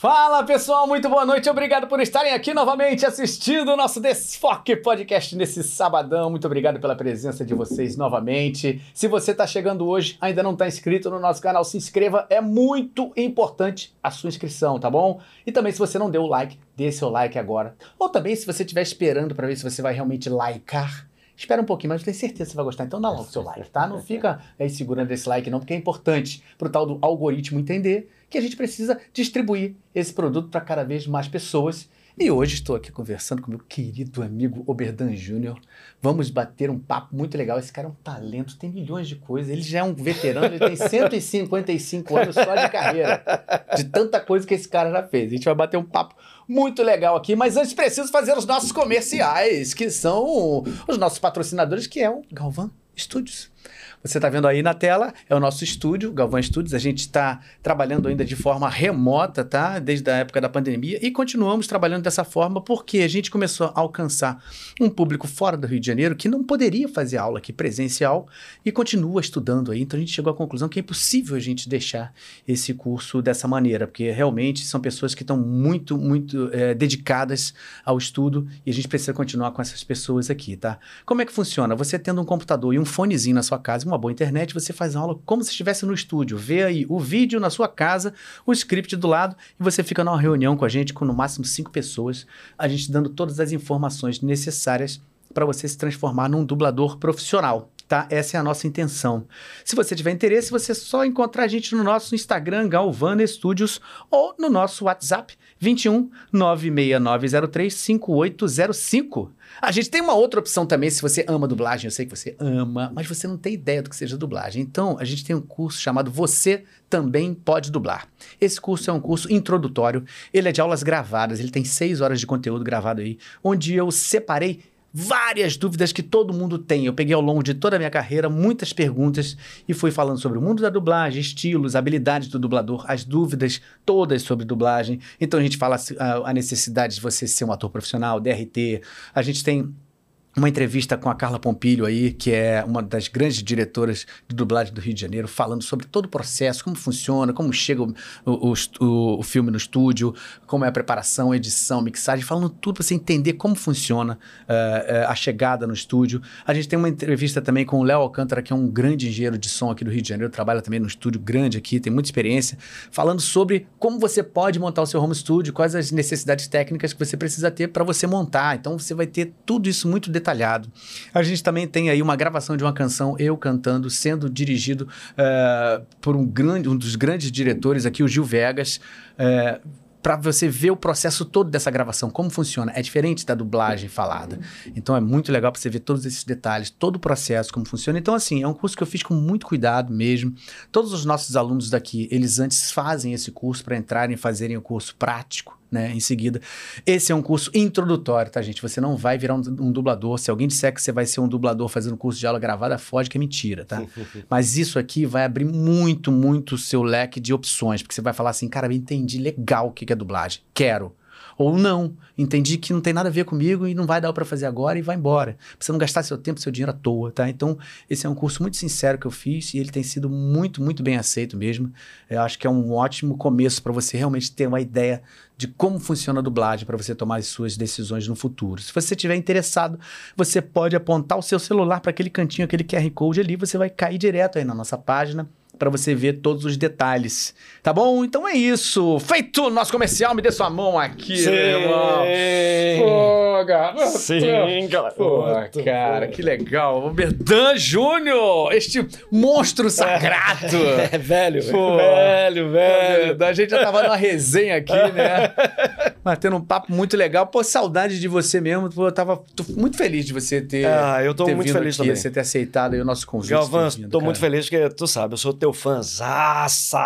Fala pessoal, muito boa noite, obrigado por estarem aqui novamente assistindo o nosso Desfoque Podcast nesse sabadão. Muito obrigado pela presença de vocês novamente. Se você está chegando hoje, ainda não está inscrito no nosso canal, se inscreva, é muito importante a sua inscrição, tá bom? E também se você não deu o like, dê seu like agora. Ou também se você estiver esperando para ver se você vai realmente likear Espera um pouquinho, mas eu tenho certeza que você vai gostar. Então dá logo o seu like, tá? Não fica aí segurando esse like não, porque é importante para o tal do algoritmo entender que a gente precisa distribuir esse produto para cada vez mais pessoas. E hoje estou aqui conversando com meu querido amigo Oberdan Júnior. Vamos bater um papo muito legal. Esse cara é um talento, tem milhões de coisas. Ele já é um veterano, ele tem 155 anos só de carreira. De tanta coisa que esse cara já fez. A gente vai bater um papo muito legal aqui, mas antes preciso fazer os nossos comerciais, que são os nossos patrocinadores, que é o Galvan Studios. Você está vendo aí na tela, é o nosso estúdio, Galvão Studios. A gente está trabalhando ainda de forma remota, tá? Desde a época da pandemia e continuamos trabalhando dessa forma porque a gente começou a alcançar um público fora do Rio de Janeiro que não poderia fazer aula aqui presencial e continua estudando aí. Então a gente chegou à conclusão que é impossível a gente deixar esse curso dessa maneira, porque realmente são pessoas que estão muito, muito é, dedicadas ao estudo e a gente precisa continuar com essas pessoas aqui, tá? Como é que funciona? Você tendo um computador e um fonezinho na sua casa, uma boa internet, você faz aula como se estivesse no estúdio. Vê aí o vídeo na sua casa, o script do lado, e você fica numa reunião com a gente, com no máximo cinco pessoas, a gente dando todas as informações necessárias para você se transformar num dublador profissional. Tá? Essa é a nossa intenção. Se você tiver interesse, você só encontrar a gente no nosso Instagram, Galvana Studios, ou no nosso WhatsApp, 21 96903 5805. A gente tem uma outra opção também, se você ama dublagem, eu sei que você ama, mas você não tem ideia do que seja dublagem. Então, a gente tem um curso chamado Você Também Pode Dublar. Esse curso é um curso introdutório, ele é de aulas gravadas, ele tem seis horas de conteúdo gravado aí, onde eu separei várias dúvidas que todo mundo tem. Eu peguei ao longo de toda a minha carreira muitas perguntas e fui falando sobre o mundo da dublagem, estilos, habilidades do dublador, as dúvidas todas sobre dublagem. Então a gente fala a, a necessidade de você ser um ator profissional, DRT. A gente tem uma entrevista com a Carla Pompilho aí, que é uma das grandes diretoras de dublagem do Rio de Janeiro, falando sobre todo o processo, como funciona, como chega o, o, o, o filme no estúdio, como é a preparação, edição, mixagem, falando tudo para você entender como funciona uh, a chegada no estúdio. A gente tem uma entrevista também com o Léo Alcântara, que é um grande engenheiro de som aqui do Rio de Janeiro, trabalha também no estúdio grande aqui, tem muita experiência, falando sobre como você pode montar o seu home studio, quais as necessidades técnicas que você precisa ter para você montar. Então você vai ter tudo isso muito. A gente também tem aí uma gravação de uma canção, eu cantando, sendo dirigido uh, por um, grande, um dos grandes diretores aqui, o Gil Vegas. Uh, para você ver o processo todo dessa gravação, como funciona. É diferente da dublagem falada. Então é muito legal para você ver todos esses detalhes, todo o processo, como funciona. Então, assim, é um curso que eu fiz com muito cuidado mesmo. Todos os nossos alunos daqui, eles antes fazem esse curso para entrarem e fazerem o curso prático né, em seguida. Esse é um curso introdutório, tá, gente? Você não vai virar um, um, dublador. Se alguém disser que você vai ser um dublador fazendo curso de aula gravada, foge que é mentira, tá? Mas isso aqui vai abrir muito, muito o seu leque de opções, porque você vai falar assim, cara, eu entendi legal o que é dublagem, quero. Ou não, entendi que não tem nada a ver comigo e não vai dar para fazer agora e vai embora. Você não gastar seu tempo, seu dinheiro à toa, tá? Então, esse é um curso muito sincero que eu fiz e ele tem sido muito, muito bem aceito mesmo. Eu acho que é um ótimo começo para você realmente ter uma ideia de como funciona a dublagem para você tomar as suas decisões no futuro. Se você estiver interessado, você pode apontar o seu celular para aquele cantinho, aquele QR Code ali, você vai cair direto aí na nossa página para você ver todos os detalhes. Tá bom? Então é isso. Feito o nosso comercial, me dê sua mão aqui, Sim. meu irmão. Garoto. Sim. Pô, cara, que legal. O Berdan Júnior, este monstro sagrado. É velho, Pô, velho, velho. A gente já tava numa resenha aqui, né? Mas tendo um papo muito legal. Pô, saudade de você mesmo. Pô, eu tava tô muito feliz de você ter. Ah, eu tô muito feliz aqui, também. Você ter aceitado o nosso convite. Galvão, tô cara. muito feliz porque tu sabe, eu sou teu fãzaço,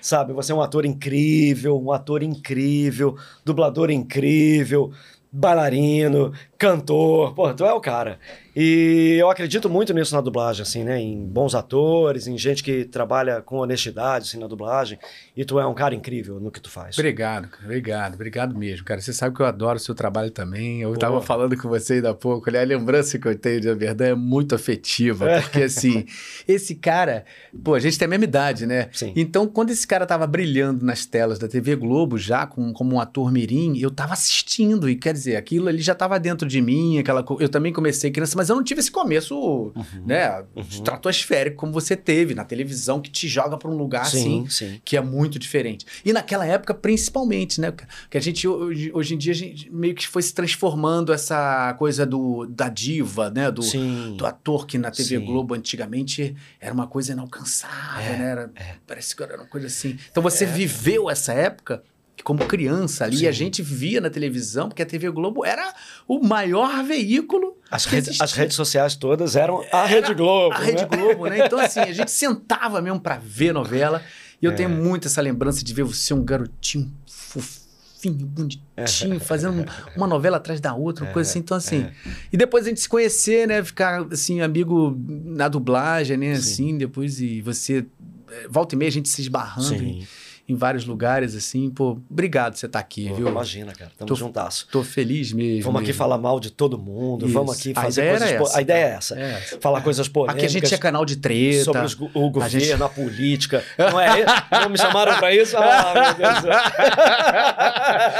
sabe? Você é um ator incrível, um ator incrível, dublador incrível, bailarino, cantor. Pô, tu é o cara. E eu acredito muito nisso na dublagem, assim, né? Em bons atores, em gente que trabalha com honestidade, assim, na dublagem. E tu é um cara incrível no que tu faz. Obrigado. Obrigado, obrigado mesmo, cara. Você sabe que eu adoro o seu trabalho também. Eu Pô. tava falando com você ainda há pouco, né? A lembrança que eu tenho de verdade é muito afetiva. É. Porque, assim, esse cara... Pô, a gente tem a mesma idade, né? Sim. Então, quando esse cara tava brilhando nas telas da TV Globo, já com, como um ator mirim, eu tava assistindo. E, quer dizer, aquilo ali já tava dentro de mim. Aquela, co- eu também comecei criança, mas eu não tive esse começo, né? Estratosférico, como você teve na televisão, que te joga pra um lugar, assim, sim, sim. que é muito diferente. E naquela época, principalmente, né? Que a gente, hoje, hoje em dia, a gente meio que foi se transformando essa coisa do, da diva, né? Do, Sim. do ator que na TV Sim. Globo antigamente era uma coisa inalcançável, É, né? Era, Parece que era uma coisa assim. Então você viveu essa época como criança ali, e a Sim. gente via na televisão, porque a TV Globo era o maior veículo As, redes, as redes sociais todas eram a Rede Globo. A Rede né? Globo, né? Então, assim, a gente sentava mesmo pra ver novela. E eu É. tenho muito essa lembrança de ver você um garotinho fofinho, bonitinho, fazendo um- uma novela atrás da outra, uma coisa assim. Então, assim. E depois a gente se conhecer, né? Ficar, assim, amigo na dublagem, né? Sim. Assim, depois e você. eh, Volta e meia a gente se esbarrando Sim. Em vários lugares, assim. Pô, obrigado por você estar aqui, Pô, viu? Imagina, cara. Tamo Tô- juntasso. Tô feliz mesmo. Vamos aqui mesmo. falar mal de todo mundo, vamos Isso. aqui A fazer coisas. era po- essa, A ideia é essa. É. Falar coisas polêmicas. Aqui a gente é canal de treta. sobre os o governo, gente- a política. Não é? Não me chamaram pra isso? Ah, meu Deus.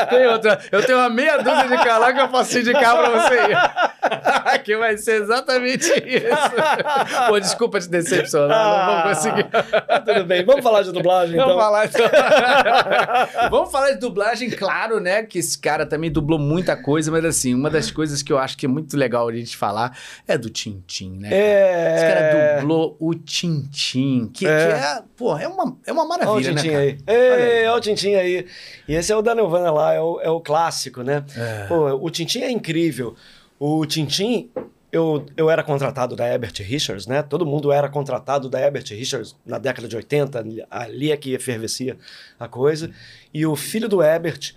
Tem outra. Eu tenho uma meia dúzia de canal que eu posso indicar pra você ir. que vai ser exatamente isso. Pô, desculpa te decepcionar, não vou conseguir. Ah, Tudo bem, vamos falar de dublagem então. Vamos falar, então. Vamos falar de dublagem, claro, né? Que esse cara também dublou muita coisa, mas assim, uma das coisas que eu acho que é muito legal a gente falar é do Tintim, né? cara? É. Esse cara dublou o Tintim, que que é, É. pô, é uma, é uma Olha o maravilha, né? Aí. Olha aí. Ei, olha o Tintin aí. E esse é o da Nelvana lá, é o, é o clássico, né? É. Pô, o Tintin é incrível. O Tintin, eu, eu era contratado da Herbert Richards, né? Todo mundo era contratado da Herbert Richards na década de 80, ali é que efervescia a coisa. E o filho do Herbert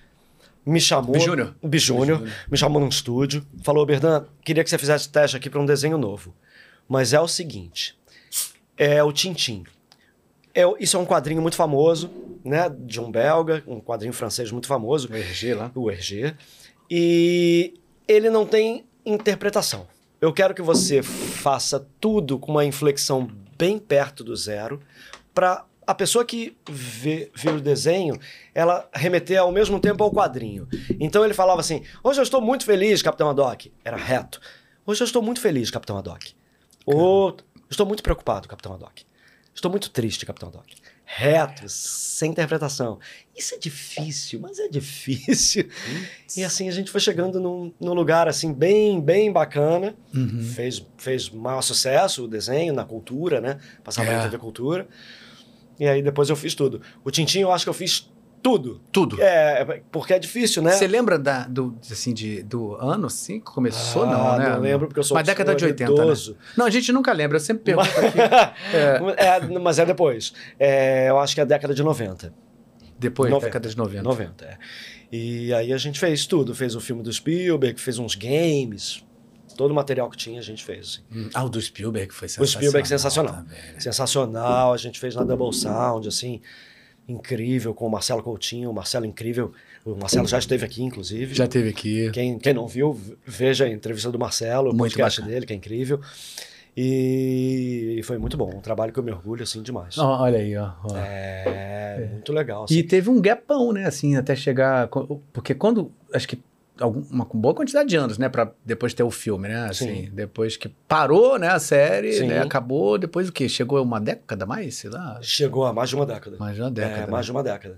me chamou. Bijúnior. Bijúnior. Me chamou num estúdio. Falou, Berdan, queria que você fizesse teste aqui para um desenho novo. Mas é o seguinte: é o Tintim. É, isso é um quadrinho muito famoso, né? De um belga, um quadrinho francês muito famoso O RG lá. o RG, e ele não tem interpretação. Eu quero que você faça tudo com uma inflexão bem perto do zero, para a pessoa que vê, vê o desenho, ela remeter ao mesmo tempo ao quadrinho. Então ele falava assim: Hoje eu estou muito feliz, Capitão Haddock. Era reto. Hoje eu estou muito feliz, Capitão Haddock. Ou estou muito preocupado, Capitão Haddock. Estou muito triste, Capitão Haddock. Reto, sem interpretação. Isso é difícil, mas é difícil. E assim a gente foi chegando num, num lugar assim bem, bem bacana. Uhum. Fez, fez maior sucesso o desenho na cultura, né? Passava É. na TV Cultura. E aí depois eu fiz tudo. O Tintin eu acho que eu fiz tudo. Tudo. É, porque é difícil, né? Você lembra da, do, assim, de, do ano, assim, que começou? Ah, não, né? não lembro, porque eu sou- Mas década de sou 80, né? idoso. Não, a gente nunca lembra. Eu sempre pergunto aqui. É, mas é depois. É, eu acho que é a década de 90. Depois, 90. década de 90. 90, é. E aí a gente fez tudo. Fez o filme do Spielberg, fez uns games. Todo o material que tinha a gente fez. assim. Hum, Ah, o do Spielberg foi O sensacional. Spielberg sensacional. também, né? Sensacional. A gente fez na Double Sound, assim. Incrível, com o Marcelo Coutinho. O Marcelo incrível. O Marcelo já esteve aqui, inclusive. Já teve aqui. Quem, quem não viu, veja a entrevista do Marcelo, o Muito podcast bacana. dele, que é incrível. E, foi muito bom. Um trabalho que eu me orgulho, assim, demais. Ó, olha aí, ó. ó. É, muito legal. assim. E teve um gapão, né, assim, até chegar. Porque quando. Acho que uma boa quantidade de anos, né, pra depois ter o filme, né? Assim, Sim. depois que parou, né, a série, né, acabou, depois o quê? Chegou uma década mais, sei lá? Chegou a mais de uma década. Mais de uma década. é, né? mais de uma década.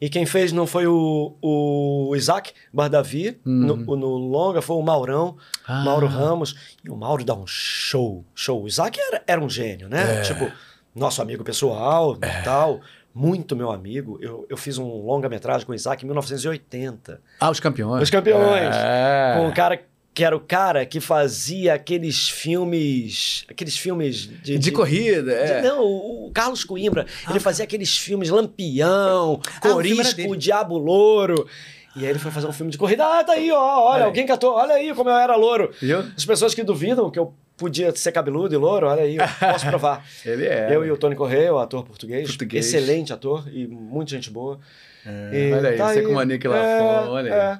E quem fez não foi o, o Isaac Bardavi, no, Uhum. no longa foi o Maurão, Ah. Mauro Ramos. E o Mauro dá um show, show. O Isaac era, era um gênio, né? É. Tipo, nosso amigo pessoal e tal. Muito meu amigo. Eu, eu fiz um longa-metragem com o Isaac em 1980. Ah, os campeões. Os campeões. É. Com o cara que era o cara que fazia aqueles filmes. Aqueles filmes de. De, corrida, de- é. não, o Carlos Coimbra, ele fazia aqueles filmes Lampião, Ah, Corisco, o Diabo Louro. E aí ele foi fazer um filme de corrida. Ah, tá aí, ó, olha, aí. alguém catou, olha aí como eu era louro. Viu? As pessoas que duvidam que eu podia ser cabeludo e louro, olha aí, eu posso provar. Ele é. eu e o Tony Correia, o ator português, Português. excelente ator e muita gente boa. É, E olha aí, tá você com o Manique lá É, fora, olha aí. é.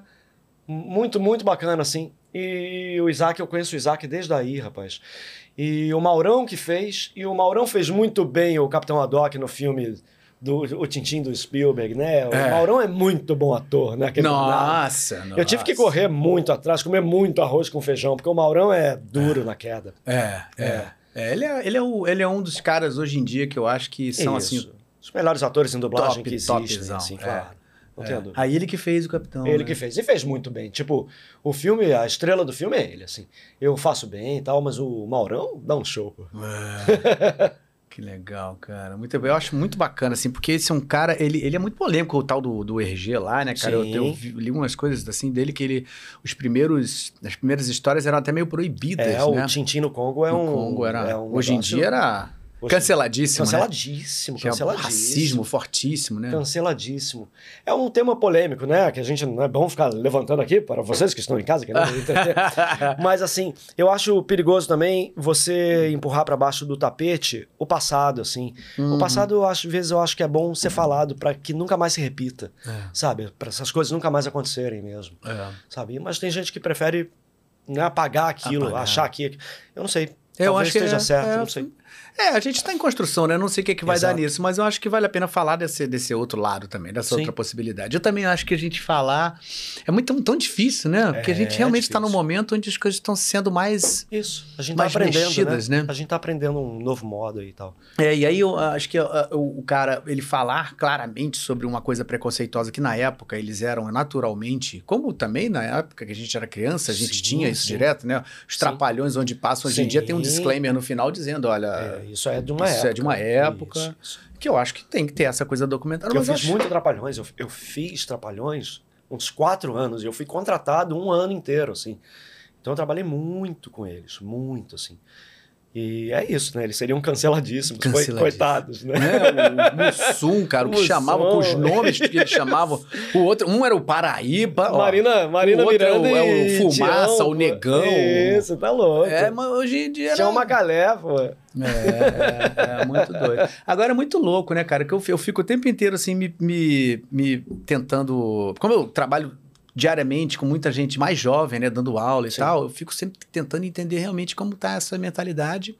Muito, muito bacana, assim. E o Isaac, eu conheço o Isaac desde aí, rapaz. E o Maurão que fez, e o Maurão fez muito bem o Capitão Haddock no filme do o Tintim do Spielberg, né? O É. Maurão é muito bom ator, né? Aquele. Nossa, Eu tive que correr muito atrás, comer muito arroz com feijão, porque o Maurão é duro na queda. É, é. É, ele, é, ele, é o, ele é um dos caras hoje em dia que eu acho que são Isso. assim. Os melhores atores em dublagem Top, que existem, topzão, assim, é. claro. Não tenho É. Aí ele que fez o Capitão. Ele né? que fez. E fez muito bem. Tipo, o filme, a estrela do filme é ele, assim. Eu faço bem e tal, mas o Maurão dá um show. É. Que legal, cara. Muito bem. Eu acho muito bacana, assim, porque esse é um cara, ele, ele é muito polêmico, o tal do, do RG lá, né, cara? Eu, eu li umas coisas assim dele que ele. Os primeiros. As primeiras histórias eram até meio proibidas, É, né? o Tintim no Congo é No um. Congo era. é um hoje em dia era hoje- canceladíssimo. Né? Canceladíssimo, Que é um canceladíssimo. racismo fortíssimo, né? Canceladíssimo. É um tema polêmico, né? Que a gente não é bom ficar levantando aqui para vocês que estão em casa querendo entender. Mas assim, eu acho perigoso também você empurrar para baixo do tapete o passado, assim. Uhum. O passado, eu acho, às vezes, eu acho que é bom ser falado para que nunca mais se repita, É, sabe? Para essas coisas nunca mais acontecerem mesmo, é. sabe? Mas tem gente que prefere né, apagar aquilo, Apagar. achar que. Eu não sei. Eu Talvez acho que esteja é- certo, é- não sei. É, a gente está em construção, né? Não sei o que, que vai Exato. dar nisso, mas eu acho que vale a pena falar desse, desse outro lado também, dessa Sim. outra possibilidade. Eu também acho que a gente falar é muito tão, difícil, né? Porque a gente É realmente está num difícil. momento onde as coisas estão sendo mais. Isso. A gente Mais tá aprendendo, mexidas, né? né? A gente tá aprendendo um novo modo e tal. É, e aí eu acho que ah, o, cara, ele falar claramente sobre uma coisa preconceituosa que na época eles eram naturalmente, como também na época que a gente era criança, a gente Sim, tinha isso sim. direto, né? Os trapalhões onde passam hoje em dia tem um disclaimer no final dizendo, olha, É, isso é de uma isso época. é de uma época. Isso, isso. que eu acho que tem que ter essa coisa documentada. Eu fiz acho- muito Trapalhões. Eu, eu fiz Trapalhões uns quatro anos. E eu fui contratado um ano inteiro, assim. Então eu trabalhei muito com eles. Muito, assim. E é isso, né? Eles seriam canceladíssimos. Canceladíssimos. Coitados, né? né? O Mussum, cara, o que Mussum. chamava com os nomes que eles chamavam. O outro, um era o Paraíba. ó. Marina, Marina o outro é o- Miranda é o e Fumaça, Tião, o Negão. Isso, tá louco. É, mas hoje em dia era... Tinha uma galé, pô. É, é, é muito doido. Agora é muito louco, né, cara? Que eu, eu fico o tempo inteiro assim me, me, me tentando. Como eu trabalho diariamente com muita gente mais jovem, né, dando aula e Sim. tal, eu fico sempre tentando entender realmente como tá essa mentalidade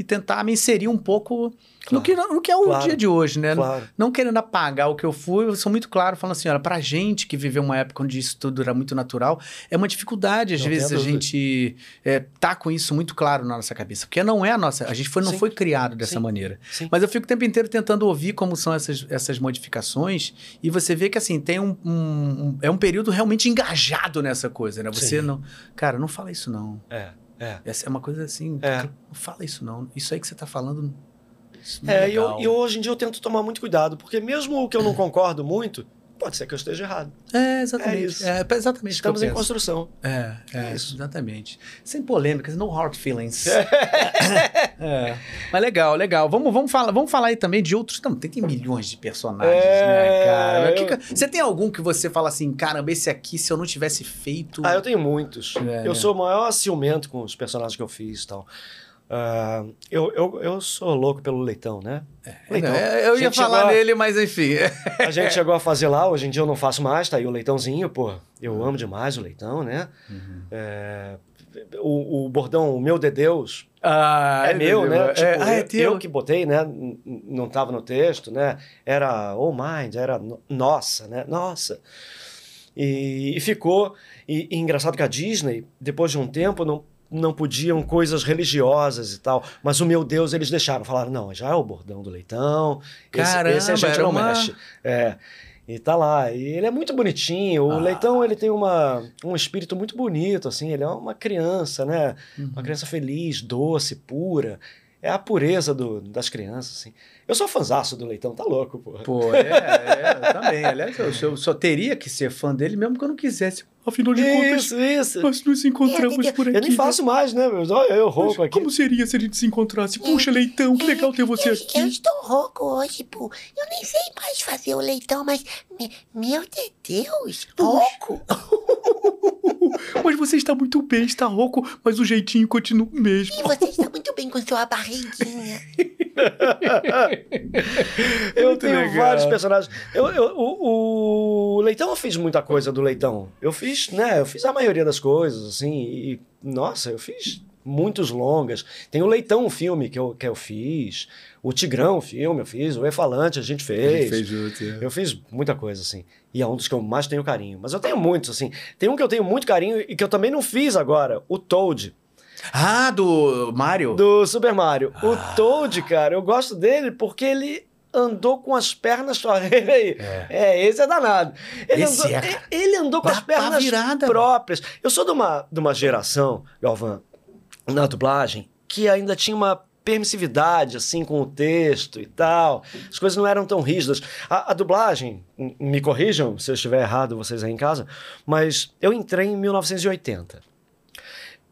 e tentar me inserir um pouco no, Claro. que, no que é o Claro. dia de hoje, né? Claro. Não querendo apagar o que eu fui, eu sou muito claro, falando assim, olha, pra gente que viveu uma época onde isso tudo era muito natural, é uma dificuldade, às Não vezes, a gente é, tá com isso muito claro na nossa cabeça, porque não é a nossa, a gente foi, não Sim. foi criado dessa Sim. maneira. Sim. Mas eu fico o tempo inteiro tentando ouvir como são essas, essas modificações, e você vê que, assim, tem um, um- um- é um período realmente engajado nessa coisa, né? Você não, cara, não fala isso não. É, é. Essa é uma coisa assim, É. não fala isso não. Isso aí que você tá falando, isso não É, é e eu, eu, hoje em dia eu tento tomar muito cuidado, porque mesmo o que eu não concordo muito, pode ser que eu esteja errado. É, exatamente. É. É, exatamente Estamos em construção. É, é, É isso. exatamente. Sem polêmicas, no hard feelings. É. Mas legal, legal. Vamos, vamos, falar, vamos falar aí também de outros. Não, tem, tem milhões de personagens, É, né, cara? Eu- que você tem algum que você fala assim, caramba, esse aqui, se eu não tivesse feito. Ah, eu tenho muitos. É, eu sou o maior ciumento com os personagens que eu fiz e tal. Ah, eu, eu, eu sou louco pelo leitão, né? Leitão. É, eu ia falar a- nele, mas enfim. A gente chegou a fazer lá, hoje em dia eu não faço mais, tá aí o leitãozinho, pô. Eu amo demais o leitão, né? Uhum. É, o, o bordão, o meu de Deus, Ah, é meu, né? Tipo, É, ah, é eu- teu. eu que botei, né? Não estava no texto, né? Era oh mind, era no- nossa, né? Nossa. E, e ficou. E, e engraçado que a Disney, depois de um tempo, não, não podiam coisas religiosas e tal. Mas o meu Deus eles deixaram. Falaram, não, já é o bordão do leitão. esse- Caramba, esse, a gente não uma- mexe. É. E tá lá. E ele é muito bonitinho. O Ah. leitão, ele tem uma, um espírito muito bonito, assim. Ele é uma criança, né? Uhum. Uma criança feliz, doce, pura. É a pureza do- das crianças, assim. Eu sou fãzaço do Leitão, tá louco, porra. Pô, é, é, eu também. Aliás, eu, eu só teria que ser fã dele mesmo que eu não quisesse Afinal de contas, Isso, isso. nós nos encontramos por aqui. Eu nem faço mais, né? meu? Olha eu Mas rouco aqui. como seria se a gente se encontrasse? Puxa, Leitão, que legal ter você eu, aqui. eu estou rouco hoje, pô. Eu nem sei mais fazer o leitão, mas. me- meu de Deus, rouco? Mas você está muito bem, está rouco, mas o jeitinho continua o mesmo. E você está muito bem com sua barriguinha. Eu tenho legal. vários personagens. Eu, eu- o, o Leitão eu fiz muita coisa do Leitão. Eu fiz, né? Eu fiz a maioria das coisas, assim. E, nossa, eu fiz muitos longas. Tem o Leitão, o filme que eu, que eu fiz. O Tigrão, o filme, eu fiz. O Efalante, a gente fez. junto. é. Eu fiz muita coisa, assim. E é um dos que eu mais tenho carinho. Mas eu tenho muitos, assim. Tem um que eu tenho muito carinho e que eu também não fiz agora. O Toad, Ah, do Mario? do Super Mario. Ah. O Toad, cara, eu gosto dele porque ele andou com as pernas só. Aí, é. esse é danado. Ele Esse andou, é, ele andou com Dá as pra pernas virada, próprias. Eu sou de uma, de uma geração, Galvão, na dublagem, que ainda tinha uma permissividade, assim, com o texto e tal. As coisas não eram tão rígidas. A, a dublagem, me corrijam se eu estiver errado, vocês aí em casa, mas eu entrei em 1980.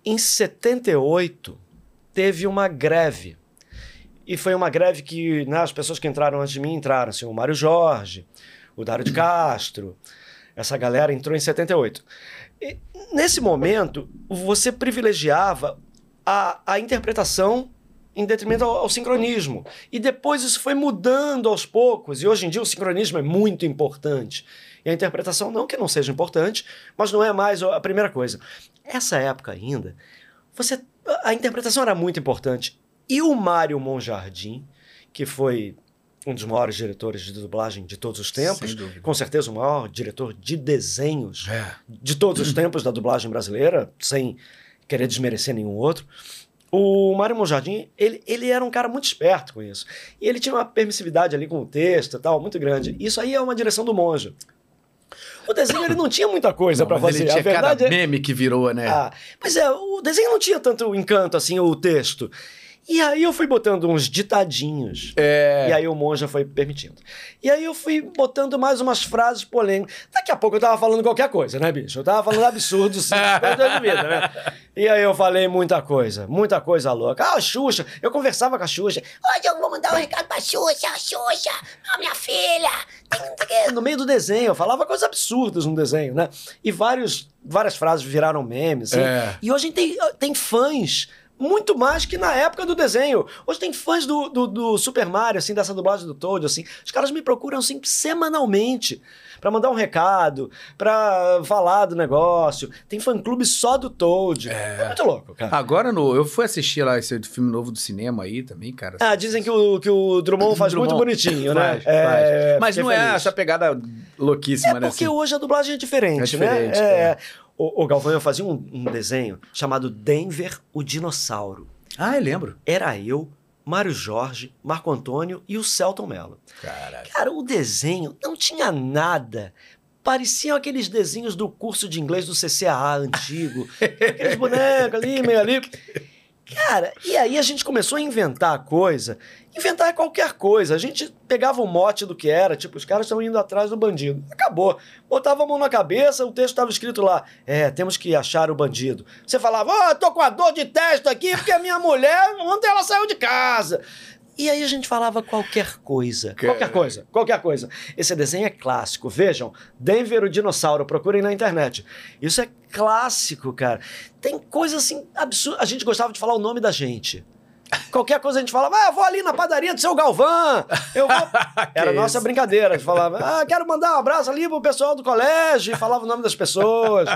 Em 78, teve uma greve. E foi uma greve que né, as pessoas que entraram antes de mim entraram. Assim, o Mário Jorge, o Dário de Castro, essa galera entrou em 78. E, nesse momento, você privilegiava a, a interpretação em detrimento ao, ao sincronismo. E depois isso foi mudando aos poucos. E hoje em dia o sincronismo é muito importante. E a interpretação não que não seja importante, mas não é mais a primeira coisa. Essa época ainda, você a interpretação era muito importante. E o Mário Monjardim, que foi um dos maiores diretores de dublagem de todos os tempos, com certeza o maior diretor de desenhos É. de todos os tempos da dublagem brasileira, sem querer desmerecer nenhum outro. O Mário Monjardim, ele, ele era um cara muito esperto com isso. E ele tinha uma permissividade ali com o texto e tal, muito grande. Isso aí é uma direção do monge. O desenho ele não tinha muita coisa para fazer. ele tinha a verdade cada é, meme que virou, né? ah, mas é, o desenho não tinha tanto encanto assim, o texto. E aí eu fui botando uns ditadinhos. É. E aí o monja foi permitindo. E aí eu fui botando mais umas frases polêmicas. Daqui a pouco eu tava falando qualquer coisa, né, bicho? Eu tava falando absurdo, sim, de vida, né? E aí eu falei muita coisa, muita coisa louca. Ah, a Xuxa, eu conversava com a Xuxa. Hoje eu vou mandar um recado pra Xuxa, Xuxa, a minha filha. No meio do desenho, eu falava coisas absurdas no desenho, né? E vários, várias frases viraram memes. assim. É. E hoje tem, tem fãs muito mais que na época do desenho. Hoje tem fãs do, do, do Super Mario, assim, dessa dublagem do Toad, assim. Os caras me procuram, assim, semanalmente pra mandar um recado, pra falar do negócio. Tem fã-clube só do Toad. É. muito louco, cara. Agora no, eu fui assistir lá esse filme novo do cinema aí também, cara. Ah, dizem que o, que o Drummond faz Drummond. muito bonitinho, né? Faz, faz. Mas não é feliz. essa pegada louquíssima, É né? porque assim? hoje a dublagem é diferente, É diferente, né? é. O, o Galvão, eu fazia um, um desenho chamado Denver, o Dinossauro. Ah, eu lembro. Era eu, Mário Jorge, Marco Antônio e o Celton Mello. Caralho. Cara, o desenho não tinha nada. Pareciam aqueles desenhos do curso de inglês do CCAA antigo. aqueles bonecos ali, meio ali. Cara, e aí a gente começou a inventar coisa. Inventar qualquer coisa. A gente pegava o mote do que era, tipo, os caras estão indo atrás do bandido. Acabou. Botava a mão na cabeça, o texto estava escrito lá: é, temos que achar o bandido. Você falava, ó, tô com a dor de testa aqui porque a minha mulher, ontem ela saiu de casa. E aí a gente falava qualquer coisa. Cara. Qualquer coisa, qualquer coisa. Esse desenho é clássico. Vejam, Denver o Dinossauro, procurem na internet. Isso é clássico, cara. Tem coisa assim absurda. A gente gostava de falar o nome da gente. Qualquer coisa a gente falava, ah, eu vou ali na padaria do seu Galvão. Eu vou. Era a nossa isso? brincadeira. A gente falava, ah, quero mandar um abraço ali pro pessoal do colégio. E falava o nome das pessoas.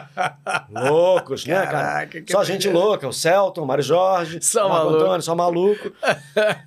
Loucos, né, cara? Só gente maneiro. louca. O Celton, o Mário Jorge, Só o Marco maluco. Antônio, só maluco.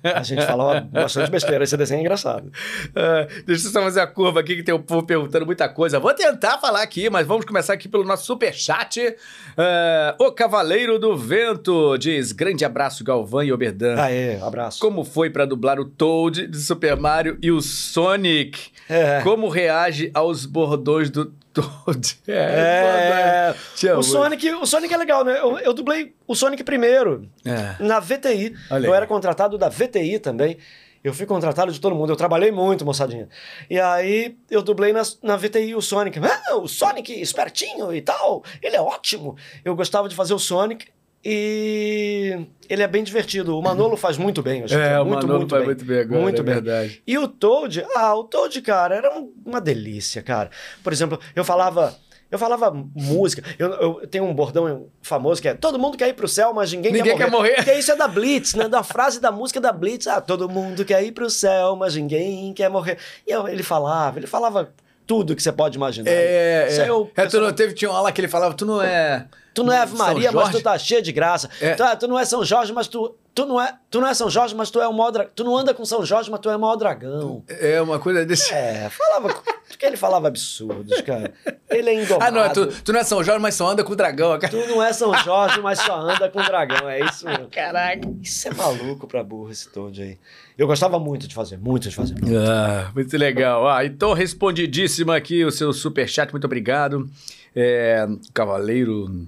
A gente falava bastante besteira. Esse desenho é engraçado. Ah, deixa eu só fazer a curva aqui que tem o povo perguntando muita coisa. Vou tentar falar aqui, mas vamos começar aqui pelo nosso superchat. Ah, o Cavaleiro do Vento diz: grande abraço, Galvão e Oberdan. Aê, abraço. Como foi pra dublar o Toad de Super Mario e o Sonic? É. Como reage aos bordões do Toad? É, Tinha o. Sonic, o Sonic é legal, né? Eu, eu dublei o Sonic primeiro, É. na VTI. Olha eu aí. era contratado da VTI também. Eu fui contratado de todo mundo, eu trabalhei muito, moçadinha. E aí eu dublei na, na VTI o Sonic. Ah, o Sonic espertinho e tal, ele é ótimo. Eu gostava de fazer o Sonic e ele é bem divertido. O Manolo faz muito bem. Acho. É, o muito, Manolo muito faz bem. muito bem agora, Muito é bem. verdade. E o Toad, ah, o Toad, cara, era um- uma delícia, cara. Por exemplo, eu falava. Eu falava música, eu, eu tenho um bordão famoso que é todo mundo quer ir pro céu, mas ninguém, Ninguém quer morrer. Porque isso é da Blitz, né? Da frase da música da Blitz. Ah, todo mundo quer ir pro céu, mas ninguém quer morrer. E eu- ele falava, ele falava tudo que você pode imaginar. É, é. eu- É, tu não, teve, tinha uma lá que ele falava, tu não é... Tu não é Ave Maria, mas tu tá cheio de graça. É. Tu, tu não é São Jorge, mas tu. Tu não, é, tu não é São Jorge, mas tu é o maior dragão. Tu não anda com São Jorge, mas tu é o maior dragão. É uma coisa desse... É, falava. Porque ele falava absurdos, cara. Ele é indomado. Ah, não, é tu, tu não é São Jorge, mas só anda com o dragão. cara. Tu não é São Jorge, mas só anda com dragão. É isso mesmo. Caraca. Isso é maluco pra burro esse Toad aí. Eu gostava muito de fazer, muito de fazer. Ah, muito legal. Ah, então, respondidíssimo aqui o seu superchat, muito obrigado. É, Cavaleiro.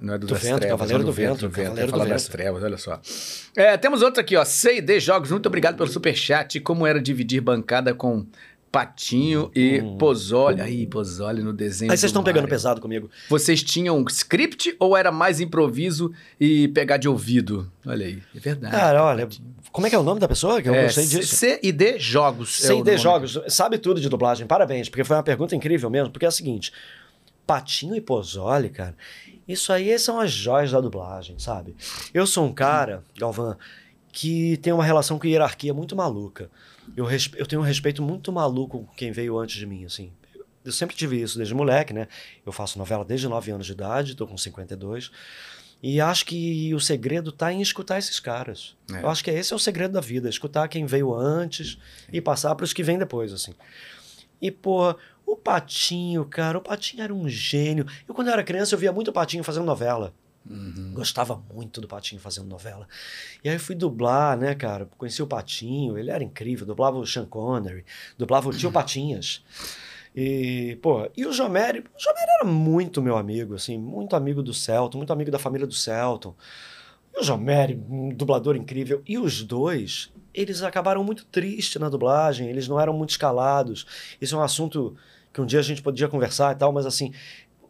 Não é do, Do das vento, trevas, Cavaleiro é do Vento, do vento. Cavaleiro é do das Vento. trevas, olha só. É, temos outro aqui, ó. C&D Jogos, muito obrigado pelo superchat. Como era dividir bancada com Patinho e Pozole. Aí, Pozole no desenho. Hum. Aí vocês estão pegando pesado comigo. Vocês tinham um script ou era mais improviso e pegar de ouvido? Olha aí, é verdade. Cara, olha, como é que é o nome da pessoa? Que eu é, gostei disso. C&D Jogos. é C&D nome. Jogos, sabe tudo de dublagem, parabéns, porque foi uma pergunta incrível mesmo, porque é o seguinte, Patinho e Pozole, cara, isso aí são as joias da dublagem, sabe? Eu sou um cara, Galvão, que tem uma relação com hierarquia muito maluca. Eu, eu tenho um respeito muito maluco com quem veio antes de mim, assim. Eu sempre tive isso desde moleque, né? Eu faço novela desde 9 anos de idade, tô com 52. E acho que o segredo tá em escutar esses caras. É. Eu acho que esse é o segredo da vida, escutar quem veio antes e passar para os que vêm depois, assim. E, pô, o Patinho, cara, o Patinho era um gênio. Eu, quando eu era criança, eu via muito o Patinho fazendo novela. Gostava muito do Patinho fazendo novela. E aí eu fui dublar, né, cara? Conheci o Patinho, ele era incrível. Dublava o Sean Connery, dublava o Tio Patinhas. E, pô, e o Jomeri, o Jomeri era muito meu amigo, assim, muito amigo do Celton, muito amigo da família do Celton. E o Jomeri, um dublador incrível. E os dois, eles acabaram muito tristes na dublagem, eles não eram muito escalados. Isso é um assunto que um dia a gente podia conversar e tal, mas assim,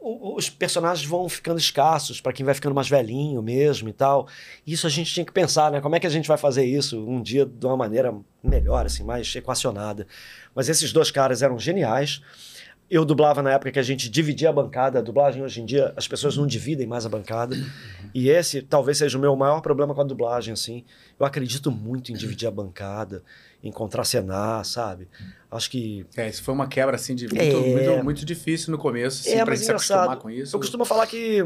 os personagens vão ficando escassos para quem vai ficando mais velhinho mesmo e tal. Isso a gente tinha que pensar, né? Como é que a gente vai fazer isso um dia de uma maneira melhor, assim, mais equacionada. Mas esses dois caras eram geniais. Eu dublava na época que a gente dividia a bancada. A dublagem hoje em dia, as pessoas não dividem mais a bancada. E esse talvez seja o meu maior problema com a dublagem, assim. Eu acredito muito em dividir a bancada, contracenar, sabe? Acho que É, isso foi uma quebra assim de muito, É. muito, muito difícil no começo, assim, É, pra gente se acostumar com isso. Eu costumo falar que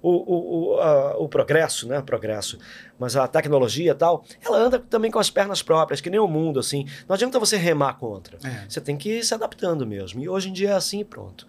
o, o, o, a- o progresso, né? Progresso, mas a tecnologia e tal, ela anda também com as pernas próprias, que nem o mundo, assim. Não adianta você remar contra. É. Você tem que ir se adaptando mesmo. E hoje em dia é assim e pronto.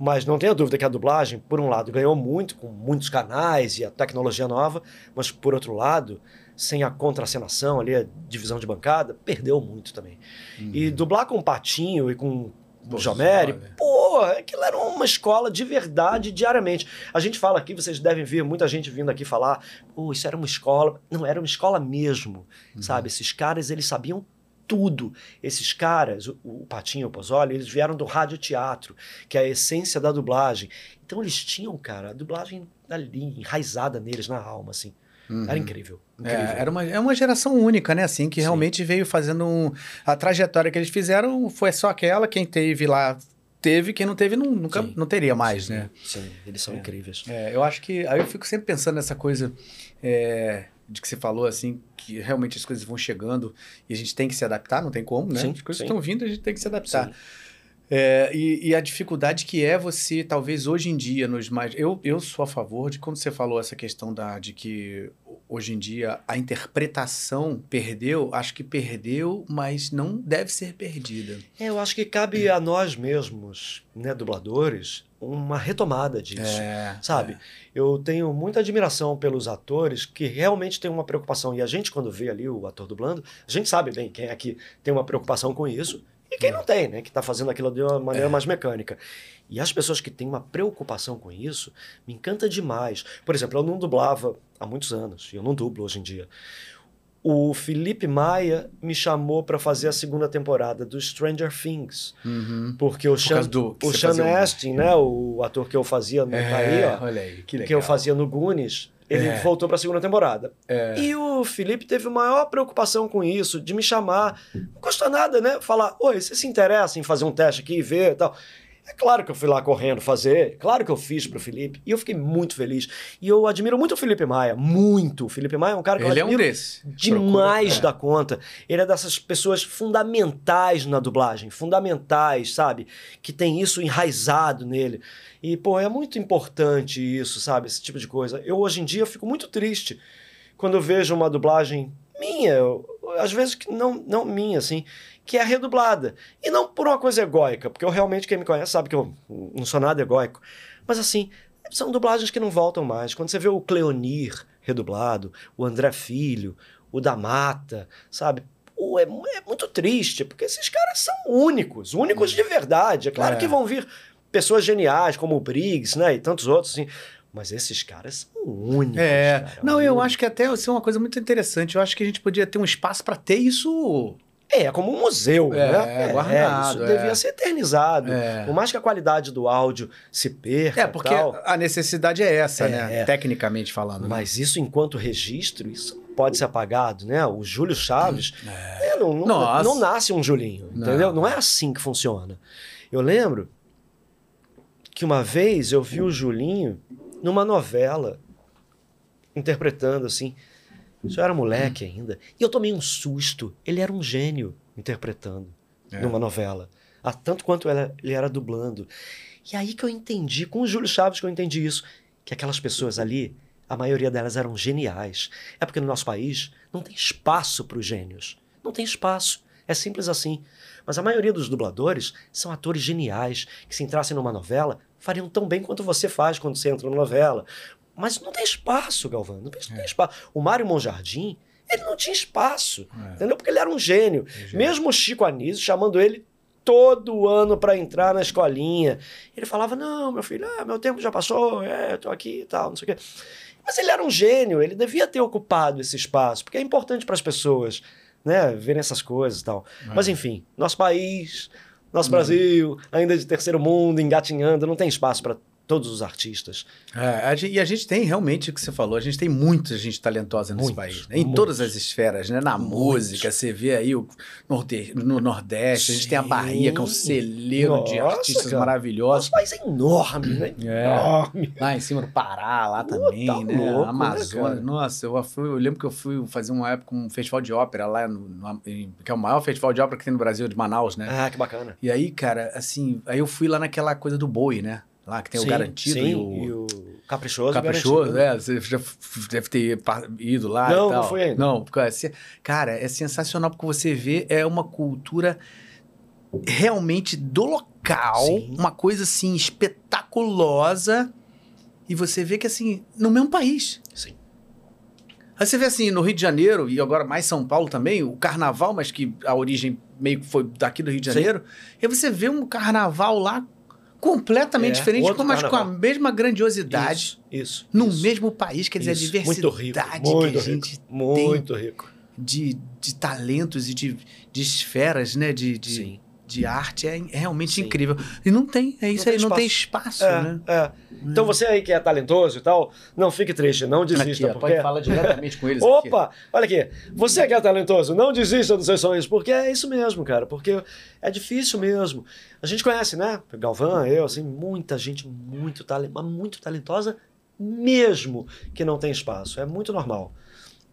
Mas não tenha dúvida que a dublagem, por um lado, ganhou muito com muitos canais e a tecnologia nova, mas por outro lado, sem a contracenação ali, a divisão de bancada, perdeu muito também. E dublar com o Patinho e com o Pô, Jomeri, olha. pô, aquilo era uma escola de verdade diariamente. A gente fala aqui, vocês devem ver muita gente vindo aqui falar, pô, isso era uma escola. Não, era uma escola mesmo, sabe? Esses caras, eles sabiam tudo. Esses caras, o, o Patinho e o Pozzoli, eles vieram do rádio teatro, que é a essência da dublagem. Então eles tinham, cara, a dublagem ali, enraizada neles, na alma, assim. Era incrível. É, era uma, é uma geração única, né? Assim, que Sim. realmente veio fazendo um, a trajetória que eles fizeram foi só aquela. Quem teve lá teve, quem não teve não, nunca Sim. não teria mais, Sim, né? Sim, eles são incríveis. É, eu acho que. Aí eu fico sempre pensando nessa coisa é, de que você falou, assim, que realmente as coisas vão chegando e a gente tem que se adaptar, não tem como, né? As coisas estão vindo, a gente tem que se adaptar. É, e, e a dificuldade que é você, talvez hoje em dia, nos mais. Eu, eu sou a favor de quando você falou essa questão da, de que hoje em dia a interpretação perdeu, acho que perdeu, mas não deve ser perdida. É, eu acho que cabe a nós mesmos, né, dubladores, uma retomada disso. É, Sabe? Eu tenho muita admiração pelos atores que realmente têm uma preocupação. E a gente, quando vê ali o ator dublando, a gente sabe bem quem é que tem uma preocupação com isso e quem não tem, né? Que está fazendo aquilo de uma maneira mais mecânica. E as pessoas que têm uma preocupação com isso, me encanta demais. Por exemplo, eu não dublava há muitos anos, e eu não dublo hoje em dia. o Felipe Maia me chamou pra fazer a segunda temporada do Stranger Things. Uhum. Porque o Sean, causa do o Sean Astin, né, o ator que eu fazia no tá aí, ó, olha aí, que que eu fazia no Goonies, ele É. voltou pra segunda temporada. É. E o Felipe teve maior preocupação com isso, de me chamar. Não custa nada, né? Falar, oi, você se interessa em fazer um teste aqui e ver e tal. É claro que eu fui lá correndo fazer, claro que eu fiz pro Felipe, e eu fiquei muito feliz. E eu admiro muito o Felipe Maia, muito. O Felipe Maia é um cara que Ele é eu um admiro desses. demais Procura- da conta. Ele é dessas pessoas fundamentais na dublagem, fundamentais, sabe? Que tem isso enraizado nele. E, pô, é muito importante isso, sabe? Esse tipo de coisa. Eu, hoje em dia, fico muito triste quando eu vejo uma dublagem minha, eu- às vezes que não, não minha, assim, que é redublada. E não por uma coisa egóica, porque eu realmente, quem me conhece sabe que eu não sou nada egóico. Mas, assim, são dublagens que não voltam mais. Quando você vê o Cleonir redublado, o André Filho, o da Mata, sabe? Pô, é, é muito triste, porque esses caras são únicos, únicos de verdade. É claro É. que vão vir pessoas geniais, como o Briggs, né? E tantos outros, assim. Mas esses caras são únicos. É. cara, Não, eu acho que até isso é uma coisa muito interessante. Eu acho que a gente podia ter um espaço pra ter isso. É, é como um museu, É, né? guardado, isso é. devia ser eternizado. É. Por mais que a qualidade do áudio se perca É, porque tal, a necessidade é essa, É, né? é. Tecnicamente falando. né? mas isso enquanto registro, isso não pode ser apagado, né? O Júlio Chaves, é, não, não, Nossa. não nasce um Julinho, Não. entendeu? Não é assim que funciona. Eu lembro que uma vez eu vi o Julinho numa novela, interpretando assim. Eu era moleque ainda. E eu tomei um susto. Ele era um gênio interpretando É. numa novela. A tanto quanto ela- ele era dublando. E aí que eu entendi, com o Júlio Chaves que eu entendi isso, que aquelas pessoas ali, a maioria delas eram geniais. É porque no nosso país não tem espaço para os gênios. Não tem espaço. É simples assim. Mas a maioria dos dubladores são atores geniais que, se entrassem numa novela, fariam tão bem quanto você faz quando você entra numa novela. Mas não tem espaço, Galvão. Não tem, não tem espaço. O Mário Monjardim, ele não tinha espaço. É. Entendeu? Porque ele era um gênio. gênio. Mesmo o Chico Anísio chamando ele todo ano para entrar na escolinha. Ele falava: Não, meu filho, ah, meu tempo já passou, é, eu tô aqui e tal, não sei o quê. Mas ele era um gênio, ele devia ter ocupado esse espaço, porque é importante para as pessoas né, verem essas coisas e tal. É. Mas enfim, nosso país, nosso Brasil, ainda de terceiro mundo, engatinhando, não tem espaço para todos os artistas. É, a gen- e a gente tem realmente o que você falou, a gente tem muita gente talentosa nesse Muitos, país, né? em muitos. todas as esferas, né? Na música, você vê aí o norde- no Nordeste, a gente tem a Sim. Bahia, que é um celeiro de Nossa, artistas cara. maravilhosos. Nosso país é enorme, né? É. Enorme. Lá em cima do Pará, lá também, tá né? louco, né, Amazonas. Nossa, eu, fui, eu lembro que eu fui fazer uma época um festival de ópera lá, no, no- que é o maior festival de ópera que tem no Brasil, de Manaus, né? Ah, que bacana. E aí, cara, assim, aí eu fui lá naquela coisa do boi, né? Lá que tem o Sim, garantido sim, e o. caprichoso. Caprichoso, garantido. é. Você já deve ter ido lá Não, e tal. não fui ainda. Não, porque, assim, cara, é sensacional porque você vê, é uma cultura realmente do local, Sim. uma coisa assim espetaculosa, e você vê que assim, no mesmo país. Sim. Aí você vê assim, no Rio de Janeiro, e agora mais São Paulo também, o carnaval, mas que a origem meio que foi daqui do Rio de Sim. Janeiro, e aí você vê um carnaval lá completamente É, diferente, mas com a mesma grandiosidade Isso. isso num isso, mesmo país, quer dizer, isso. a diversidade Muito rico. Muito que a rico. gente Muito rico. de, de talentos e de, de esferas, né, de, de, Sim. De arte é, é realmente Sim. incrível. E não tem, é isso tem aí, não tem espaço, É, né? é. Então você aí que é talentoso e tal, não fique triste, não desista. Aqui, porque... pode falar diretamente com eles aqui. Opa, olha aqui. Você que é talentoso, não desista dos seus sonhos, porque é isso mesmo, cara. Porque é difícil mesmo. A gente conhece, né? Galvão, eu, assim, muita gente muito, tale- muito talentosa mesmo que não tem espaço. É muito normal.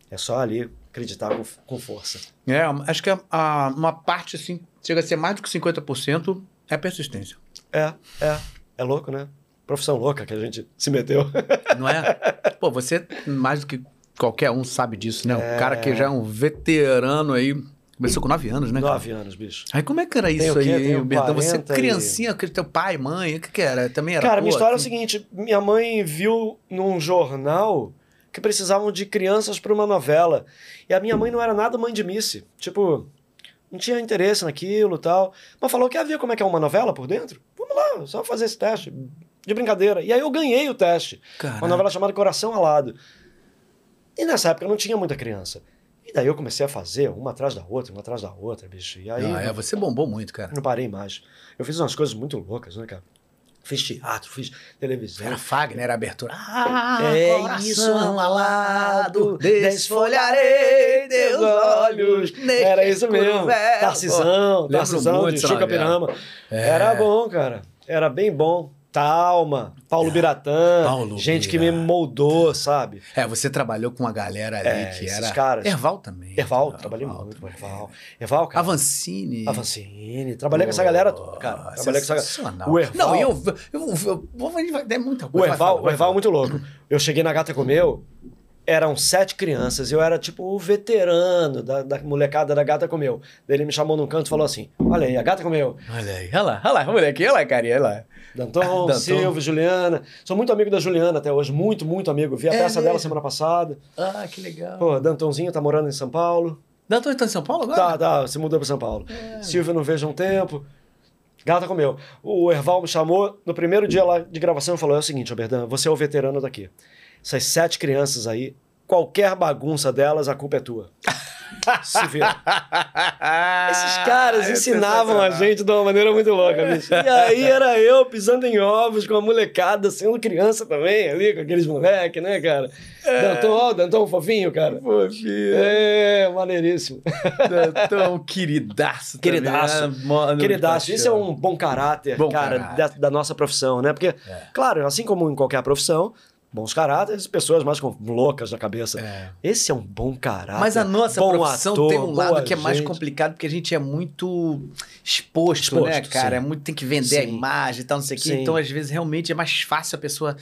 É só ali acreditar com, força. É, acho que a- a- uma parte, assim, chega a ser mais do que 50% é persistência. É, é. É louco, né? Profissão louca que a gente se meteu. Não é? Pô, você, mais do que qualquer um, sabe disso, né? É. O cara que já é um veterano aí, começou com 9 anos, né? cara? Nove anos, bicho. Aí como é que era isso aí, Tenho Bertão? Você 40 e- criancinha, que teu pai, mãe, o que que era? Também era Cara, minha pô, história é o assim? seguinte: minha mãe viu num jornal que precisavam de crianças para uma novela. E a minha mãe não era nada mãe de Missy. Tipo, não tinha interesse naquilo e tal. Mas falou que havia como é que é uma novela por dentro. Vamos lá, só fazer esse teste. De brincadeira. E aí eu ganhei o teste. Caraca. Uma novela chamada Coração Alado. E nessa época não tinha muita criança. E daí eu comecei a fazer uma atrás da outra, uma atrás da outra, bicho. E aí Ah, é, você bombou muito, cara. não parei mais. Eu fiz umas coisas muito loucas, né, cara? Fiz teatro, fiz televisão. Era Fagner, era abertura. Ah, É coração isso, alado, desfolharei teus olhos. Era isso mesmo. Tarcisão, Tarcisão de novela. Pirama. É. Era bom, cara. Era bem bom. Talma, Paulo Biratã, É. Paulo gente que me moldou, sabe? É, você trabalhou com uma galera ali É, que esses era. caras. Erval também. Erval, trabalhei muito com Erval. Erval, cara. Avancini. Avancini. Trabalhei com essa galera toda, cara. Trabalhei com essa sensacional. O Erval. Não, eu. eu, eu, eu, é muita O coisa. vai Erval, falar, o Erval é muito louco. Eu cheguei na Gata Comeu, eram sete crianças, eu era tipo o veterano da, da molecada da Gata Comeu. Daí ele me chamou num canto e falou assim: Olha aí, a Gata Comeu. Olha aí, olha lá, olha lá, moleque, olha lá, carinha, olha lá. Danton, Danton. Silvio, Juliana. Sou muito amigo da Juliana até hoje, muito, muito amigo. Vi a É peça dela semana passada. Ah, que legal. Pô, Dantonzinho tá morando em São Paulo. Danton está em São Paulo agora? Tá, tá, se mudou pra São Paulo. Silvio não vejo há um tempo. Gata comeu. O Erval me chamou no primeiro dia lá de gravação e falou: é o seguinte, Oberdan, você é o veterano daqui. Essas sete crianças aí, qualquer bagunça delas, a culpa é tua. Se vira. Esses caras É ensinavam a gente de uma maneira muito louca, bicho. E aí era eu pisando em ovos com a molecada, sendo criança também, ali, com aqueles moleques, né, cara? Danton, ó, Danton fofinho, cara. Fofinho. É, maneiríssimo. Danton, queridaço. também, Queridaço. né? Mano, Queridaço, isso é um bom caráter, Bom cara, caráter. Da, da nossa profissão, né? Porque, claro, assim como em qualquer profissão, bons caráteres, pessoas mais com- loucas da cabeça. É. Esse é um bom caráter. Mas a nossa bom profissão ator, tem um lado que é mais gente. complicado, porque a gente é muito exposto, Exposto, né, cara? sim. É muito, tem que vender a Sim. imagem e tal, não sei o quê. Então, às vezes, realmente é mais fácil a pessoa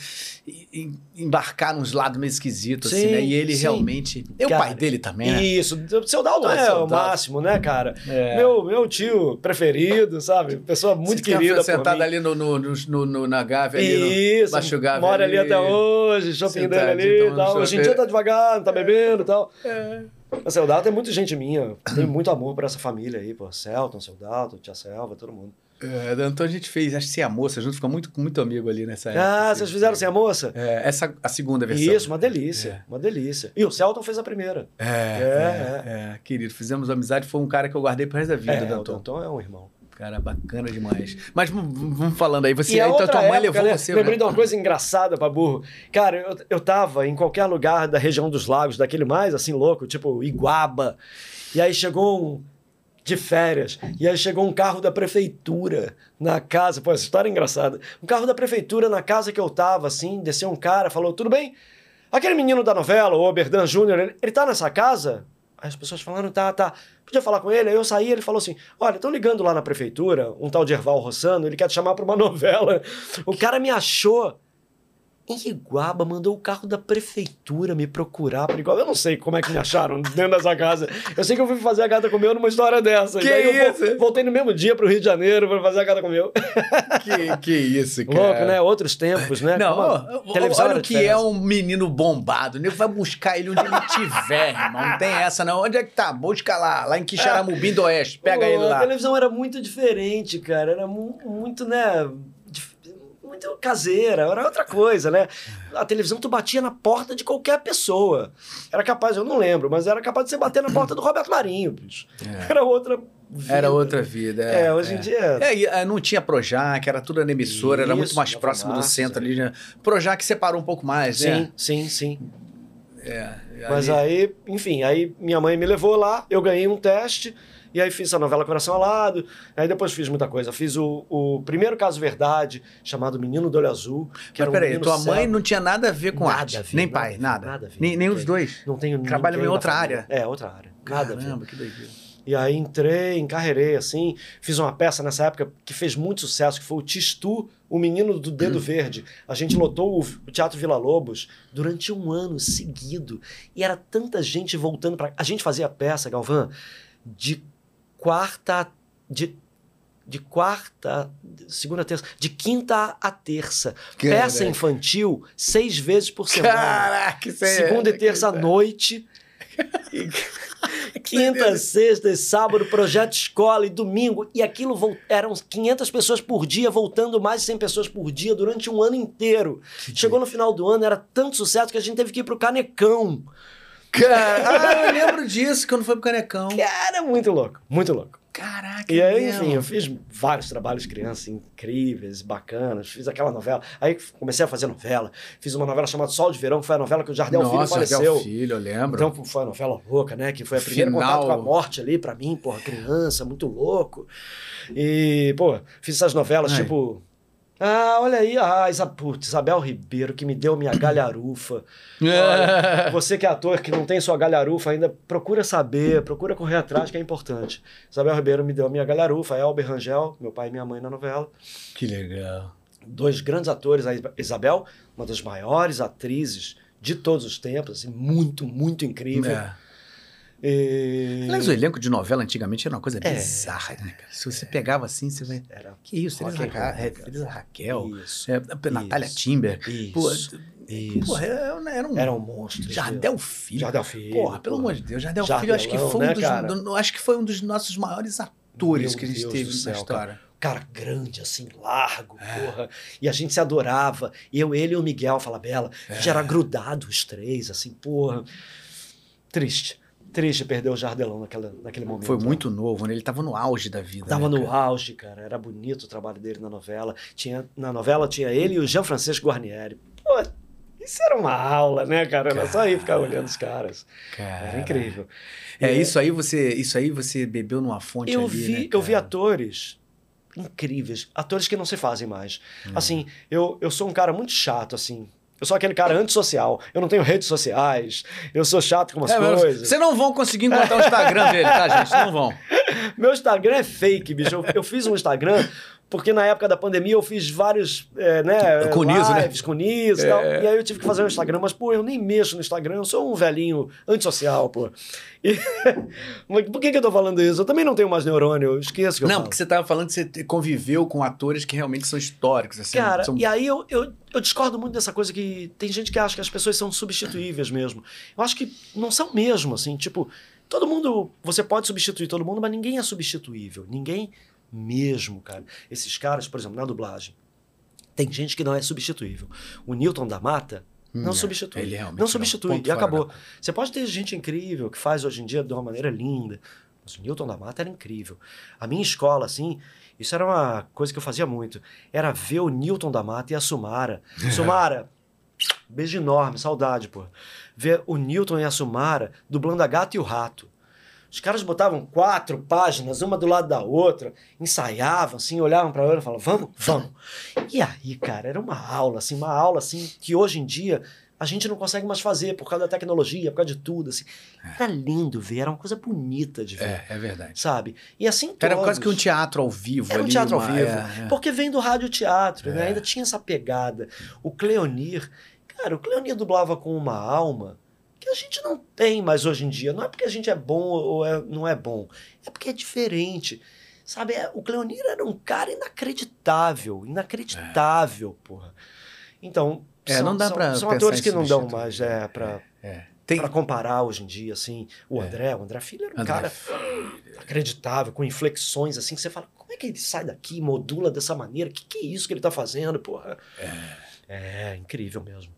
em- em- embarcar nos lados meio esquisitos, assim, Sim, né? E ele realmente. E o Cara, pai dele também, né? Isso, seu Dalton Pô, é seu o máximo, né, cara? É. Meu, meu tio preferido, sabe? Pessoa muito Você querida sentado ali no, no, no, no- no- na Gávea, ali no Isso, Baixo Gávea. mora ali até hoje, shopping dele sentadinho, ali e tal. Hoje em dia tá devagar, não tá bebendo e tal. É. Mas seu Dalton é muito gente minha. Tenho muito amor por essa família aí, pô. Celton, seu Dalton, tia Selva, todo mundo. É, então a gente fez, acho que sem a moça junto, ficou muito, muito amigo ali nessa época. Ah, assim, vocês fizeram sem a moça? É, essa a segunda versão. Isso, uma delícia, uma delícia. E o Celton fez a primeira. É, É, é, é, querido, fizemos amizade, foi um cara que eu guardei pro resto da vida, É, o Danton. Danton é um irmão. Cara, bacana demais. Mas vamos falando aí, você, a aí, então tua mãe época, levou né? você, Lembrei né? de uma coisa engraçada pra burro. Cara, eu, eu tava em qualquer lugar da região dos lagos, daquele mais assim louco, tipo Iguaba. E aí chegou um. De férias. E aí chegou um carro da prefeitura na casa. Pô, essa história é engraçada. Um carro da prefeitura na casa que eu tava, assim. Desceu um cara, falou: Tudo bem? Aquele menino da novela, o Oberdan Júnior, ele, ele tá nessa casa? Aí as pessoas falaram, tá, tá. Podia falar com ele? Aí eu saí ele falou assim: olha, estão ligando lá na prefeitura, um tal de Erval Rossano, ele quer te chamar pra uma novela. O cara me achou em Iguaba, mandou o carro da prefeitura me procurar para Iguaba. Eu não sei como é que me acharam dentro dessa casa. Eu sei que eu fui fazer a gata comeu numa história dessa. Que eu isso? vo- voltei no mesmo dia pro Rio de Janeiro para fazer a gata comeu. Que, que isso, cara. Louco, né? Outros tempos, né? Não, a ó, televisão olha o que é diferente. um menino bombado. O nego vai buscar ele onde ele tiver, irmão. Não tem essa, não. Onde é que tá? Busca lá, lá em Quixaramubim do Oeste. Pega Pô, ele A lá. televisão era muito diferente, cara. Era mu- muito, né? Muito caseira, era outra coisa, né? A televisão tu batia na porta de qualquer pessoa. Era capaz, eu não lembro, mas era capaz de você bater na porta do Roberto Marinho, bicho. Era outra vida. Era outra vida. É, hoje em dia. É, e, eh, não tinha Projac, era tudo na emissora, era muito Isso, mais próximo do Max, centro é. ali. Né? Projac separou um pouco mais, Sim, né? sim, sim. É, Mas aí, enfim, aí minha mãe me levou lá, eu ganhei um teste, e aí fiz a novela Coração Alado, aí depois fiz muita coisa. Fiz o, o primeiro caso verdade, chamado Menino do Olho Azul. Que Mas era um peraí, tua cego. mãe não tinha nada a ver com Nada arte. a ver, nem nada pai, a nada. nada a ver, nem, nem os dois. Não tenho Trabalham ninguém em outra área. É, outra área. Nada a ver. Caramba, que doideira. E aí entrei, encarreirei assim, fiz uma peça nessa época que fez muito sucesso, que foi o Tistu, o Menino do Dedo Verde. A gente lotou o, Teatro Vila Lobos durante um ano seguido. E era tanta gente voltando para A gente fazia peça, Galvão, de quarta... De, de quarta, segunda, terça, de quinta a terça. Caraca. Peça infantil, seis vezes por semana. Caraca, isso é... Segunda e terça à noite. E Quinta, sexta e sábado, projeto escola e domingo. E aquilo eram 500 pessoas por dia, voltando mais de 100 pessoas por dia durante um ano inteiro. Chegou no final do ano, era tanto sucesso que a gente teve que ir pro Canecão. Cara, ah, eu lembro disso, quando foi pro Canecão. Cara, muito louco, muito louco. Caraca, E aí, mesmo. enfim, eu fiz vários trabalhos crianças incríveis, bacanas. Fiz aquela novela. Aí comecei a fazer novela. Fiz uma novela chamada Sol de Verão, que foi a novela que o Jardel Filho Nossa, faleceu. Jardel Filho, eu lembro. Então foi uma novela louca, né? Que foi a primeira Final. contato com a morte ali pra mim, porra, criança, muito louco. E, pô, fiz essas novelas Ai. tipo. Ah, olha aí, ah, Isa, putz, Isabel Ribeiro, que me deu minha galharufa. Olha, você que é ator, que não tem sua galharufa ainda, procura saber, procura correr atrás, que é importante. Isabel Ribeiro me deu minha galharufa, Elber Rangel, meu pai e minha mãe na novela. que legal. Dois grandes atores, a Isabel, uma das maiores atrizes de todos os tempos, assim, muito, muito incrível. É. E... Aliás, o elenco de novela antigamente era uma coisa É. bizarra, né, cara? Se você pegava assim, você vai. Era Que isso, Teresa, Ra é. Teresa Raquel, Isso. é, Natália Isso. Timber. Isso. Pô, Isso. Porra, era, um. Era um monstro. Jardel Filho. Jardel Filho. Porra, pelo amor de Deus, Jardel Filho, acho que foi um né, dos. do- acho que foi um dos nossos maiores atores Meu que a gente Deus teve do na céu, história. Cara grande, assim, largo, É. porra. E a gente se adorava. Eu, ele e o Miguel Falabella. A gente É. era grudado, os três, assim, porra. Triste. Triste perder o Jardelão naquela, naquele momento. Foi né? muito novo, né? Ele tava no auge da vida. Tava né, no cara? auge, cara. Era bonito o trabalho dele na novela. Tinha, na novela tinha ele e o Jean Francisco Guarnieri. Pô, isso era uma aula, né, cara? Era só ir ficar olhando os caras. Era Cara. incrível. É, isso aí você, isso aí você bebeu numa fonte eu ali, vi, né, eu vi cara? atores incríveis, atores que não se fazem mais. Hum. Assim, eu, eu sou um cara muito chato, assim. Eu sou aquele cara antissocial. Eu não tenho redes sociais. Eu sou chato com umas É, coisas. Vocês não vão conseguir encontrar o Instagram dele, tá, gente? Não vão. Meu Instagram é fake, bicho. Eu, eu fiz um Instagram porque na época da pandemia eu fiz vários, é, né, Com né? lives com Niso e tal. E aí eu tive que fazer um Instagram, mas, pô, eu nem mexo no Instagram, eu sou um velhinho antissocial, pô. E... mas por que, que eu tô falando isso? Eu também não tenho mais neurônio, eu esqueço que eu Não, falo. porque você tava falando que você conviveu com atores que realmente são históricos, assim. Cara, são... e aí eu, eu, eu discordo muito dessa coisa que tem gente que acha que as pessoas são substituíveis mesmo. Eu acho que não são mesmo, assim, tipo, todo mundo, você pode substituir todo mundo, mas ninguém é substituível. Ninguém mesmo, cara. Esses caras, por exemplo, na dublagem, tem gente que não é substituível. O Newton da Mata não Hum, substitui. ele realmente não é substitui. ponto e acabou. da- Você pode ter gente incrível que faz hoje em dia de uma maneira linda. Mas o Newton da Mata era incrível. A minha escola, assim, isso era uma coisa que eu fazia muito. Era ver o Newton da Mata e a Sumara. Sumara, beijo enorme, saudade, pô. Ver o Newton e a Sumara dublando a Gata e o Rato. Os caras botavam quatro páginas, uma do lado da outra, ensaiavam, assim, olhavam para outra e falavam, vamos, vamos. E aí, cara, era uma aula, assim, uma aula, assim, que hoje em dia a gente não consegue mais fazer por causa da tecnologia, por causa de tudo, assim. Era lindo ver, era uma coisa bonita de ver, É, é verdade. sabe? E assim Era todos. quase que um teatro ao vivo Era um ali, teatro ao uma- vivo. é, é. Porque vem do rádio teatro, né? É. Ainda tinha essa pegada. O Cleonir, cara, o Cleonir dublava com uma alma que a gente não tem mais hoje em dia. Não é porque a gente é bom ou é- não é bom. É porque é diferente. Sabe, é- o Cleonir era um cara inacreditável. Inacreditável, porra. Então, É, são, não dá são, são atores que não dão mais é, pra, É. Tem... pra comparar hoje em dia, assim. O É. André, o André Filho era um André cara acreditável, com inflexões assim, que você fala, como é que ele sai daqui, modula dessa maneira? Que que é isso que ele tá fazendo, porra? É, incrível mesmo.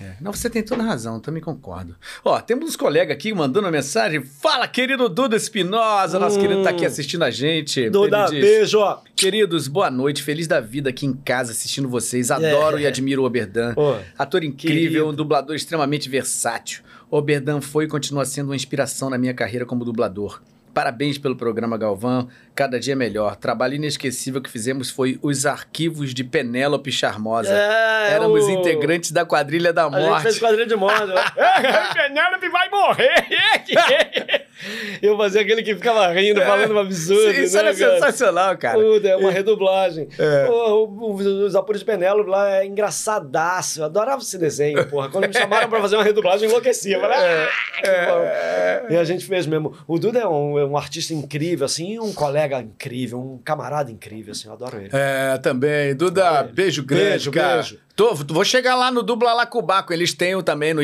É. Não, você tem toda a razão, também concordo. Ó, temos uns colegas aqui mandando uma mensagem. Fala, querido Duda Espinosa, nosso Hum. querido tá aqui assistindo a gente. Duda, diz, beijo, ó. Queridos, boa noite, feliz da vida aqui em casa assistindo vocês. Adoro É. e admiro o Oberdan. Ator incrível, um dublador extremamente versátil. Oberdan foi e continua sendo uma inspiração na minha carreira como dublador. Parabéns pelo programa Galvão, cada dia melhor. Trabalho inesquecível que fizemos foi os arquivos de Penélope Charmosa. é, Éramos o- integrantes da quadrilha da A gente morte. fez quadrilha de moda. Penélope vai morrer! Eu fazia aquele que ficava rindo, falando um absurdo. Isso né, era cara? sensacional, cara. Puta, é uma redublagem. É. O- o- os Apuros de Penélope lá é engraçadaço. Eu adorava esse desenho, porra. Quando me chamaram pra fazer uma redublagem, eu enlouquecia. Eu Falei, ah, que bom. E a gente fez mesmo. O Duda é um, é um artista incrível, assim, um colega incrível, um camarada incrível, assim. Eu adoro ele. É, também. Duda, Olha, beijo grande, beijo, cara. beijo. Tô, vou chegar lá no Dubla Lacubaco. Eles têm também no,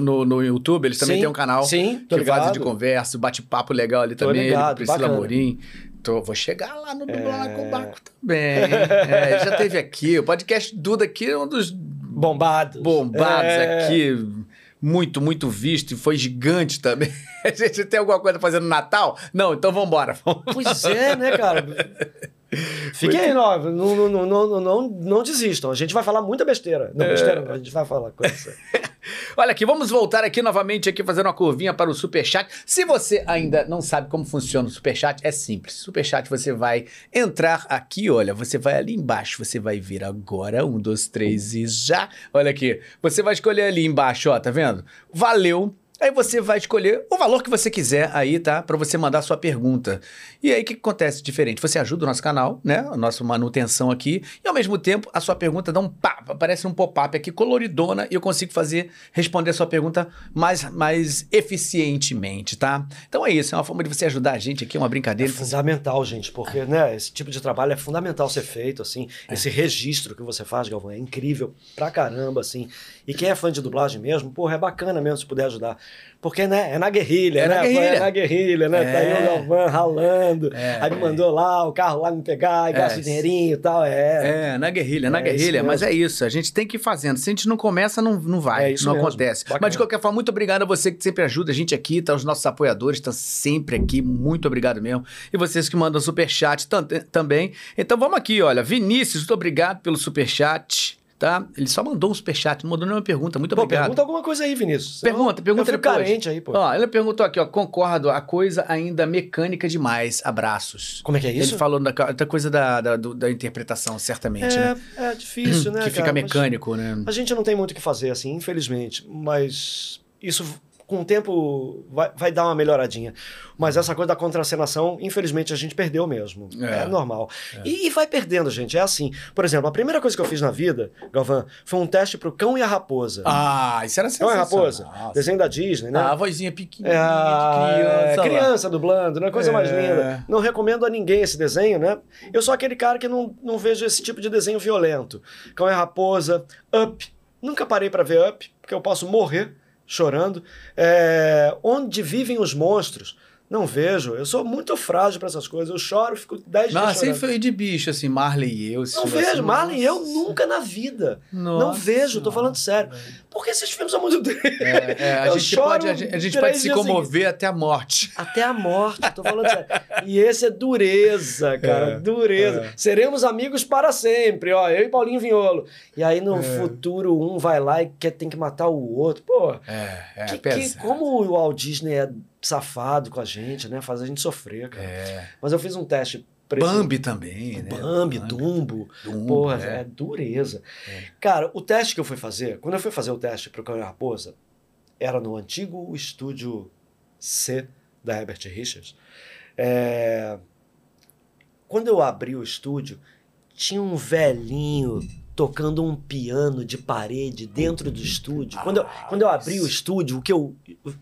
no, no, YouTube, eles também Sim, têm um canal sim, que fazem de conversa, bate-papo legal ali Tô também. ele ligado, Priscila bacana. Morim. Tô, vou chegar lá no Dubla É. Lacubaco também. É, já teve aqui. O podcast Duda aqui é um dos Bombado. bombados É. aqui. Muito, muito visto e foi gigante também. A gente tem alguma coisa fazendo no Natal? Não, então vambora. Pois é, né, cara? Fiquem aí, não, não, não, não, não, não, desistam. A gente vai falar muita besteira. Não, besteira não, a gente vai falar coisa. Olha aqui, vamos voltar aqui novamente aqui fazendo uma curvinha para o Superchat. Se você ainda não sabe como funciona o Superchat, é simples. Superchat você vai entrar aqui, olha, você vai ali embaixo, você vai ver agora, um, dois, três e já. Olha aqui, você vai escolher ali embaixo, ó, tá vendo? Valeu, Aí você vai escolher o valor que você quiser aí, tá? Para você mandar a sua pergunta. E aí o que acontece diferente? Você ajuda o nosso canal, né? A nossa manutenção aqui. E ao mesmo tempo, a sua pergunta dá um pá, aparece um pop-up aqui coloridona e eu consigo fazer, responder a sua pergunta mais, mais eficientemente, tá? Então é isso, é uma forma de você ajudar a gente aqui, é uma É brincadeira. fundamental, gente, porque né, esse tipo de trabalho é fundamental ser feito, assim. Esse registro que você faz, Galvão, é incrível pra caramba, assim. E quem é fã de dublagem mesmo, porra, é bacana mesmo se puder ajudar. Porque, né, é na guerrilha, É né? na pô, guerrilha. É na guerrilha, né? Tá aí É. o Galvão ralando. É, aí me é. mandou lá, o carro lá me pegar, e É. gasta dinheirinho e tal. É. É, na guerrilha, na É guerrilha, mas é isso, a gente tem que ir fazendo. Se a gente não começa, não, não vai, É isso não mesmo. acontece. Bacana. Mas de qualquer forma, muito obrigado a você que sempre ajuda a gente aqui, tá? Os nossos apoiadores estão sempre aqui, muito obrigado mesmo. E vocês que mandam superchat tam- também. Então vamos aqui, olha, Vinícius, muito obrigado pelo superchat, tá? Ele só mandou um superchat, não mandou nenhuma pergunta, muito Pô, obrigado. pergunta alguma coisa aí, Vinícius. Pergunta, pergunta eu depois. carente aí, pô. Ó, ele perguntou aqui, ó, concordo, a coisa ainda mecânica demais, abraços. Como é que é isso? Ele falou da, da coisa da, da, da interpretação, certamente, né? é, é difícil, né, que fica cara? Mas- mecânico, né? A gente não tem muito o que fazer, assim, infelizmente. Mas isso, com o tempo, vai, vai dar uma melhoradinha. Mas essa coisa da contracenação, infelizmente, a gente perdeu mesmo. É. É, normal. E, e vai perdendo, gente. É assim. Por exemplo, a primeira coisa que eu fiz na vida, Galvão, foi um teste pro Cão e a Raposa. Ah, isso era Cão e a sensacional. Raposa. Nossa. Desenho da Disney, né? Ah, a vozinha pequenininha É, a- de criança. é, criança dublando, né? Coisa mais É. linda. Não recomendo a ninguém esse desenho, né? Eu sou aquele cara que não, não vejo esse tipo de desenho violento. Cão e Raposa, Up. Nunca parei pra ver Up, porque eu posso morrer chorando. É, Onde vivem os monstros? Não vejo. Eu sou muito frágil pra essas coisas. Eu choro, fico 10 Não, dias assim chorando. foi de bicho, assim, Marley e eu. Não vejo. assim, Marley e eu nunca na vida. Nossa não vejo, tô falando sério. Porque esses filmes são muito... É, é, a gente pode, a gente, a gente pode se comover até a morte. Até a morte, tô falando sério. E esse é dureza, cara, É, dureza. é. Seremos amigos para sempre, ó, eu e Paulinho Vinholo. E aí no É. futuro um vai lá e quer, tem que matar o outro. Pô, É, é, que, que- como o Walt Disney é safado com a gente, né? Faz a gente sofrer, cara. É. Mas eu fiz um teste pra esse- Bambi também, né? Bambi, Dumbo. Dumbo, Porra, é. é, dureza. É. Cara, o teste que eu fui fazer, quando eu fui fazer o teste pro Cão e a Raposa, era no antigo estúdio C da Herbert Richards. É, Quando eu abri o estúdio, tinha um velhinho tocando um piano de parede dentro do estúdio. Quando eu, quando eu abri o estúdio, o que eu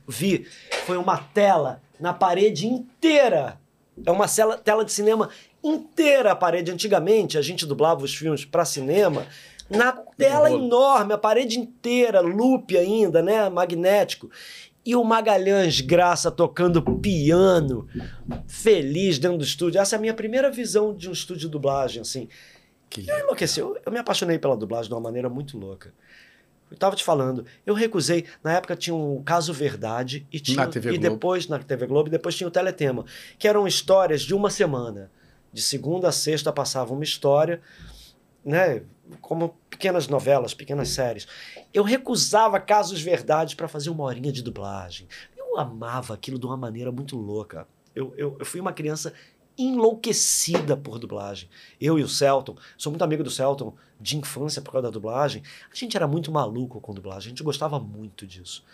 vi foi uma tela na parede inteira. É uma cela- tela de cinema inteira a parede. Antigamente, a gente dublava os filmes para cinema na tela enorme, a parede inteira, loop ainda, né? Magnético. E o Magalhães Graça tocando piano, feliz dentro do estúdio. Essa é a minha primeira visão de um estúdio de dublagem, assim. Que Eu enlouqueci. Eu, eu me apaixonei pela dublagem de uma maneira muito louca. Eu tava te falando, eu recusei. Na época tinha o Caso Verdade e tinha. Na TV e Globo. depois, na TV Globo, e depois tinha o Teletema, que eram histórias de uma semana. De segunda a sexta passava uma história, né? Como pequenas novelas, pequenas séries. Eu recusava casos verdades para fazer uma horinha de dublagem. Eu amava aquilo de uma maneira muito louca. Eu, eu, eu fui uma criança enlouquecida por dublagem. Eu e o Celton, sou muito amigo do Celton de infância por causa da dublagem. A gente era muito maluco com dublagem, a gente gostava muito disso.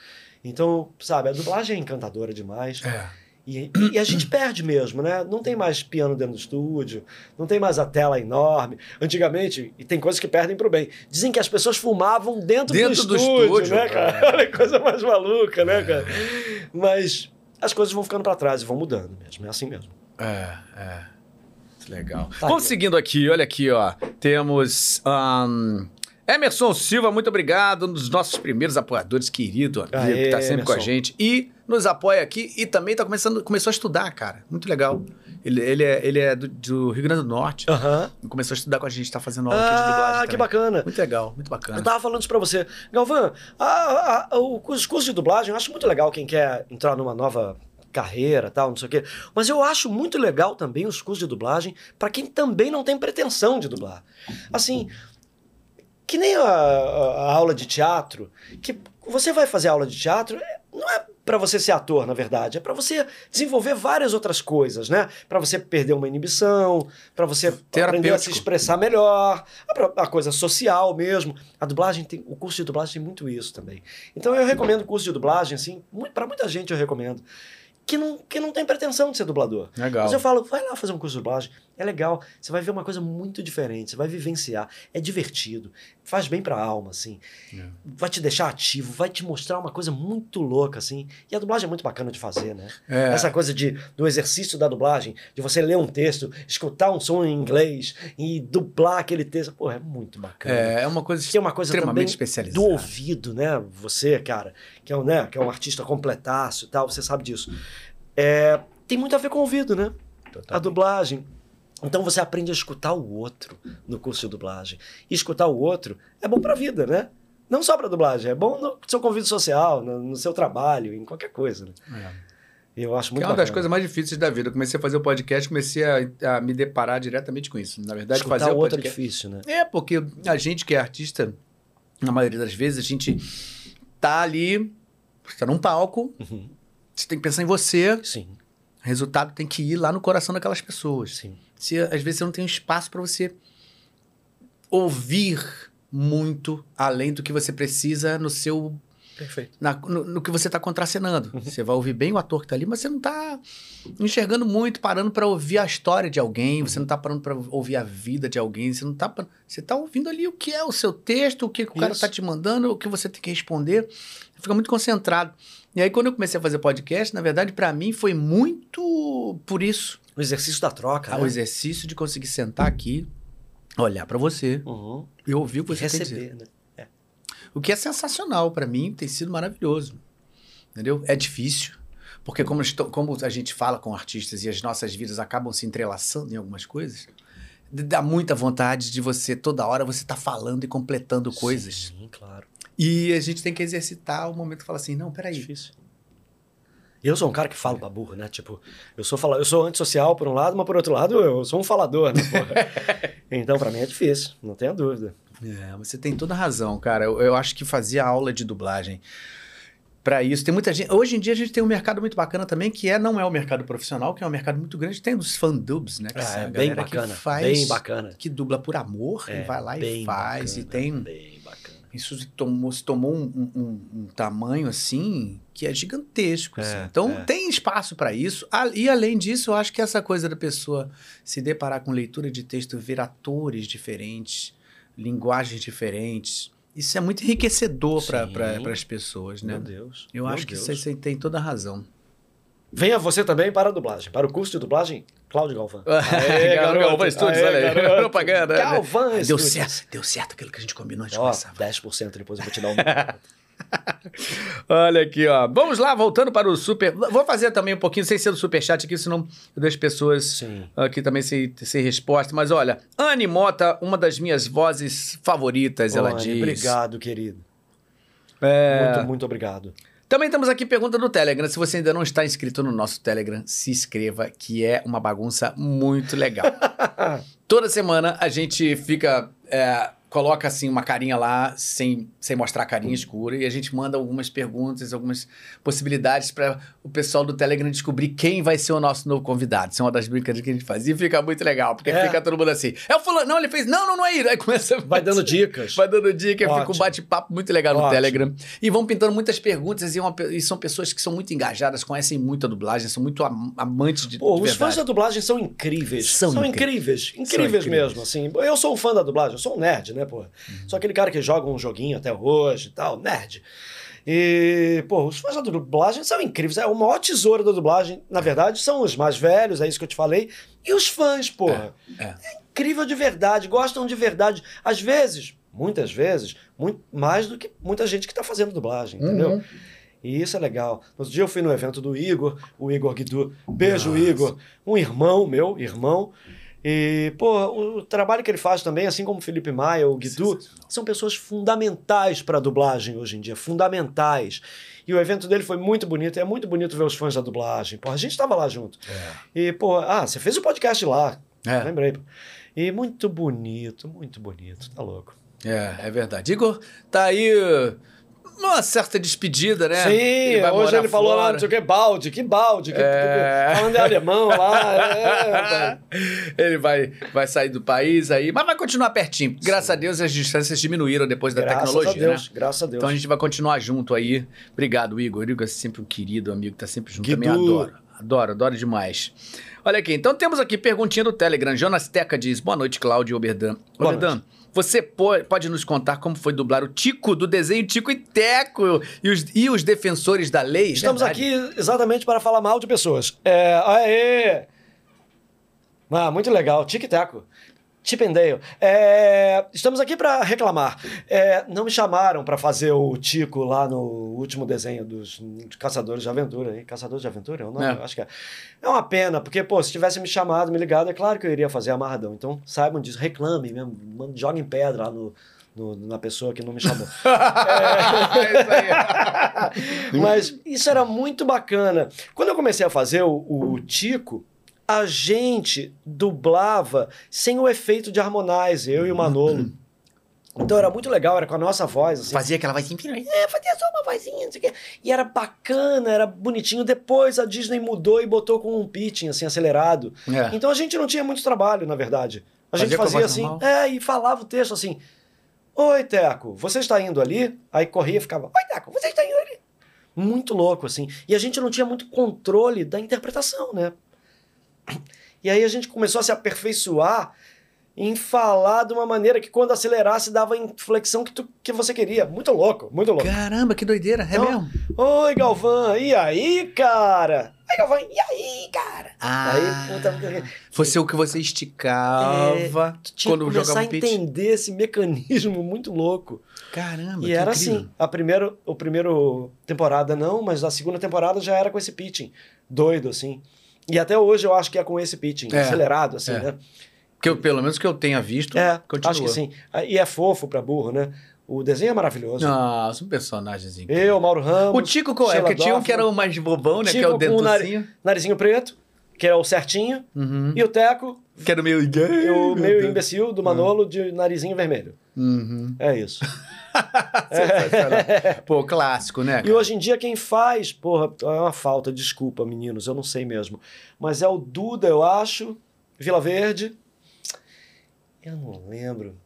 Então, sabe, a dublagem é encantadora demais. É. E, e a gente perde mesmo, né? Não tem mais piano dentro do estúdio, não tem mais a tela enorme. Antigamente, e tem coisas que perdem pro bem. Dizem que as pessoas fumavam dentro, Dentro do, do estúdio, estúdio, né, cara? é. Olha que coisa mais maluca, né, cara? Mas as coisas vão ficando para trás e vão mudando mesmo, é assim mesmo. É, é. Legal. Tá Vamos aqui. seguindo aqui, olha aqui, ó. Temos. ahn, Emerson Silva, muito obrigado, um dos nossos primeiros apoiadores, querido amigo, Aê, que tá sempre com a Emerson. gente. E nos apoia aqui e também tá começando, começou a estudar, cara. Muito legal. Ele, ele é, ele é do, do Rio Grande do Norte. Aham. Começou a estudar com a gente, tá fazendo aula aqui de dublagem. Ah, que bacana. Muito legal, muito bacana. Eu tava falando isso pra você. Galvão, a- a- o- os cursos de dublagem, eu acho muito legal quem quer entrar numa nova carreira, tal, não sei o quê. Mas eu acho muito legal também os cursos de dublagem pra quem também não tem pretensão de dublar. Assim, que nem a, a- a aula de teatro, que você vai fazer aula de teatro, é- não é pra você ser ator, na verdade, é pra você desenvolver várias outras coisas, né? Pra você perder uma inibição, pra você aprender a se expressar melhor, a, a coisa social mesmo. A dublagem tem, o curso de dublagem tem muito isso também. Então eu recomendo o curso de dublagem, assim, pra muita gente eu recomendo. Que não, que não tem pretensão de ser dublador. Legal. Mas eu falo, vai lá fazer um curso de dublagem. É legal. Você vai ver uma coisa muito diferente. Você vai vivenciar. É divertido. Faz bem pra alma, assim. É. Vai te deixar ativo. Vai te mostrar uma coisa muito louca, assim. E a dublagem é muito bacana de fazer, né? É. Essa coisa de, do exercício da dublagem, de você ler um texto, escutar um som em inglês e dublar aquele texto. Pô, é muito bacana. É, é uma coisa Que é uma coisa extremamente especializada. do ouvido, né? Você, cara, que é um, né, que é um artista completaço e tal, você sabe disso. É, tem muito a ver com o ouvido, né? A Totalmente. dublagem. Então você aprende a escutar o outro no curso de dublagem. E escutar o outro é bom pra vida, né? Não só pra dublagem, é bom no seu convívio social, no, no seu trabalho, em qualquer coisa. Né? É. Eu acho Que muito é uma das coisas mais difíceis da vida. Eu comecei a fazer o podcast, comecei a, a me deparar diretamente com isso. Na verdade, Escutar fazer o outro é podcast. difícil, né? É, porque a gente que é artista, na maioria das vezes, a gente tá ali, você tá num palco, Uhum. você tem que pensar em você, Sim, resultado tem que ir lá no coração daquelas pessoas. sim. Se, às vezes você não tem um espaço para você ouvir muito além do que você precisa no seu Perfeito. na- no, no que você está contracenando. Você vai ouvir bem o ator que tá ali, mas você não tá enxergando muito, parando para ouvir a história de alguém, você não tá parando para ouvir a vida de alguém, você não tá par- você tá ouvindo ali o que é o seu texto, o que, que o cara Isso. tá te mandando, o que você tem que responder. Você fica muito concentrado. E aí quando eu comecei a fazer podcast, na verdade para mim foi muito por isso, O exercício da troca, Ah, né? o exercício de conseguir sentar aqui, olhar para você Uhum. e ouvir o que E você tem a dizer. receber, né? O que é sensacional para mim, tem sido maravilhoso. Entendeu? É difícil. Porque como, estou- como a gente fala com artistas e as nossas vidas acabam se entrelaçando em algumas coisas, dá muita vontade de você, toda hora, você tá falando e completando coisas. Sim, claro. E a gente tem que exercitar o momento que fala assim, não, peraí. Difícil. Eu sou um cara que fala pra burro, né? Tipo, eu sou, fala... eu sou antissocial por um lado, mas por outro lado eu sou um falador, né? porra? então, pra mim é difícil, não tenha dúvida. É, você tem toda a razão, cara. Eu, eu acho que fazer aula de dublagem para isso tem muita gente. Hoje em dia a gente tem um mercado muito bacana também, que é não é o mercado profissional, que é um mercado muito grande. Tem os fandubs, né? Que são a é bem bacana, que faz, bem bacana. que dubla por amor É, e vai lá e bem faz bacana, e tem Bem. Isso se tomou, se tomou um, um- um tamanho assim que é gigantesco. É, assim. Então é. tem espaço para isso. E além disso, eu acho que essa coisa da pessoa se deparar com leitura de texto, ver atores diferentes, linguagens diferentes, isso é muito enriquecedor para pra, as pessoas, né? Meu Deus. Eu meu acho que Deus. isso aí você tem toda a razão. Venha você também para a dublagem. Para o curso de dublagem, Cláudio Galvão. Galvão, Galvão Studios, Aê, olha aí. garoto. Propaganda, né? Galvão Deu Studios. certo, deu certo aquilo que a gente combinou antes de começar. 10% depois eu vou te dar um. Olha aqui, ó. Vamos lá, voltando para o super. Vou fazer também um pouquinho, sem ser do superchat aqui, senão eu deixo pessoas Sim. aqui também sem, sem resposta. Mas olha, Anne Mota, uma das minhas vozes favoritas, ela Anny, diz. Obrigado, querido. É, Muito, muito obrigado. Também temos aqui pergunta do Telegram. Se você ainda não está inscrito no nosso Telegram, se inscreva, que é uma bagunça muito legal. Toda semana a gente fica. é, coloca assim uma carinha lá, sem, sem mostrar a carinha escura, e a gente manda algumas perguntas, algumas possibilidades para o pessoal do Telegram descobrir quem vai ser o nosso novo convidado. Isso é uma das brincadeiras que a gente faz. E fica muito legal, porque É. fica todo mundo assim. É o fulano, não, ele fez. Não, não, não é ele. Aí começa. Vai dando dicas. Vai dando dica, fica um bate-papo muito legal no Ótimo. Telegram. E vão pintando muitas perguntas e, uma e são pessoas que são muito engajadas, conhecem muito a dublagem, são muito am- amantes de, Pô, de os verdade. fãs da dublagem são incríveis. São São, incríveis. incríveis. Incríveis. incríveis. mesmo, assim. Eu sou um fã da dublagem, eu sou um nerd, né, pô? Sou aquele cara que joga um joguinho até hoje e tal, nerd. E, pô, os fãs da dublagem são incríveis. É o maior tesouro da dublagem, na verdade, são os mais velhos, é isso que eu te falei. E os fãs, porra. É, é. incrível de verdade, gostam de verdade. Às vezes, muitas vezes, muito mais do que muita gente que tá fazendo dublagem, entendeu? Uhum. E isso é legal. No outro dia eu fui no evento do Igor, o Igor Guidu. Beijo, Nossa. Igor. Um irmão meu, irmão. E, pô, o trabalho que ele faz também, assim como o Felipe Maia, o Guidu, são pessoas fundamentais para a dublagem hoje em dia, fundamentais. E o evento dele foi muito bonito, e é muito bonito ver os fãs da dublagem. Pô, a gente estava lá junto. E, pô, ah, você fez o podcast lá. É. Lembrei. E muito bonito, muito bonito. Tá louco. É, é verdade. Igor, tá aí uma certa despedida, né? Sim, vai hoje ele falou lá, fora. não sei o que, balde, que balde, que, É. falando em alemão lá. É. Ele vai, vai sair do país aí, mas vai continuar pertinho. Graças a Deus as distâncias diminuíram depois da graças tecnologia, a Deus, né? graças a Deus. Então a gente vai continuar junto aí. Obrigado, Igor. O Igor é sempre um querido amigo, tá sempre junto. Guidu. Também adoro. Adoro, adoro demais. Olha aqui, então temos aqui perguntinha do Telegram. Jonas Teca diz: Boa noite, Cláudio Oberdan. Boa Oberdan, você po- pode nos contar como foi dublar o Tico do desenho Tico e Teco e os, e os defensores da lei? Estamos Verdade. aqui exatamente para falar mal de pessoas. É, aê! Ah, muito legal, tic-taco. Chip and Dale. É, estamos aqui para reclamar. É, não me chamaram para fazer o Tico lá no último desenho dos Caçadores de Aventura. hein? Caçadores de Aventura? É o nome? É. Eu Acho que é. É uma pena, porque, pô, se tivesse me chamado, me ligado, é claro que eu iria fazer amarradão. Então, saibam disso, reclamem mesmo, joguem pedra lá no, no- na pessoa que não me chamou. É aí. Mas isso era muito bacana. Quando eu comecei a fazer o, o Tico, a gente dublava sem o efeito de harmonize, eu e o Manolo. Então era muito legal, era com a nossa voz. Assim. Fazia aquela voz assim. É, fazia só uma vozinha, não sei o quê. E era bacana, era bonitinho. Depois a Disney mudou e botou com um pitching, assim, acelerado. É. Então a gente não tinha muito trabalho, na verdade. A gente Fazia a fazia assim, normal? é, e falava o texto assim: Oi, Teco, você está indo ali? Aí corria e ficava: Oi, Teco, você está indo ali? Muito louco, assim. E a gente não tinha muito controle da interpretação, né? E aí a gente começou a se aperfeiçoar em falar de uma maneira que quando acelerasse dava a inflexão que, tu, que você queria. Muito louco, muito louco. Caramba, que doideira, é Então, mesmo? Oi, Galvão, e aí, cara? Oi, Galvão, e aí, cara? Ah, Aí, puta, fosse o que você esticava tu tinha quando que começar jogava um pitch. entender esse mecanismo muito louco. Caramba, e era incrível. assim, a primeira, o primeiro temporada não, mas a segunda temporada já era com esse pitching, doido assim. E até hoje eu acho que é com esse pitching, É, acelerado assim, é. né? Que eu, pelo menos que eu tenha visto, É, continua. acho que sim. E é fofo pra burro, né? O desenho é maravilhoso. Nossa, um personagem incrível. Eu, Mauro Ramos. O Tico qual é? Porque tinha um que era o mais bobão, né? que é Tico o com dentucinho. Narizinho preto, que é o certinho, Uhum. e o Teco, Que era o meio... e o meio imbecil do Manolo de narizinho vermelho. Uhum. É isso. Pô, clássico, né? E cara? hoje em dia quem faz, porra, é uma falta, desculpa, meninos, eu não sei mesmo. Mas é o Duda, eu acho, Vila Verde. Eu não lembro.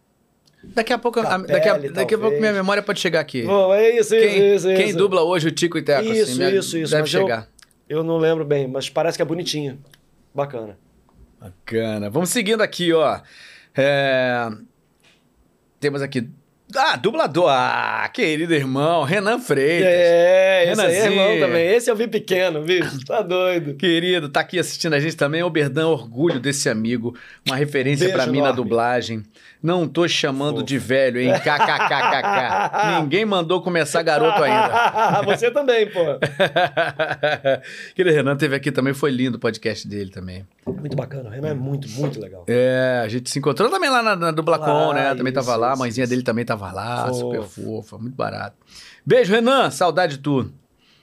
Daqui a pouco, Capelli, daqui, a, daqui a pouco minha memória pode chegar aqui. Bom, é isso, quem isso, quem isso. dubla hoje o Tico e Teco, assim, Isso, me- isso, isso, deve mas eu- chegar. Eu não lembro bem, mas parece que é bonitinho. Bacana. Bacana. Vamos seguindo aqui, ó. É, Temos aqui. Ah, dublador. Ah, querido irmão, Renan Freitas. É, esse aí é irmão também. Esse eu vi pequeno, bicho. Tá doido. Querido, tá aqui assistindo a gente também. Oberdan, orgulho desse amigo. Uma referência pra mim na dublagem. Não tô chamando Fofo. de velho, hein? KKKKK. Ninguém mandou começar garoto ainda. Você também, pô. Aquele Renan teve aqui também, foi lindo o podcast dele também. Muito bacana. O Renan é muito, muito legal. É, a gente se encontrou também lá na, na Dublacon, né? Também tava isso, lá, a mãezinha isso. dele também tava lá, Fofo. super fofa, muito barato. Beijo, Renan, saudade de tu.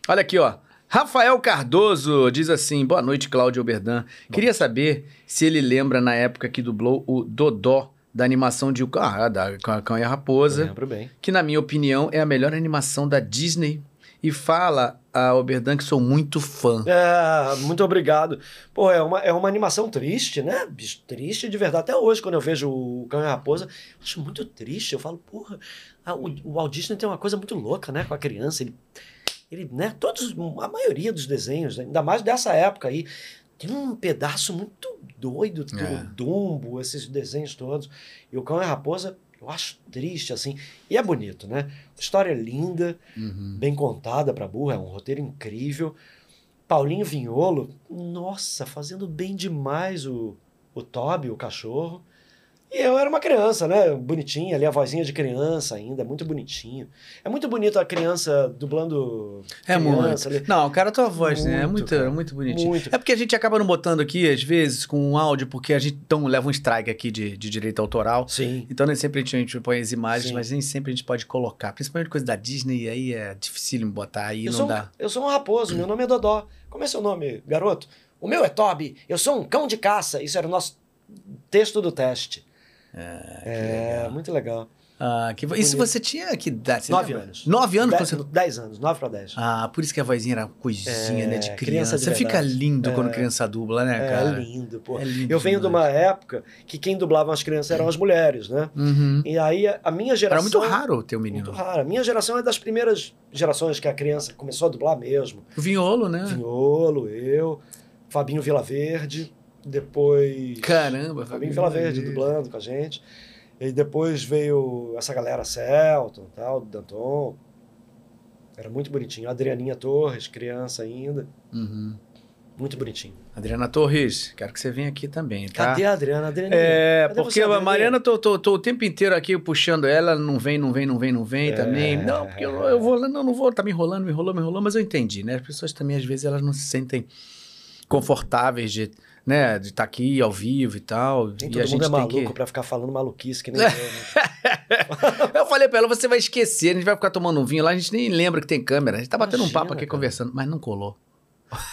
Olha aqui, ó. Rafael Cardoso diz assim: boa noite, Cláudio Oberdan. Queria saber se ele lembra na época que dublou o Dodó da animação de ah, da Cão e a Raposa, Lembro bem. que na minha opinião é a melhor animação da Disney. E fala a Oberdan que sou muito fã. É, muito obrigado. Pô, é uma, é uma animação triste, né? Bicho, triste de verdade. Até hoje, quando eu vejo o Cão e a Raposa, eu acho muito triste. Eu falo, porra, a- o, o Walt Disney tem uma coisa muito louca, né? Com a criança. Ele, ele né? Todos, a maioria dos desenhos, ainda mais dessa época aí, tem um pedaço muito doido do É. Dumbo, esses desenhos todos. E o Cão e a Raposa, eu acho triste, assim. E é bonito, né? História linda Uhum. bem contada para burra, é um roteiro incrível. Paulinho Vinholo, nossa, fazendo bem demais o, o Toby, o cachorro. E eu era uma criança, né? Bonitinha, ali a vozinha de criança ainda, muito bonitinho. É muito bonito a criança dublando É criança muito. ali. Não, cara, a tua voz, né? É Muito, muito, cara. muito bonitinho. Muito. É porque a gente acaba não botando aqui, às vezes, com um áudio, porque a gente então, leva um strike aqui de, de direito autoral. Sim. Então nem sempre a gente, a gente põe as imagens, Sim. mas nem sempre a gente pode colocar. Principalmente coisa da Disney, aí é dificílimo botar, aí Eu não sou, um, dá. eu sou um raposo, meu nome é Dodó. Como é seu nome, garoto? O meu é Toby, eu sou um cão de caça. Isso era o nosso texto do teste. É, muito legal. Ah, que... Isso você tinha que dar? Nove lembra? anos. Nove anos? Dez, Você... dez anos, nove para dez. Ah, por isso que a vozinha era coisinha, É, né? De criança criança. de Você fica verdade. lindo quando É. criança dubla, né, É, cara? lindo, pô. É lindo eu venho de demais. uma época que quem dublava as crianças eram as mulheres, né? Uhum. E aí a, minha Era geração. muito raro ter um menino. Muito raro. A minha geração é das primeiras gerações que a criança começou a dublar mesmo. O Vinholo, né? Vinholo, eu, Fabinho Vilaverde, depois. Caramba, Fabinho Vilaverde dublando com a gente. E depois veio essa galera Celton, tal, Danton. Era muito bonitinho. Adrianinha Torres, criança ainda. Uhum. Muito bonitinho. Adriana Torres, quero que você venha aqui também, tá? Cadê a Adriana? Adriana É, Cadê porque você, a? Mariana, tô, tô, tô o tempo inteiro aqui puxando ela, não vem, não vem, não vem, não vem É. também. Não, porque eu, eu vou, não, não vou, tá me enrolando, me enrolou, me enrolou, mas eu entendi, né? As pessoas também, às vezes, elas não se sentem confortáveis de, né, de estar aqui ao vivo e tal. Nem e todo a mundo gente é maluco que... pra ficar falando maluquice que nem eu. Né? Eu falei pra ela, você vai esquecer, a gente vai ficar tomando um vinho lá, a gente nem lembra que tem câmera. A gente tá batendo um Imagina, papo aqui cara. conversando, mas não colou.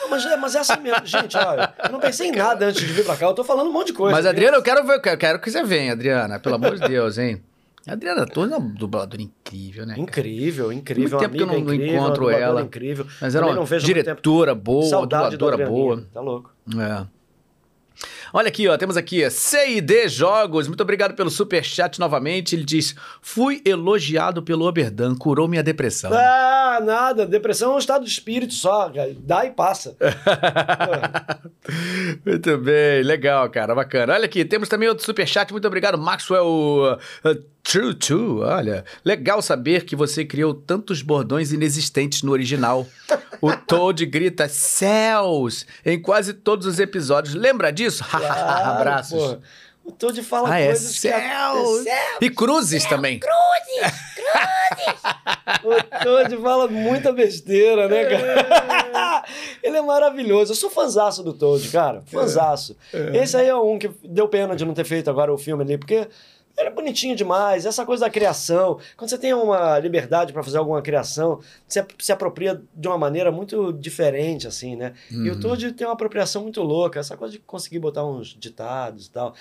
Não, mas, é, mas é assim mesmo. Gente, olha, eu não pensei em nada antes de vir pra cá. Eu tô falando um monte de coisa. Mas? Adriana, eu quero ver, eu quero- que você venha, Adriana, pelo amor de Deus, hein? A Adriana Torres é uma dubladora incrível, né? cara? Incrível, incrível. Muito tempo que eu não- incrível, encontro ela. incrível. Mas era Também uma diretora boa, Saudade dubladora boa. Tá louco. É. Olha aqui, ó, temos aqui CID Jogos. Muito obrigado pelo superchat novamente. Ele diz: Fui elogiado pelo Oberdan, curou minha depressão. Ah, nada. Depressão é um estado de espírito só. cara. Dá e passa. Muito bem, legal, cara, bacana. Olha aqui, temos também outro superchat. Muito obrigado, Maxwell uh, True True. Olha, legal saber que você criou tantos bordões inexistentes no original. O Toad grita céus em quase todos os episódios. Lembra disso? Claro, Abraços. porra. O Toad fala Ah, é coisas que... céus. Céu. E cruzes também. O Toad fala muita besteira, né, cara? Ele é maravilhoso. Eu sou fãzaço do Toad, cara. Fãzaço. Esse aí é um que deu pena de não ter feito agora o filme ali, porque é bonitinho demais. Essa coisa da criação. Quando você tem uma liberdade pra fazer alguma criação, você se apropria de uma maneira muito diferente, assim, né? E o Toad tem uma apropriação muito louca. Essa coisa de conseguir botar uns ditados e tal.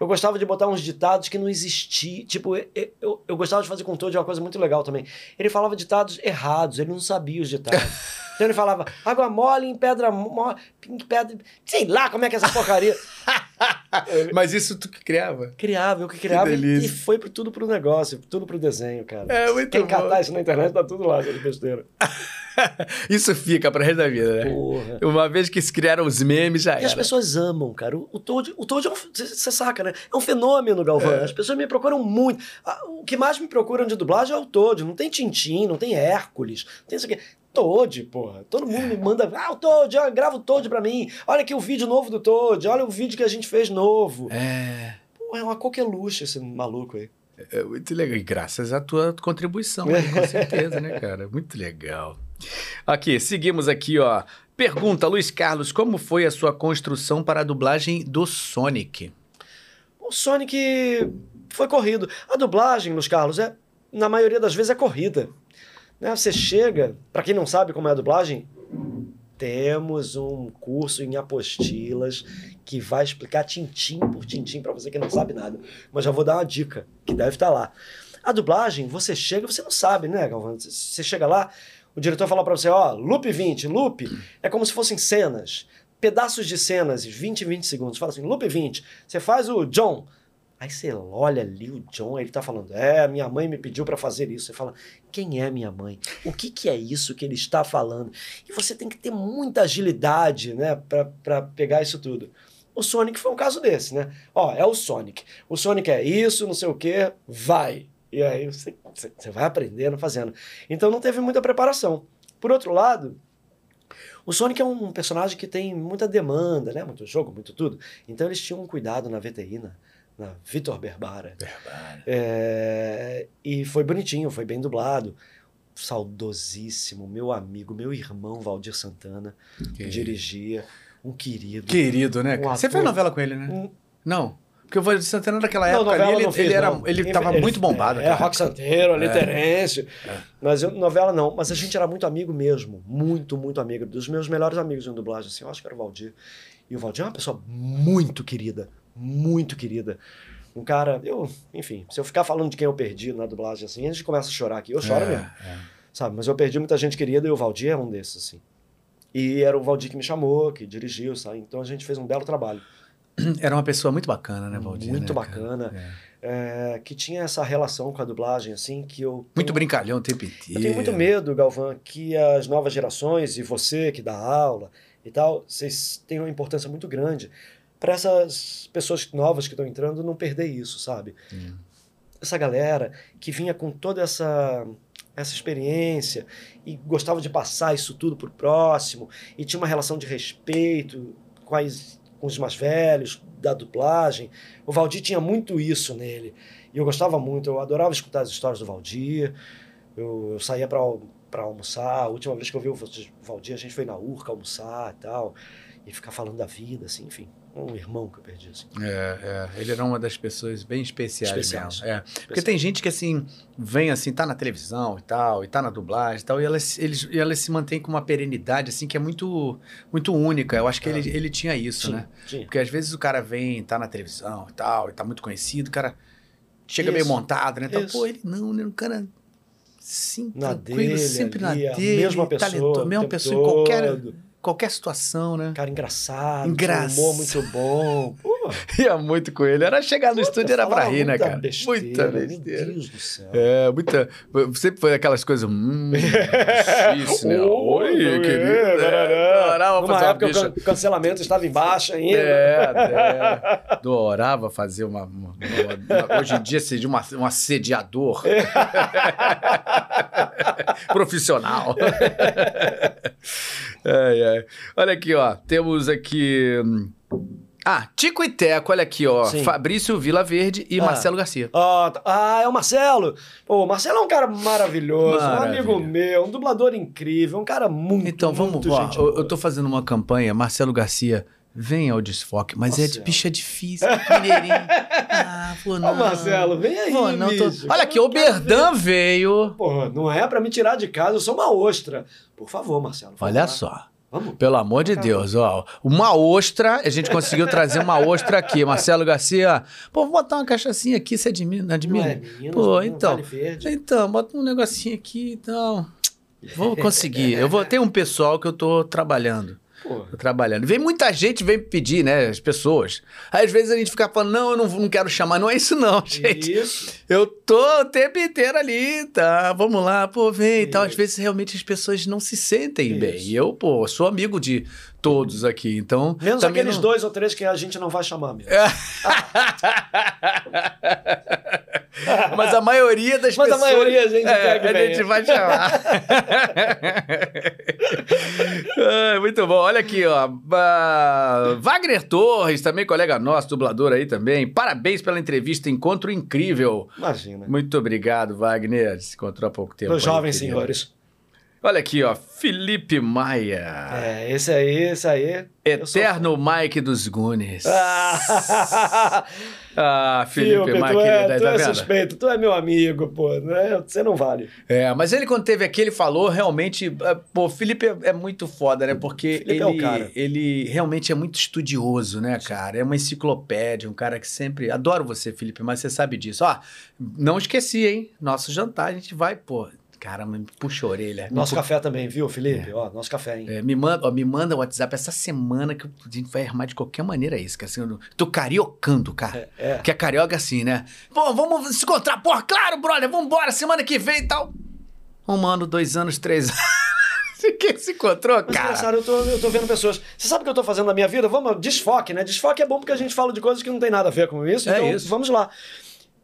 Eu gostava de botar uns ditados que não existiam. Tipo, eu, eu, eu gostava de fazer com o Toad uma coisa muito legal também. Ele falava ditados errados, ele não sabia os ditados. então ele falava água mole em pedra mole, em pedra. Sei lá como é que é essa porcaria. Mas isso tu que criava? Criava, eu que criava e, delícia. e foi pro, tudo pro negócio, tudo pro desenho, cara. É, muito Quem bom. catar isso na internet tá tudo lá, de besteira. Isso fica pro resto da vida, né? Porra. Uma vez que se criaram os memes, já E as era. pessoas amam, cara. O, o Toad, o Toad é um. Você saca, né? É um fenômeno, Galvão. As pessoas me procuram muito. O que mais me procuram de dublagem é o Toad. Não tem Tintim, não tem Hércules, não tem isso aqui. Toad, porra. Todo mundo me manda. Ah, o Toad, ó, grava o Toad pra mim. Olha aqui o vídeo novo do Toad. Olha o vídeo que a gente fez novo. É. Pô, é uma coqueluche esse maluco aí. É muito legal. E graças à tua contribuição, né? com certeza, né, cara? Muito legal. Aqui, seguimos aqui, ó. Pergunta, Luiz Carlos, como foi a sua construção para a dublagem do Sonic? O Sonic foi corrido. A dublagem, Luiz Carlos, é, na maioria das vezes é corrida. Né? Você chega, pra quem não sabe como é a dublagem, temos um curso em apostilas que vai explicar tintim por tintim pra você que não sabe nada. Mas já vou dar uma dica, que deve estar lá. A dublagem, você chega, você não sabe, né, Galvão? Você chega lá, o diretor fala pra você, ó, loop 20, loop é como se fossem cenas, pedaços de cenas, 20 20 segundos. Fala assim, loop 20, você faz o John. Aí você olha ali o John, ele tá falando, é, minha mãe me pediu pra fazer isso. Você fala, quem é minha mãe? O que que é isso que ele está falando? E você tem que ter muita agilidade, né, pra pegar isso tudo. O Sonic foi um caso desse, né? Ó, é o Sonic. O Sonic é isso, não sei o quê, vai. E aí você, você vai aprendendo, fazendo. Então não teve muita preparação. Por outro lado, o Sonic é um personagem que tem muita demanda, né? Muito jogo, muito tudo. Então eles tinham um cuidado na VTI, na, na Vitor Berbara. É, e foi bonitinho, foi bem dublado. Saudosíssimo, meu amigo, meu irmão Valdir Santana, que dirigia, um querido. Querido, né? Um? Você fez novela com ele, né? Um- Não. Porque o Valdir Santana naquela Não, época ali, ele, fiz, ele, era, não. ele tava muito bombado. É, rock santeiro, literense. Mas eu, novela não. Mas a gente era muito amigo mesmo. Muito, muito amigo. Dos meus melhores amigos em dublagem, assim, eu acho que era o Valdir. E o Valdir é uma pessoa muito querida. Muito querida. Um cara, eu, enfim, se eu ficar falando de quem eu perdi na dublagem assim, a gente começa a chorar aqui. Eu choro É, mesmo, é. sabe? Mas eu perdi muita gente querida e o Valdir é um desses, assim. E era o Valdir que me chamou, que dirigiu, sabe? Então a gente fez um belo trabalho. Era uma pessoa muito bacana, né, Valdir? Muito né, bacana. É. É, que tinha essa relação com a dublagem, assim, que eu. Muito tenho- brincalhão o tempo inteiro. Eu tenho muito medo, Galvão, que as novas gerações e você que dá aula e tal, vocês tenham uma importância muito grande para essas pessoas novas que estão entrando não perder isso, sabe? Hum. Essa galera que vinha com toda essa essa experiência e gostava de passar isso tudo pro próximo e tinha uma relação de respeito com, as, com os mais velhos da dublagem. O Valdir tinha muito isso nele e eu gostava muito. Eu adorava escutar as histórias do Valdir. Eu, eu saía para para almoçar. A última vez que eu vi o Valdir, a gente foi na Urca almoçar e tal e ficar falando da vida, assim, enfim, um irmão que eu perdi. Assim. É, é. Ele era uma das pessoas bem especiais, Especiais. mesmo. É. Porque tem gente que, assim, vem assim, tá na televisão e tal, e tá na dublagem e tal, e elas, eles, e elas se mantêm com uma perenidade, assim, que é muito, muito única. Eu acho que ele, ele tinha isso, né? Tinha. Porque às vezes o cara vem, tá na televisão e tal, e tá muito conhecido, o cara chega Isso. meio montado, né? Então, pô, ele não, né? Um cara sim, Na tranquilo, dele, sempre ali, na dele, mesma pessoa, talentoso, o mesma pessoa em qualquer. Qualquer situação, né? Cara engraçado, Engraçado. um humor muito bom. Pô, Ia muito com ele. Era chegar no estúdio, era pra rir, né, cara? Besteira, muita besteira. Meu Deus do céu. É, muita. Sempre foi aquelas coisas. Hum, difícil, né? Oi, é, querido. É, Numa fazer uma época o bicha. cancelamento estava em baixa ainda. É, é. Adorava fazer uma, uma- uma- Hoje em dia seria uma, um assediador profissional. Ai, ai. Olha aqui, ó. Temos aqui. Ah, Tico e Teco, olha aqui, ó. Sim. Fabrício Vila Verde e Ah. Marcelo Garcia. Ah, ah, é o Marcelo. Pô, o Marcelo é um cara maravilhoso, um Maravilha. amigo meu, um dublador incrível, um cara muito, Então, vamos. muito Ó, gente eu, tô fazendo uma campanha, Marcelo Garcia. Vem ao desfoque, mas é de Marcelo. bicha difícil, mineirinho. Ah, vou não. Ô, Marcelo, vem aí, Vou não, tô-. Olha aqui, o Berdan veio. Pô, não é pra me tirar de casa, eu sou uma ostra. Por favor, Marcelo. Olha só. Vamos. Pelo amor de Deus, ó. Uma ostra, a gente conseguiu trazer uma ostra aqui. Marcelo Garcia, pô, vou botar uma cachaçinha aqui, você admira? Não admira? é, meninos, Pô, não então. vale. Então, bota um negocinho aqui, então. Vou conseguir. Eu vou ter um pessoal que eu tô trabalhando. Pô, Tô trabalhando. Vem muita gente, vem pedir, né? As pessoas. Aí, às vezes a gente fica falando, não, eu não, não quero chamar. Não é isso, não, gente. isso. Eu tô o tempo inteiro ali, tá? Vamos lá, pô, vem e tal. Às vezes realmente as pessoas não se sentem bem. Isso. E eu, pô, sou amigo de todos aqui, então. Menos aqueles não- dois ou três que a gente não vai chamar mesmo. Mas a maioria das Mas a pessoas. maioria a gente é, que a gente vai chamar. Ah, muito bom. Olha aqui, ó. Wagner Torres, também colega nosso, dublador aí também. Parabéns pela entrevista, encontro incrível. Imagina. Muito obrigado, Wagner. Se encontrou há pouco tempo. Aí, jovens querido. senhores. Olha aqui, ó. Felipe Maia. É, esse aí, esse aí. eu sou Eterno Mike dos Gunes. Ah, Ah, Felipe Felipe, Maia, tu querido. é, tu tá é vendo? suspeito, tu é meu amigo, pô. Né? Você não vale. É, mas ele quando teve aqui, ele falou realmente... é, Pô, Felipe é, é muito foda, né? Porque Felipe ele, é ele realmente é muito estudioso, né, cara? É uma enciclopédia, um cara que sempre... Adoro você, Felipe, mas você sabe disso. Ó, não esqueci, hein? Nosso jantar, a gente vai, pô... Cara, me puxa a orelha. Me Nosso pu- café também, viu, Felipe? Ó, nosso café, hein? É, me manda, ó, me manda o WhatsApp essa semana que a gente vai armar de qualquer maneira isso. Que assim, eu tô cariocando, cara. É, é. Que é carioca assim, né? Pô, vamos se encontrar. Pô, claro, brother, vambora, semana que vem e tal. Um ano, dois anos, três anos. Quem se encontrou, Mas cara? engraçado, eu tô, eu tô vendo pessoas. Você sabe o que eu tô fazendo na minha vida? Vamos, desfoque, né? Desfoque é bom porque a gente fala de coisas que não tem nada a ver com isso. É então, isso. vamos lá.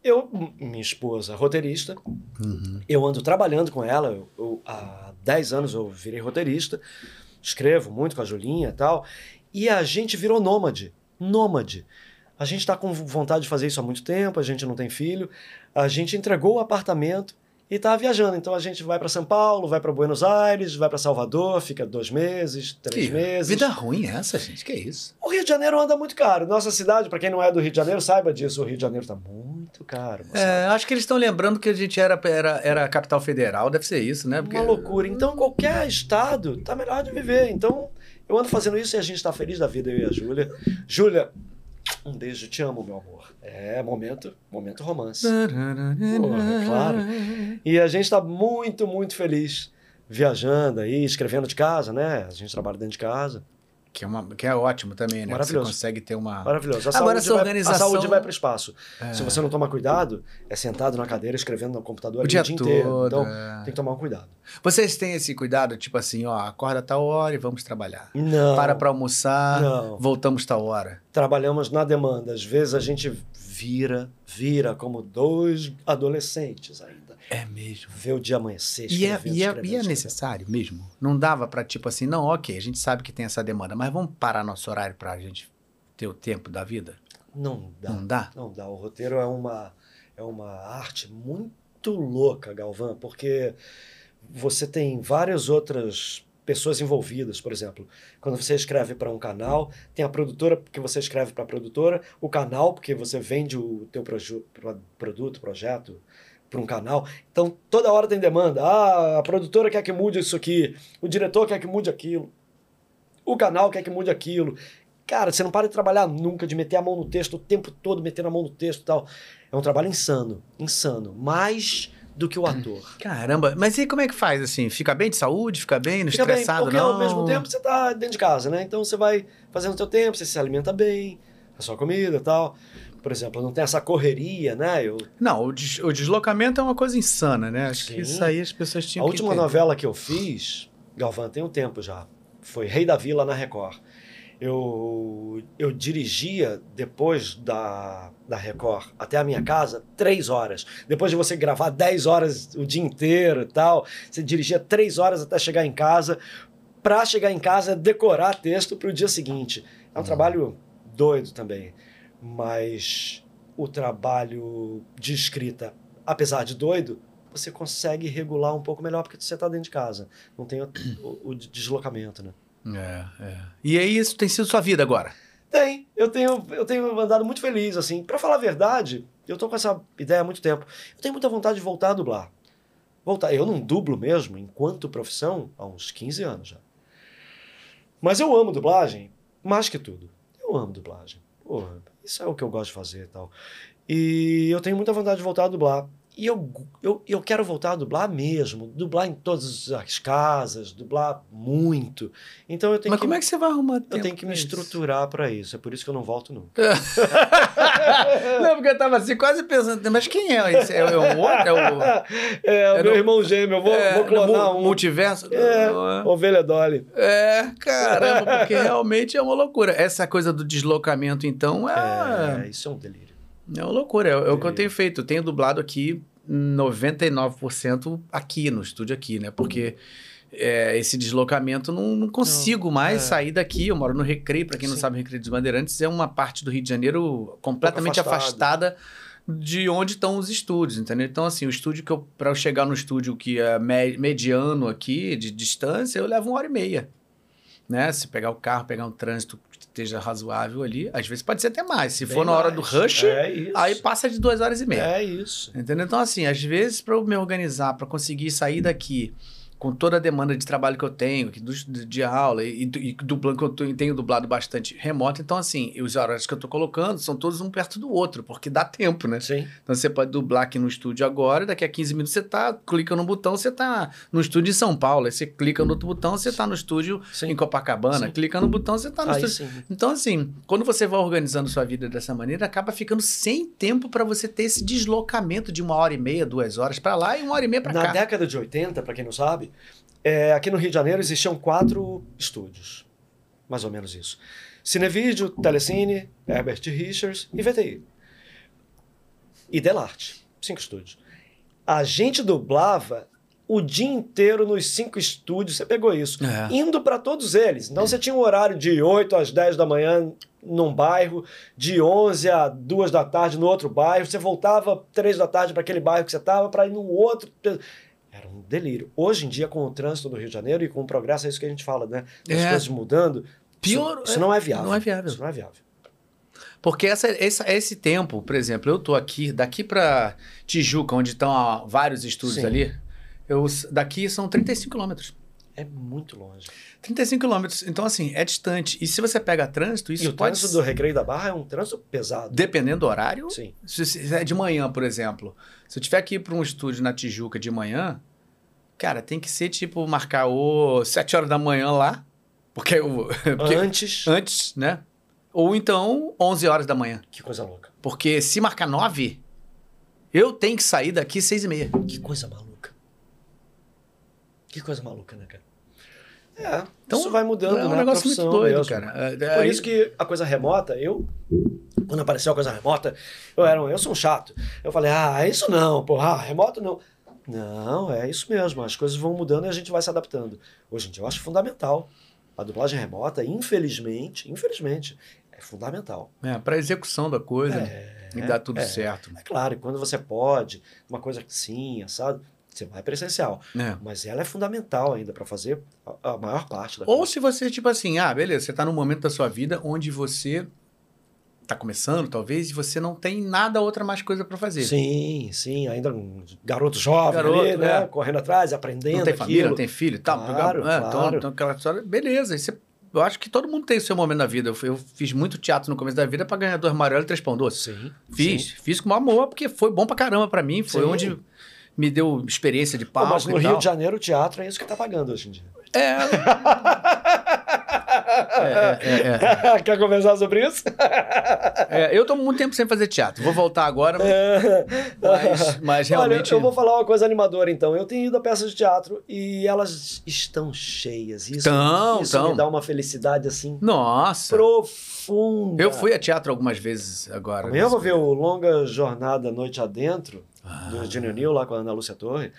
Eu, minha esposa, roteirista, Uhum. eu ando trabalhando com ela. Eu, eu- há 10 anos eu virei roteirista, escrevo muito com a Julinha e tal. E a gente virou nômade. Nômade. A gente está com vontade de fazer isso há muito tempo, a gente não tem filho. A gente entregou o apartamento e está viajando. Então a gente vai para São Paulo, vai para Buenos Aires, vai para Salvador, fica dois meses, três Que meses. Vida ruim é essa, gente? Que isso? O Rio de Janeiro anda muito caro. Nossa cidade, para quem não é do Rio de Janeiro, saiba disso. O Rio de Janeiro está muito caro. É, acho que eles estão lembrando que a gente era, era, era capital federal, deve ser isso, né? Porque... Uma loucura. Então, qualquer estado tá melhor de viver. Então, eu ando fazendo isso e a gente tá feliz da vida, eu e a Júlia. Júlia, um beijo, te amo, meu amor. É momento, momento romance. Porra, claro. E a gente tá muito, muito feliz viajando aí, escrevendo de casa, né? A gente trabalha dentro de casa. Que é, uma, que é ótimo também, né? Maravilhoso. Você consegue ter uma. Maravilhoso. A Agora, saúde, essa vai, organização- a saúde vai para o espaço. É. Se você não tomar cuidado, é sentado na cadeira escrevendo no computador O dia o dia inteiro. Então, é. tem que tomar um cuidado. Vocês têm esse cuidado, tipo assim, ó, acorda tal hora e vamos trabalhar. Não. Para pra almoçar, Não. voltamos tal hora. trabalhamos na demanda. Às vezes a gente vira, vira como dois adolescentes ainda. É mesmo. Vê o dia amanhecer. E é, e, é, e é necessário mesmo? Não dava pra, tipo assim, não, ok, a gente sabe que tem essa demanda, mas vamos parar nosso horário pra gente ter o tempo da vida? Não dá. Não dá? Não dá. O roteiro é uma, é uma arte muito louca, Galvão, porque você tem várias outras pessoas envolvidas, por exemplo, quando você escreve para um canal, tem a produtora porque você escreve para a produtora, o canal porque você vende o teu proju- pro- produto, projeto para um canal. Então toda hora tem demanda. Ah, a produtora quer que mude isso aqui, o diretor quer que mude aquilo, o canal quer que mude aquilo. Cara, você não para de trabalhar nunca, de meter a mão no texto o tempo todo, metendo a mão no texto e tal. É um trabalho insano, insano. Mais do que o ator. Caramba, mas e como é que faz assim? Fica bem de saúde? Fica bem? Não Fica bem, estressado, porque não? ao mesmo tempo você tá dentro de casa, né? Então você vai fazendo o seu tempo, você se alimenta bem, a sua comida e tal. Por exemplo, não tem essa correria, né? Eu, Não, o, des- o deslocamento é uma coisa insana, né? Acho que Sim. isso aí as pessoas tinham a que última entender. novela que eu fiz, Galvão, tem um tempo já, foi Rei da Vila na Record. Eu, eu dirigia depois da, da Record até a minha casa três horas. Depois de você gravar 10 horas o dia inteiro e tal, você dirigia três horas até chegar em casa, para chegar em casa decorar texto para o dia seguinte. É um trabalho doido também, mas o trabalho de escrita, apesar de doido, você consegue regular um pouco melhor porque você está dentro de casa. Não tem o, o- o deslocamento, né? É, é. E aí isso tem sido sua vida agora? Tem. Eu tenho, eu tenho andado muito feliz, assim. Pra falar a verdade, eu tô com essa ideia há muito tempo. Eu tenho muita vontade de voltar a dublar. Voltar. Eu não dublo mesmo, enquanto profissão, há uns 15 anos já. Mas eu amo dublagem, mais que tudo. Eu amo dublagem. Porra, isso é o que eu gosto de fazer e tal. E eu tenho muita vontade de voltar a dublar. E eu, eu, eu quero voltar a dublar mesmo. Dublar em todas as casas, dublar muito. Então eu tenho Mas que... como é que você vai arrumar tempo Eu tenho que me isso? estruturar pra isso. É por isso que eu não volto nunca. não, porque eu tava assim, quase pensando, mas quem é esse? É, é o outro? É o... É, o É meu irmão gêmeo. Eu vou, é, vou clonar um. Multiverso? É, Não, Ovelha Dolly. É, caramba, porque realmente é uma loucura. Essa coisa do deslocamento, então, é, É, isso é um delírio. É uma loucura. É, é o que eu tenho feito. Eu tenho dublado aqui 99% aqui no estúdio aqui, né? Porque é, esse deslocamento não, não consigo mais é. sair daqui. Eu moro no Recreio, para quem não Sim. sabe, o Recreio dos Bandeirantes é uma parte do Rio de Janeiro completamente afastada de onde estão os estúdios, entendeu? Então, assim, o estúdio que eu, para eu chegar no estúdio que é me- mediano aqui, de distância, eu levo uma hora e meia. Né? Se pegar o carro, pegar um trânsito esteja razoável ali, às vezes pode ser até mais. Se Bem for na hora do mais. rush, É aí passa de duas horas e meia. É isso. Entendeu? Então, assim, às vezes, para eu me organizar, para conseguir sair daqui com toda a demanda de trabalho que eu tenho, que dos- de, aula, e, e dublando, que eu tô- tenho dublado bastante remoto, então, assim, os horários que eu tô colocando são todos um perto do outro, porque dá tempo, né? Sim. Então, você pode dublar aqui no estúdio agora, daqui a 15 minutos você tá, clica no botão, você tá no estúdio em São Paulo, aí você clica no outro botão, você tá no estúdio Sim. em Copacabana, Sim. clica no botão, você tá no Aí estúdio. sim. Então, assim, quando você vai organizando sua vida dessa maneira, acaba ficando sem tempo para você ter esse deslocamento de uma hora e meia, duas horas para lá e uma hora e meia para Na cá. década de 80, pra quem não sabe, é, aqui no Rio de Janeiro existiam quatro estúdios. Mais ou menos isso. Cinevídeo, Telecine, Herbert Richards e VTI. E Delarte. Cinco estúdios. A gente dublava o dia inteiro nos cinco estúdios, você pegou isso. É. Indo para todos eles. Então você tinha um horário de 8 às 10 da manhã num bairro, de 11 a 2 da tarde no outro bairro, você voltava 3 da tarde para aquele bairro que você estava para ir no outro. Era um delírio. Hoje em dia, com o trânsito do Rio de Janeiro e com o progresso, é isso que a gente fala, né? As É. coisas mudando. Pior- Isso, isso não é viável. não é viável. Isso não é viável. Porque essa, essa- esse tempo, por exemplo, eu tô aqui, daqui pra Tijuca, onde estão ó, vários estúdios Sim. ali, eu, daqui são 35 quilômetros. É muito longe. 35 quilômetros. Então, assim, é distante. E se você pega trânsito, isso e o pode... trânsito do Recreio da Barra é um trânsito pesado. Dependendo do horário, Sim. se, se é de manhã, por exemplo. Se eu tiver que ir para um estúdio na Tijuca de manhã, cara, tem que ser tipo marcar o 7 horas da manhã lá, porque, eu, porque Antes. antes, né? Ou então 11 horas da manhã. Que coisa louca. Porque se marcar 9, eu tenho que sair daqui 6 e meia. Que coisa maluca. Que coisa maluca, né, cara? É, Então, isso vai mudando, é um né? negócio muito doido, mesmo. cara. É, Por aí- isso que a coisa remota, eu. Quando apareceu a coisa remota, eu era um, eu sou um chato. Eu falei, ah, isso não, porra, ah, remoto não. Não, é isso mesmo. As coisas vão mudando e a gente vai se adaptando. Hoje em dia eu acho fundamental. A dublagem remota, infelizmente, infelizmente, é fundamental. É, para execução da coisa e dar tudo é. certo. É claro, e quando você pode, uma coisa sim, sabe? Você vai presencial. É. Mas ela é fundamental ainda para fazer a, maior parte da Ou coisa. se você, tipo assim, ah, beleza, você tá num momento da sua vida onde você tá começando, talvez, e você não tem nada outra mais coisa para fazer. Sim, sim, ainda um garoto jovem Garoto, ali, né? é. Correndo atrás, aprendendo não tem família, aquilo. não tem filho e tal. Claro, é, então- claro. Então, aquela história, beleza. você- eu acho que todo mundo tem o seu momento na vida. Eu, eu fiz muito teatro no começo da vida para ganhar dois amarelos e três pão doce. Sim. Fiz, sim. fiz com amor, porque foi bom pra caramba pra mim. Foi Sim. onde me deu experiência de Pô, palco mas no Rio tal. de Janeiro o teatro é isso que tá pagando hoje em dia. É. é, é, é, Quer conversar sobre isso? é. É, eu tô muito tempo sem fazer teatro. Vou voltar agora, mas, mas realmente. Olha, eu vou falar uma coisa animadora então. Eu tenho ido a peças de teatro e elas estão cheias. Isso, Tão, isso tão. me dá uma felicidade assim Nossa! profunda. Eu fui a teatro algumas vezes agora. Amanhã eu vou ver o Longa Jornada Noite Adentro, Ah. do Junior Neil, lá com a Ana Lúcia Torre,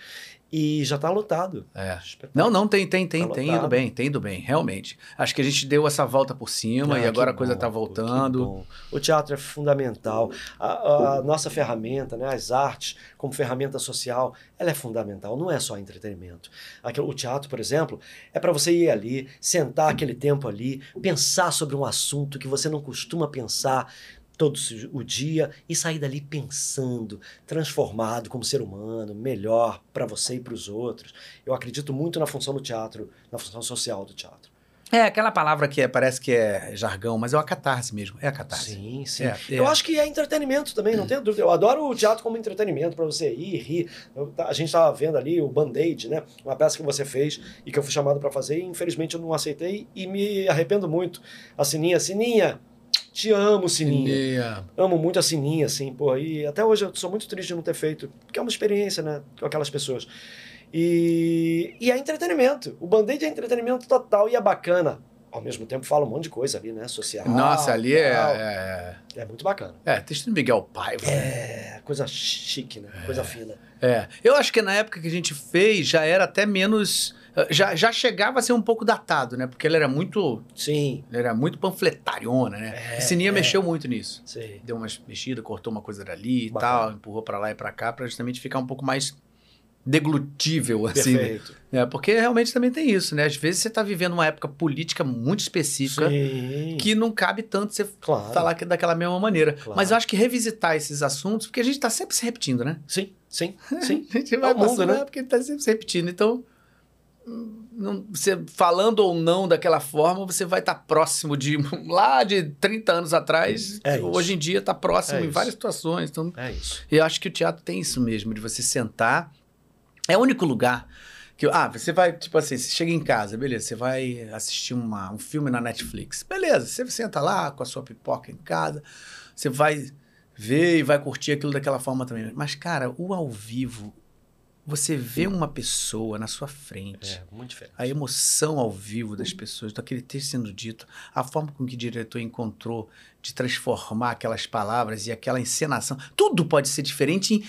e já tá lotado. É. Não, não, tem, tem, tem, Tá tem ido bem, tem ido bem, realmente. Acho que a gente deu essa volta por cima Ah, e agora a coisa tá pô, voltando. O teatro é fundamental. A, a nossa ferramenta, né, as artes, como ferramenta social, ela é fundamental. Não é só entretenimento. Aquilo- o teatro, por exemplo, é para você ir ali, sentar aquele tempo ali, pensar sobre um assunto que você não costuma pensar todo o dia e sair dali pensando, transformado como ser humano, melhor para você e para os outros. Eu acredito muito na função do teatro, na função social do teatro. É, aquela palavra que é- parece que é jargão, mas é a catarse mesmo. É a catarse. Sim, sim. É, Eu é. acho que é entretenimento também, não tenho dúvida. Eu adoro o teatro como entretenimento, para você ir, rir. Eu- a gente estava vendo ali o Band-Aid, né? Uma peça que você fez e que eu fui chamado para fazer, e infelizmente eu não aceitei e me arrependo muito. A Sininha, Sininha, te amo, Sininha. Amo muito a Sininha, assim, pô. E até hoje eu sou muito triste de não ter feito, porque é uma experiência, né, com aquelas pessoas. E, e é entretenimento. O Band-Aid é entretenimento total e é bacana. Ao mesmo tempo fala um monte de coisa ali, né, social. Nossa, ali é. tal. É, É muito bacana. é texto do Miguel Paiva. É, coisa chique, né? Coisa fina. É. Eu acho que na época que a gente fez já era até menos. Já, já chegava a ser um pouco datado, né? Porque ele era muito. Sim, Ele era muito panfletariona, né? É, Sininha é. mexeu muito nisso. sei. Deu umas mexidas, cortou uma coisa dali e Bacana. tal, empurrou pra lá e pra cá, pra justamente ficar um pouco mais deglutível, assim. né? Perfeito. É, porque realmente também tem isso, né? Às vezes você tá vivendo uma época política muito específica Sim, que não cabe tanto você claro. falar que- daquela mesma maneira. Claro. Mas eu acho que revisitar esses assuntos, porque a gente tá sempre se repetindo, né? Sim, sim, sim. A gente vai o mundo, passando, né? é porque ele tá sempre se repetindo. Então, não, você falando ou não daquela forma, você vai estar próximo de lá de 30 anos atrás. É hoje em dia tá próximo É em várias situações. Então, É isso. eu acho que o teatro tem isso mesmo, de você sentar. É o único lugar que. Ah, você vai, tipo assim, você chega em casa, beleza, você vai assistir uma, um filme na Netflix. Beleza, você senta lá com a sua pipoca em casa, você vai ver e vai curtir aquilo daquela forma também. Mas, cara, o ao vivo, você vê uma pessoa na sua frente. É, muito diferente. A emoção ao vivo das pessoas, daquele texto sendo dito, a forma com que o diretor encontrou de transformar aquelas palavras e aquela encenação. Tudo pode ser diferente em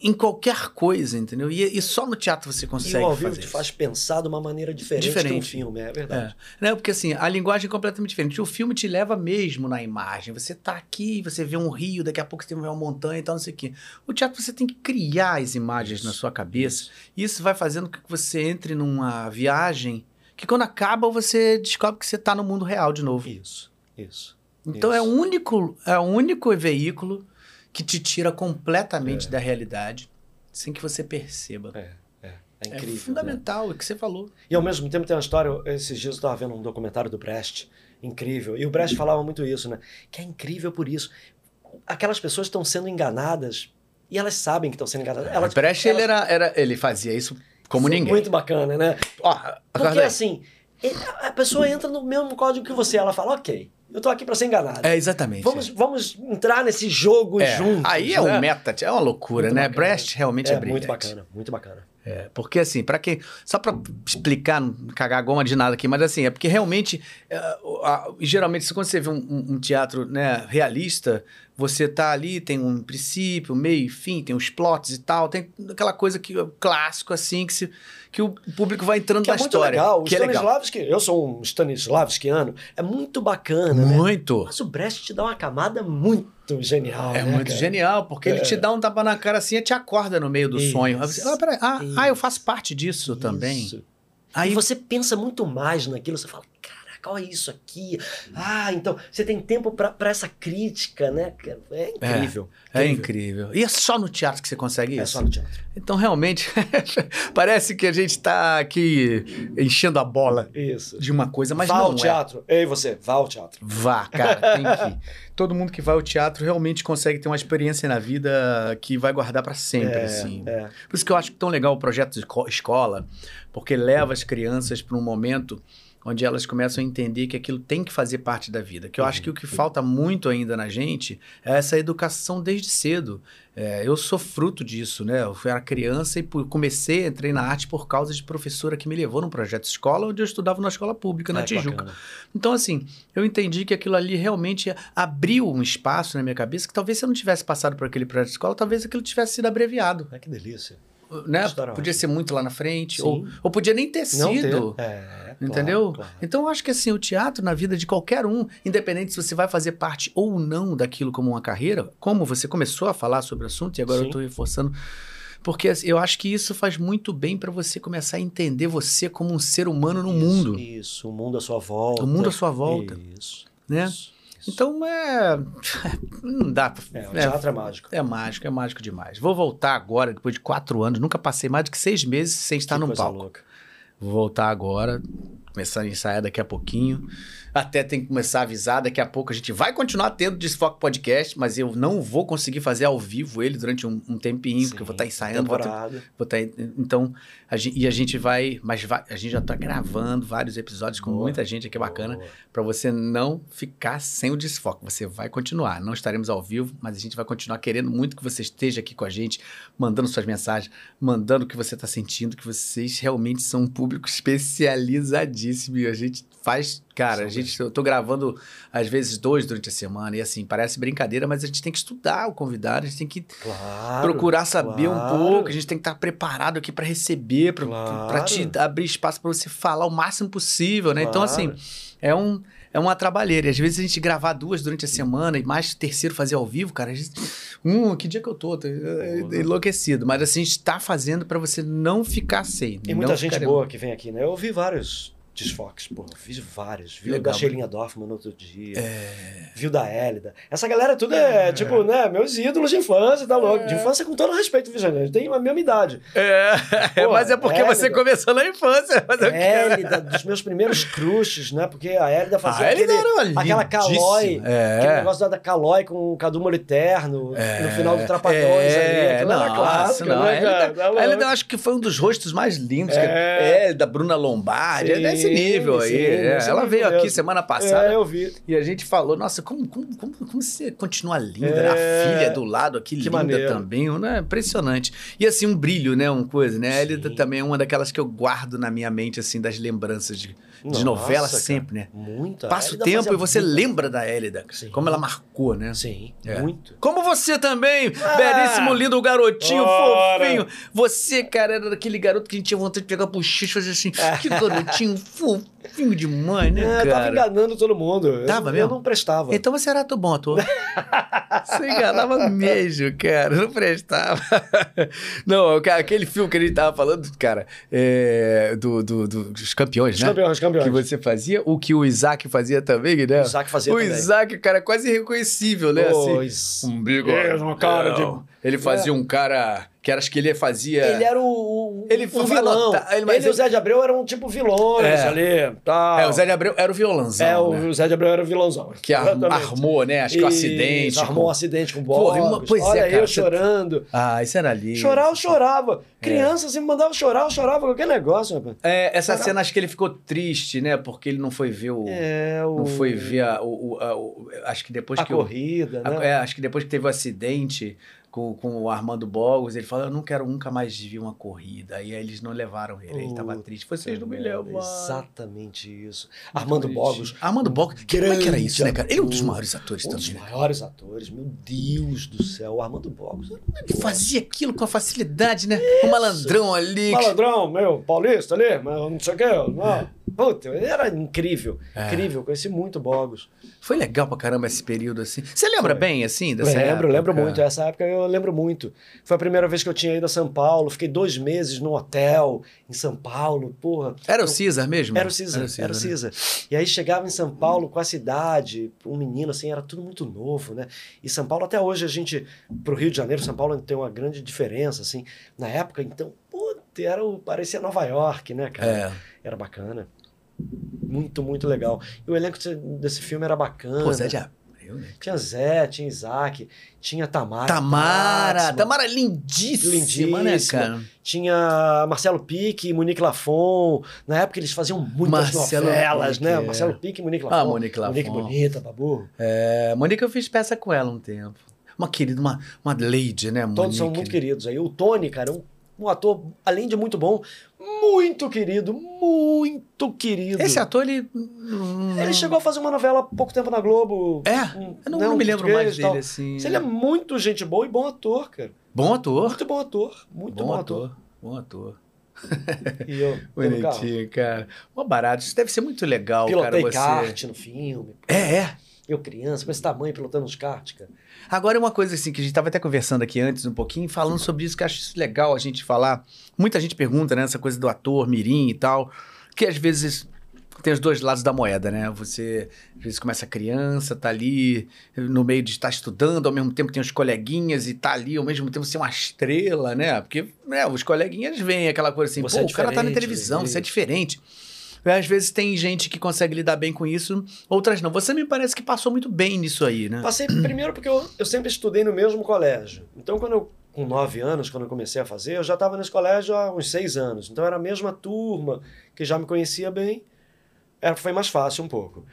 em qualquer coisa, entendeu? E, e só no teatro você E consegue o ao vivo fazer te isso. faz pensar de uma maneira diferente, que um Diferente. filme, é verdade. É. Porque assim, a linguagem é completamente diferente. O filme te leva mesmo na imagem. Você tá aqui, você vê um rio, daqui a pouco você vê uma montanha e tal, não sei o quê. O teatro você tem que criar as imagens Isso, na sua cabeça. E isso vai fazendo com que você entre numa viagem que quando acaba você descobre que você tá no mundo real de novo. Isso, isso. Então é o Isso. único, é o único veículo que te tira completamente É. da realidade sem que você perceba. É, é, é É, incrível. né? fundamental, é o que você falou. E ao mesmo tempo tem uma história, esses dias eu estava vendo um documentário do Brecht, incrível, e o Brecht falava muito isso, né? Que é incrível por isso. Aquelas pessoas estão sendo enganadas e elas sabem que estão sendo enganadas. Elas, o Brecht, ele, elas- era, era, ele fazia isso como ninguém. Muito bacana, né? Ó, Porque assim, ele- a pessoa entra no mesmo código que você, ela fala, ok, eu tô aqui para ser enganada. É, exatamente. Vamos, vamos entrar nesse jogo É, juntos. Aí é né? um meta, é uma loucura, Muito né? bacana. Brecht realmente é, É brilhante. muito bacana, muito bacana. É, porque assim, para quem. Só para explicar, não cagar a goma de nada aqui, mas assim, é porque realmente. é, geralmente, se quando você vê um, um- um teatro né, realista, você tá ali, tem um princípio, meio e fim, tem os plots e tal, tem aquela coisa que clássico, assim, que, se, que o público vai entrando Que é na muito história. legal. O que é legal. Stanislavski, eu sou um Stanislavskiano, é muito bacana, né? Muito. Mas o Brecht te dá uma camada muito genial. É né, muito cara? genial, porque ele É. te dá um tapa na cara assim e te acorda no meio do Isso. sonho. Aí você, ah, peraí, ah, ah, eu faço parte disso também. Isso. Aí E você pensa muito mais naquilo, você fala, caraca, olha isso aqui. Ah, então você tem tempo pra essa crítica, né? cara? É incrível. é incrível. E é só no teatro que você consegue É isso. só no teatro. Então, realmente, parece que a gente tá aqui enchendo a bola Isso. de uma coisa, mas vá não ao é. teatro. Ei, você, vá ao teatro. Vá, cara, tem que. Todo mundo que vai ao teatro realmente consegue ter uma experiência na vida que vai guardar pra sempre, É, assim. é. Por isso que eu acho tão legal o projeto de esco- escola, porque leva as crianças para um momento onde elas começam a entender que aquilo tem que fazer parte da vida. Que eu acho que o que falta muito ainda na gente é essa educação desde cedo. É, eu sou fruto disso, né? Eu era criança e comecei, entrei na arte por causa de professora que me levou num projeto de escola, onde eu estudava na escola pública, na que Tijuca. bacana. Então, assim, eu entendi que aquilo ali realmente abriu um espaço na minha cabeça que talvez se eu não tivesse passado por aquele projeto de escola, talvez aquilo tivesse sido abreviado. Ah, que delícia. Né? Podia ser muito lá na frente, Sim. ou, ou podia nem ter Não sido. ter. É, Entendeu? claro, claro. Então, eu acho que assim, o teatro na vida de qualquer um, independente se você vai fazer parte ou não daquilo como uma carreira, como você começou a falar sobre o assunto, e agora eu Sim. estou reforçando, porque assim, eu acho que isso faz muito bem para você começar a entender você como um ser humano no Isso, mundo, Isso, o mundo à sua volta. o mundo à sua volta, Isso. né? isso, isso. Então, é... não dá pra... É, o é, teatro é mágico. é mágico, é mágico demais. Vou voltar agora, depois de quatro anos, nunca passei mais do que seis meses sem estar Que num palco. louca. Vou voltar agora, começar a ensaiar daqui a pouquinho. Até tem que começar a avisar, daqui a pouco a gente vai continuar tendo Desfoque Podcast, mas eu não vou conseguir fazer ao vivo ele durante um, um tempinho, porque eu vou estar Sim, ensaiando. Vou temporada. vou tá- então, a gente, e a gente vai, mas vai- a gente já tá gravando vários episódios com Boa, muita gente aqui bacana, Boa. para você não ficar sem o desfoque. Você vai continuar. Não estaremos ao vivo, mas a gente vai continuar querendo muito que você esteja aqui com a gente, mandando suas mensagens, mandando o que você está sentindo, que vocês realmente são um público especializadíssimo. E a gente faz. Cara, a gente, eu tô gravando às vezes dois durante a semana, e assim, parece brincadeira, mas a gente tem que estudar o convidado, a gente tem que Claro. procurar saber claro. um pouco, a gente tem que estar preparado aqui para receber, para Claro. te abrir espaço para você falar o máximo possível, né? Então, assim, é um. É uma trabalheira. E às vezes a gente gravar duas durante a semana e mais terceiro fazer ao vivo, cara. A gente, hum, que dia que eu tô? Tô, Boa. enlouquecido. Mas assim, a gente tá fazendo para você não ficar sem. Tem não muita gente ficar- boa que vem aqui, né? Eu ouvi vários desfoques, pô. Fiz vários. Viu da Sheilinha Dorfman no outro dia. Viu da Hélida. Essa galera tudo é, tipo, né? Meus ídolos de infância, tá louco? De infância com todo respeito, viu, gente? Tem a mesma idade. É, Pô, mas é porque você Hélida. começou na infância. Quê? Hélida, dos meus primeiros crushes, né? Porque a Hélida fazia A Hélida aquele, aquela calói, É. aquele negócio da calói com o Cadu Moliterno no final do Trapalhões é, ali. Nossa, clássico, não, né, a Hélida-? Tá eu acho que foi um dos rostos mais lindos. É. Que é, da Bruna Lombardi. Sim. Nesse nível aí. sim, é. nesse Ela nível veio aqui mesmo. semana passada. É, eu vi. E a gente falou, nossa, como, como, como, como você continua linda? É. A filha do lado aqui, Que linda maneiro. também, né? Impressionante. E assim, um brilho, né? Uma coisa, né? Sim. também é uma daquelas que eu guardo na minha mente, assim, das lembranças de, de novela cara. sempre, né? Muita. Passa o tempo e você muita- lembra da Elida, Sim. como ela marcou, né? Sim, É. muito. Como você também, Ah! belíssimo, lindo garotinho, Ora. fofinho. Você, cara, era daquele garoto que a gente tinha vontade de pegar bochicha e fazer assim, que garotinho fofinho demais, né, É, tava cara? enganando todo mundo. Eu- Tava eu, mesmo? não prestava. Então você era bom ator. você enganava mesmo, cara. Não prestava. Não, cara, aquele filme que a gente tava falando, cara, é, do, do- do- dos campeões, Os né? campeões, os campeões. Que você fazia, o que o Isaac fazia também, né? O Isaac fazia O também. Isaac, cara, quase irreconhecível, né? assim, Pois. um bigode. É, uma cara de-. Ele fazia um cara que era, acho que ele fazia. Ele era o, o Ele um foi vilão. ele- Ele, e o Zé de Abreu eram tipo vilões É. ali. Tal. É, o Zé de Abreu era o violãozão. É, o, né? o Zé de Abreu era o vilãozão. Que Exatamente. armou, né? Acho que o acidente. Armou com- um acidente com uma- pois é, Olha cara, eu você- chorando. Ah, isso era ali. Chorar, eu chorava. Criança, se me mandava chorar, eu chorava qualquer negócio, rapaz. É, essa Chorar. cena acho que ele ficou triste, né? Porque ele não foi ver o. É, o... Não foi ver a, o, o- a- o- Acho que depois a que o. corrida, a- né? é, acho que depois que teve o acidente com, com o Armando Bogos, ele falou: Eu não quero nunca mais ver uma corrida. Aí eles não levaram ele, ele tava triste. Vocês não me levam. Exatamente isso. Armando Bogos. Armando Bogos. Como é que era isso, né, cara? Ele é um dos maiores atores Um dos também. né? maiores atores, meu Deus do céu, o Armando Bogos. Ele fazia aquilo com a facilidade, né? O malandrão ali. Malandrão, meu, paulista ali, mas não sei o que. Não. Puta, era incrível. É. Incrível, conheci muito Bogos. Foi legal pra caramba esse período assim. Você lembra Foi. bem, assim, dessa lembro, época? lembro muito. Essa época eu lembro muito. Foi a primeira vez que eu tinha ido a São Paulo. Fiquei dois meses num hotel em São Paulo. Porra. Era o César mesmo? Era o César, era o né? César. E aí chegava em São Paulo com a cidade, um menino assim, era tudo muito novo, né? E São Paulo até hoje a gente pro Rio de Janeiro, São Paulo tem uma grande diferença assim. Na época, então, puta, era o parecia Nova York, né, cara? É. Era bacana. Muito, muito legal. E o elenco desse- filme era bacana. Pô, Zé de Abreu, né? Tinha Zé, tinha Isaac, tinha Tamara. Tamara! Máxima, Tamara é lindíssima, né, Lindíssima. cara? Tinha Marcelo Pique, Monique Lafon. Na época eles faziam muitas Marcelo novelas, Pique, né? Marcelo Pique e Monique Lafon. Ah, Monique Lafon. Monique bonita, babu. É, Mônica, eu fiz peça com ela um tempo. Uma querida, uma, uma lady, né, Mônica? Todos são muito queridos aí. O Tony, cara, é um, um ator, além de muito bom, muito querido, muito querido. Esse ator, ele... hum, Ele chegou a fazer uma novela há pouco tempo na Globo. É? um- Eu não, né, um me lembro mais dele, assim. Ele é muito gente boa e bom ator, cara. Bom ator. Muito bom ator. Muito Bom ator. Bom ator. E eu. Bonitinho, cara. Mó barato. Isso deve ser muito legal, Pilotei cara, você... kart no filme. É, é. Eu criança, com esse tamanho, pilotando os kart, cara. Agora, uma coisa assim, que a gente estava até conversando aqui antes um pouquinho, falando sobre isso, que eu acho isso legal a gente falar. Muita gente pergunta, né, essa coisa do ator, mirim e tal, que às vezes tem os dois lados da moeda, né? Você, às vezes, começa criança, tá ali no meio de estar estudando, ao mesmo tempo tem os coleguinhas e tá ali, ao mesmo tempo ser uma estrela, né? Porque né, os coleguinhas veem aquela coisa assim, Você pô, é o cara tá na televisão, né? você é diferente. Às vezes tem gente que consegue lidar bem com isso, outras não. Você me parece que passou muito bem nisso aí, né? Passei primeiro porque eu, eu sempre estudei no mesmo colégio. Então, quando eu, com nove anos, quando eu comecei a fazer, eu já estava nesse colégio há uns seis anos. Então, era a mesma turma que já me conhecia bem. Era, foi mais fácil um pouco.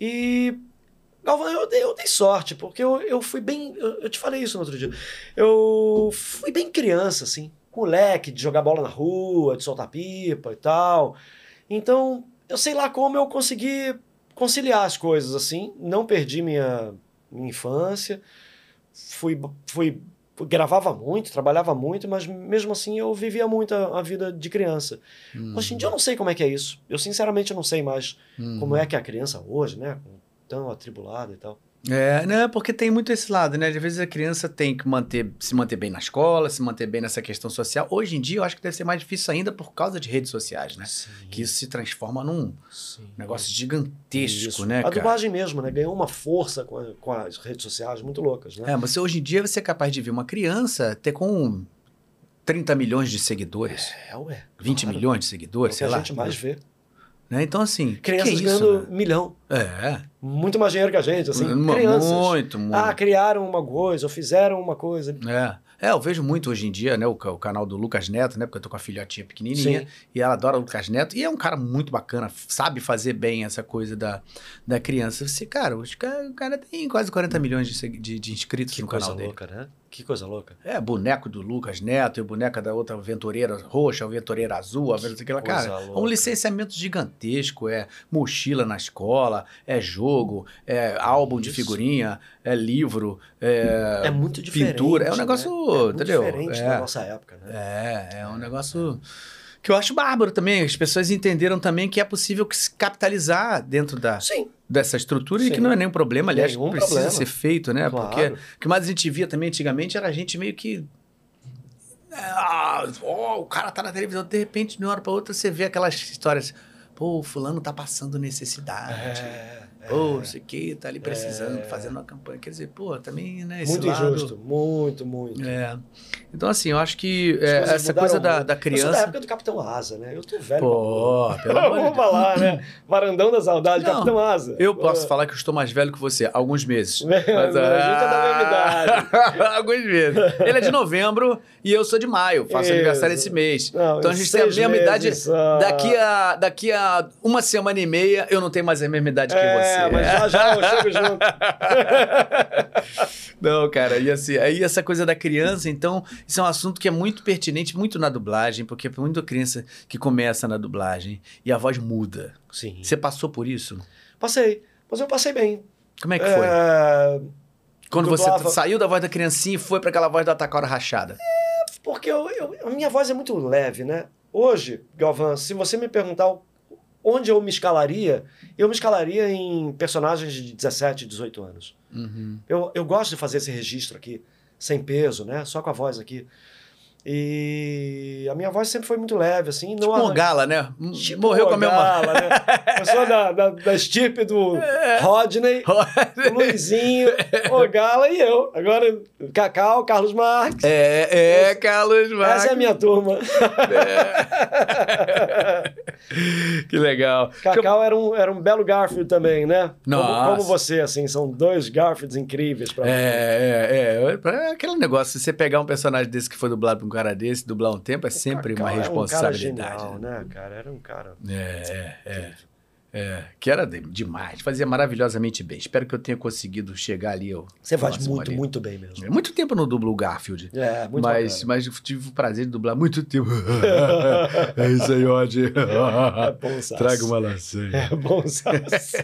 E, Galvão, eu dei, eu dei sorte, porque eu, eu fui bem. Eu, eu te falei isso no outro dia. Eu fui bem criança, assim. Moleque, de jogar bola na rua, de soltar pipa e tal. Então, eu sei lá como eu consegui conciliar as coisas assim. Não perdi minha, minha infância. Fui, fui, gravava muito, trabalhava muito, mas mesmo assim eu vivia muito a, a vida de criança. Hum. Hoje em dia eu não sei como é que é isso. Eu sinceramente não sei mais Uhum. como é que é a criança hoje, né? Tão atribulada e tal. É, né? Porque tem muito esse lado, né? Às vezes a criança tem que manter, se manter bem na escola, se manter bem nessa questão social. Hoje em dia eu acho que deve ser mais difícil ainda por causa de redes sociais, né? Que isso se transforma num Sim. negócio gigantesco, Isso. né, A cara? dublagem mesmo, né? Ganhou uma força com, a- com as redes sociais muito loucas, né? É, mas hoje em dia você é capaz de ver uma criança ter com 30 milhões de seguidores, É, ué. 20 Claro. milhões de É seguidores, que sei a lá. gente mais vê. Né? Então, assim, que que Crianças é isso, ganhando né? milhão. É, Muito mais dinheiro que a gente, assim. Crianças. muito, muito. Ah, criaram uma coisa, ou fizeram uma coisa. É. É, eu vejo muito hoje em dia, né, o, o canal do Lucas Neto, né, porque eu tô com a filhotinha pequenininha, Sim. e ela adora o Lucas Neto, e é um cara muito bacana, sabe fazer bem essa coisa da, da criança. Você, cara, o cara tem quase 40 milhões de, de, de inscritos Que no canal dele. louca, né? Que coisa louca. É, boneco do Lucas Neto e boneca da outra aventureira roxa, aventureira azul, aventureira... Cara, é um louca. licenciamento gigantesco, é mochila na escola, é jogo, é álbum de Isso. figurinha, é livro, é... É muito diferente. pintura, é um né? negócio, É muito entendeu? diferente É. da nossa época, né? É, é um negócio que eu acho bárbaro também. As pessoas entenderam também que é possível se capitalizar dentro da, Sim, dessa estrutura e Sim. que não é nenhum problema. Aliás, Nenhum precisa problema. ser feito, né? Claro. Porque o que mais a gente via também antigamente era a gente meio que. Ah, ó, o cara tá na televisão, de repente, de uma hora pra outra, você vê aquelas histórias. Pô, fulano tá passando necessidade. É, Pô, não sei o tá ali precisando, fazendo uma campanha. Quer dizer, pô, também, né? Esse muito lado, injusto, muito, muito. É. Então, assim, eu acho que é, essa coisa da, muito. da Eu sou da criança. época do Capitão Asa, né? Eu tô velho. Pô, pelo amor Vamos falar, né? Varandão da saudade, Não, Capitão Asa. Eu posso falar que eu estou mais velho que você, alguns meses. Meu, a gente é da mesma idade. alguns meses. Ele é de novembro e eu sou de maio. Faço Isso. aniversário esse mês. Não, então a gente tem a mesma idade. só. Daqui a, daqui a uma semana e meia, eu não tenho mais a mesma idade que É, você. mas já já eu chego junto. Não, cara, e assim, aí essa coisa da criança, então, isso é um assunto que é muito pertinente, muito na dublagem, porque é muita criança que começa na dublagem e a voz muda. Sim. Você passou por isso? Passei. Mas eu passei bem. Como é que foi? É, Quando dublava- você saiu da voz da criancinha e foi para aquela voz da Taquara rachada. Porque eu, eu- a minha voz é muito leve, né? Hoje, Galvão, se você me perguntar o- onde eu me escalaria, eu me escalaria em personagens de 17, 18 anos. Uhum. Eu, eu gosto de fazer esse registro aqui, sem peso, né? Só com a voz aqui. E a minha voz sempre foi muito leve, assim. Tipo não um gala, né? Tipo Morreu com a mesma. Gala, né? Eu sou da, da, da estirpe do Rodney, o Luizinho, o Gala e eu. Agora, Cacau, Carlos Marques. É, é, Carlos Marques. Essa é a minha turma. Que legal. Cacau era um, era um belo Garfield também, né? Como, Nossa. como você, assim, são dois Garfields incríveis pra mim. É, é, é. É aquele negócio, se você pegar um personagem desse que foi dublado por cara desse, dublar um tempo, é sempre Cacau uma era responsabilidade. Um cara genial, né? né, cara? Era um cara. É, é, é. É, que era de- demais, fazia maravilhosamente bem. Espero que eu tenha conseguido chegar ali. Ao Você faz muito, ali. muito bem mesmo. É, Muito tempo eu não dublo o Garfield. É, muito mas, bacana. mas eu tive o prazer de dublar muito tempo. é isso aí, Odd. É bom, Sass. Traga uma lasanha. É bom, Sass.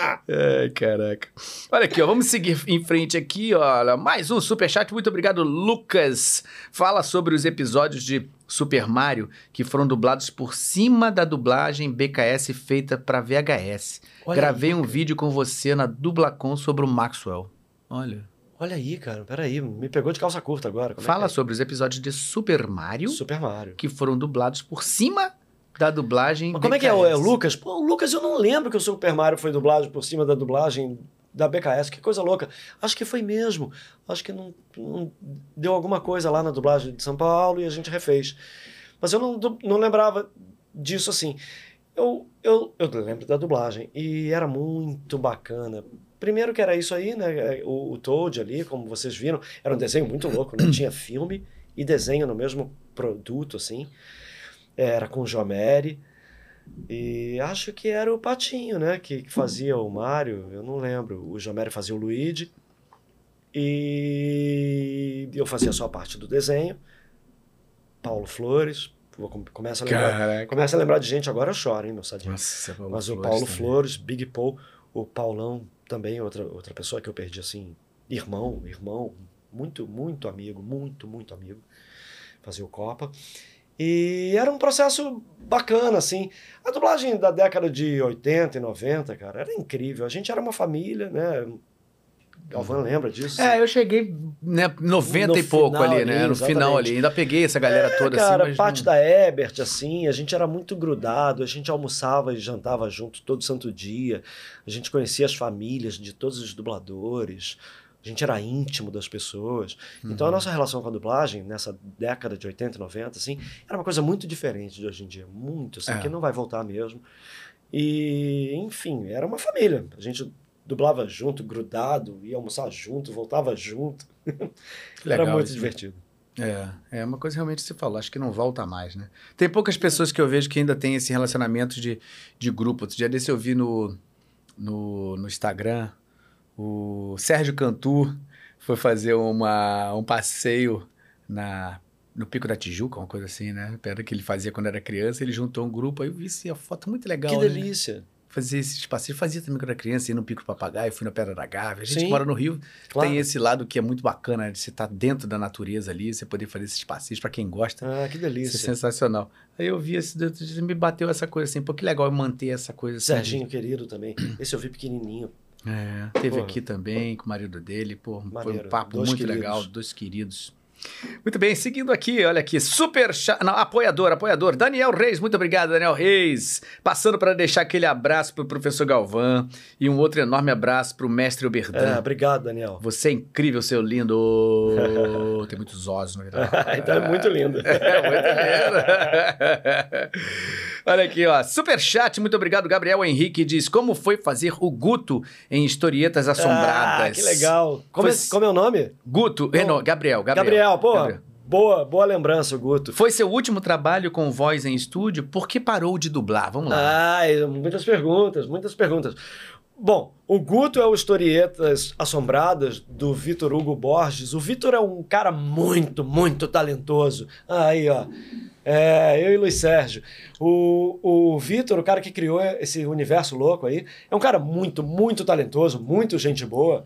Ai, caraca. Olha aqui, ó, vamos seguir em frente aqui, olha, mais um superchat. Muito obrigado, Lucas. Fala sobre os episódios de Super Mario que foram dublados por cima da dublagem BKS feita para VHS. Olha Gravei aí, um cara. vídeo com você na Dublacom sobre o Maxwell. Olha. Olha aí, cara. Peraí, me pegou de calça curta agora. Como é Fala que sobre os episódios de Super é? Mario Super Mario. que foram dublados por cima da dublagem Mas como é que é? o- É o BKS. Lucas? Pô, o Lucas, eu não lembro que o Super Mario foi dublado por cima da dublagem da BKS. Que coisa louca. Acho que foi mesmo. Acho que não, não deu alguma coisa lá na dublagem de São Paulo e a gente refez. Mas eu não, não lembrava disso assim. Eu, eu, eu lembro da dublagem e era muito bacana. Primeiro que era isso aí, né? O, o Toad ali, como vocês viram, era um desenho muito louco, né? Tinha filme e desenho no mesmo produto, assim. Era com o Jomeri. E acho que era o Patinho, né? Que, que fazia o Mario, eu não lembro. O Jomeri fazia o Luigi. E eu fazia só a parte do desenho. Paulo Flores. Começa, a lembrar, Caraca. começa a lembrar de gente, agora eu choro, hein, meu sadinho. Nossa, Paulo Mas o Flores Paulo também. Flores, Big Paul, o Paulão também, outra, outra pessoa que eu perdi assim, irmão, irmão, muito, muito amigo, muito, muito amigo, fazia o Copa. E era um processo bacana, assim. A dublagem da década de 80 e 90, cara, era incrível. A gente era uma família, né? Galvão lembra disso? É, eu cheguei, né, 90 No e pouco final ali, né? ali, no final exatamente. ali. Ainda peguei essa galera É, toda cara, assim, mas. parte não- da Ebert, assim, a gente era muito grudado, a gente almoçava e jantava junto todo santo dia, a gente conhecia as famílias de todos os dubladores, a gente era íntimo das pessoas. Então Uhum. a nossa relação com a dublagem, nessa década de 80 e 90, assim, era uma coisa muito diferente de hoje em dia, muito, assim, É. que não vai voltar mesmo. E, enfim, era uma família. A gente dublava junto, grudado, ia almoçar junto, voltava junto. Legal Era muito isso. divertido. É, é uma coisa realmente você falou, acho que não volta mais, né? Tem poucas pessoas que eu vejo que ainda tem esse relacionamento de, de grupo. Outro dia desse eu vi no, no, no Instagram, o Sérgio Cantu foi fazer uma, um passeio na, no Pico da Tijuca, uma coisa assim, né? Era que ele fazia quando era criança, ele juntou um grupo, aí eu vi assim, a foto muito legal, que né? delícia. Fazer esses passeios, fazia também quando era criança, ir no Pico do Papagaio, fui na Pedra da Gávea. A gente Sim. mora no Rio Claro. tem esse lado que é muito bacana, de você estar dentro da natureza ali, você poder fazer esses passeios para quem gosta. Ah, que Isso é delícia. sensacional. Aí eu vi esse, me bateu essa coisa assim, pô, que legal manter essa coisa assim. Serginho querido também. Esse eu vi pequenininho. É, teve aqui também com o marido dele, pô, foi um papo Dois muito queridos. legal, dois queridos. Muito bem, seguindo aqui, olha aqui, super não, apoiador, apoiador, Daniel Reis, muito obrigado, Daniel Reis. Passando para deixar aquele abraço pro professor Galvão e um outro enorme abraço pro mestre É, Oberdan. obrigado, Daniel. Você é incrível, seu lindo. Tem muitos ossos, na verdade. então é muito lindo. É, muito lindo. Olha aqui, ó. Superchat, muito obrigado, Gabriel Henrique. Diz: Como foi fazer o Guto em historietas assombradas? Ah, que legal. Como, é, Foi- como é o nome? Guto, não, Gabriel, Gabriel. Gabriel, pô. Gabriel. Boa, boa lembrança, Guto. Foi seu último trabalho com voz em estúdio? Por que parou de dublar? Vamos lá. Ai, muitas perguntas, muitas perguntas. Bom, o Guto é o Historietas Assombradas do Vitor Hugo Borges. O Vitor é um cara muito, muito talentoso. Aí, ó. É, eu e Luiz Sérgio. O, o Vitor, o cara que criou esse universo louco aí, é um cara muito, muito talentoso, muito gente boa.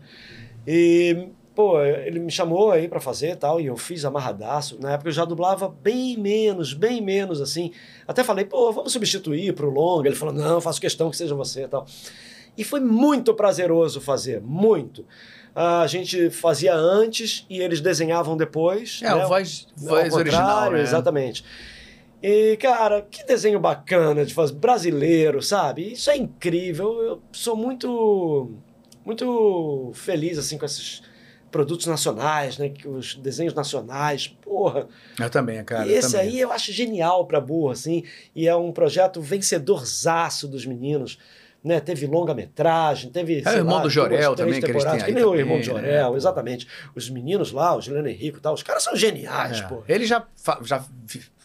E, pô, ele me chamou aí pra fazer e tal, e eu fiz amarradaço. Na época eu já dublava bem menos, bem menos, assim. Até falei, pô, vamos substituir pro longa. Ele falou, não, faço questão que seja você e tal. E foi muito prazeroso fazer, muito. A gente fazia antes e eles desenhavam depois. É, né? o voz, Ao voz original. Né? exatamente. E, cara, que desenho bacana de fazer, brasileiro, sabe? Isso é incrível. Eu sou muito, muito feliz, assim, com esses produtos nacionais, né? Que os desenhos nacionais, porra. Eu também, cara. e esse também. aí eu acho genial pra burro, assim. E é um projeto vencedorzaço dos meninos. Né, teve longa-metragem, teve. É o irmão lá, do Jorel também, que eles têm aí que nem o irmão do né, Jorel, pô. exatamente. Os meninos lá, o Juliano Henrique e tal, os caras são geniais, É. pô. Eles já, já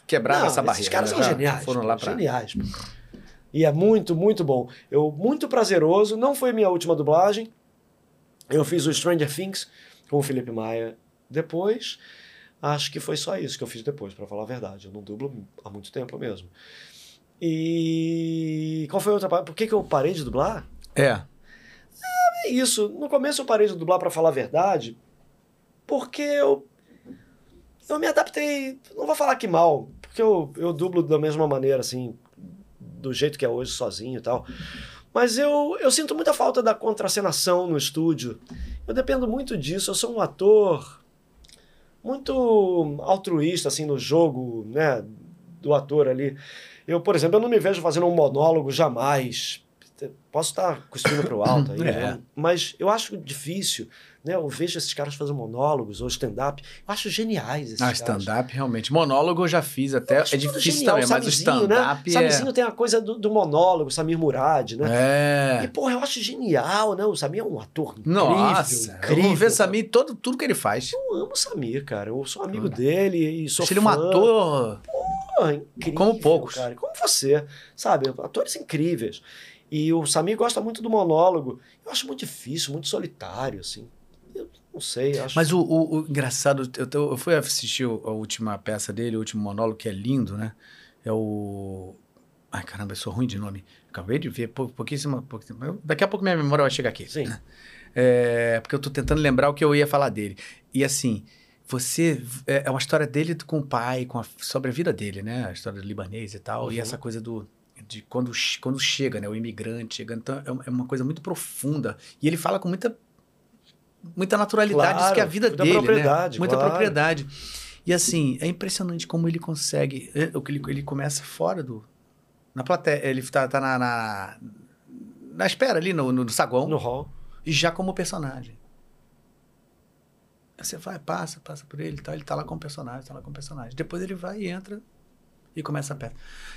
quebraram Não, essa barreira. caras né? são Já geniais. Foram pô, lá pra. Geniais. pô. E é muito, muito bom. Eu, muito prazeroso. Não foi minha última dublagem. Eu fiz o Stranger Things com o Felipe Maia depois. Acho que foi só isso que eu fiz depois, pra falar a verdade. Eu não dublo há muito tempo mesmo. E qual foi a outra parte? Por que, que eu parei de dublar? É. É isso. No começo eu parei de dublar pra falar a verdade, porque eu eu me adaptei, não vou falar que mal, porque eu, eu dublo da mesma maneira assim, do jeito que é hoje sozinho e tal. Mas eu, eu sinto muita falta da contracenação no estúdio. Eu dependo muito disso. Eu sou um ator muito altruísta assim no jogo, né, do ator ali. Eu, por exemplo, eu não me vejo fazendo um monólogo jamais. Posso estar cuspindo para o alto aí, É. né? mas eu acho difícil. Né? Eu vejo esses caras fazendo monólogos ou stand-up. Eu acho geniais esses Ah, stand-up, realmente. Monólogo eu já fiz até. Eu É difícil genial. também, mas o Samizinho, stand-up né? é. Samizinho tem a coisa do, do monólogo, Samir Murad, né? E, É. porra, eu acho genial, né? O Samir é um ator incrível, Nossa, incrível. vamos ver Samir todo tudo que ele faz. Eu amo o Samir, cara. Eu sou amigo dele e sou Acho ele um fã. ator. Porra, incrível, Como poucos. Cara. Como você, sabe? Atores incríveis. E o Samir gosta muito do monólogo. Eu acho muito difícil, muito solitário, assim. Eu não sei, acho... Mas o, o- o engraçado, eu, eu fui assistir a última peça dele, o último monólogo, que é lindo, né? É o. Ai, caramba, eu sou ruim de nome. Acabei de ver, pou- pouquíssima. pouquíssima- Daqui a pouco minha memória vai chegar aqui. Sim. É, porque eu tô tentando lembrar o que eu ia falar dele. E assim, você. É é uma história dele com o pai, com a- sobre a vida dele, né? A história do libanês e tal. Uhum. E essa coisa do. De quando, quando chega, né? O imigrante chegando. Então, é uma- é uma coisa muito profunda. E ele fala com muita. Muita naturalidade, Claro, isso que é a vida muita dele, propriedade, né? Muita claro. propriedade. E assim, é impressionante como ele consegue. é, ele, ele começa fora do. Na plateia. Ele tá, tá na, na. na espera ali no, no saguão No hall. e já como personagem. Aí Você vai, passa, passa por ele e tal, ele tá lá como personagem, tá lá como personagem. Depois ele vai e entra e começa a peça.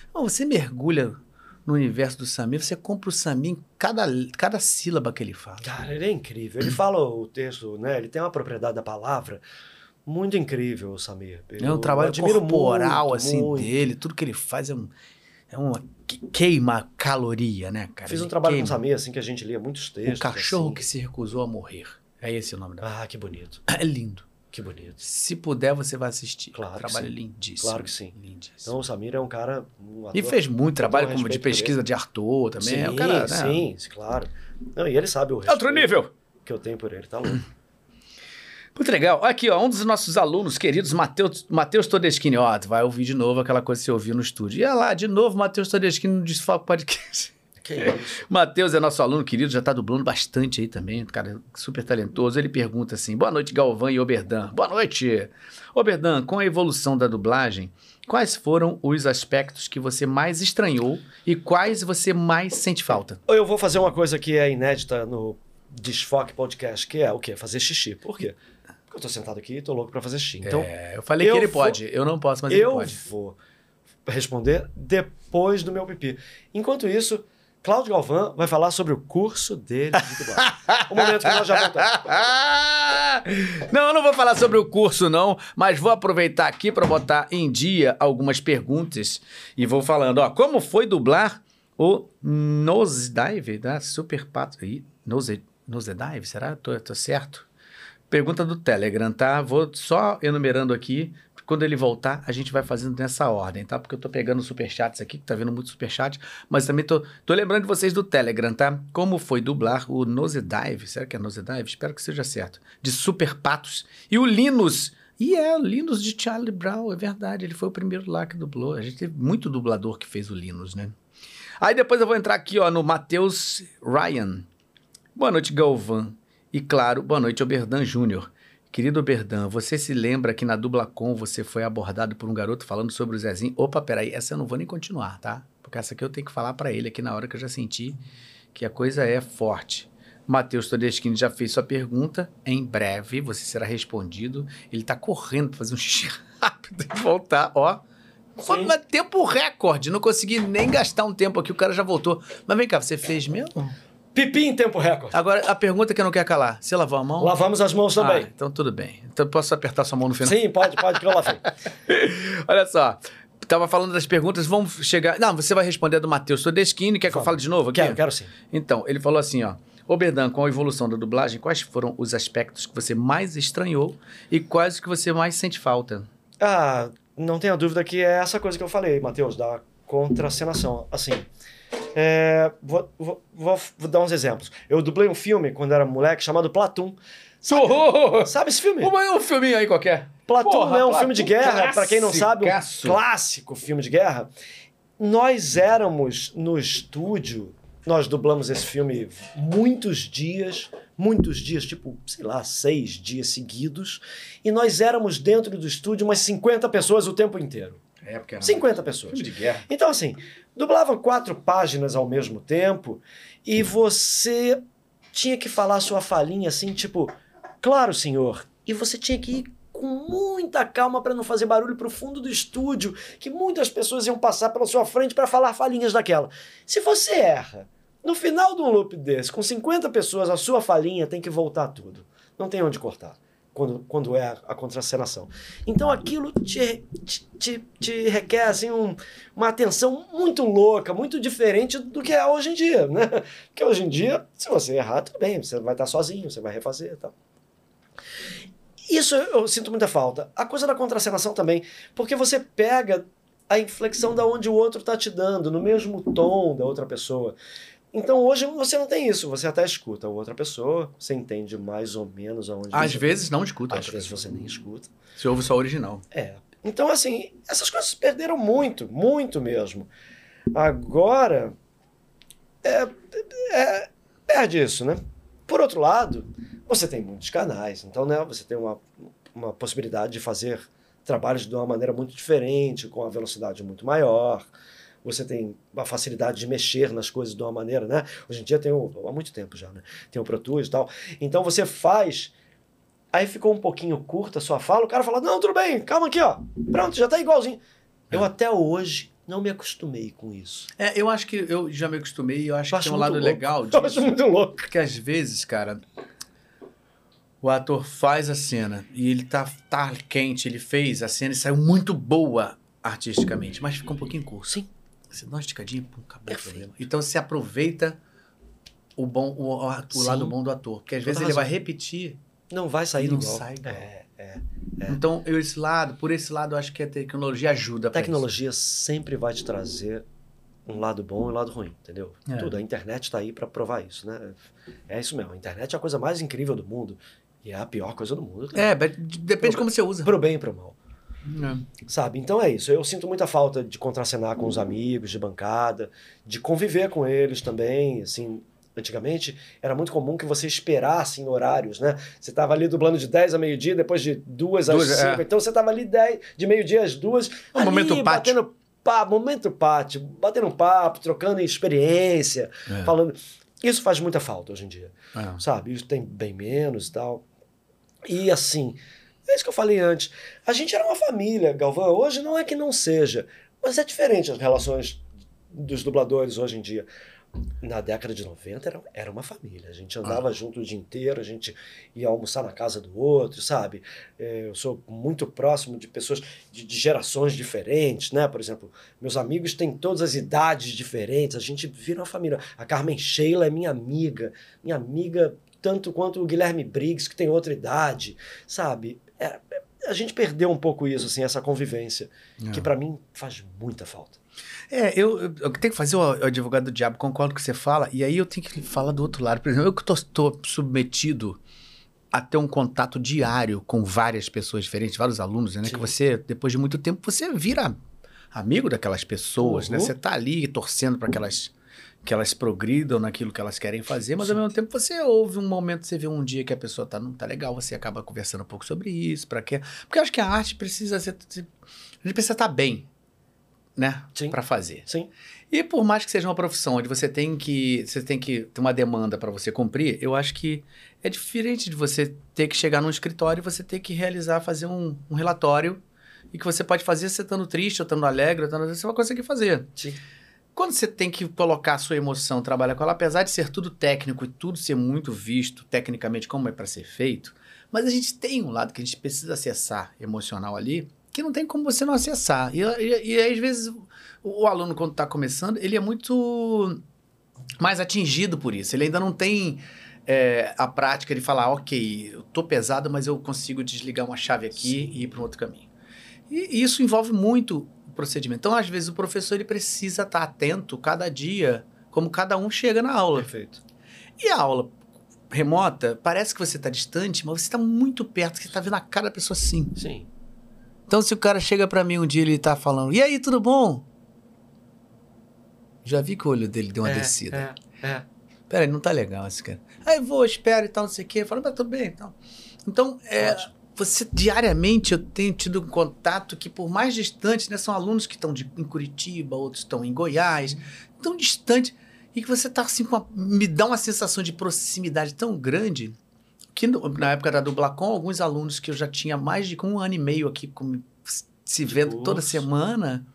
Então, você mergulha no universo do Samir, você compra o Samir em cada, cada sílaba que ele fala. Cara, ele é incrível. Ele fala o texto, né? Ele tem uma propriedade da palavra muito incrível, o Samir. É um Eu trabalho admiro corporal, muito, assim, muito. dele. Tudo que ele faz é, um, é uma que- queima caloria, né, cara? Fiz um Ele trabalho com o queima. Samir, assim, que a gente lia muitos textos. O cachorro assim. que se recusou a morrer. É esse o nome da. Ah, que bonito. É lindo. Que bonito. Se puder, você vai assistir. Claro trabalho sim. lindíssimo. Claro que sim. Lindíssimo. Então, o Samir é um cara... Um e ator- fez muito trabalho como de pesquisa de Arthur também. Sim, é o cara, né? sim, claro. Não, e ele sabe o É outro nível. que eu tenho por ele, tá louco. Muito legal. Aqui, ó, um dos nossos alunos queridos, Matheus, Todeschini. Ó, vai ouvir de novo aquela coisa que você ouviu no estúdio. E olha lá, de novo, Matheus Todeschini no Desfalco Podcast. Que isso? Matheus é nosso aluno querido, já tá dublando bastante aí também, cara super talentoso. Ele pergunta assim: boa noite, Galvão e Oberdan. Boa noite. Oberdan, com a evolução da dublagem, quais foram os aspectos que você mais estranhou e quais você mais sente falta? Eu vou fazer uma coisa que é inédita no Desfoque Podcast, que é o quê? Fazer xixi. Por quê? Porque eu tô sentado aqui e tô louco pra fazer xixi. Então, É, eu falei eu que ele vou- pode, eu não posso, mas ele eu pode. vou responder depois do meu pipi. Enquanto isso, Cláudio Galvão vai falar sobre o curso dele de dublagem. o momento que nós já voltamos. não, eu não vou falar sobre o curso, não, mas vou aproveitar aqui para botar em dia algumas perguntas e vou falando, ó, como foi dublar o Nosedive da Super Pato. Nosedive, será? Tô, tô certo? Pergunta do Telegram, tá? Vou só enumerando aqui. Quando ele voltar, a gente vai fazendo nessa ordem, tá? Porque eu tô pegando superchats aqui, que tá vendo muito superchat, mas também tô, tô lembrando de vocês do Telegram, tá? Como foi dublar o Nosedive, será que é Nosedive? Espero que seja certo. De Super Patos. E o Linus. E é, Linus de Charlie Brown, é verdade. Ele foi o primeiro lá que dublou. A gente teve muito dublador que fez o Linus, né? Aí depois eu vou entrar aqui, ó, no Matheus Ryan. Boa noite, Galvan. E claro, boa noite, Oberdan Júnior. Querido Oberdan, você se lembra que na Dublacom você foi abordado por um garoto falando sobre o Zezinho? Opa, peraí, essa eu não vou nem continuar, tá? Porque essa aqui eu tenho que falar pra ele aqui na hora que eu já senti que a coisa é forte. Matheus Todeschini já fez sua pergunta. Em breve você será respondido. Ele tá correndo pra fazer um xixi rápido e voltar, ó. Foi tempo recorde, não consegui nem gastar um tempo aqui, o cara já voltou. Mas vem cá, você fez mesmo? Pipi em tempo recorde. Agora, a pergunta que eu não quero calar: você lavou a mão? Lavamos as mãos também. Ah, então tudo bem. Então posso apertar sua mão no final? Sim, pode, pode, que eu lavei. Olha só. Tava falando das perguntas, vamos chegar. Não, você vai responder a do Matheus Todeschini. Quer que eu fale de novo aqui? Quero, quero sim. Então, ele falou assim, ó. Oberdan, com a evolução da dublagem, quais foram os aspectos que você mais estranhou e quais os que você mais sente falta? Ah, não tenha dúvida que é essa coisa que eu falei, Matheus, da contracenação. Assim, é, vou, vou, vou, vou dar uns exemplos. Eu dublei um filme quando era moleque chamado Platum. Oh, Sabe esse filme? um filminho aí qualquer. Platum Porra, é um filme de guerra, pra quem não sabe, um clássico filme de guerra. Nós éramos no estúdio, nós dublamos esse filme muitos dias, muitos dias, tipo, sei lá, seis dias seguidos, e nós éramos dentro do estúdio umas 50 pessoas o tempo inteiro. É, porque era 50 pessoas. filme de guerra. Então, assim, dublavam quatro páginas ao mesmo tempo e você tinha que falar a sua falinha assim, tipo, claro, senhor. E você tinha que ir com muita calma para não fazer barulho pro fundo do estúdio, que muitas pessoas iam passar pela sua frente para falar falinhas daquela. Se você erra, no final de um loop desse, com 50 pessoas, a sua falinha tem que voltar tudo. Não tem onde cortar. Quando, quando é a contracenação. Então aquilo te, te, te, te requer assim, um, uma atenção muito louca, muito diferente do que é hoje em dia, né? Porque hoje em dia, se você errar, tudo bem, você vai estar sozinho, você vai refazer e tal. Isso eu, sinto muita falta. A coisa da contracenação também, porque você pega a inflexão da onde o outro está te dando, no mesmo tom da outra pessoa. Então hoje você não tem isso, você até escuta outra pessoa, você entende mais ou menos aonde Às você- vezes não escuta. às vezes você nem escuta. Você ouve só original. É. Então, assim, essas coisas se perderam muito, muito mesmo. Agora, é, é- perde isso, né? Por outro lado, você tem muitos canais, então, né, você tem uma, uma possibilidade de fazer trabalhos de uma maneira muito diferente, com a velocidade muito maior. Você tem a facilidade de mexer nas coisas de uma maneira, né? Hoje em dia tem o, há muito tempo já, né? Tem o Pro Tools e tal. Então você faz Aí ficou um pouquinho curta a sua fala, o cara fala: Não, tudo bem, calma aqui, ó. Pronto, já tá igualzinho. Eu até hoje não me acostumei com isso. É, eu acho que eu já me acostumei e eu acho Eu que tem um lado louco. legal Eu acho disso. muito louco. Porque às vezes, cara, o ator faz a cena e ele tá, tá quente, ele fez a cena e saiu muito boa artisticamente, mas fica um pouquinho curto. Sim. Você dá uma esticadinha, pum, acabou Perfeito. o problema. Então você aproveita o bom o, o, o lado bom do ator. Porque às Toda vezes ele vai razão. repetir Não vai sair não igual. sai igual. É, é. Então, eu, esse lado, por esse lado, eu acho que a tecnologia ajuda A tecnologia sempre vai te trazer um lado bom e um lado ruim, entendeu? É. Tudo. A internet está aí para provar isso, né? É isso mesmo. A internet é a coisa mais incrível do mundo e é a pior coisa do mundo. É, depende de como você usa. Pro bem e pro mal. É. Sabe? Então é isso. Eu sinto muita falta de contracenar com os amigos de bancada, de conviver com eles também, assim. Antigamente era muito comum que você esperasse em horários, né? Você estava ali dublando de 10 a meio-dia, depois de 2 às Duas, 5. é. Então você estava ali 10, de meio-dia às 2. Um ali, momento pátio. batendo papo, momento pátio, batendo um papo, trocando experiência, É. falando. Isso faz muita falta hoje em dia É. sabe? Isso tem bem menos e tal. E assim, é isso que eu falei antes. A gente era uma família, Galvão. Hoje não é que não seja, mas é diferente as relações dos dubladores hoje em dia. Na década de 90 era, era uma família. A gente andava junto o dia inteiro, a gente ia almoçar na casa do outro, sabe? É, Eu sou muito próximo de pessoas de, de gerações diferentes, né? Por exemplo, meus amigos têm todas as idades diferentes, a gente vira uma família. A Carmen Sheila é minha amiga, minha amiga tanto quanto o Guilherme Briggs, que tem outra idade, sabe? É- é- a gente perdeu um pouco isso, assim, essa convivência, que pra mim faz muita falta. É, eu, eu, eu tenho que fazer o, o advogado do diabo, concordo com o que você fala, e aí eu tenho que falar do outro lado. Por exemplo, eu que tô submetido a ter um contato diário com várias pessoas diferentes, vários alunos, né? Sim. Que você, depois de muito tempo, você vira amigo daquelas pessoas, né? Uhum. Você tá ali torcendo para que elas, que elas progridam naquilo que elas querem fazer, mas ao mesmo tempo você ouve um momento, você vê um dia que a pessoa tá, não tá legal, você acaba conversando um pouco sobre isso, para quê? Porque eu acho que a arte precisa ser. A gente precisa estar bem, né? Sim. Para fazer. Sim, E por mais que seja uma profissão onde você tem que você tem que ter uma demanda para você cumprir, eu acho que é diferente de você ter que chegar num escritório e você ter que realizar, fazer um, um relatório e que você pode fazer você estando triste ou estando alegre, ou estando, você vai conseguir fazer. sim. Quando você tem que colocar a sua emoção, trabalhar com ela, apesar de ser tudo técnico e tudo ser muito visto tecnicamente como é para ser feito, mas a gente tem um lado que a gente precisa acessar emocional ali, que não tem como você não acessar. E, e- e às vezes o, o aluno, quando está começando, ele é muito mais atingido por isso. Ele ainda não tem é, a prática de falar, ok, eu tô pesado, mas eu consigo desligar uma chave aqui e ir para um outro caminho. E isso envolve muito procedimento. Então, às vezes, o professor ele precisa estar atento cada dia, como cada um chega na aula. Perfeito. E a aula remota, parece que você está distante, mas você está muito perto, você está vendo a cara da pessoa assim. Sim. Então, se o cara chega pra mim um dia e ele tá falando, e aí, tudo bom? Já vi que o olho dele deu uma É, descida. É, é. Peraí, não tá legal esse cara. Aí vou, espero e tal, não sei o quê. Fala, mas tudo bem e tal. Então, é, Ótimo. Você diariamente eu tenho tido um contato que, por mais distante, né, são alunos que estão de- em Curitiba, outros estão em Goiás, tão distante, e que você tá assim, com uma- me dá uma sensação de proximidade tão grande que no- na época da Dublacom, alguns alunos que eu já tinha mais de um ano e meio aqui com- se vendo toda semana,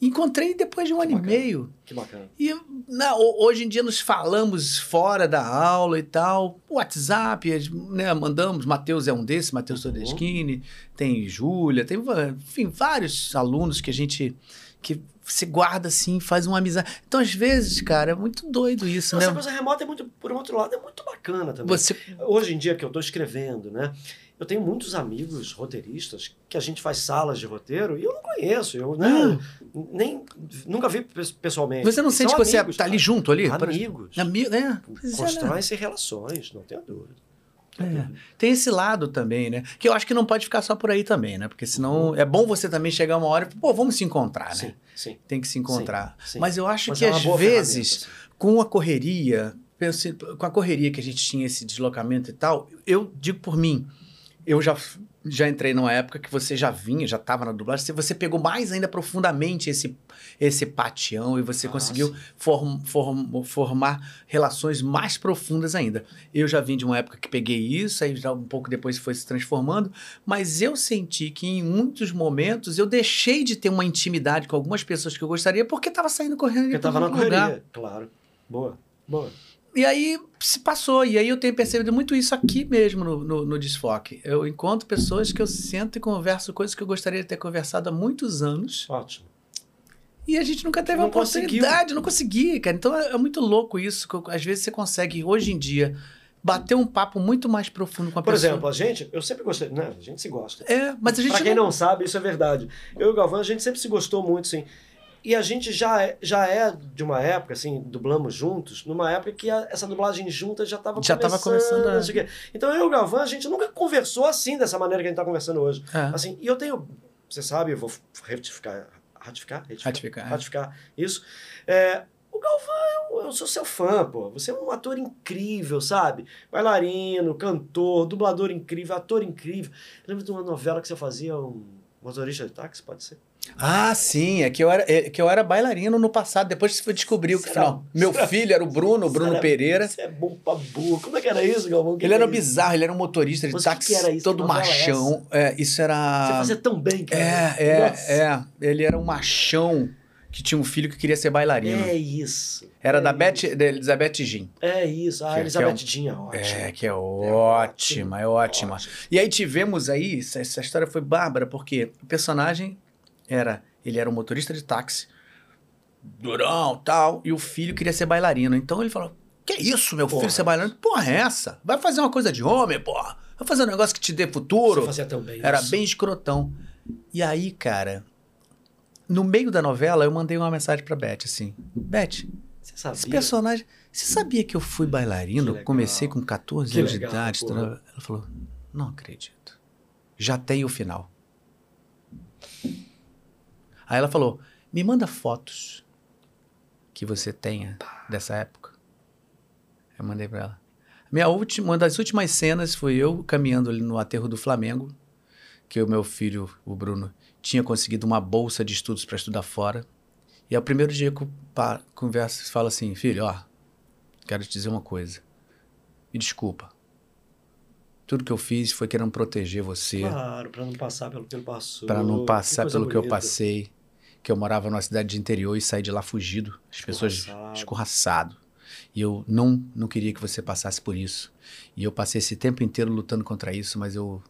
encontrei depois de um ano bacana. e meio. Que bacana. E na- ho- hoje em dia nos falamos fora da aula e tal. WhatsApp, né, mandamos. Matheus é um desses, Matheus Uhum. Todeschini, tem Júlia, tem enfim, vários alunos que a gente que se guarda assim, faz uma amizade. Então, às vezes, cara, é muito doido isso, Essa né? coisa remota é muito, por um outro lado, é muito bacana também. Você Hoje em dia que eu estou escrevendo, né? Eu tenho muitos amigos roteiristas que a gente faz salas de roteiro e eu não conheço, eu né, nem nunca vi pe- pessoalmente. Você não sente que você amigos, tá ali cara. junto ali? Amigos. Amigo, é. Pois é, né? Constroem-se relações, não tenho dúvida. É. Tem esse lado também, né? Que eu acho que não pode ficar só por aí também, né? Porque senão é bom você também chegar uma hora e, pô, vamos se encontrar, Sim, né? sim. Tem que se encontrar. sim. Mas eu acho Mas que é às vezes, com a correria, com a correria que a gente tinha esse deslocamento e tal, eu digo por mim, eu já já entrei numa época que você já vinha, já estava na dublagem, você- pegou mais ainda profundamente esse, esse patião e você conseguiu form- form- formar relações mais profundas ainda. Eu já vim de uma época que peguei isso, aí já um pouco depois foi se transformando, mas eu senti que em muitos momentos eu deixei de ter uma intimidade com algumas pessoas que eu gostaria porque estava saindo correndo Porque de tava na lugar. correria. Claro. Boa. Boa. E aí se passou. E aí eu tenho percebido muito isso aqui mesmo no, no, no Desfoque. Eu encontro pessoas que eu sento e converso coisas que eu gostaria de ter conversado há muitos anos. Ótimo. E a gente nunca teve Não a oportunidade, conseguiu. não consegui, cara. Então é, é muito louco isso. Que às vezes você consegue, hoje em dia, bater um papo muito mais profundo com a Por pessoa. exemplo, a gente, eu sempre gostei, né? A gente se gosta. É, mas a gente Pra quem não sabe, isso é verdade. Eu e o Galvão, a gente sempre se gostou muito, sim. E a gente já é, já é de uma época, assim, dublamos juntos, numa época que a- essa dublagem junta já estava Já tava começando, é. não sei o quê. Então eu e o Galvão, a gente nunca conversou assim, dessa maneira que a gente está conversando hoje. É. Assim, e eu tenho, você sabe, eu vou retificar, ratificar? Ratificar, é. Ratificar, isso. É, o Galvão, eu, eu sou seu fã, pô. Você é um ator incrível, sabe? Bailarino, cantor, dublador incrível, ator incrível. Lembra de uma novela que você fazia, um motorista de táxi, pode ser? Ah, sim, é que eu era, é que eu era bailarino no passado, depois você descobriu que Será? não. Meu filho era o Bruno, o Bruno Será? Pereira. Você é bom pra burro. Como é que era isso, Galvão? Que Ele que era é isso? bizarro, ele era um motorista de que táxi que era isso? todo Que é machão. É, isso era. Você fazia tão bem, cara. É, Nossa. é, é. Ele era um machão que tinha um filho que queria ser bailarino. É isso. Era é da, isso. Beth, da Elizabeth Jean. É isso. Ah, Que- Elizabeth que Jean, ótimo. É, que é ótima, é ótima. Ótimo. E aí tivemos aí, essa, essa história foi bárbara, porque o personagem era, ele era um motorista de táxi, durão, tal, e o filho queria ser bailarino. Então ele falou, que isso, meu Porra. filho ser bailarino? Porra, é essa? Vai fazer uma coisa de homem, porra. Vai fazer um negócio que te dê futuro. Você fazia tão bem Era isso. bem escrotão. E aí, cara, no meio da novela, eu mandei uma mensagem pra Beth, assim, Beth, esse personagem. Você sabia que eu fui bailarino? Comecei com 14 Que anos legal, de idade. porra. Ela falou: Não acredito. Já tem o final. Aí ela falou: Me manda fotos que você tenha dessa época. Eu mandei pra ela. Minha última, uma das últimas cenas foi eu caminhando ali no aterro do Flamengo, que o meu filho, o Bruno, tinha conseguido uma bolsa de estudos para estudar fora. E é o primeiro dia que eu converso e falo assim, filho, ó, quero te dizer uma coisa. Me desculpa. Tudo que eu fiz foi querendo proteger você, Claro, pra não passar pelo que ele passou. para não passar pelo que eu bonita. passei, que eu morava numa cidade de interior e saí de lá fugido, as pessoas Escorraçado. E eu não não queria que você passasse por isso. E eu passei esse tempo inteiro lutando contra isso, mas eu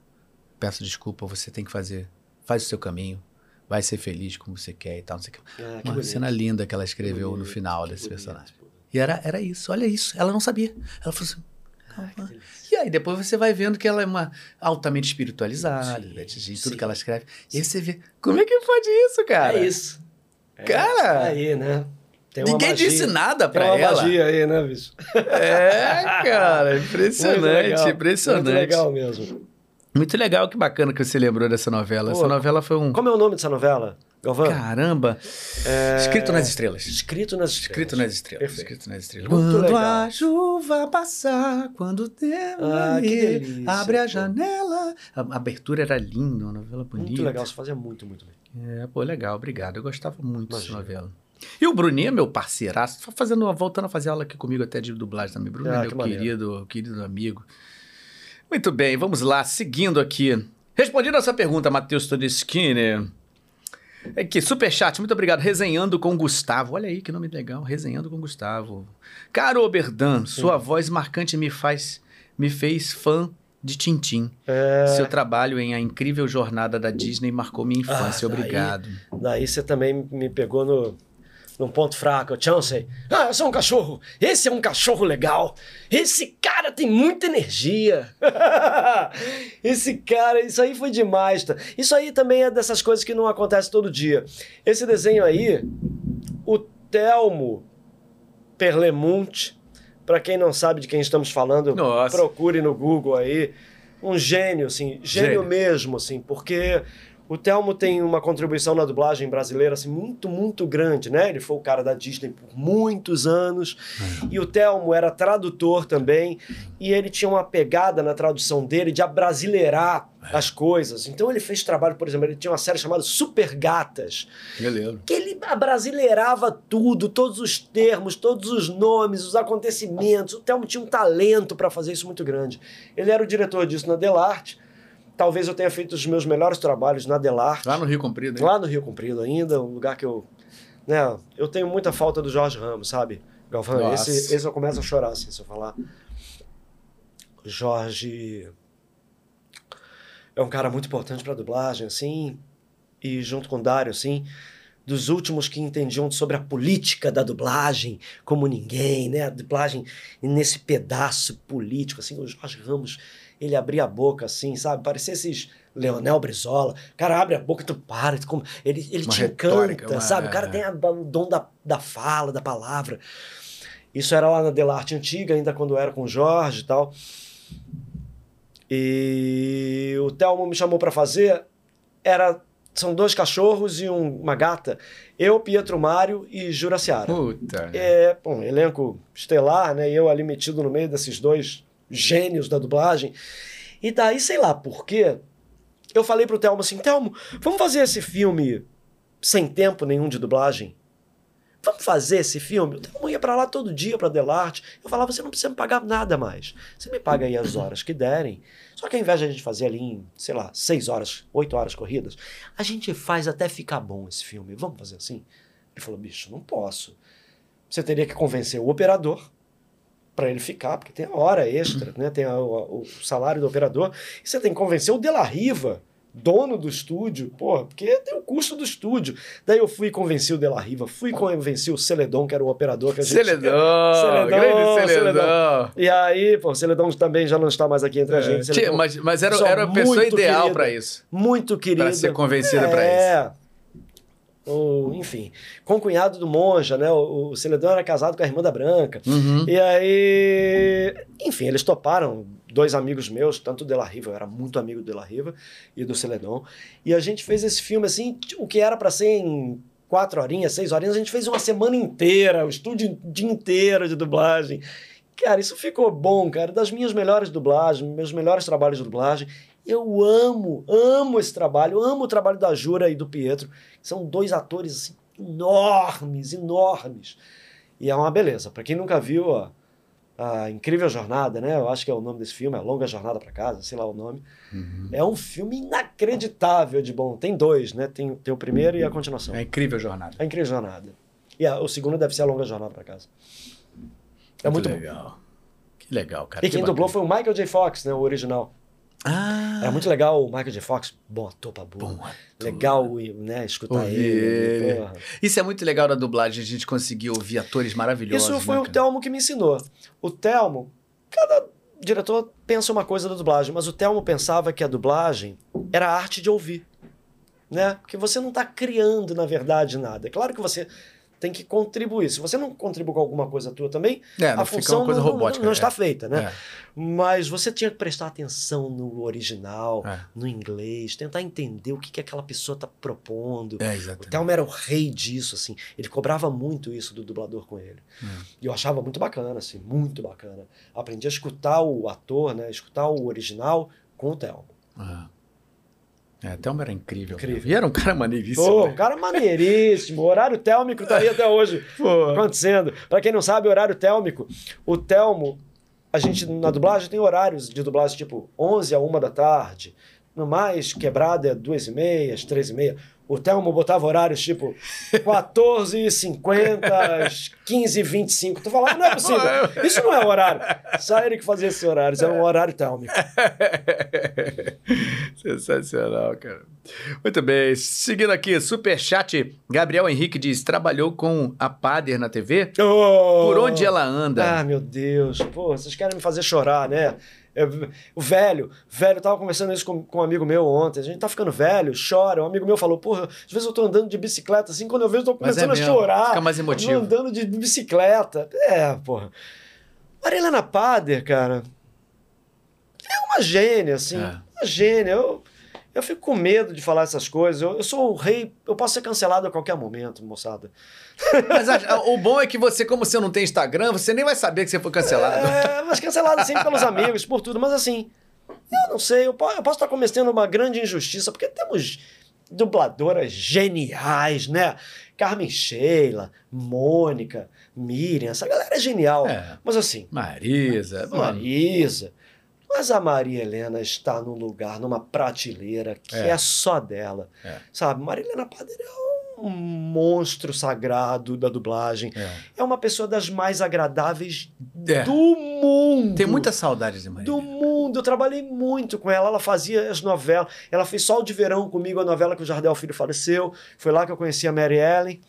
peço desculpa, você tem que fazer, faz o seu caminho, vai ser feliz como você quer e tal, não sei o que. Ah, que Uma bonito. cena linda que ela Que escreveu no final desse personagem. E era, era isso, olha isso. Ela não sabia. Ela falou assim. E aí depois você vai vendo que ela é uma altamente espiritualizada, Sim, Beth G, sim. tudo que ela escreve. E aí você vê, como é que pode isso, cara? É isso. É Cara, Aí, né? Tem Ninguém magia. disse nada Tem pra uma ela. magia aí, né, bicho? É, cara, impressionante, legal, impressionante. Muito legal mesmo. Muito legal, que bacana que você lembrou dessa novela. Essa Pô, novela foi um. Como é o nome dessa novela, Galvão? Caramba! É... Escrito nas estrelas. Escrito nas Escrito estrelas. nas estrelas. Perfeito. Escrito nas estrelas. Muito Quando legal. a chuva passar, quando o tempo Ah, que delícia, abre a pô. janela. A abertura era linda, uma novela bonita. Muito legal, você fazia muito, muito bem. É, pô, legal, obrigado. Eu gostava muito dessa novela. E o Bruninho meu parceiraço, fazendo, voltando a fazer aula aqui comigo até de dublagem também. Bruno Ah, que meu maneiro. querido, querido amigo. Muito bem, vamos lá, seguindo aqui. Respondendo a sua pergunta, Matheus Todeschini. É que superchat, muito obrigado. Resenhando com Gustavo. Olha aí que nome legal, Resenhando com Gustavo. Caro Oberdan, sua voz marcante me faz me fez fã de Tintim. É, Seu trabalho em A Incrível Jornada da Disney marcou minha infância. Ah, daí- obrigado. Daí você também me pegou no, num ponto fraco. Chansey, ah, eu sou um cachorro. Esse é um cachorro legal. Esse cara tem muita energia. Esse cara, isso aí foi demais. Tá? Isso aí também é dessas coisas que não acontece todo dia. Esse desenho aí, o Telmo Perlemonte, para quem não sabe de quem estamos falando, Nossa. procure no Google aí. Um gênio, assim, gênio, Gênio. mesmo, assim, porque O Telmo tem uma contribuição na dublagem brasileira assim, muito, muito grande, né? Ele foi o cara da Disney por muitos anos. E o Telmo era tradutor também. E ele tinha uma pegada na tradução dele de abrasileirar as coisas. Então ele fez trabalho, por exemplo, ele tinha uma série chamada Super Gatas, Beleza. que ele abrasileirava tudo, todos os termos, todos os nomes, os acontecimentos. O Telmo tinha um talento para fazer isso muito grande. Ele era o diretor disso na Delarte. Talvez eu tenha feito os meus melhores trabalhos na Delarte. Lá no Rio Comprido, hein? Lá no Rio Comprido ainda, um lugar que eu. Né, eu tenho muita falta do Jorge Ramos, sabe? Galvão, esse, esse eu começo a chorar assim, se eu falar. Jorge é um cara muito importante pra dublagem, assim, e junto com o Dário, assim, dos últimos que entendiam sobre a política da dublagem como ninguém, né? A dublagem nesse pedaço político, assim, o Jorge Ramos, ele abria a boca, assim, sabe? Parecia esses Leonel Brizola. O cara abre a boca e tu para. tu como- Ele, ele Uma te retórica, encanta, uma- sabe? O cara é. tem a- o dom da, da fala, da palavra. Isso era lá na Delarte Antiga, ainda quando eu era com o Jorge e tal. E o Telmo me chamou pra fazer. Era, são dois cachorros e um- uma gata. Eu, Pietro Mário e Jura Seara. Puta. É, bom, elenco estelar, né? E eu ali metido no meio desses dois gênios da dublagem. E daí, sei lá por quê, eu falei pro Telmo assim: Telmo, vamos fazer esse filme sem tempo nenhum de dublagem? Vamos fazer esse filme? O Telmo ia pra lá todo dia pra Delarte. Eu falava: você não precisa me pagar nada mais. Você me paga aí as horas que derem. Só que ao invés de a gente fazer ali em, sei lá, seis horas, oito horas corridas, a gente faz até ficar bom esse filme. Vamos fazer assim? Ele falou: bicho, não posso. Você teria que convencer o operador para ele ficar, porque tem a hora extra, né? tem a- o, o salário do operador. E você tem que convencer o De La Riva, dono do estúdio, porra, porque tem o custo do estúdio. Daí eu fui e convenci o De La Riva, fui e convenci o Celedon, que era o operador que a gente... Celedão, Celedão, grande Celedão. Celedão. E aí, pô, o Celedon também já não está mais aqui entre a É, gente. Celedon, mas, mas era, era a pessoa ideal querida. pra isso. muito querido. Pra ser convencida pra É. O, enfim, com o cunhado do Monja, né? O, o Celedão era casado com a irmã da Branca. Uhum. E aí, enfim, eles toparam, dois amigos meus, tanto o De La Riva, eu era muito amigo do De La Riva e do Celedon. E a gente fez esse filme assim, o que era pra ser em quatro horinhas, seis horinhas, a gente fez uma semana inteira, o estúdio o dia inteiro de dublagem. Cara, isso ficou bom, cara, das minhas melhores dublagens, meus melhores trabalhos de dublagem. Eu amo, amo esse trabalho, amo o trabalho da Jura e do Pietro. São dois atores assim, enormes, enormes. E é uma beleza. Pra quem nunca viu, ó, a Incrível Jornada, né? Eu acho que é o nome desse filme, A Longa Jornada para Casa, sei lá o nome. Uhum. É um filme inacreditável de bom. Tem dois, né? Tem, tem o primeiro e a continuação. É incrível a jornada. A Incrível Jornada. E a- o segundo deve ser A Longa Jornada para Casa. É muito, bom. legal. Que legal, cara. E quem que dublou foi o Michael J. Fox, né? O original. Ah, Era muito legal o Michael J. Fox. Bom ator pra burro. bom ator. Legal, né? Escutar Ouvir ele. ele. Isso é muito legal da dublagem, a gente conseguir ouvir atores maravilhosos. Isso foi né, o? Telmo que me ensinou. O Telmo, cada diretor pensa uma coisa da dublagem, mas o Telmo pensava que a dublagem era a arte de ouvir. Né? Porque você não está criando, na verdade, nada. É claro que você tem que contribuir. Se você não contribui com alguma coisa tua também, É, não a função não, não- robótica. não é. está feita, né? É. Mas você tinha que prestar atenção no original, É. no inglês, tentar entender o que, que aquela pessoa está propondo. É, O. Thelma era o rei disso, assim. Ele cobrava muito isso do dublador com ele. É. E eu achava muito bacana, assim, muito bacana. Aprendi a escutar o ator, né? Escutar o original com o Thelma. É, Thelma era incrível. Incrível. E era um cara maneiríssimo. Pô, né? um cara maneiríssimo. O horário télmico tá aí até hoje Pô. acontecendo. Pra quem não sabe, horário télmico, o Telmo, a gente na dublagem tem horários de dublagem tipo 11 a 1 da tarde. No mais, quebrada é 2 e meia, 3 e meia. O Telmo botava horários tipo 14h50, 15h25. Tu falava, não é possível. Isso não é horário. Só ele que fazia esses horários. Era um horário télmico. Sensacional, cara. Muito bem. Seguindo aqui, superchat. Gabriel Henrique diz: trabalhou com a Pader na TV? Por onde ela anda? Ah, meu Deus. Pô, vocês querem me fazer chorar, né? Eu- o velho, velho, eu tava conversando isso com, com um amigo meu ontem. A gente tá ficando velho, chora. Um amigo meu falou: Porra, às vezes eu tô andando de bicicleta assim, quando eu vejo, eu tô é começando a mesmo, chorar. Fica mais emotivo. Andando de bicicleta. É, porra. Marilena Pader, cara, é uma gênia, assim. É. Uma gênia. Eu, Eu fico com medo de falar essas coisas. Eu, eu sou o rei, eu posso ser cancelado a qualquer momento, moçada. Mas o bom é que você, como você não tem Instagram, você nem vai saber que você foi cancelado. É, mas cancelado sempre pelos amigos, por tudo. Mas assim, eu não sei, eu, po- eu posso estar cometendo uma grande injustiça, porque temos dubladoras geniais, né? Carmen Sheila, Mônica, Miriam, essa galera é genial. É. Mas assim, Marisa. Marisa. Mas a Maria Helena está num lugar, numa prateleira que É. é, só dela. É. Sabe? Maria Helena Padre é um monstro sagrado da dublagem. É. É uma pessoa das mais agradáveis É. do mundo. Tem muita saudade de Maria. Do mundo. Eu trabalhei muito com ela. Ela fazia as novelas. Ela fez Sol de Verão comigo, a novela que o Jardel Filho faleceu. Foi lá que eu conheci a Mary Ellen.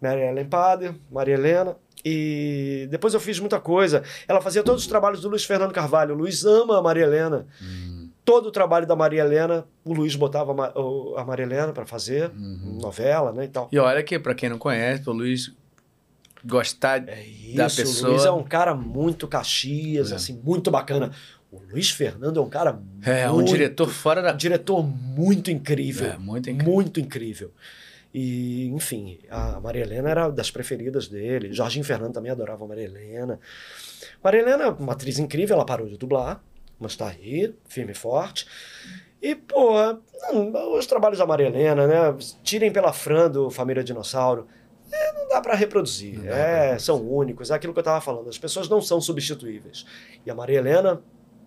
Mary Ellen Padre, Maria Helena. E depois eu fiz muita coisa. Ela fazia todos os trabalhos do Luiz Fernando Carvalho. O Luiz ama a Maria Helena. Hum, Todo o trabalho da Maria Helena, o Luiz botava a Ma- o- a Maria Helena para fazer. uhum. Novela, né, e tal. E olha que, pra quem não conhece, o Luiz gostar É isso, da o pessoa. Luiz é um cara muito Caxias, É. assim, muito bacana. O Luiz Fernando é um cara É, um muito- diretor fora da. um diretor muito incrível. É, muito incrível. Muito incrível. E, enfim, a Maria Helena era das preferidas dele. Jorginho Fernando também adorava a Maria Helena. Maria Helena é uma atriz incrível, ela parou de dublar, mas tá aí, firme e forte. E, pô, os trabalhos da Maria Helena, né? Tirem pela Fran do Família Dinossauro. é, não dá pra reproduzir. Dá pra É, reproduzir. são únicos. É aquilo que eu tava falando. As pessoas não são substituíveis. E a Maria Helena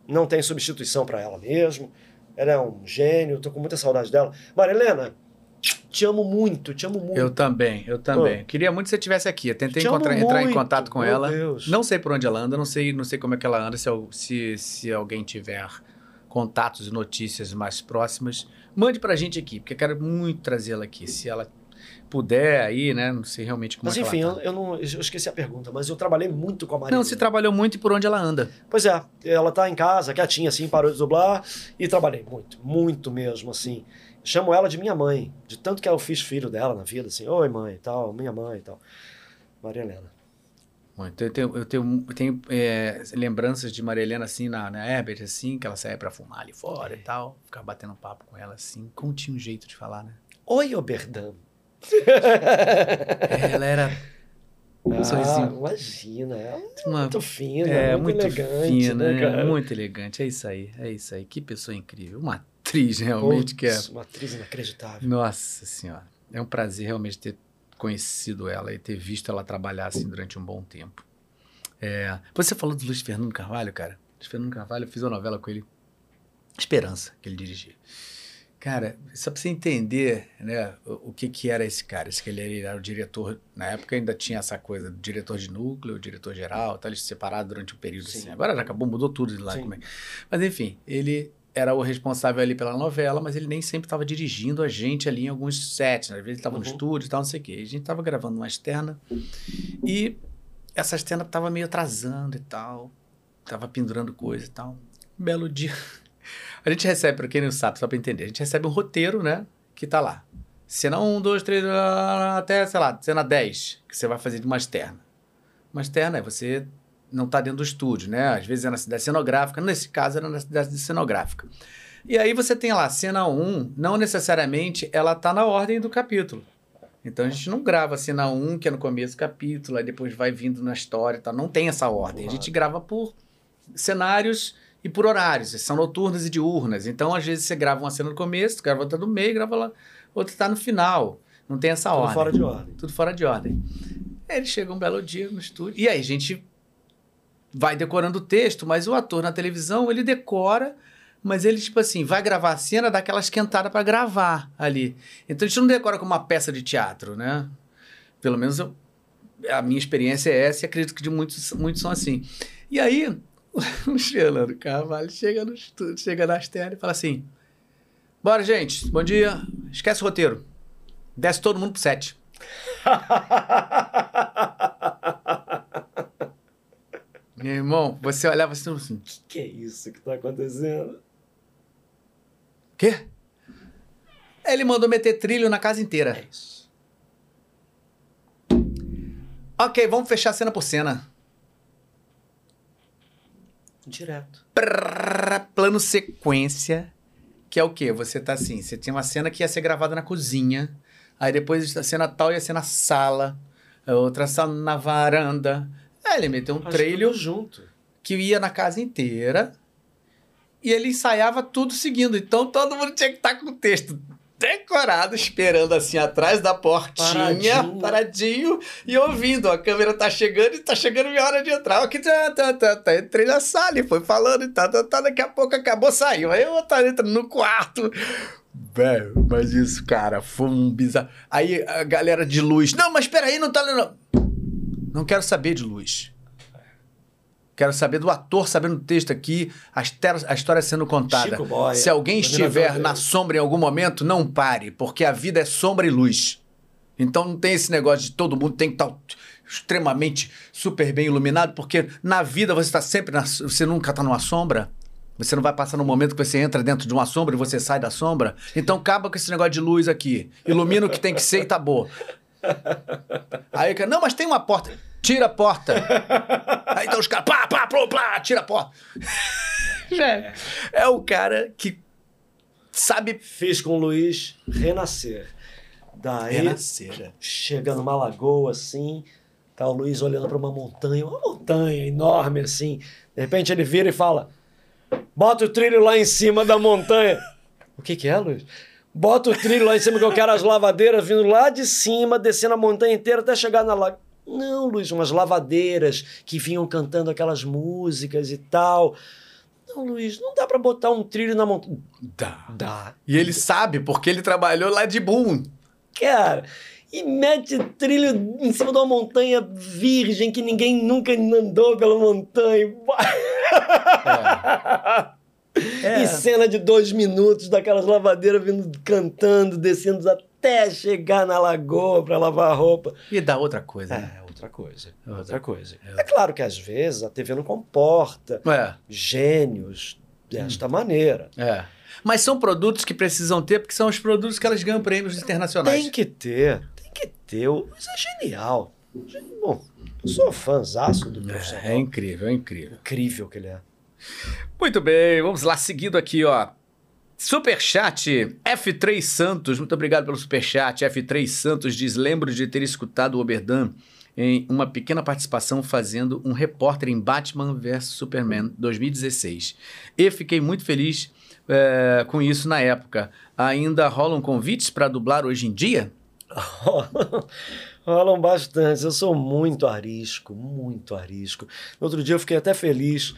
não tem substituição pra ela mesmo. Ela é um gênio, tô com muita saudade dela. Maria Helena, te amo muito, te amo muito. Eu também, eu também. Queria muito que você estivesse aqui. Eu tentei encontrar- entrar em contato com meu ela. Deus. Não sei por onde ela anda, não sei, não sei como é que ela anda, se, se, se alguém tiver contatos e notícias mais próximas. Mande pra gente aqui, porque eu quero muito trazê-la aqui. Se ela puder aí, né? Não sei realmente como Mas é que enfim, ela eu, tá. eu não, eu esqueci a pergunta, mas eu trabalhei muito com a Maria Não, se trabalhou muito e por onde ela anda. Pois é, ela tá em casa, quietinha assim, parou de dublar e trabalhei muito, muito mesmo, assim. Chamo ela de minha mãe, de tanto que eu fiz filho dela na vida, assim, oi mãe e tal, minha mãe e tal. Maria Helena. Muito. Eu tenho, eu tenho, eu tenho é, lembranças de Maria Helena assim na, na Herbert, assim, que ela saía pra fumar ali fora e tal. Ficar batendo um papo com ela assim. Como tinha um jeito de falar, né? Oi, Oberdam. Ela era Ah, sorrisinho. imagina, ela é uma muito fina, É, muito, muito elegante, fina, né, né? Muito elegante. É isso aí, é isso aí. Que pessoa incrível. Uma atriz realmente que é. Uma atriz inacreditável. Nossa senhora. É um prazer realmente ter conhecido ela e ter visto ela trabalhar assim durante um bom tempo. É, Você falou do Luiz Fernando Carvalho, cara. Luiz Fernando Carvalho, eu fiz uma novela com ele. Esperança, que ele dirigia. Cara, só pra você entender né, o, o que, que era esse cara. Esse que ele, ele era o diretor. Na época ainda tinha essa coisa diretor de núcleo, diretor geral, tá, eles separados durante um período Sim. assim. Agora já acabou, mudou tudo de lá. É. Mas enfim, ele era o responsável ali pela novela, mas ele nem sempre estava dirigindo a gente ali em alguns sets. Né? Às vezes ele estava no Uhum. estúdio e tal, não sei o quê. A gente estava gravando uma externa e essa externa estava meio atrasando e tal. Tava pendurando coisa e tal. Um belo dia. A gente recebe, para quem não sabe, só para entender, a gente recebe um roteiro, né? Que tá lá. Cena 1, 2, 3, até, sei lá, cena 10, que você vai fazer de uma externa. Uma externa é você não tá dentro do estúdio, né? Às vezes é na cidade cenográfica, nesse caso era na cidade cenográfica. E aí você tem lá, cena 1, não necessariamente ela tá na ordem do capítulo. Então a gente não grava a cena 1, que é no começo do capítulo, aí depois vai vindo na história e tal. Não tem essa ordem. A gente grava por cenários e por horários. São noturnas e diurnas. Então, às vezes, você grava uma cena no começo, grava outra no meio, grava lá, outra tá no final. Não tem essa Tudo ordem. fora de ordem. Tudo fora de ordem. Aí ele chega um belo dia no estúdio. E aí a gente vai decorando o texto, mas o ator na televisão, ele decora, mas ele, tipo assim, vai gravar a cena, dá aquela esquentada para gravar ali. Então a gente não decora como uma peça de teatro, né? Pelo menos eu- a minha experiência é essa e acredito que de muitos, muitos são assim. E aí, o Fernando Carvalho chega no estúdio, chega na externa e fala assim: Bora, gente, bom dia. Esquece o roteiro. Desce todo mundo pro set. Meu irmão, você olhava assim, assim, que é isso que tá acontecendo? quê? Ele mandou meter trilho na casa inteira. É isso. Ok, vamos fechar cena por cena. Direto. Prrr, plano sequência. Que é o quê? Você tá assim, você tinha uma cena que ia ser gravada na cozinha, aí depois a cena tal ia ser na sala, outra sala na varanda. Aí ele meteu um Faz trailer junto. que ia na casa inteira e ele ensaiava tudo seguindo. Então todo mundo tinha que estar com o texto decorado, esperando assim atrás da portinha, Paradinho. paradinho, e ouvindo. A câmera tá chegando e tá chegando minha hora de entrar. Aqui tá, tá, tá, tá. Entrei na sala e foi falando e tá, tá, tá. Daqui a pouco acabou, saiu. Aí eu tava entrando no quarto. Velho, mas isso, cara, foi um bizarro. Aí a galera de luz. Não, mas peraí, não tá lendo. Não quero saber de luz. Quero saber do ator sabendo o texto aqui, a, história- sendo contada. Boy, Se alguém estiver na sombra em algum momento, não pare, porque a vida é sombra e luz. Então não tem esse negócio de todo mundo tem que estar extremamente super bem iluminado, porque na vida você está sempre na, você nunca está numa sombra. Você não vai passar no momento que você entra dentro de uma sombra e você sai da sombra. Então acaba com esse negócio de luz aqui. Ilumina o que tem que ser e tá bom. Aí, cara, não, mas tem uma porta. Tira a porta. Aí então os caras, pá, pá, pá, pá, tira a porta. é, é o cara que sabe Fiz com o Luiz renascer. Daí renascer. chega numa lagoa assim, tá o Luiz olhando para uma montanha, uma montanha enorme assim. De repente ele vira e fala: Bota o trilho lá em cima da montanha. O que que é, Luiz? Bota o trilho lá em cima que eu quero as lavadeiras vindo lá de cima, descendo a montanha inteira até chegar na lagoa. Não, Luiz, umas lavadeiras que vinham cantando aquelas músicas e tal. Não, Luiz, não dá para botar um trilho na montanha. Dá. Dá. E ele sabe, porque ele trabalhou lá de boom. Cara, e mete trilho em cima de uma montanha virgem que ninguém nunca andou pela montanha. É. E cena de dois minutos daquelas lavadeiras vindo cantando, descendo até chegar na lagoa para lavar a roupa. E dá outra coisa. né? É, outra coisa. Outra Outra coisa. É claro que às vezes a TV não comporta É, gênios desta maneira. é. Mas são produtos que precisam ter, porque são os produtos que elas ganham prêmios internacionais. Tem que ter, tem que ter. O Luiz é genial. Bom, eu sou fãzaço do profissional. É incrível, é incrível. incrível que ele é. Muito bem, vamos lá, seguindo aqui, ó. Superchat F3 Santos, muito obrigado pelo superchat. F3 Santos diz: Lembro de ter escutado o Oberdan em uma pequena participação fazendo um repórter em Batman vs Superman 2016. E fiquei muito feliz eh, com isso na época. Ainda rolam convites para dublar hoje em dia? Rolam bastante. Eu sou muito arisco, muito arisco. No outro dia eu fiquei até feliz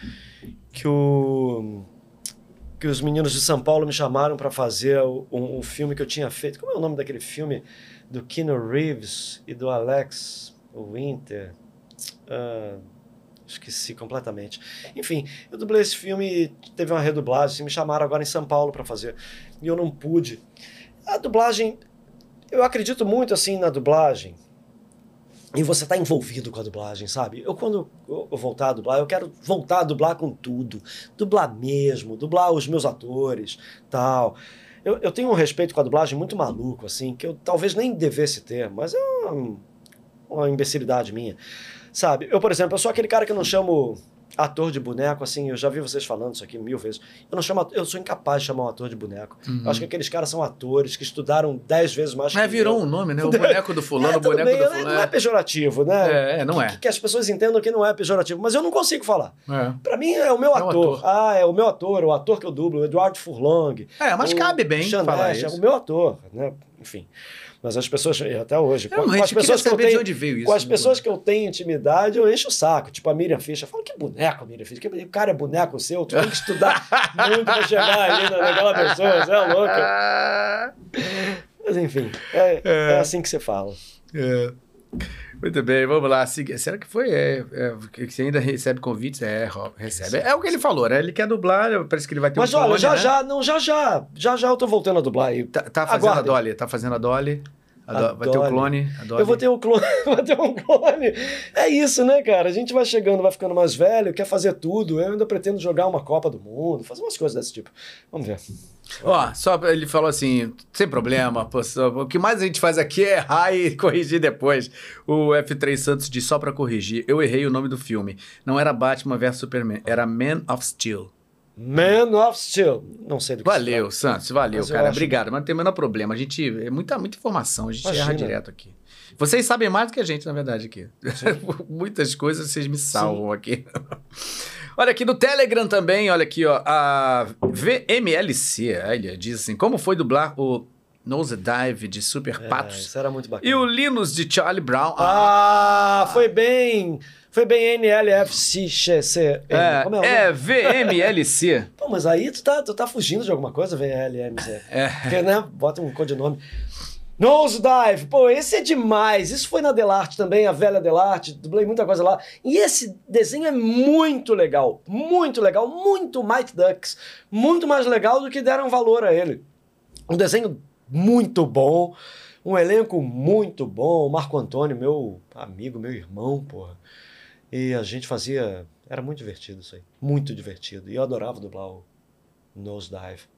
que o que os meninos de São Paulo me chamaram para fazer um, um filme que eu tinha feito. Como é o nome daquele filme do Keanu Reeves e do Alex Winter? Ah, esqueci completamente. Enfim, eu dublei esse filme e teve uma redublagem. Me chamaram agora em São Paulo para fazer e eu não pude. A dublagem eu acredito muito assim na dublagem. E você tá envolvido com a dublagem, sabe? Eu quando eu voltar a dublar, eu quero voltar a dublar com tudo. Dublar mesmo, dublar os meus atores, tal. Eu, eu tenho um respeito com a dublagem muito maluco, assim, que eu talvez nem devesse ter, mas é uma, uma imbecilidade minha. Sabe? Eu, por exemplo, eu sou aquele cara que eu não chamo ator de boneco, assim, eu já vi vocês falando isso aqui mil vezes. Eu não chamo, eu sou incapaz de chamar um ator de boneco. Eu acho que aqueles caras são atores que estudaram dez vezes mais Mas que virou eu. um nome, né? O boneco do fulano, É, o boneco bem, do não é- fulano. Não é pejorativo, né? É, é, não é. Que, que as pessoas entendam que não é pejorativo, mas eu não consigo falar. É. Pra mim é o meu É ator. ator. Ah, é o meu ator, o ator que eu dublo, o Eduardo Furlong. É, mas cabe bem Xandete, falar É isso. o meu ator, né? Enfim. Mas as pessoas, até hoje, com, com as pessoas que eu tenho. isso. Com as né, pessoas que eu tenho intimidade, eu encho o saco. Tipo a Miriam Fischer. Eu falo, que boneco, Miriam Fischer? Que- O cara é boneco seu, tu tem que estudar muito pra chegar ali na- naquela pessoa, você é louca. Mas enfim, é, é assim que você fala. é. Muito bem, vamos lá. Será que foi? É, é, que você ainda recebe convites? É, recebe. É o que ele falou, né? Ele quer dublar, parece que ele vai ter Mas um olha, já né? já, não, já já, já já eu tô voltando a dublar. E Tá, tá fazendo Aguardem. a Dolly, tá fazendo a Dolly. Vai ter o clone. Eu vou ter um clone, vou ter um clone. É isso, né, cara? A gente vai chegando, vai ficando mais velho, quer fazer tudo. Eu ainda pretendo jogar uma Copa do Mundo, fazer umas coisas desse tipo. Vamos ver. Ó, só ele falou assim, sem problema, pô, só- o que mais a gente faz aqui é errar e corrigir depois. O F3 Santos diz só pra corrigir, eu errei o nome do filme. Não era Batman vs Superman, era Man of Steel. Man of Steel. Não sei do que Valeu, Santos, valeu, Mas cara. acho- Obrigado, mas não tem o menor problema. A gente. É muita, muita informação, a gente Imagina. erra direto aqui. Vocês sabem mais do que a gente, na verdade, aqui. Muitas coisas vocês me salvam aqui. Olha aqui no Telegram também, olha aqui, ó. A VMLC, olha, diz assim: como foi dublar o Nose Dive de Super É, Patos isso era muito bacana. e o Linus de Charlie Brown? Ah, foi bem. Foi bem NLFCC. é, Como é é? VMLC. Pô, mas aí tu tá, tu tá fugindo de alguma coisa, VLMZ. É. Porque, né? Bota um codinome. Nose Dive, pô, esse é demais. Isso foi na Delarte também, a velha Delarte, dublei muita coisa lá. E esse desenho é muito legal, muito legal, muito Mighty Ducks, muito mais legal do que deram valor a ele. Um desenho muito bom, um elenco muito bom, o Marco Antônio, meu amigo, meu irmão, porra. E a gente fazia, era muito divertido isso aí, muito divertido. E eu adorava dublar o Nose Dive.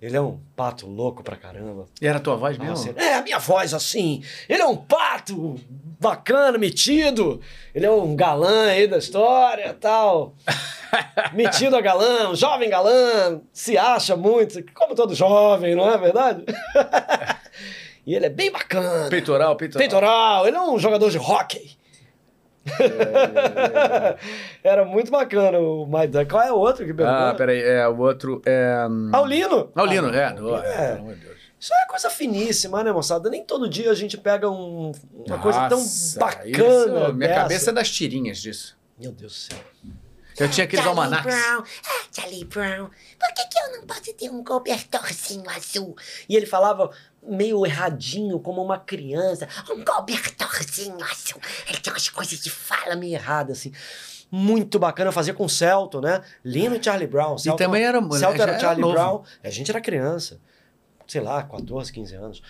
Ele é um pato louco pra caramba. E era a tua voz mesmo? Nossa, é a minha voz assim. Ele é um pato bacana, metido. Ele é um galã aí da história tal. metido a galã, um jovem galã, se acha muito, como todo jovem, não é verdade? e ele é bem bacana. Peitoral, peitoral. Peitoral, ele é um jogador de hóquei. Era muito bacana o My Duck. Qual é o outro que perguntou? Ah, peraí, é, o outro é... hum, Ah, o Lino. Ah, Ah, é. o do- Lino é, é. Pelo amor de Deus. Isso é coisa finíssima, né, moçada? Nem todo dia a gente pega um- uma coisa tão Nossa, bacana. isso- minha dessa. cabeça é das tirinhas disso. Meu Deus do céu. Eu tinha aqueles Charlie almanacs. Brown, ah, Charlie Brown, por que, que eu não posso ter um cobertorzinho azul? E ele falava meio erradinho, como uma criança. Um cobertorzinho azul. Ele tinha umas coisas de fala meio errada, assim. Muito bacana. Fazia com o Celton, né? Lino e Charlie Brown. Celton, também era- Celton já era era Charlie novo. Brown. A gente era criança. Sei lá, 14, 15 anos.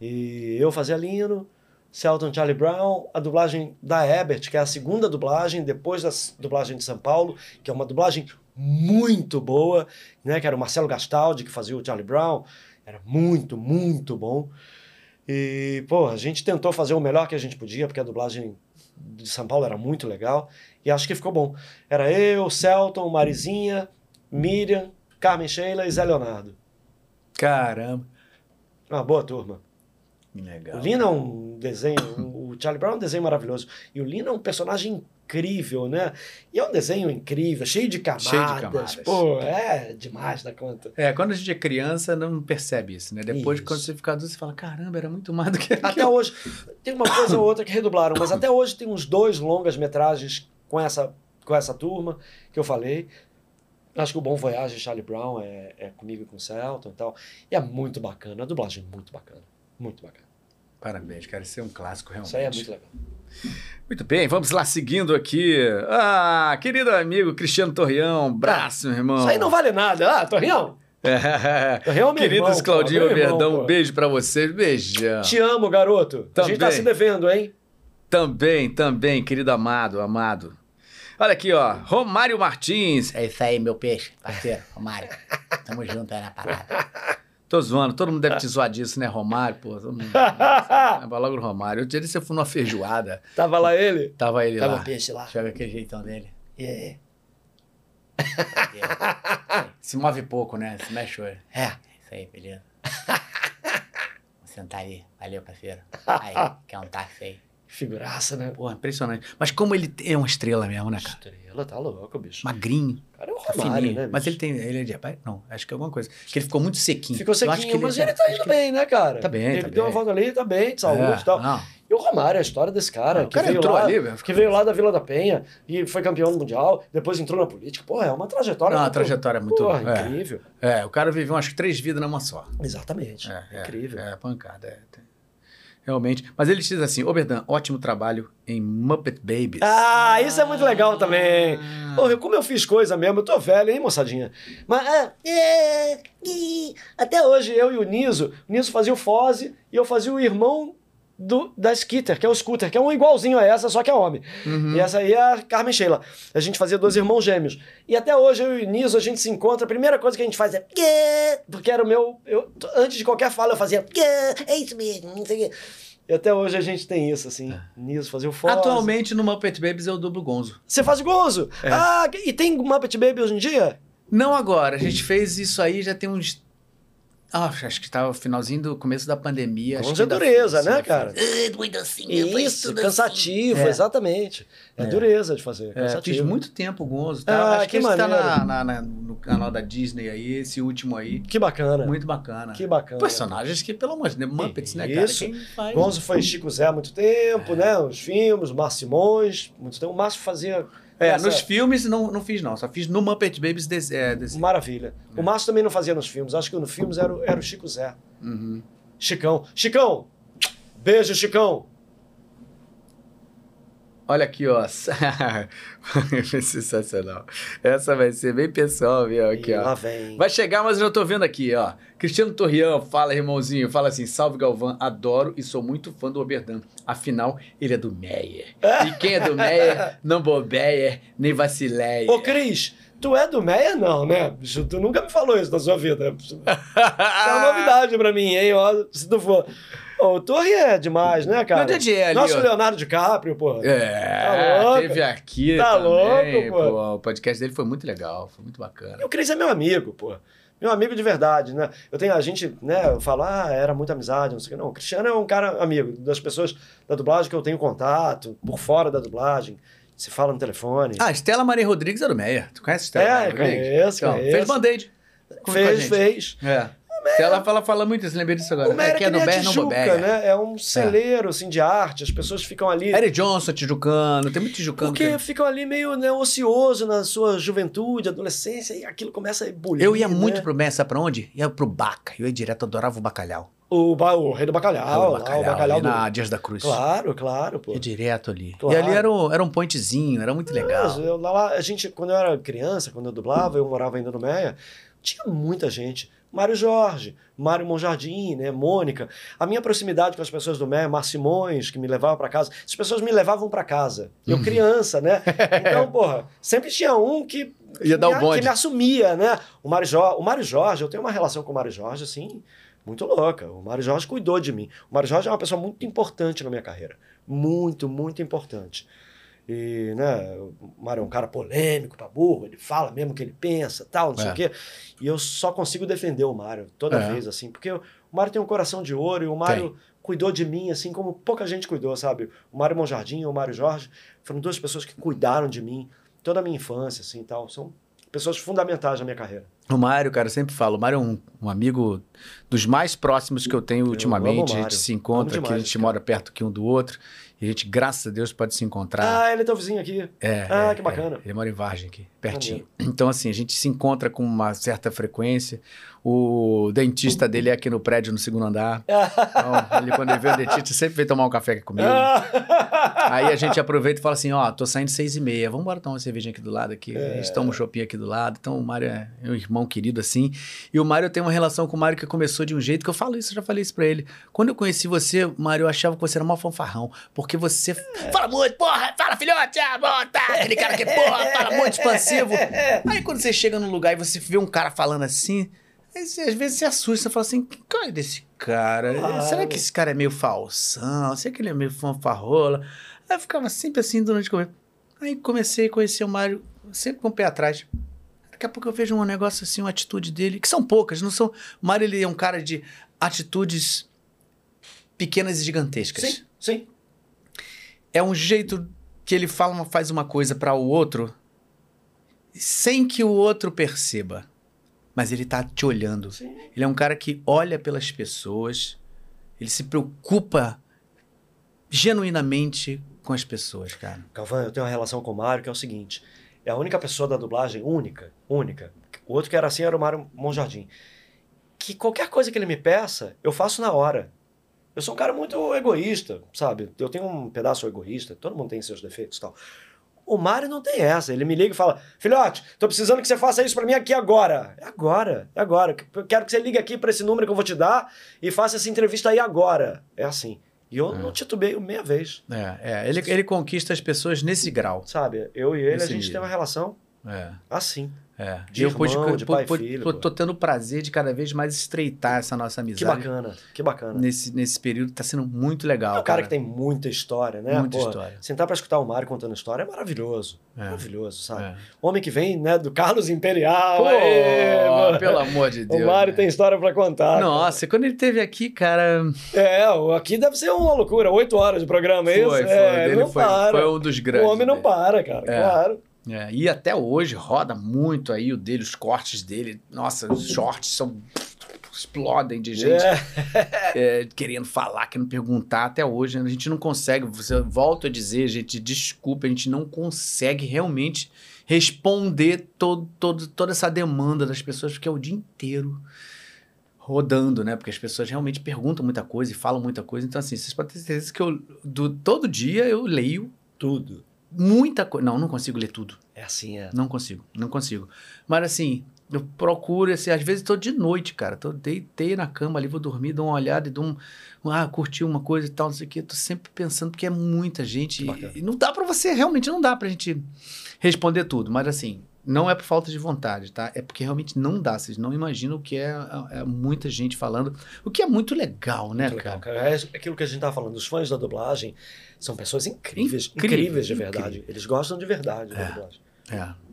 E eu fazia Lino, Celton Charlie Brown, a dublagem da Ebert, que é a segunda dublagem, depois da dublagem de São Paulo, que é uma dublagem muito boa, né? Que era o Marcelo Gastaldi, que fazia o Charlie Brown. Era muito, muito bom. E, pô, a gente tentou fazer o melhor que a gente podia, porque a dublagem de São Paulo era muito legal. E acho que ficou bom. Era eu, Celton, Marizinha, Miriam, Carmen Sheila e Zé Leonardo. Caramba. Uma boa turma. Legal. O Lino é um desenho, o Charlie Brown é um desenho maravilhoso. E o Lino é um personagem incrível, né? E é um desenho incrível, cheio de camadas. Cheio de camadas. Pô, é demais da conta. É, quando a gente é criança, não percebe isso, né? Depois, Isso. quando você fica adulto, você fala, caramba, era muito mais do que aquilo. Até hoje, tem uma coisa ou outra que redublaram, mas até hoje tem uns dois longas-metragens com essa, com essa turma que eu falei. Acho que o Bom Voyage, Charlie Brown, é, é comigo e com o Celton e tal. E é muito bacana, a dublagem é muito bacana. Muito bacana. Parabéns, cara. Isso é um clássico, realmente. Isso aí é muito legal. Muito bem, vamos lá, seguindo aqui. Ah, querido amigo Cristiano Torreão, braço, meu irmão. Isso aí não vale nada. Ah, Torrião, É. Torreão é Queridos irmão, Claudinho Verdão, um beijo pra vocês. Beijão. te amo, garoto. A gente tá Também. se devendo, hein? Também, também, querido amado, amado. Olha aqui, ó. Romário Martins. É isso aí, meu peixe, parceiro, Romário. Tamo junto aí na parada. Tô zoando, todo mundo deve te zoar disso, né, Romário? Pô, todo mundo. Vai logo no Romário. Eu disse que você foi numa feijoada. Tava lá ele? Tava ele Tava lá. o peixe lá. Joga aquele jeitão dele. É. Se move pouco, né? Se mexe o olho. É. Isso aí, beleza. Vou sentar aí. Valeu, parceiro. Aí, quer um táxi aí? Figuraça, né? Pô, impressionante. Mas como ele é uma estrela mesmo, né, cara? Estrela, tá louco, bicho. Magrinho, O cara é o tá Romário, fininho. né? Mas bicho? ele tem. Ele é de. Não, acho que é alguma coisa. Que ele ficou muito sequinho. Ficou acho sequinho, que mas é- ele tá acho indo que bem, né, cara? Tá bem, Ele tá deu uma bem. volta ali, tá bem, de saúde É, e tal. não. E o Romário, a história desse cara, Ah, o que, cara veio entrou lá, ali, velho. que veio lá da Vila da Penha e foi campeão mundial, depois entrou na política. Porra, é uma trajetória Não, a muito- trajetória é muito- Porra, é. incrível. É, o cara viveu umas três vidas numa só. Exatamente. É, é, incrível. É, pancada. É, tem- Realmente. Mas ele diz assim: Oberdan, ótimo trabalho em Muppet Babies. Ah, isso é muito legal também. Ah. Porra, como eu fiz coisa mesmo, eu tô velho, hein, moçadinha? Mas, é, é, e até hoje, eu e o Niso, o Niso fazia o Foze e eu fazia o irmão do, da Skitter, que é o Scooter, que é um igualzinho a essa, só que é homem. Uhum. E essa aí é a Carmen Sheila. A gente fazia dois irmãos gêmeos. E até hoje, eu e o Niso, a gente se encontra, a primeira coisa que a gente faz é... Porque era o meu... Eu, antes de qualquer fala, eu fazia... É isso mesmo, não sei o quê. E até hoje a gente tem isso, assim. Niso fazia o Foze. Atualmente no Muppet Babies eu dublo Gonzo. Você faz gozo. É. Ah, e tem Muppet Baby hoje em dia? Não agora, a gente fez isso aí já tem uns. Ah, acho que estava finalzinho do começo da pandemia. acho Com que ainda dureza, fiz, né, ainda cara? Ah, muito assim, Isso, cansativo, É. exatamente. É, dureza de fazer. É, cansativo. fiz muito tempo o Gonzo. Tá? Ah, acho que, que tá maneiro. na, na- na- no canal da Disney aí, esse último aí. Que bacana. Muito bacana. Que bacana. Personagens que, pelo amor de Deus, Muppets, né, cara? Isso. Faz? Gonzo foi Chico Zé há muito tempo, né? Os filmes, o Márcio Simões, muito tempo. O Márcio fazia. É, essa- nos filmes não, não fiz, não. Só fiz no Muppet Babies. É, desse- Maravilha. O Márcio também não fazia nos filmes. Acho que nos filmes era, o- era o Chico Zé. Uhum. Chicão. Chicão! Beijo, Chicão! Olha aqui, ó. Sensacional. Essa vai ser bem pessoal, viu? Aqui, E ó. vem. Vai chegar, mas eu já tô vendo aqui, ó. Cristiano Torrião, fala, irmãozinho. Fala assim: salve Galvão, adoro e sou muito fã do Oberdan. Afinal, ele é do Meyer. E quem é do Meyer, não bobeia, nem vacileia. Ô, Cris, tu é do Meia, não, né? Tu nunca me falou isso na sua vida. Isso é uma novidade pra mim, hein? Ó, se tu for. O Torre é demais, né, cara? Meu DJ ali, Nosso ó. Leonardo DiCaprio, pô. É, Tá louco? teve aqui Tá também. louco, pô. pô. O podcast dele foi muito legal, foi muito bacana. E o Cris é meu amigo, pô. Meu amigo de verdade, né? Eu tenho a gente, né? Eu falo, ah, era muita amizade, não sei o que. Não, o Cristiano é um cara amigo das pessoas da dublagem que eu tenho contato, por fora da dublagem. Se fala no telefone. Ah, Estela Maria Rodrigues é do Meyer. Tu conhece a Estela É, Maria Rodrigues? conheço, Então, conheço. Fez band-aid. fez, fez. É. Ela fala, fala muito isso, lembrei disso agora. O é que é do Ber, não né? É um celeiro, assim, de arte. As pessoas ficam ali... Eric Johnson, Tijucano, tem muito Tijucano. Porque que- ficam ali meio né, ocioso na sua juventude, adolescência, e aquilo começa a ebulir. Eu ia muito né? pro Meyer, sabe pra onde? Ia pro Baca. Eu ia direto, adorava o bacalhau. O, ba- o Rei do Bacalhau, o lá, o Bacalhau do... na Dias da Cruz. Claro, claro, pô. Ia direto ali. Claro. E ali era, um- era um pointzinho, era muito legal. Eu- lá, a gente, quando eu era criança, quando eu dublava, eu morava ainda no Meia, tinha muita gente. Mário Jorge, Mário Monjardim, né, Mônica. A minha proximidade com as pessoas do Meia, Mar Simões, que me levavam para casa. As pessoas me levavam para casa. Eu criança, né? Então, porra, sempre tinha um que, Ia dar o me, bonde. que me assumia, né? O Mário, Jorge, o Mário Jorge, eu tenho uma relação com o Mário Jorge, assim, muito louca. O Mário Jorge cuidou de mim. O Mário Jorge é uma pessoa muito importante na minha carreira. Muito, muito importante. E, né, Mário é um cara polêmico pra burro, ele fala mesmo o que ele pensa, tal, não sei É. o quê. E eu só consigo defender o Mário toda É. vez, assim, porque o Mário tem um coração de ouro e o Mário cuidou de mim, assim, como pouca gente cuidou, sabe? O Mário Monjardim e o Mário Jorge foram duas pessoas que cuidaram de mim toda a minha infância, assim, tal. São pessoas fundamentais na minha carreira. O Mário, cara, eu sempre falo, o Mário é um, um amigo dos mais próximos que eu tenho o ultimamente. a gente se encontra, demais que a gente cara. mora perto aqui um do outro. E a gente, graças a Deus, pode se encontrar. Ah, ele é teu vizinho aqui. É, ah, é, que bacana. é. Ele mora em Vargem aqui, pertinho. Então, assim, a gente se encontra com uma certa frequência. O dentista dele é aqui no prédio, no segundo andar. Então, ele, quando ele vê o dentista, sempre vem tomar um café aqui comigo. Aí a gente aproveita e fala assim, ó, tô saindo seis e meia, vamos embora tomar uma cervejinha aqui do lado aqui. A gente toma um shopping aqui do lado. Então o Mário é um irmão querido assim. E o Mário tem uma relação com o Mário que começou de um jeito que eu falo isso, eu já falei isso pra ele. Quando eu conheci você, Mário, eu achava que você era mó fanfarrão. Porque você fala muito, porra, fala filhote, ah, bom, tá, aquele cara que, porra, fala muito expansivo. Aí quando você chega num lugar e você vê um cara falando assim, às vezes você assusta, você fala assim, que cara é desse cara? Claro. Será que esse cara é meio falsão? Será que ele é meio fanfarrola? Aí eu ficava sempre assim durante o começo. Aí comecei a conhecer o Mário sempre com o pé atrás. Daqui a pouco eu vejo um negócio assim, uma atitude dele, que são poucas, não são. O Mário ele é um cara de atitudes pequenas e gigantescas. Sim, sim. É um jeito que ele fala, uma- faz uma coisa para o outro sem que o outro perceba. Mas ele tá te olhando. Sim. Ele é um cara que olha pelas pessoas, ele se preocupa genuinamente com as pessoas, cara. Calvão, eu tenho uma relação com o Mário que é o seguinte: é a única pessoa da dublagem, única, única. O outro que era assim era o Mário Monjardim. Que qualquer coisa que ele me peça, eu faço na hora. Eu sou um cara muito egoísta, sabe? Eu tenho um pedaço egoísta, todo mundo tem seus defeitos e tal. O Mário não tem essa. Ele me liga e fala: Filhote, tô precisando que você faça isso pra mim aqui agora. É agora, é agora. Eu quero que você ligue aqui pra esse número que eu vou te dar e faça essa entrevista aí agora. É assim. E eu não titubeio meia vez. É, é, ele, ele conquista as pessoas nesse grau. Sabe? Eu e ele, Nesse a gente nível. tem uma relação É. assim. É. De eu irmão, pude, de pai e pu- filho, pô. tô tendo o prazer de cada vez mais estreitar essa nossa Que amizade. bacana, que bacana. Nesse, nesse período tá sendo muito legal. É um cara que tem muita história, né? Muita Porra, história. Sentar pra escutar o Mário contando história é maravilhoso. É. Maravilhoso, sabe? É. Homem que vem, né, do Carlos Imperial. Pô, aê, pelo amor de Deus. O Mário né? tem história pra contar. Nossa, quando ele teve aqui, cara. É, aqui deve ser uma loucura. Oito horas de programa, é isso? Foi, foi. é, dele não foi, para. foi um dos grandes. o homem não para, cara, É. claro. É, e até hoje roda muito aí o dele, os cortes dele. Nossa, os shorts são. explodem de gente É. é, querendo falar, querendo perguntar. Até hoje a gente não consegue. Você volta a dizer, gente, desculpa, a gente não consegue realmente responder todo, todo, toda essa demanda das pessoas, porque é o dia inteiro rodando, né? Porque as pessoas realmente perguntam muita coisa e falam muita coisa. Então, assim, vocês podem ter certeza que eu, do, todo dia eu leio Tudo. Muita coisa. Não, não consigo ler tudo. É assim, é. Não consigo, não consigo. Mas assim, eu procuro, assim, às vezes tô de noite, cara. Tô, deitei na cama ali, vou dormir, dou uma olhada e dou um. Ah, curti uma coisa e tal, não sei o quê. Tô sempre pensando, porque é muita gente. E, e não dá pra você, realmente não dá pra gente responder tudo. Mas assim, não é por falta de vontade, tá? É porque realmente não dá. Vocês não imaginam o que é, é muita gente falando. O que é muito legal, né, Muito legal, cara? cara. É aquilo que a gente tava falando. Os fãs da dublagem são pessoas incríveis. Incrível, incríveis de incrível. verdade. Eles gostam de verdade da É. dublagem. É.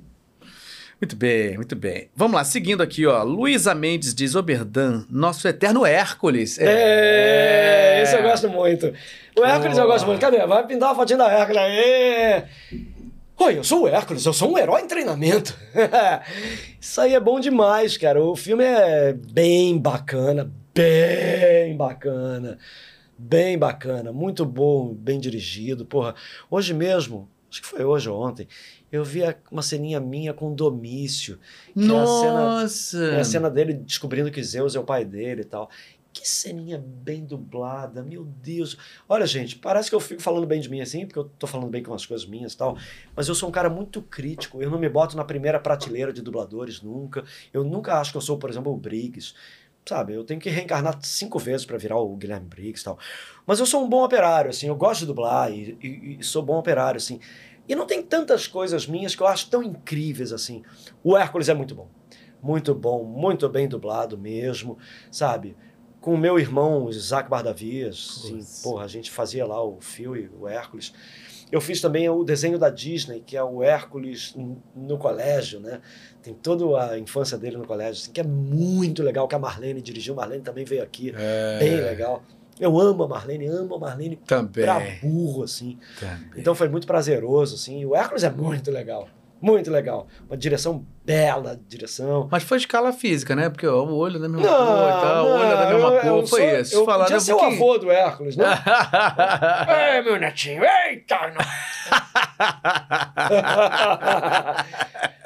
Muito bem, muito bem. Vamos lá, seguindo aqui, ó. Luísa Mendes diz: Oberdan, nosso eterno Hércules. É, esse eu gosto muito. O Hércules eu Pô. gosto muito. Cadê? Vai pintar a fotinha da Hércules aí. Oi, eu sou o Hércules, eu sou um herói em treinamento. Isso aí é bom demais, cara. O filme é bem bacana, bem bacana. Bem bacana, muito bom, bem dirigido. Porra, hoje mesmo, acho que foi hoje ou ontem, eu vi uma ceninha minha com Domício. que é a cena- Nossa! é a cena dele descobrindo que Zeus é o pai dele e tal. Que ceninha bem dublada, meu Deus. Olha, gente, parece que eu fico falando bem de mim assim, porque eu tô falando bem com as coisas minhas e tal, mas eu sou um cara muito crítico. Eu não me boto na primeira prateleira de dubladores nunca. Eu nunca acho que eu sou, por exemplo, o Briggs. Sabe, eu tenho que reencarnar cinco vezes para virar o Guilherme Briggs e tal. Mas eu sou um bom operário, assim, eu gosto de dublar e, e- e sou bom operário, assim. E não tem tantas coisas minhas que eu acho tão incríveis assim. O Hércules é muito bom. Muito bom, muito bem dublado mesmo, sabe? Com o meu irmão, Isaac Bardavias, assim, porra, a gente fazia lá o Phil e o Hércules. Eu fiz também o desenho da Disney, que é o Hércules no colégio, né? Tem toda a infância dele no colégio, assim, que é muito legal, que a Marlene dirigiu. Marlene também veio aqui, É, bem legal. Eu amo a Marlene, amo a Marlene Também. pra burro, assim. também. Então foi muito prazeroso, assim. O Hércules é muito legal. Muito legal. Uma direção bela, direção. Mas foi escala física, né? Porque ó, o olho da mesma Não, cor e tal, o olho da mesma eu- cor. eu foi sou- isso. Eu Falando podia ser o avô do Hércules, né? é, meu netinho, eita!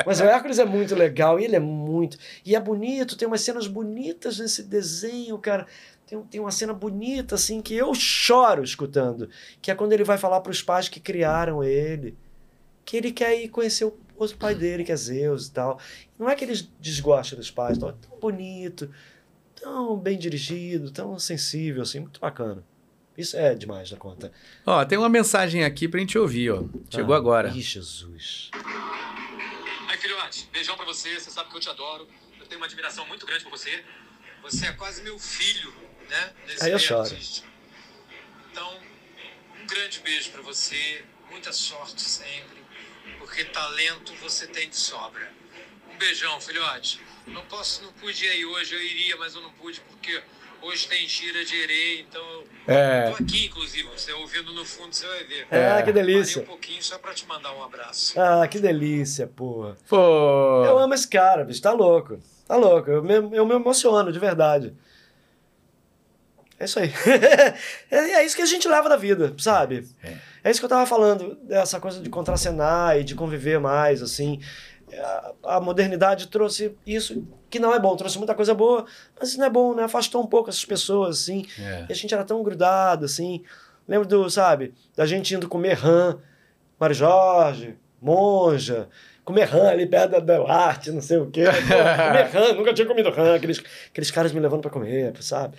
Mas o Hércules é muito legal, e ele é muito. E é bonito, tem umas cenas bonitas nesse desenho, cara. Tem, tem uma cena bonita, assim, que eu choro escutando. Que é quando ele vai falar para os pais que criaram ele. Que ele quer ir conhecer o outro pai dele, que é Zeus e tal. Não é que eles desgostam dos pais, tal. é tão bonito, tão bem dirigido, tão sensível, assim, muito bacana. Isso é demais da conta. Ó, tem uma mensagem aqui pra gente ouvir, ó. Chegou Ah, agora. Ih, Jesus. Aí, filhote, beijão pra você. Você sabe que eu te adoro. Eu tenho uma admiração muito grande por você. Você é quase meu filho, né? Nesse Aí eu choro. artístico. Então, um grande beijo pra você. Muita sorte sempre. Porque talento você tem de sobra. Um beijão, filhote. Não posso, não pude ir aí hoje. Eu iria, mas eu não pude porque hoje tem gira de erê. Então, eu É. tô aqui, inclusive. Você ouvindo no fundo, você vai ver. Ah, que Parei delícia. um pouquinho só pra te mandar um abraço. Ah, que delícia, porra. Pô. Eu amo esse cara, bicho. Tá louco. Tá louco. Eu me, eu me emociono, de verdade. É isso aí. é, é isso que a gente leva da vida, sabe? É. É isso que eu tava falando, dessa coisa de contracenar e de conviver mais, assim. A, a modernidade trouxe isso que não é bom, trouxe muita coisa boa, mas isso não é bom, né? Afastou um pouco essas pessoas, assim. É. E a gente era tão grudado, assim. Lembro do, sabe, da gente indo comer rã, Mário Jorge, Monja, comer rã ali perto da Delarte, não sei o quê. Comer rã, nunca tinha comido rã, aqueles, aqueles caras me levando pra comer, sabe?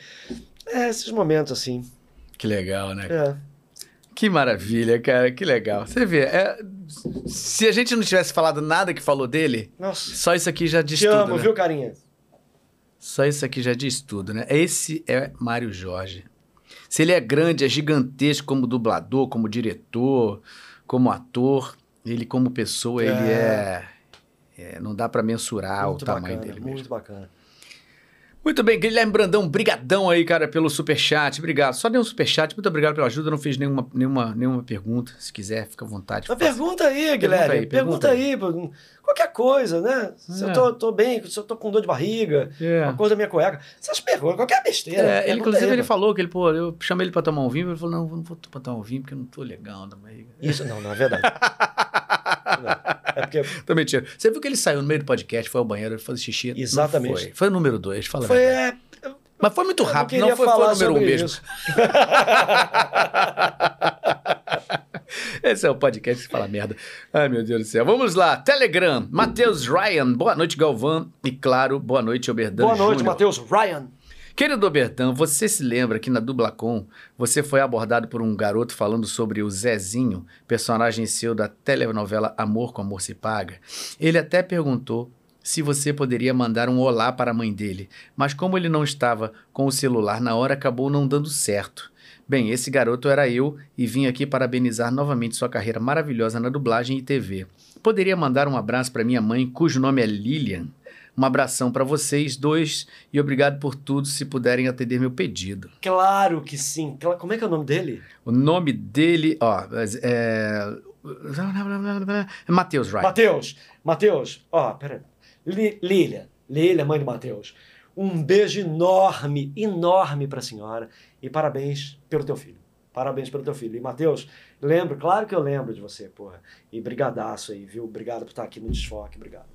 É, esses momentos, assim. Que legal, né? É. Que maravilha, cara, que legal. Você vê, é, Se a gente não tivesse falado nada que falou dele, Nossa. só isso aqui já diz Te tudo. amo, né? viu, carinha? Só isso aqui já diz tudo, né? Esse é Mário Jorge. Se ele é grande, é gigantesco como dublador, como diretor, como ator, ele como pessoa, ele é... é, não dá pra mensurar muito o tamanho bacana, dele muito mesmo. bacana. Muito bem, Guilherme Brandão, brigadão aí, cara, pelo superchat. Obrigado. Só deu um superchat, muito obrigado pela ajuda. Não fiz nenhuma, nenhuma, nenhuma pergunta. Se quiser, fica à vontade. Mas pergunta aí, Guilherme. aí, pergunta Pergunta, aí. Qualquer coisa, né? Se É. eu tô, tô bem, se eu tô com dor de barriga, É. uma coisa da minha cueca. Essas perguntas, qualquer besteira. É, ele, pergunta inclusive, aí, ele mano. falou que ele, pô, eu chamei ele pra tomar um vinho, ele falou, não, não vou tomar um vinho porque eu não tô legal da barriga. Isso, não, não é verdade. Não. É porque Tô mentindo. Você viu que ele saiu no meio do podcast, foi ao banheiro, ele fez xixi? Não Exatamente. foi. Foi o número dois, fala foi. é, Mas foi muito não rápido, queria não, foi, foi falar o número um mesmo. Esse é o podcast que fala merda. Ai, meu Deus do céu. Vamos lá. Telegram. Matheus Ryan. Boa noite, Galvão. E claro, boa noite, Oberdan Boa noite. Matheus. Ryan. Querido Oberdan, você se lembra que na Dublacom você foi abordado por um garoto falando sobre o Zezinho, personagem seu da telenovela Amor com Amor se Paga? Ele até perguntou se você poderia mandar um olá para a mãe dele, mas como ele não estava com o celular na hora, acabou não dando certo. Bem, esse garoto era eu e vim aqui parabenizar novamente sua carreira maravilhosa na dublagem e TV. Poderia mandar um abraço para minha mãe, cujo nome é Lilian? Um abração para vocês dois e obrigado por tudo se puderem atender meu pedido. Claro que sim. Como é que é o nome dele? O nome dele, ó, é. é Matheus Wright. Matheus. Matheus. Ó, pera aí. Li- Lília. Lília, mãe do Matheus. Um beijo enorme, enorme pra senhora. E parabéns pelo teu filho. Parabéns pelo teu filho. E, Matheus, lembro, claro que eu lembro de você, porra. E brigadaço aí, viu? Obrigado por estar aqui no Desfoque. Obrigado.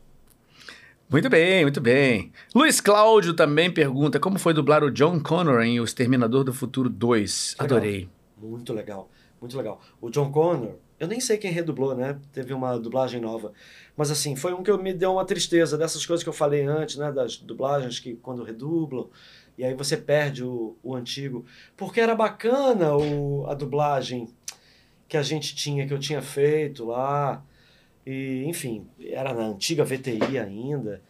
Muito bem, muito bem. Luiz Cláudio também pergunta como foi dublar o John Connor em O Exterminador do Futuro 2. Legal. Adorei. Muito legal, muito legal. O John Connor, eu nem sei quem redublou, né? Teve uma dublagem nova. Mas assim, foi um que me deu uma tristeza dessas coisas que eu falei antes, né? Das dublagens que quando redublam, e aí você perde o, o antigo. Porque era bacana o, a dublagem que a gente tinha, que eu tinha feito lá. E, enfim, era na antiga VTI ainda.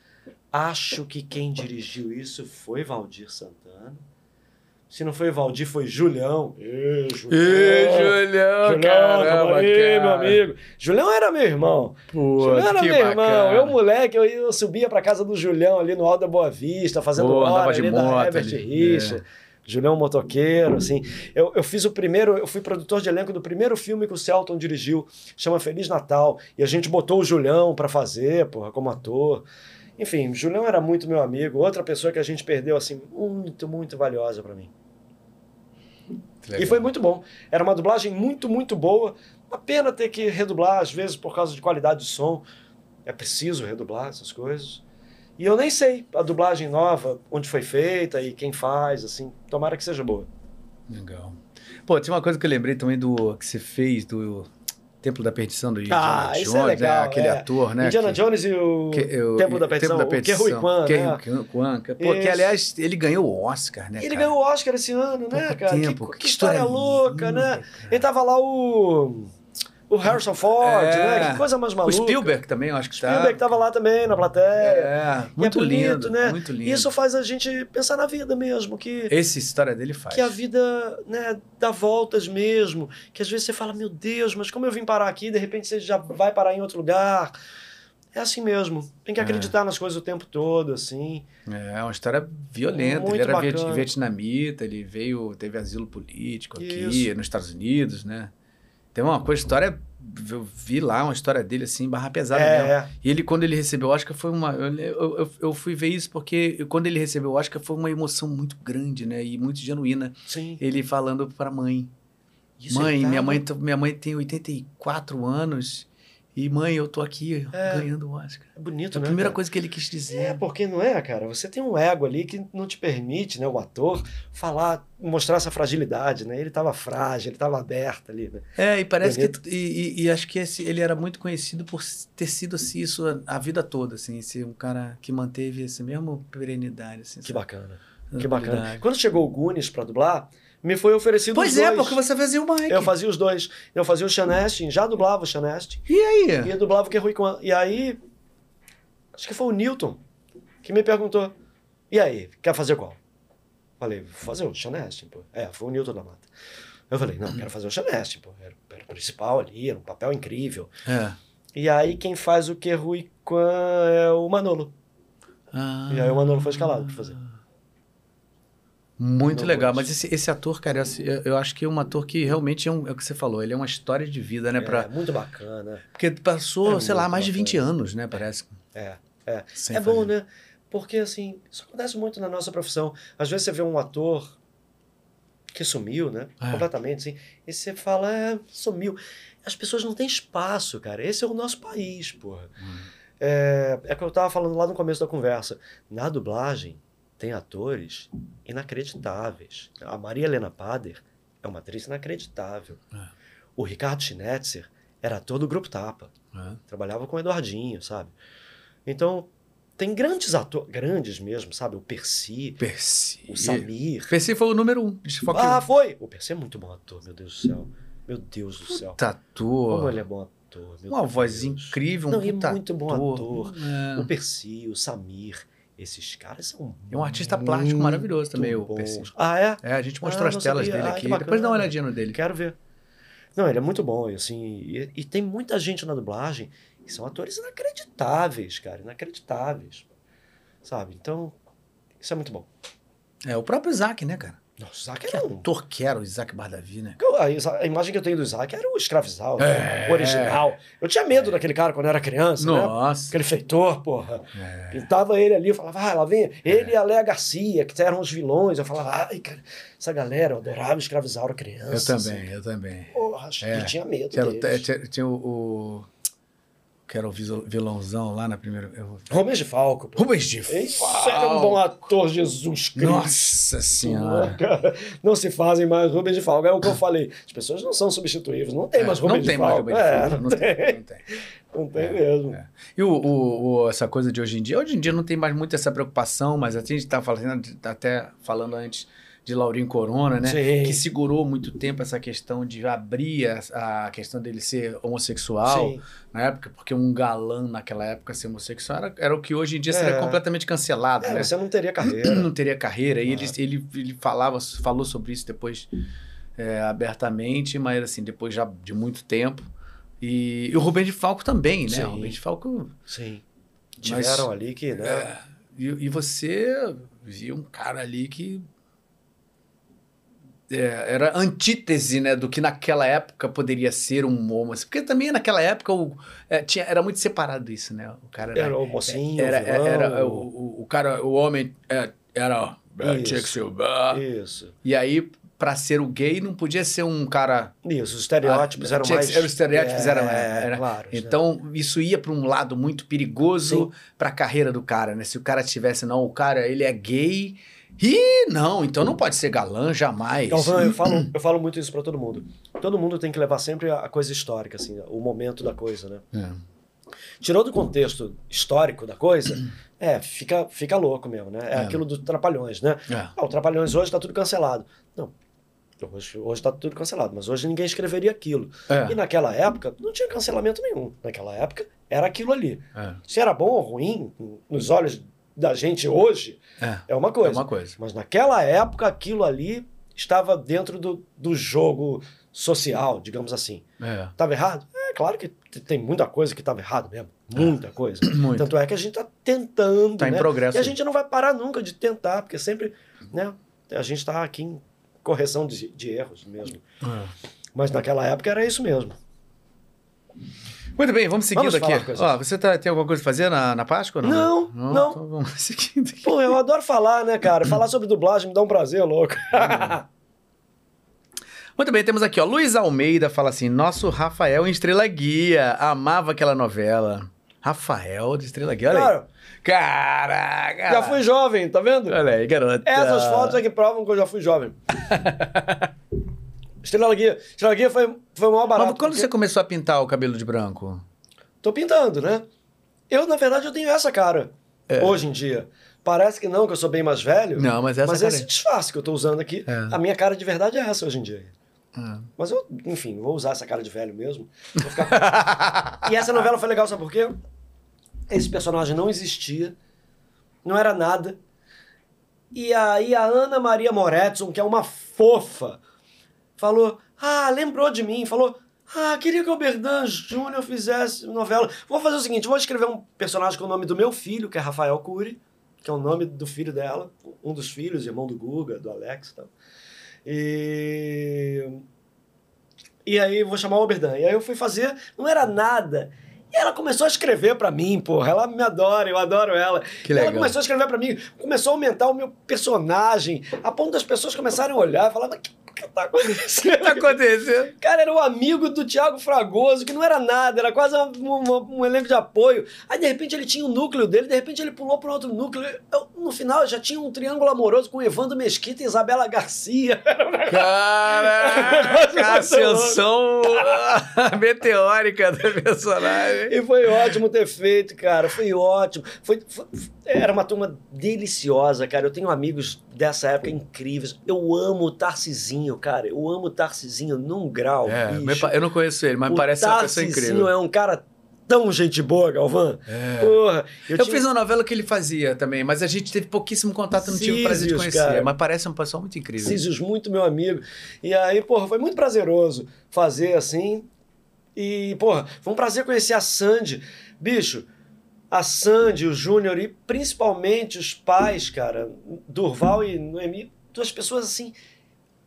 Acho que quem dirigiu isso foi Valdir Santana. Se não foi Valdir, foi Julião. Ê, Julião. Ê, Julião, Julião, caramba, aí, cara. meu amigo. Julião era meu irmão. Pô, Julião era que meu irmão. bacana. Eu, moleque, eu, eu subia pra casa do Julião ali no Alto da Boa Vista, fazendo Pô, hora de ali moto da Herbert ali, Richard. Julião motoqueiro, assim. Eu, eu fiz o primeiro, eu fui produtor de elenco do primeiro filme que o Celton dirigiu, chama Feliz Natal. E a gente botou o Julião pra fazer, porra, como ator. Enfim, Julião era muito meu amigo. Outra pessoa que a gente perdeu, assim, muito, muito valiosa pra mim. Legal. E foi muito bom. Era uma dublagem muito, muito boa. Uma pena ter que redublar, às vezes, por causa de qualidade de som. É preciso redublar essas coisas. E eu nem sei a dublagem nova, onde foi feita e quem faz, assim. Tomara que seja boa. Legal. Pô, tinha uma coisa que eu lembrei também do que você fez do Templo da Perdição do Indiana Ah, Jones, é legal, né? Aquele é. ator, né? Indiana que- Jones e o que- eu- Templo da Perdição, o Kerry Kwan, né? Kwan, que- Pô, que aliás, ele ganhou o Oscar, né, Ele cara? ganhou o Oscar esse ano, né, Pouco cara? tempo, que, que que história, história louca, linda, né? cara. Ele tava lá o... O Harrison Ford, É. né? Que coisa mais O maluca. Spielberg também, eu acho que tá. Spielberg tava lá também, na plateia. É, muito bonito, lindo, né? muito lindo. Isso faz a gente pensar na vida mesmo, que, Essa história dele faz. que a vida né, dá voltas mesmo. Que às vezes você fala, meu Deus, mas como eu vim parar aqui, de repente você já vai parar em outro lugar. É assim mesmo. Tem que É. acreditar nas coisas o tempo todo, assim. É uma história violenta. Muito ele era bacana. vietnamita, ele veio, teve asilo político aqui Isso. nos Estados Unidos, né? Tem uma coisa, história. Eu vi lá uma história dele assim, barra pesada mesmo. É, é. E ele, quando ele recebeu o Oscar, foi uma. Eu, eu, eu- fui ver isso porque quando ele recebeu o Oscar foi uma emoção muito grande, né? E muito genuína. Sim. Ele falando pra mãe: Isso Mãe, ele minha mãe, minha mãe tem 84 anos. E mãe, eu tô aqui É. ganhando o Oscar. É bonito, a né? primeira cara? coisa que ele quis dizer. É, porque não é, cara? Você tem um ego ali que não te permite, né, o ator, falar, mostrar essa fragilidade, né? Ele tava frágil, ele tava aberto ali, né? É, e parece Bonito. que. E, e- e acho que esse- ele era muito conhecido por ter sido assim, isso a, a vida toda, assim, ser um cara que manteve esse mesmo perenidade. Assim, Que sabe? bacana. Que bacana. Quando chegou o Gunis pra dublar, me foi oferecido Pois os é, dois. porque você fazia o Mike. Eu fazia os dois. Eu fazia o Chanest, já dublava o Chanest. E aí? E dublava o que é Rui Kwan. E aí, acho que foi o Newton que me perguntou: e aí, quer fazer qual? Falei, vou fazer o Chanest, pô. É, foi o Newton da Mata. Eu falei, não, quero fazer o Chanest, pô. Era, era o principal ali, era um papel incrível. É. E aí, quem faz o que é Rui Kwan é o Manolo. Ah, E aí, o Manolo foi escalado pra fazer. Muito legal. Mas esse, esse ator, cara, eu, eu acho que é um ator que realmente é, um, é o que você falou. Ele é uma história de vida, né? É, Pra, muito bacana. porque passou, É sei lá, mais de 20 bacana. anos, né? Parece. É, é. Sem é bom, fazer. né? Porque, assim, isso acontece muito na nossa profissão. Às vezes você vê um ator que sumiu, né? É. Completamente, assim. E você fala, é, sumiu. As pessoas não têm espaço, cara. Esse é o nosso país, porra. Hum. É, é o que eu tava falando lá no começo da conversa. Na dublagem, tem atores inacreditáveis. A Maria Helena Pader é uma atriz inacreditável. É. O Ricardo Schnetzer era ator do Grupo Tapa. É. Trabalhava com o Eduardinho, sabe? Então, tem grandes atores, grandes mesmo, sabe? O Percy, Percy. o Samir. Percy foi o número um. Ah, foi! O Percy é muito bom ator, meu Deus do céu. Meu Deus do céu. Ator. Como ele é bom ator. meu Uma Deus. voz incrível, um Não, puta muito bom ator. É. O Percy, o Samir, esses caras são. É um artista plástico maravilhoso também, o. Percy. Ah, é? É, a gente mostrou Ah, as telas sabia. dele Ah, aqui. Depois dá uma olhadinha no dele. Quero ver. Não, ele é muito bom, assim, e, e tem muita gente na dublagem que são atores inacreditáveis, cara, inacreditáveis. Sabe? Então, isso é muito bom. É, o próprio Isaac, né, cara? Nossa, o Isaac Que era um. ator que era o Isaac Bardavi, né? Eu- A, imagem que eu tenho do Isaac era o escravizado, É. o original. Eu tinha medo daquele cara quando eu era criança, né? Nossa. Aquele feitor, porra. É. Pintava ele ali, eu falava, ah, lá vem. Ele e a Léa Garcia, que eram os vilões. Eu falava, ai, cara, essa galera, eu adorava escravizar criança. Eu assim. também, eu também. Porra, acho É. que tinha medo Tinha, deles. tinha, tinha o, o- Que era o vilãozão lá na primeira. eu- Rubens de Falco. pô. Rubens de Esse era um bom ator, Jesus Cristo. Nossa senhora. Cara, não se fazem mais Rubens de Falco. É o que eu falei. As pessoas não são substituíveis. Não tem É, mais não Rubens tem de mais Falco. Rubens de É, Falco, não, não tem. tem, não tem. Não tem É, mesmo. é. E o, o- o- essa coisa de hoje em dia, hoje em dia não tem mais muito essa preocupação, mas a gente estava falando, até falando antes de Laurinho Corona, né? Sim. Que segurou muito tempo essa questão de abrir a, a questão dele ser homossexual Sim. na época, porque um galã naquela época ser homossexual era, era o que hoje em dia seria É. completamente cancelado, É, né? você não teria carreira. Não teria carreira. E ele, ele, ele falava, falou sobre isso depois é, abertamente, mas assim, depois já de muito tempo. E, e o Rubem de Falco também, né? Sim. O Rubem de Falco. Sim. Mas- Tiveram ali que, né? É, e, e você viu um cara ali que era antítese né, do que naquela época poderia ser um homossexual. Porque também naquela época o, é, tinha, era muito separado isso, né? O cara era. Era o mocinho, era, o vilão. era- o, o, cara, o homem é, era. é, Isso. tinha que ser. Isso. E aí, pra ser o gay, não podia ser um cara. Isso, os estereótipos Ah, eram mais... eram os estereótipos, é, eram- era- claro. Então, isso ia pra um lado muito perigoso pra carreira do cara, né? Se o cara tivesse, não, o cara, ele é gay. E não, então não pode ser galã jamais. Então, eu falo, eu falo muito isso pra todo mundo. Todo mundo tem que levar sempre a coisa histórica, assim, o momento da coisa, né? É. Tirou do contexto histórico da coisa, é, fica, fica louco mesmo, né? É, É. aquilo dos Trapalhões, né? É. Ah, o Trapalhões hoje tá tudo cancelado. Não, hoje, hoje tá tudo cancelado, mas hoje ninguém escreveria aquilo. É. E naquela época, não tinha cancelamento nenhum. Naquela época, era aquilo ali. É. Se era bom ou ruim, nos olhos da gente hoje, É. é uma É coisa. uma coisa. Mas naquela época, aquilo ali estava dentro do, do jogo social, digamos assim. É. Estava errado? É claro que tem muita coisa que estava errado mesmo. Muita coisa. Muito. Tanto é que a gente está tentando. Tá em né? progresso. E a gente não vai parar nunca de tentar, porque sempre né, a gente está aqui em correção de, de erros mesmo. É. Mas naquela época era isso mesmo. Muito bem, vamos seguindo Vamos aqui. Ó, você tá, tem alguma coisa a fazer na, na Páscoa? ou Não, não. Então vamos seguindo aqui. Pô, eu adoro falar, né, cara? Falar sobre dublagem me dá um prazer, louco. Muito bem, temos aqui, ó. Luiz Almeida fala assim: nosso Rafael em Estrela Guia. Amava aquela novela. Rafael de Estrela Guia. Olha aí. Cara, Caraca! já fui jovem, tá vendo? Olha aí, garota. Essas fotos é que provam que eu já fui jovem. Estrela Guia. Estrela Guia foi, foi o maior barato. Mas quando porque você começou a pintar o cabelo de branco? Tô pintando, né? Eu, na verdade, eu tenho essa cara. É. Hoje em dia. Parece que não, que eu sou bem mais velho. Não, mas essa mas cara esse disfarce que eu tô usando aqui, É. a minha cara de verdade é essa hoje em dia. Ah. Mas eu, enfim, vou usar essa cara de velho mesmo. Vou ficar- e essa novela foi legal, sabe por quê? Esse personagem não existia, não era nada. E aí a Ana Maria Moretson, que é uma fofa, falou: Ah, lembrou de mim, falou. Ah, queria que o Berdan Júnior fizesse novela. Vou fazer o seguinte: vou escrever um personagem com o nome do meu filho, que é Rafael Cury, que é o nome do filho dela, um dos filhos, irmão do Guga, do Alex e tal. E. E aí vou chamar o Oberdan. E aí eu fui fazer, não era nada. E ela começou a escrever pra mim, porra. Ela me adora, eu adoro ela. Que E Ela legal. começou a escrever pra mim, começou a aumentar o meu personagem, a ponto das pessoas começarem a olhar e falar, mas que, que tá acontecendo? tá acontecendo? Cara, era o amigo do Thiago Fragoso, que não era nada, era quase um, um- um elenco de apoio. Aí, de repente, ele tinha o núcleo dele, de repente, ele pulou para outro núcleo. Eu, no final, já tinha um triângulo amoroso com Evandro Mesquita e Isabela Garcia. Caraca, a ascensão meteórica do personagem. E foi ótimo ter feito, cara. Foi ótimo. Foi, foi- era uma turma deliciosa, cara. Eu tenho amigos dessa época incríveis. Eu amo o Tarcisinho, cara. Eu amo o Tarcisinho num grau. É, eu não conheço ele, mas o parece uma pessoa incrível. é um cara tão gente boa, Galvão. É. Porra. Eu, tinha- fiz uma novela que ele fazia também, mas a gente teve pouquíssimo contato, não tive o prazer de conhecer. cara. Mas parece um pessoal muito incrível. Císios, muito meu amigo. E aí, porra, foi muito prazeroso fazer assim. E, porra, foi um prazer conhecer a Sandy. Bicho, a Sandy, o Júnior e principalmente os pais, cara, Durval e Noemi, duas pessoas assim,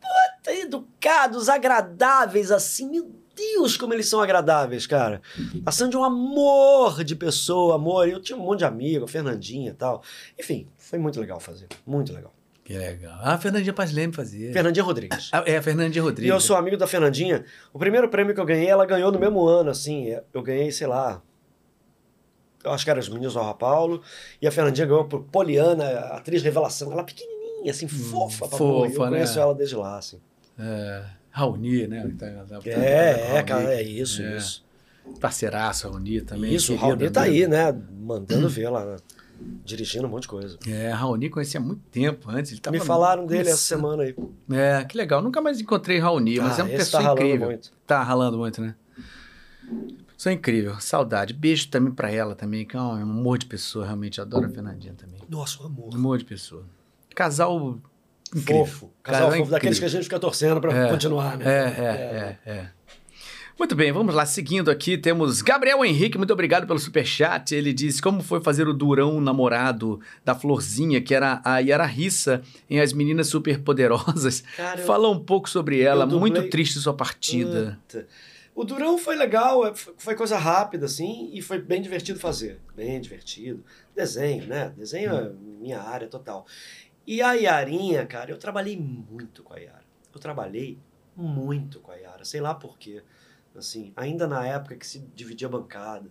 puta, educados, agradáveis, assim, meu Deus, como eles são agradáveis, cara. A Sandy é um amor de pessoa, amor. Eu tinha um monte de amigo, a Fernandinha e tal. Enfim, foi muito legal fazer, muito legal. Que legal. Ah, a Fernandinha Paz Leme fazia. Fernandinha Rodrigues. Ah, É, a Fernandinha E Rodrigues. eu sou amigo da Fernandinha. O primeiro prêmio que eu ganhei, ela ganhou no mesmo ano, assim. Eu ganhei, sei lá. Acho que era os Meninos do Rua Paulo. E a Fernandinha ganhou por Poliana, atriz revelação. Ela pequenininha, assim, fofa. E fofa, eu conheço né? ela desde lá, assim. É, Raoni, né? Tá- tá- tá- É, é, Raoni. cara, é isso, É. isso. Parceiraço, Raoni também. Isso, o Raoni tá aí, né? Mandando ver lá, né? dirigindo um monte de coisa. É, Raoni conhecia há muito tempo antes. Ele tava Me falaram dele essa semana aí. É, que legal. Nunca mais encontrei Raoni, mas Ah, é uma pessoa tá incrível. muito. Tá ralando muito, né? Pessoa incrível. Saudade. Beijo também pra ela também, que é um amor de pessoa, realmente. Adoro a Fernandinha também. Nossa, um amor. Amor de pessoa. Casal incrível. Fofo. Casal fofo, daqueles que a gente fica torcendo pra É. continuar, né? É, é, é, é. Muito bem, vamos lá. Seguindo aqui, temos Gabriel Henrique, muito obrigado pelo superchat. Ele diz como foi fazer o Durão namorado da Florzinha, que era a Yara Rissa em As Meninas Superpoderosas. Cara, Fala um pouco sobre ela, dublei- muito triste sua partida. Puta. O Durão foi legal, é, foi coisa rápida, assim, e foi bem divertido fazer. Bem divertido. Desenho, né? Desenho é minha área total. E a Yarinha, cara, eu trabalhei muito com a Yara. Eu trabalhei muito com a Yara, sei lá por quê. Assim, ainda na época que se dividia a bancada.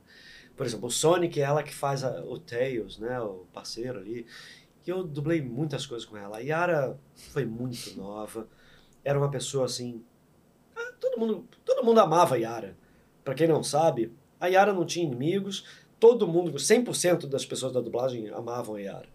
Por exemplo, o Sonic é ela que faz a- o Tails, né? O parceiro ali. E eu dublei muitas coisas com ela. A Yara foi muito nova. Era uma pessoa assim todo mundo, todo mundo amava a Yara. Pra quem não sabe, a Yara não tinha inimigos, todo mundo, 100% das pessoas da dublagem amavam a Yara.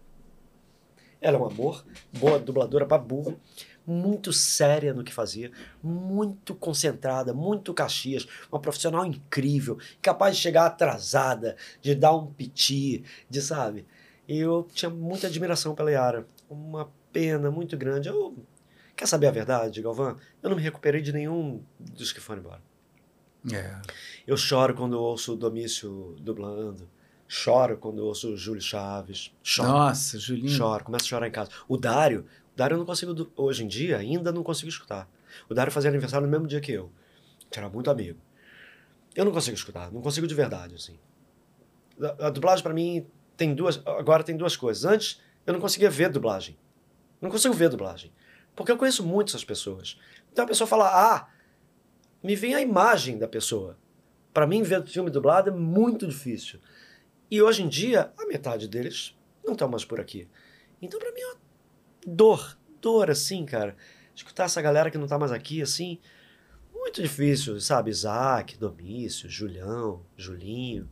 Ela é um amor, boa dubladora pra burro, muito séria no que fazia, muito concentrada, muito caxias, uma profissional incrível, capaz de chegar atrasada, de dar um piti, de sabe? E eu tinha muita admiração pela Yara, uma pena muito grande. Eu Quer saber a verdade, Galvão? Eu não me recuperei de nenhum dos que foram embora. É. Eu choro quando ouço o Domício dublando. Choro quando ouço o Júlio Chaves. Choro. Nossa, Julinho. Choro, começo a chorar em casa. O Dário, o Dário eu não consigo, hoje em dia, ainda não consigo escutar. O Dário fazia aniversário no mesmo dia que eu. Gente era muito amigo. Eu não consigo escutar, não consigo de verdade, assim. A, a dublagem pra mim tem duas, agora tem duas coisas. Antes, eu não conseguia ver dublagem. Não consigo ver dublagem. Porque eu conheço muito essas pessoas. Então a pessoa fala, ah, me vem a imagem da pessoa. Pra mim, ver filme dublado é muito difícil. E hoje em dia, a metade deles não estão mais por aqui. Então, pra mim, é uma dor. Dor, assim, cara. Escutar essa galera que não tá mais aqui, assim, muito difícil, sabe? Isaac, Domício, Julião, Julinho,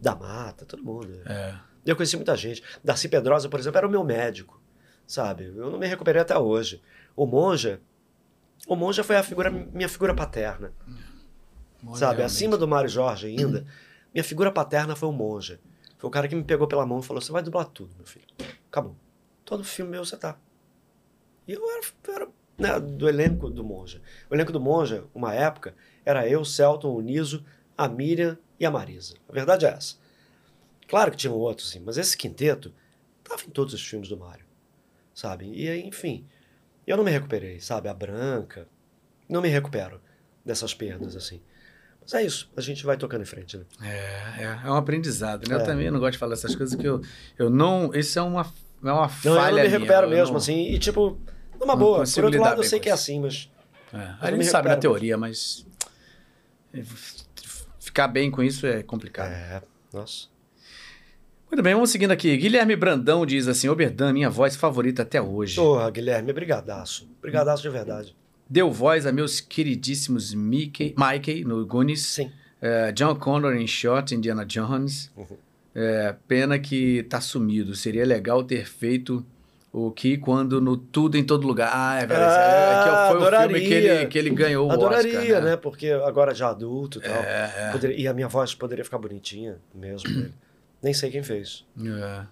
da Mata, todo mundo. É. Eu conheci muita gente. Darcy Pedrosa, por exemplo, era o meu médico, sabe? Eu não me recuperei até hoje. O Monja, o Monja foi a figura, minha figura paterna, sabe? realmente. Acima do Mário Jorge ainda, minha figura paterna foi o Monja. Foi o cara que me pegou pela mão e falou: você vai dublar tudo, meu filho. Acabou. Todo filme meu você tá. E eu era, eu era né, do elenco do Monja. O elenco do Monja, uma época, era eu, Celton, o Niso, a Miriam e a Marisa. A verdade é essa. Claro que tinham outros, sim, mas esse quinteto tava em todos os filmes do Mário, sabe? E aí, enfim, eu não me recuperei, sabe? A Branca, não me recupero dessas perdas, assim. Mas é isso, a gente vai tocando em frente, né? É, é, é um aprendizado, né? Eu É. também não gosto de falar essas coisas que eu, eu não. Isso é uma, é uma Não, falha. eu não me minha, recupero eu mesmo, não- assim, e tipo, numa não boa. Por outro lado, eu sei que é assim, mas É, Eu a não me gente sabe na teoria, mas. Ficar bem com isso é complicado. é, nossa. Muito bem, vamos seguindo aqui. Guilherme Brandão diz assim: Oberdan, minha voz favorita até hoje. Porra, Guilherme, brigadaço. Brigadaço de verdade. Deu voz a meus queridíssimos Mickey, Mikey no Goonies, Sim. eh, John Connor em Shot, Indiana Jones. Uhum. Eh, pena que tá sumido. Seria legal ter feito o que quando no Tudo em Todo Lugar. Ah, é verdade. Ah, é, que foi o filme adoraria. que ele, que ele ganhou o Adoraria, Oscar, né? Porque agora já adulto e tal. É, é. Poderia- e a minha voz poderia ficar bonitinha mesmo. dele. Nem sei quem fez. É.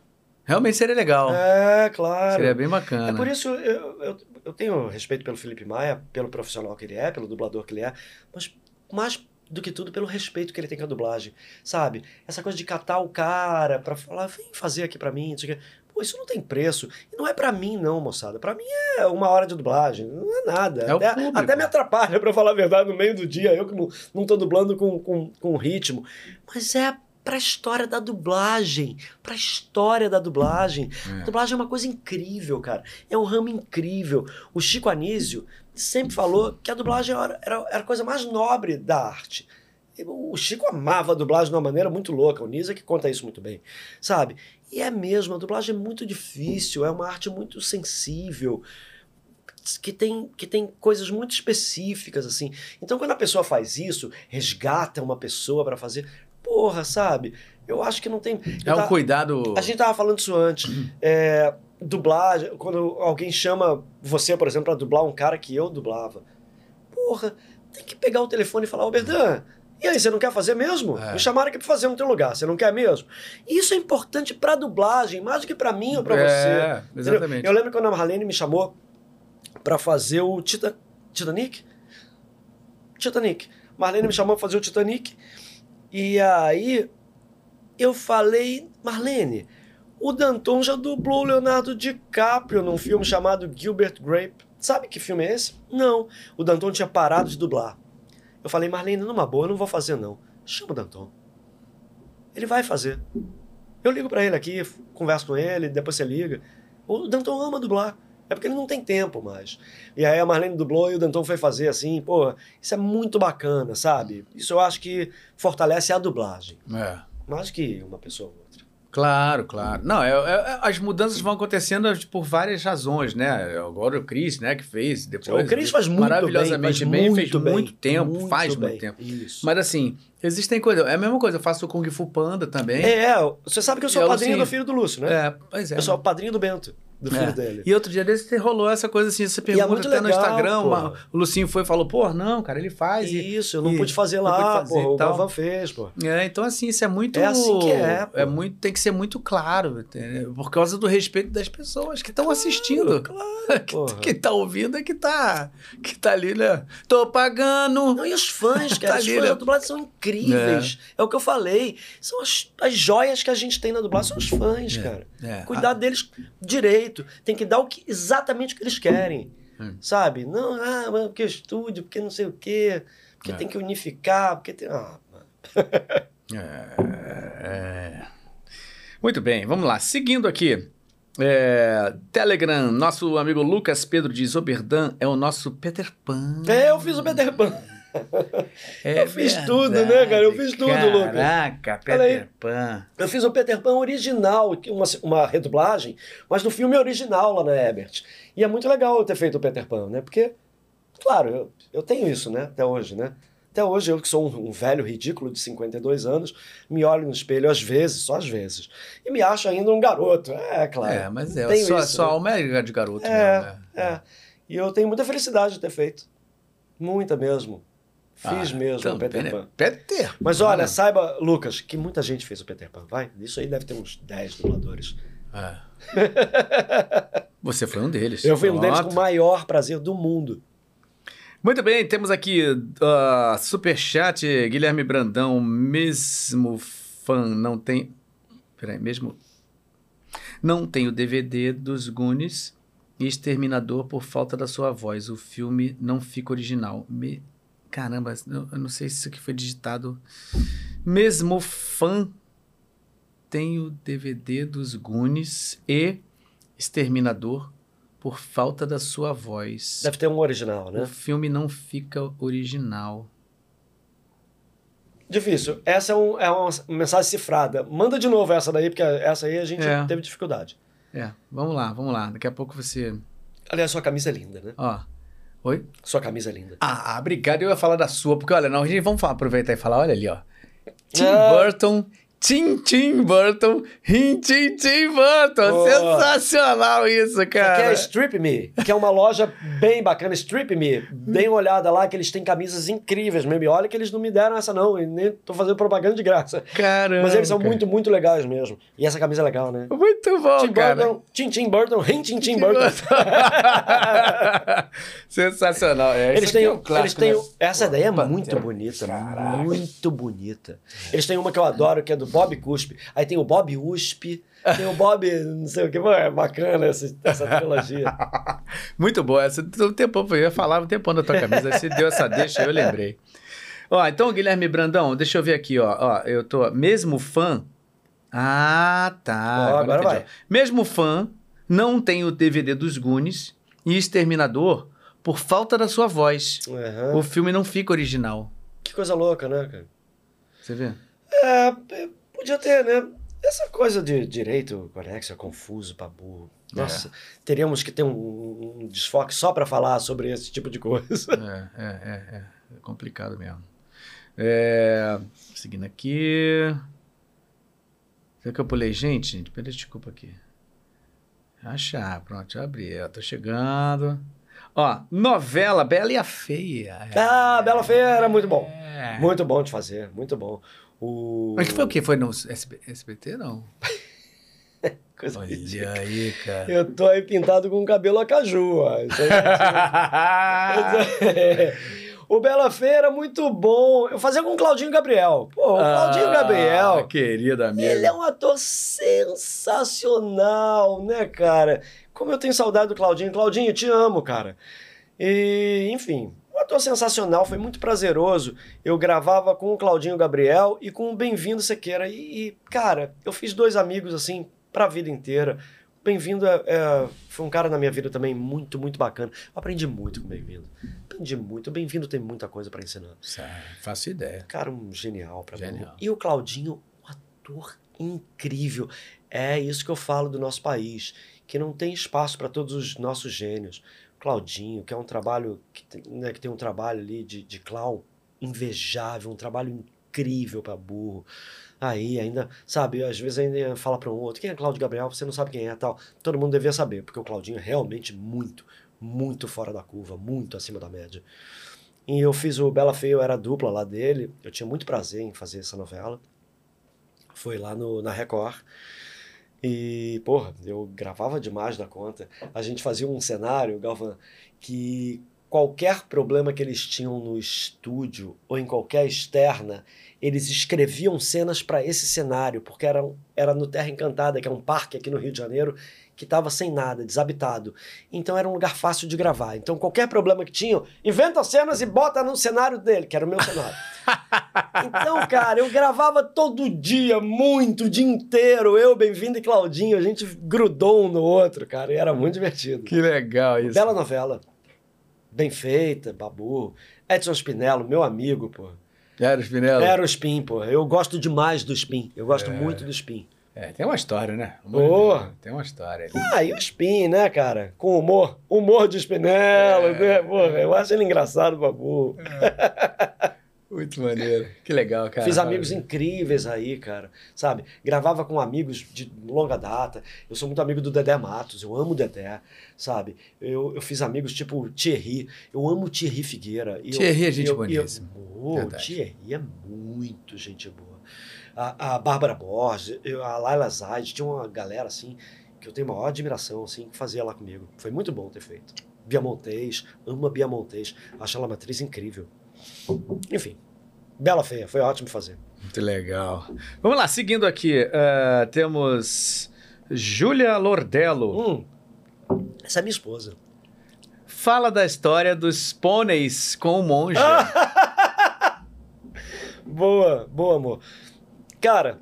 Realmente seria legal. É, claro. Seria bem bacana. É por isso eu, eu, eu tenho respeito pelo Felipe Maia, pelo profissional que ele é, pelo dublador que ele é, mas mais do que tudo pelo respeito que ele tem com a dublagem, sabe? Essa coisa de catar o cara pra falar, vem fazer aqui pra mim, não sei o quê. Pô, isso não tem preço. E não é pra mim, não, moçada. Pra mim é uma hora de dublagem, não é nada. É até, até me atrapalha, pra falar a verdade, no meio do dia, eu que não, não tô dublando com, com, com ritmo. Mas é pra história da dublagem, pra história da dublagem. É. A dublagem é uma coisa incrível, cara. É um ramo incrível. O Chico Anísio sempre falou que a dublagem era, era, era a coisa mais nobre da arte. O Chico amava a dublagem de uma maneira muito louca. O Nisa que conta isso muito bem, sabe? E é mesmo, a dublagem é muito difícil, é uma arte muito sensível, que tem, que tem coisas muito específicas, assim. Então, quando a pessoa faz isso, resgata uma pessoa pra fazer, porra, sabe? Eu acho que não tem. É um cuidado. a gente tava falando isso antes. É, dublagem, quando alguém chama você, por exemplo, pra dublar um cara que eu dublava. Porra, tem que pegar o telefone e falar, ô Berdan, e aí, você não quer fazer mesmo? É. Me chamaram aqui pra fazer no teu lugar, você não quer mesmo? Isso é importante pra dublagem, mais do que pra mim ou pra É, você. Entendeu? exatamente. Eu lembro quando a Marlene me chamou pra fazer o Tita... Titanic? Titanic. Marlene me chamou pra fazer o Titanic. E aí eu falei, Marlene, o Danton já dublou o Leonardo DiCaprio num filme chamado Gilbert Grape. Sabe que filme é esse? Não. O Danton tinha parado de dublar. Eu falei, Marlene, numa boa, eu não vou fazer não. Chama o Danton. Ele vai fazer. Eu ligo pra ele aqui, converso com ele, depois você liga. O Danton ama dublar. É porque ele não tem tempo mais. E aí a Marlene dublou e o Danton foi fazer assim, pô, isso é muito bacana, sabe? Isso eu acho que fortalece a dublagem, É. mais que uma pessoa ou outra. Claro, claro. Não, é, é- as mudanças vão acontecendo por várias razões, né? Agora o Chris, né, que fez depois. o Chris faz muito maravilhosamente bem, faz fez muito bem, muito tempo, muito faz bem. muito tempo. Isso. Mas assim, existem coisas. É a mesma coisa, eu faço o Kung Fu Panda também. É, você sabe que eu sou eu, padrinho assim, do filho do Lúcio, né? É, pois é. Eu sou o padrinho do Bento, do filho É. dele. E outro dia desse rolou essa coisa assim, você pergunta é até no legal, Instagram, pô. uma- o Lucinho foi e falou, pô, não, cara, ele faz. e- Isso, eu não e- pude fazer lá, pude fazer pô, e o. Galvão fez, pô. É, então assim, isso é muito. É assim que é, pô. muito, tem que ser muito claro, entendeu? por causa do respeito das pessoas que estão assistindo. Claro, porra. Quem tá ouvindo é que tá, que tá ali, né? Tô pagando. Não, e os fãs, cara, Tá os ali, fãs né? da dublagem são incríveis. É. o que eu falei. São as, as joias que a gente tem na dublagem, são os fãs, É, cara. é. Cuidar deles direito. Tem que dar o que, exatamente o que eles querem. Hum. Sabe? Não, ah, mas porque estúdio, porque não sei o quê, porque É. tem que unificar, porque tem. Ah, mano. É. Muito bem, vamos lá. Seguindo aqui. é, Telegram, nosso amigo Lucas Pedro diz: Oberdan é o nosso Peter Pan. É, eu fiz o Peter Pan. É eu fiz tudo, né, cara? Eu fiz tudo, Lucas. Caraca, Olha aí. Peter Pan. Eu fiz o Peter Pan original, uma, uma redublagem, mas no filme original lá na Ebert. E é muito legal eu ter feito o Peter Pan, né? Porque, claro, eu, eu tenho isso, né? Até hoje, né? Até Até hoje, eu que sou um, um velho ridículo de 52 anos, me olho no espelho às vezes, só às vezes, e me acho ainda um garoto. É, claro. É, mas é, Tenho só, isso, só né? alma é de garoto. É, mesmo, né? é. E eu tenho muita felicidade de ter feito. Muita mesmo. Fiz Ah, mesmo então, o Peter Pan. Peter Mas olha, Pan. saiba, Lucas, que muita gente fez o Peter Pan, vai? Isso aí deve ter uns 10 dubladores. É. Você foi um deles. Eu fui um deles com o maior prazer do mundo. Muito bem, temos aqui uh, superchat, Guilherme Brandão, mesmo fã, não tem... Peraí, mesmo... Não tem o DVD dos Goonies e Exterminador por falta da sua voz. O filme não fica original. Me... Caramba, eu não sei se isso aqui foi digitado. Mesmo fã tem o DVD dos Goonies e Exterminador por falta da sua voz. Deve ter um original, né? O filme não fica original. Difícil. Essa é, um- é uma mensagem cifrada. Manda de novo essa daí, porque essa aí a gente É. teve dificuldade. É, vamos lá, vamos lá. Daqui a pouco você. Aliás, sua camisa é linda, né? Ó. Oi? Sua camisa é linda. Ah, obrigado. Eu ia falar da sua, porque olha, não, gente, vamos falar- aproveitar e falar, olha ali, ó. Tim Ah. Burton, Tim Tim Burton, Tim Tim Tim Burton. Boa. Sensacional isso, Aqui cara. é Strip Me, que é uma loja bem bacana. Strip Me, dê uma olhada lá, que eles têm camisas incríveis mesmo. E olha que eles não me deram essa não, e nem tô fazendo propaganda de graça. Caramba. Mas eles são muito, muito legais mesmo. E essa camisa é legal, né? Muito bom, Tim cara. Burton, Tim Tim Burton, Rim Tim Tim Burton. Sensacional. É, Eles isso têm, é um clássico, eles têm né? essa daí é Pantera. muito bonita, muito bonita. Eles têm uma que eu adoro, que é do Bob Cuspe. Aí tem o Bob Uspe, tem o Bob, não sei o que, Pô, é bacana essa, essa trilogia. Muito boa. Essa, um tempão, eu ia falar um tempão da tua camisa. Você deu essa deixa, eu lembrei. Ó, então, Guilherme Brandão, deixa eu ver aqui, ó. ó eu tô. Mesmo fã. Ah, tá. Ó, agora vai. Mesmo fã, não tem o DVD dos Goonies e Exterminador por falta da sua voz. Aham. O filme não fica original. Que coisa louca, né, cara? Você vê? É, é, podia ter, né? Essa coisa de direito conexo é confuso pra burro. Nossa, teríamos que ter um, um desfoque só pra falar sobre esse tipo de coisa. É, é, é, é. É complicado mesmo. É, seguindo aqui. Será que eu pulei gente? gente? Pera, desculpa aqui. Achar, pronto, já abri. Eu tô chegando. Ó, novela Bela e a Feia. É. Ah, Bela Feia era muito bom. É. Muito bom de fazer, muito bom. O... Mas que foi o quê? Foi no SB SBT, não? Coisa Olha ridícula. aí, cara. Eu tô aí pintado com cabelo acaju, ó. Isso aí- o Bela Feia era muito bom. Eu fazia com o Claudinho Gabriel. Pô, o Claudinho Ah, Gabriel, Querido amigo. ele é um ator sensacional, né, cara? Como eu tenho saudade do Claudinho. Claudinho, te amo, cara. E, enfim, ator sensacional, foi muito prazeroso. Eu gravava com o Claudinho Gabriel e com o Bem-vindo Sequeira. E, e, cara, eu fiz dois amigos, assim, pra vida inteira. Bem-vindo é, é- foi um cara na minha vida também muito, muito bacana. Eu aprendi muito com o Bem-vindo. Aprendi muito. O Bem-vindo tem muita coisa pra ensinar. Faço ideia. Cara, um genial pra mim. Genial. E o Claudinho, um ator incrível. É isso que eu falo do nosso país, que não tem espaço para todos os nossos gênios. Claudinho, que é um trabalho que tem, né, que tem um trabalho ali de, de clown invejável, um trabalho incrível para burro. Aí ainda, sabe, às vezes ainda fala para um outro, quem é Cláudio Gabriel? Você não sabe quem é, tal. Todo mundo devia saber, porque o Claudinho é realmente muito, muito fora da curva, muito acima da média. E eu fiz o Bela Feia, eu era dupla lá dele. Eu tinha muito prazer em fazer essa novela. Foi lá no, na Record. E, porra, eu gravava demais da conta. A gente fazia um cenário, Galvan, que qualquer problema que eles tinham no estúdio ou em qualquer externa, eles escreviam cenas para esse cenário, porque era, era no Terra Encantada, que é um parque aqui no Rio de Janeiro, que estava sem nada, desabitado. Então era um lugar fácil de gravar. Então qualquer problema que tinham, inventa cenas e bota no cenário dele, que era o meu cenário. Então, cara, eu gravava todo dia, muito, o dia inteiro. Eu, Bem-vindo e Claudinho, a gente grudou um no outro, cara, e era muito divertido. Que legal isso. Bela novela. Bem feita, babu. Edson Spinello, meu amigo, pô. Era Spinello? Era o Spin, pô. Eu gosto demais do Spin. Eu gosto muito do Spin. É, tem uma história, né? Boa. Tem uma história. ali. Ah, e o Spin, né, cara? Com humor. Humor de Spinello, né? Porra, eu acho ele engraçado, babu. O Muito maneiro. Que legal, cara. Fiz amigos incríveis aí, cara. Sabe? Gravava com amigos de longa data. Eu sou muito amigo do Dedé Matos. Eu amo o Dedé, sabe? Eu, eu fiz amigos tipo Thierry. Eu amo Thierry Figueira. Eu- Thierry é gente eu- boníssima. eu-. Thierry é muito gente boa. A, a Bárbara Borges, eu- a Laila Zaid, tinha uma galera assim que eu tenho maior admiração, assim, que fazia lá comigo. Foi muito bom ter feito. Bia Montes, amo a Bia Montes. Acho ela uma atriz incrível. Enfim, Bela Feia, foi ótimo fazer. Muito legal. Vamos lá, seguindo aqui. ah, temos Júlia Lordello. Hum, essa é minha esposa. Fala da história dos pôneis com o monge. Boa, boa, amor. Cara,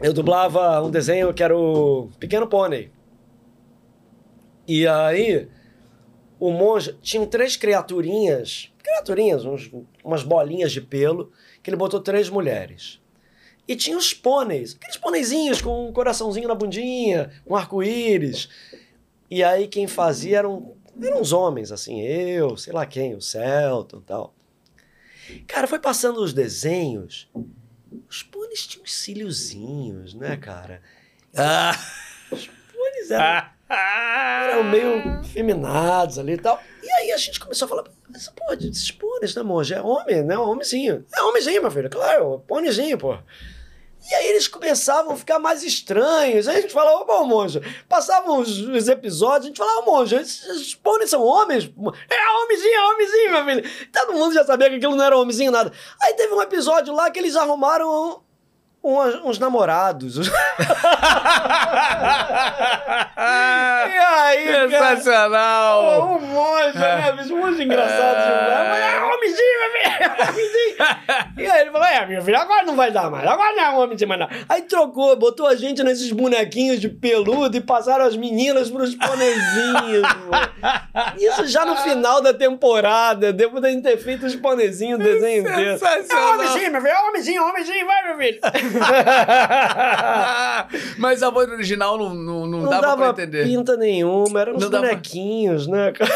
eu dublava um desenho que era o Pequeno Pônei. E aí, o monge tinha três criaturinhas, criaturinhas, uns- umas bolinhas de pelo, que ele botou três mulheres. E tinha os pôneis, aqueles pôneizinhos com um coraçãozinho na bundinha, com arco-íris. E aí quem fazia eram, eram uns homens, assim, eu, sei lá quem, o Celton e tal. Cara, foi passando os desenhos, os pôneis tinham uns cíliozinhos, né, cara? Ah. Os pôneis eram, eram meio feminados ali e tal. E aí a gente começou a falar, mas, pô, esses pôneis, né, monge? É homem, né? Homenzinho. É homenzinho, meu filho, claro, pôneizinho, pô. E aí eles começavam a ficar mais estranhos. Aí a gente falava, bom, monge. Passavam os, os episódios, a gente falava, monge, esses, esses pôneis são homens? É homenzinho, é homenzinho, meu filho. Todo mundo já sabia que aquilo não era homenzinho, nada. Aí teve um episódio lá que eles arrumaram um- uns namorados. e aí, cara, Sensacional! o monge, né, bicho? Um monge engraçado demais. Mas é homenzinho, meu é. E aí ele falou, é, meu filho, agora não vai dar mais. Agora não é um homenzinho mais não. Aí trocou, botou a gente nesses bonequinhos de peludo e passaram as meninas pros ponezinhos. mano. Isso já no final da temporada, gente ter feito os ponezinhos, o desenho inteiro. É Sensacional. homenzinho, meu filho, é homenzinho, homenzinho, vai, meu filho. Mas a voz original não, não, não Não dava, dava pra entender. pinta nenhuma, eram uns Não dava- bonequinhos, né, cara?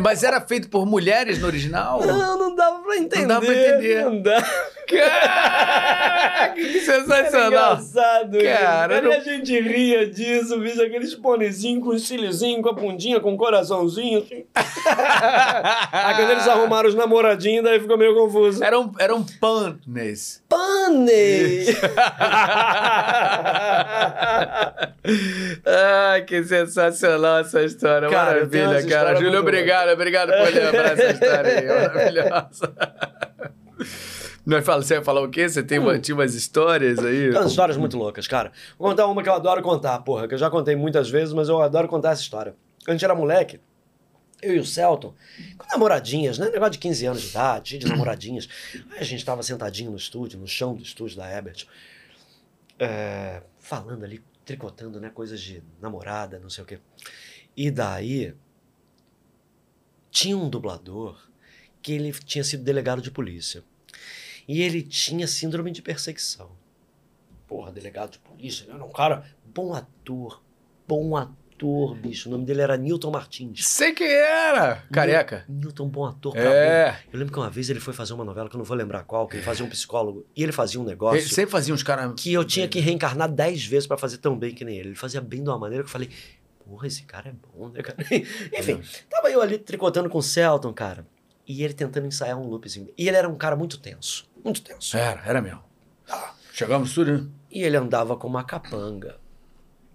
Mas era feito por mulheres no original? Não, não dava pra entender. dava pra entender. Não dá. Caraca, que Era sensacional! engraçado. Cara, não- a gente ria disso, bicho, aqueles ponezinhos com cíliozinho, com a bundinha, com o coraçãozinho, assim. Aí quando eles arrumaram os namoradinhos, daí ficou meio confuso. Eram, eram pâneis. Pane! Ai, que sensacional essa história. Cara, Maravilha, essa cara. Júlio, obrigado. Obrigado por lembrar essa história aí. Maravilhosa. Nós fala, você vai falar o quê? Você tem uma, tinha umas histórias aí? Tem umas histórias muito loucas, cara. Vou contar uma que eu adoro contar, porra, que eu já contei muitas vezes, mas eu adoro contar essa história. Quando a gente era moleque, eu e o Celton, com namoradinhas, né? Negócio de 15 anos de idade, cheio de namoradinhas. Aí a gente tava sentadinho no estúdio, no chão do estúdio da Ebert, é, falando ali, tricotando, né? Coisas de namorada, não sei o quê. E daí, tinha um dublador que ele tinha sido delegado de polícia. E ele tinha síndrome de perseguição. Porra, delegado de polícia, ele era um cara bom ator, bom ator, bicho. O nome dele era Newton Martins. Sei quem era. Careca. Newton, bom ator É. Eu lembro que uma vez ele foi fazer uma novela que eu não vou lembrar qual, que ele fazia um psicólogo. E ele fazia um negócio Ele sempre fazia uns caras. que eu tinha que reencarnar dez vezes pra fazer tão bem que nem ele. Ele fazia bem de uma maneira que eu falei, porra, esse cara é bom, né, cara? Enfim, tava eu ali tricotando com o Celton, cara. E ele tentando ensaiar um loopzinho. E ele era um cara muito tenso. Muito tenso. Era, era mesmo. Chegamos tudo, né? E ele andava com uma capanga.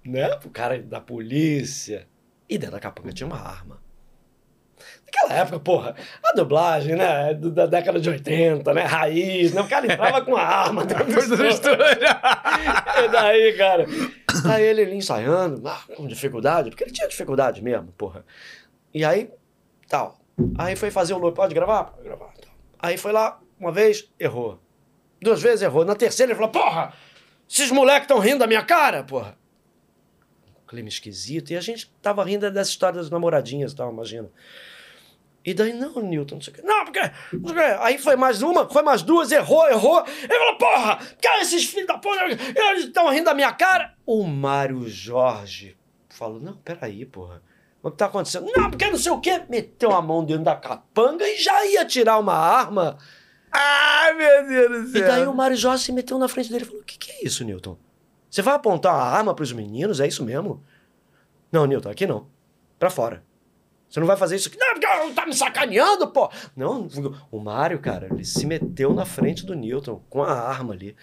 Né? O cara da polícia. E dentro da capanga tinha uma arma. Naquela época, porra, a dublagem, né? Da década de 80, né? Raiz, né? O cara entrava com a arma dentro do estúdio. E daí, cara? Aí ele ensaiando, ah, com dificuldade, porque ele tinha dificuldade mesmo, porra. E aí, tal. Aí foi fazer o loop, pode gravar? Pode gravar. Tal. Aí foi lá, uma vez, errou. Duas vezes errou. Na terceira ele falou, porra, esses moleques estão rindo da minha cara, porra. Um clima esquisito. E a gente tava rindo dessa história das namoradinhas e tal, imagina. E daí, não, Newton, não sei o quê. Não, porque. Aí foi mais uma, foi mais duas, errou, errou. Ele falou, porra, que esses filhos da porra, eles estão rindo da minha cara. O Mário Jorge falou, não, peraí, porra. O que tá acontecendo? Não, porque não sei o quê. Meteu a mão dentro da capanga e já ia tirar uma arma. Ai, meu Deus do E daí o Mário Jorge se meteu na frente dele e falou: O que, que é isso, Newton? Você vai apontar a arma pros meninos? É isso mesmo? Não, Newton, aqui não. Pra fora. Você não vai fazer isso aqui. Não, porque tá me sacaneando, pô! Não, o Mário, cara, ele se meteu na frente do Newton com a arma ali.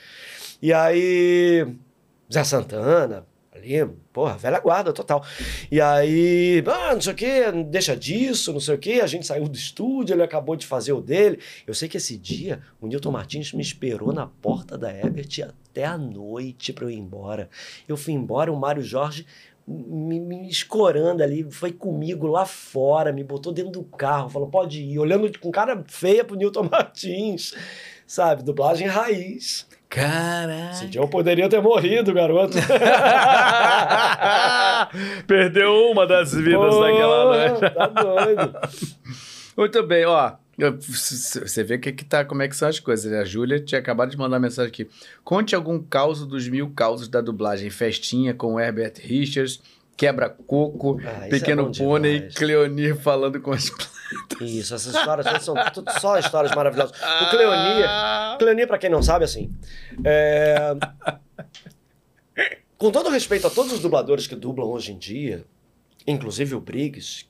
E aí. Zé Santana, ali, porra, velha guarda total. E aí, ah, não sei o que, deixa disso, não sei o que. A gente saiu do estúdio, ele acabou de fazer o dele. Eu sei que esse dia o Newton Martins me esperou na porta da Ebert até a noite pra eu ir embora. Eu fui embora, o Mário Jorge me, me escorando ali, foi comigo lá fora, me botou dentro do carro, falou, pode ir, olhando com cara feia pro Newton Martins, sabe? Dublagem raiz. Caralho. Esse dia eu poderia ter morrido, garoto. Perdeu uma das vidas Pô, daquela noite. Tá doido. Muito bem, ó. Você vê que, que tá, como é que são as coisas. né? A Júlia tinha acabado de mandar uma mensagem aqui. Conte algum caos dos mil causos da dublagem. Festinha com Herbert Richards, Quebra-Coco, Ah, isso é Pequeno bom Pônei, demais. Cleonir falando com as Isso, essas histórias todas são tudo só histórias maravilhosas. O Cleonir, Cleonir, pra quem não sabe, assim, é... com todo respeito a todos os dubladores que dublam hoje em dia, inclusive o Briggs,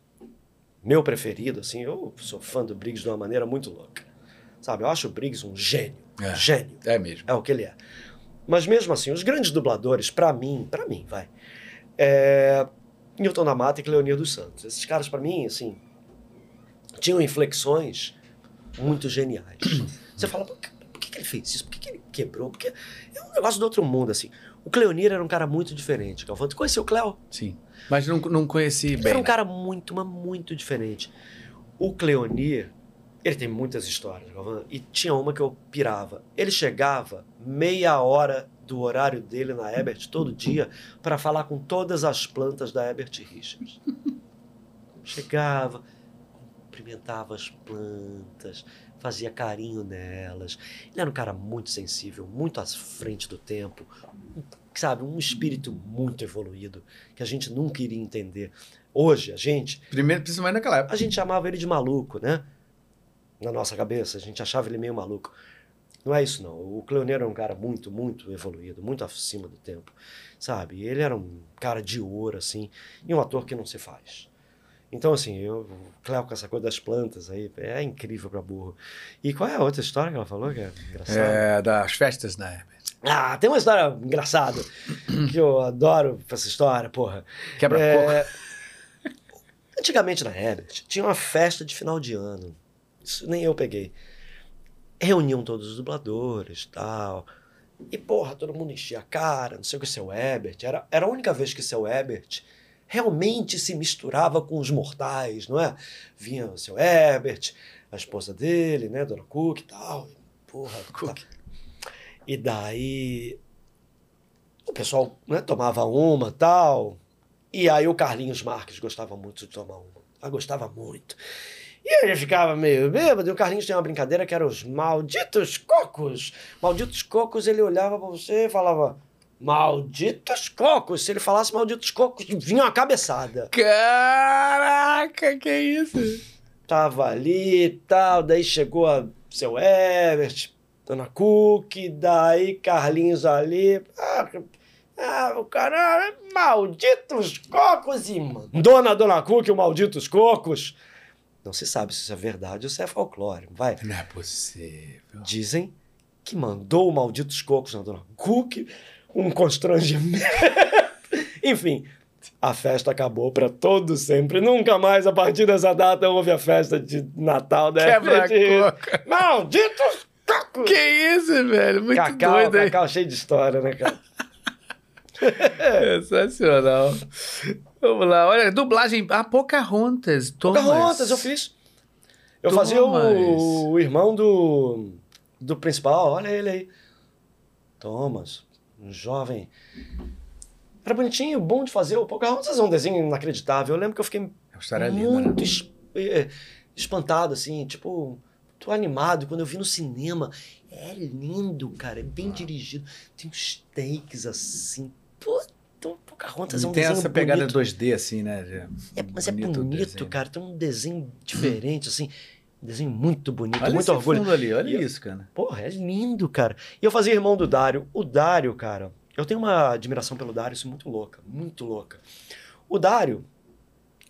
meu preferido, assim, eu sou fã do Briggs de uma maneira muito louca. Sabe, eu acho o Briggs um gênio, É. um gênio. É mesmo. É o que ele é. Mas mesmo assim, os grandes dubladores, pra mim, pra mim, vai. É... Newton da Mata e Cleonir dos Santos. Esses caras, pra mim, assim, tinham inflexões muito geniais. Você fala, por que, por que ele fez isso? Por que, que ele quebrou? Porque é um negócio do outro mundo, assim. O Cleonir era um cara muito diferente, Galvão. Tu conheceu o Cleo? Sim. Mas não, não conheci Ele bem. era um né? cara muito, mas muito diferente. O Cleonir, ele tem muitas histórias, Galvão, e tinha uma que eu pirava. Ele chegava meia hora do horário dele na Ebert todo dia para falar com todas as plantas da Ebert Richards. Chegava, cumprimentava as plantas, fazia carinho nelas. Ele era um cara muito sensível, muito à frente do tempo, sabe, um espírito muito evoluído que a gente nunca iria entender. Hoje, a gente, Primeiro, principalmente naquela época. a gente chamava ele de maluco, né? Na nossa cabeça, a gente achava ele meio maluco. Não é isso, não. O Cleonero é um cara muito, muito evoluído, muito acima do tempo, sabe? Ele era um cara de ouro, assim, e um ator que não se faz. Então, assim, eu, o Cleo com essa coisa das plantas aí, é incrível pra burro. E qual é a outra história que ela falou que é engraçada? É, das festas na época. Ah, tem uma história engraçada, que eu adoro essa história, porra. Quebra-coco. É, Antigamente na Herbert tinha uma festa de final de ano. Isso nem eu peguei. Reuniam todos os dubladores tal. E, porra, todo mundo enchia a cara, não sei o que, seu Herbert. Era, era a única vez que seu Herbert realmente se misturava com os mortais, não é? Vinha o seu Herbert, a esposa dele, né, Dona Cook e tal. Porra, Cook. tá. E daí o pessoal né, tomava uma tal. E aí o Carlinhos Marques gostava muito de tomar uma. Ah, gostava muito. E ele ficava meio bêbado, e o Carlinhos tinha uma brincadeira que era os malditos cocos. Malditos cocos, ele olhava pra você e falava, malditos cocos. Se ele falasse malditos cocos, vinha uma cabeçada. Caraca, que isso? Tava ali e tal, daí chegou a seu Everett, Dona Cook, daí Carlinhos ali. Ah, ah, o cara, malditos cocos e mandou na Dona Cook o malditos cocos. Não se sabe se isso é verdade ou se é folclore, vai. Não é possível. Dizem que mandou o malditos cocos na Dona Cook, um constrangimento. Enfim, a festa acabou para todo sempre. Nunca mais, a partir dessa data, houve a festa de Natal da Quebra-coco. Malditos cocos! Que isso, velho? Muito Cacau, doido, hein? Cacau cheio de história, né, cara? Sensacional. Vamos lá, olha, dublagem. Ah, Pocahontas. Thomas. Pocahontas eu fiz. Eu Thomas. fazia o, o irmão do, do principal, olha ele aí. Thomas, um jovem. Era bonitinho, bom de fazer. O Pocahontas é um desenho inacreditável. Eu lembro que eu fiquei É uma história linda, né? muito es- eh, espantado, assim, tipo, tô animado. Quando eu vi no cinema, é lindo, cara, é bem dirigido. Tem uns takes assim. Puta, o Pocahontas é um Tem desenho essa pegada bonito. 2D, assim, né? É, mas é Bonito o bonito, cara. Tem um desenho diferente, assim. Desenho muito bonito, Olha muito orgulho. fundo ali, olha E- isso, cara. Porra, é lindo, cara. E eu fazia irmão do Dário. O Dário, cara, eu tenho uma admiração pelo Dário, isso é muito louca, muito louca. O Dário,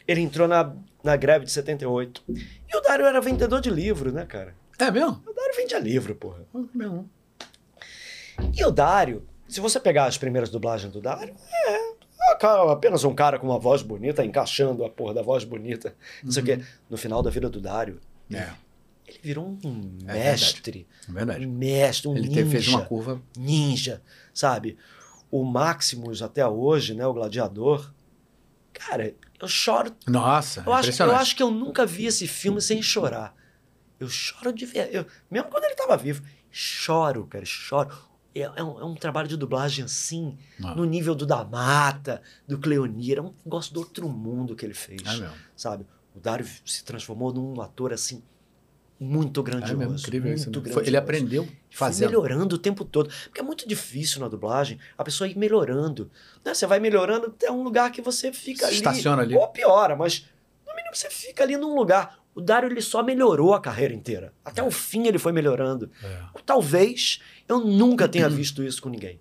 ele entrou na, na greve de 78. E o Dário era vendedor de livro, né, cara? É mesmo? O Dário vendia livro, porra. É mesmo. E o Dário, se você pegar as primeiras dublagens do Dário, é cara- apenas um cara com uma voz bonita, encaixando a porra da voz bonita. Não sei o quê. No final da vida do Dário, É, ele virou um É mestre. é verdade. um mestre, um Ele ninja. te- fez uma curva. ninja, sabe? O Maximus até hoje, né, o gladiador. Cara, eu choro. Nossa, Eu acho, eu acho que eu nunca vi esse filme sem chorar. Eu choro de ver. eu- mesmo quando ele tava vivo, choro, cara, choro. É, é um, é um trabalho de dublagem assim, Ah. no nível do da Mata, do Cleonir. É um negócio do outro mundo que ele fez, É mesmo. sabe? O Dário se transformou num ator assim, muito É grandioso. mesmo, incrível muito isso. né? Foi- grandioso. ele aprendeu Foi fazendo. melhorando o tempo todo. Porque é muito difícil na dublagem a pessoa ir melhorando. Né? Você vai melhorando até um lugar que você fica ali. Estaciona ali. Ou piora, mas no mínimo você fica ali num lugar. O Dário ele só melhorou a carreira inteira. Até o fim ele foi melhorando. É. Talvez eu nunca tenha visto isso com ninguém.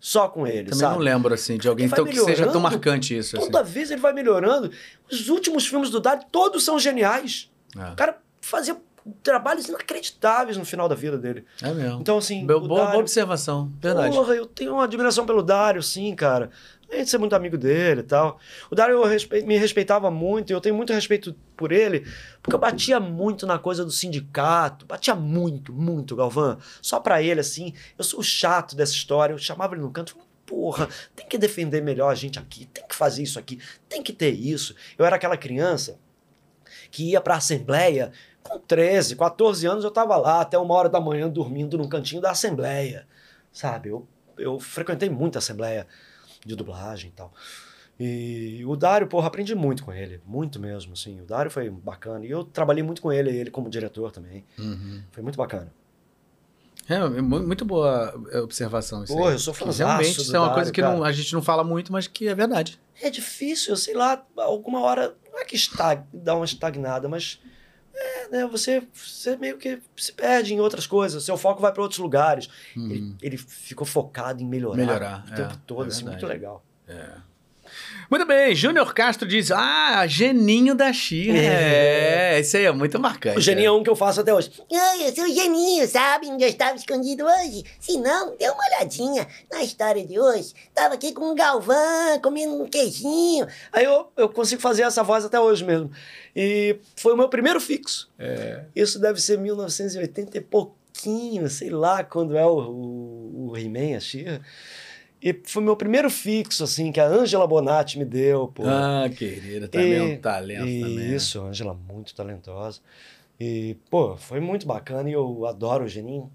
Só com ele, Também sabe? não lembro, assim, de alguém então, que seja tão marcante isso. Assim. Toda vez ele vai melhorando. Os últimos filmes do Dário, todos são geniais. É. O cara fazia trabalhos inacreditáveis no final da vida dele. É mesmo. Então, assim. Boa, o boa Dário- observação. Verdade. Porra, eu tenho uma admiração pelo Dário, sim, cara. A gente ser muito amigo dele e tal. O Dário respe- me respeitava muito, e eu tenho muito respeito por ele, porque eu batia muito na coisa do sindicato, batia muito, muito, Galvão. Só pra ele, assim, eu sou o chato dessa história, eu chamava ele no canto e falava, porra, tem que defender melhor a gente aqui, tem que fazer isso aqui, tem que ter isso. Eu era aquela criança que ia pra assembleia com 13, 14 anos, eu tava lá até uma hora da manhã dormindo num cantinho da assembleia, sabe? Eu, eu frequentei muito a assembleia de dublagem e tal. E o Dário, porra, aprendi muito com ele, muito mesmo, assim. O Dário foi bacana. E eu trabalhei muito com ele, ele como diretor também. Uhum. Foi muito bacana. É, é mu- muito boa observação isso. Porra, eu sou fãzaço Realmente, isso é uma Dário, coisa que não- a gente não fala muito, mas que é verdade. É difícil, sei lá, alguma hora, não é que estag, dá uma estagnada, mas é, né, você, você meio que se perde em outras coisas, seu foco vai para outros lugares. Ele, Uhum. ele ficou focado em melhorar, Melhorar, o tempo é, todo, é assim, muito legal. Muito bem, Júnior Castro diz: Ah, Geninho da Xirra. É. É, isso aí é muito marcante. O Geninho é um que eu faço até hoje. Ai, eu sou o geninho, sabe? Onde eu estava escondido hoje. Se não, dê uma olhadinha na história de hoje. Tava aqui com um galvão, comendo um queijinho. Aí eu, eu consigo fazer essa voz até hoje mesmo. E foi o meu primeiro fixo. Isso deve ser 1980 e pouquinho, sei lá quando é o, o, o He-Man, a She-Ra. E foi meu primeiro fixo, assim, que a Angela Bonatti me deu, pô. Ah, querida, também é E- um talento também. Isso, Angela muito talentosa. E, pô, foi muito bacana e eu adoro o Geninho.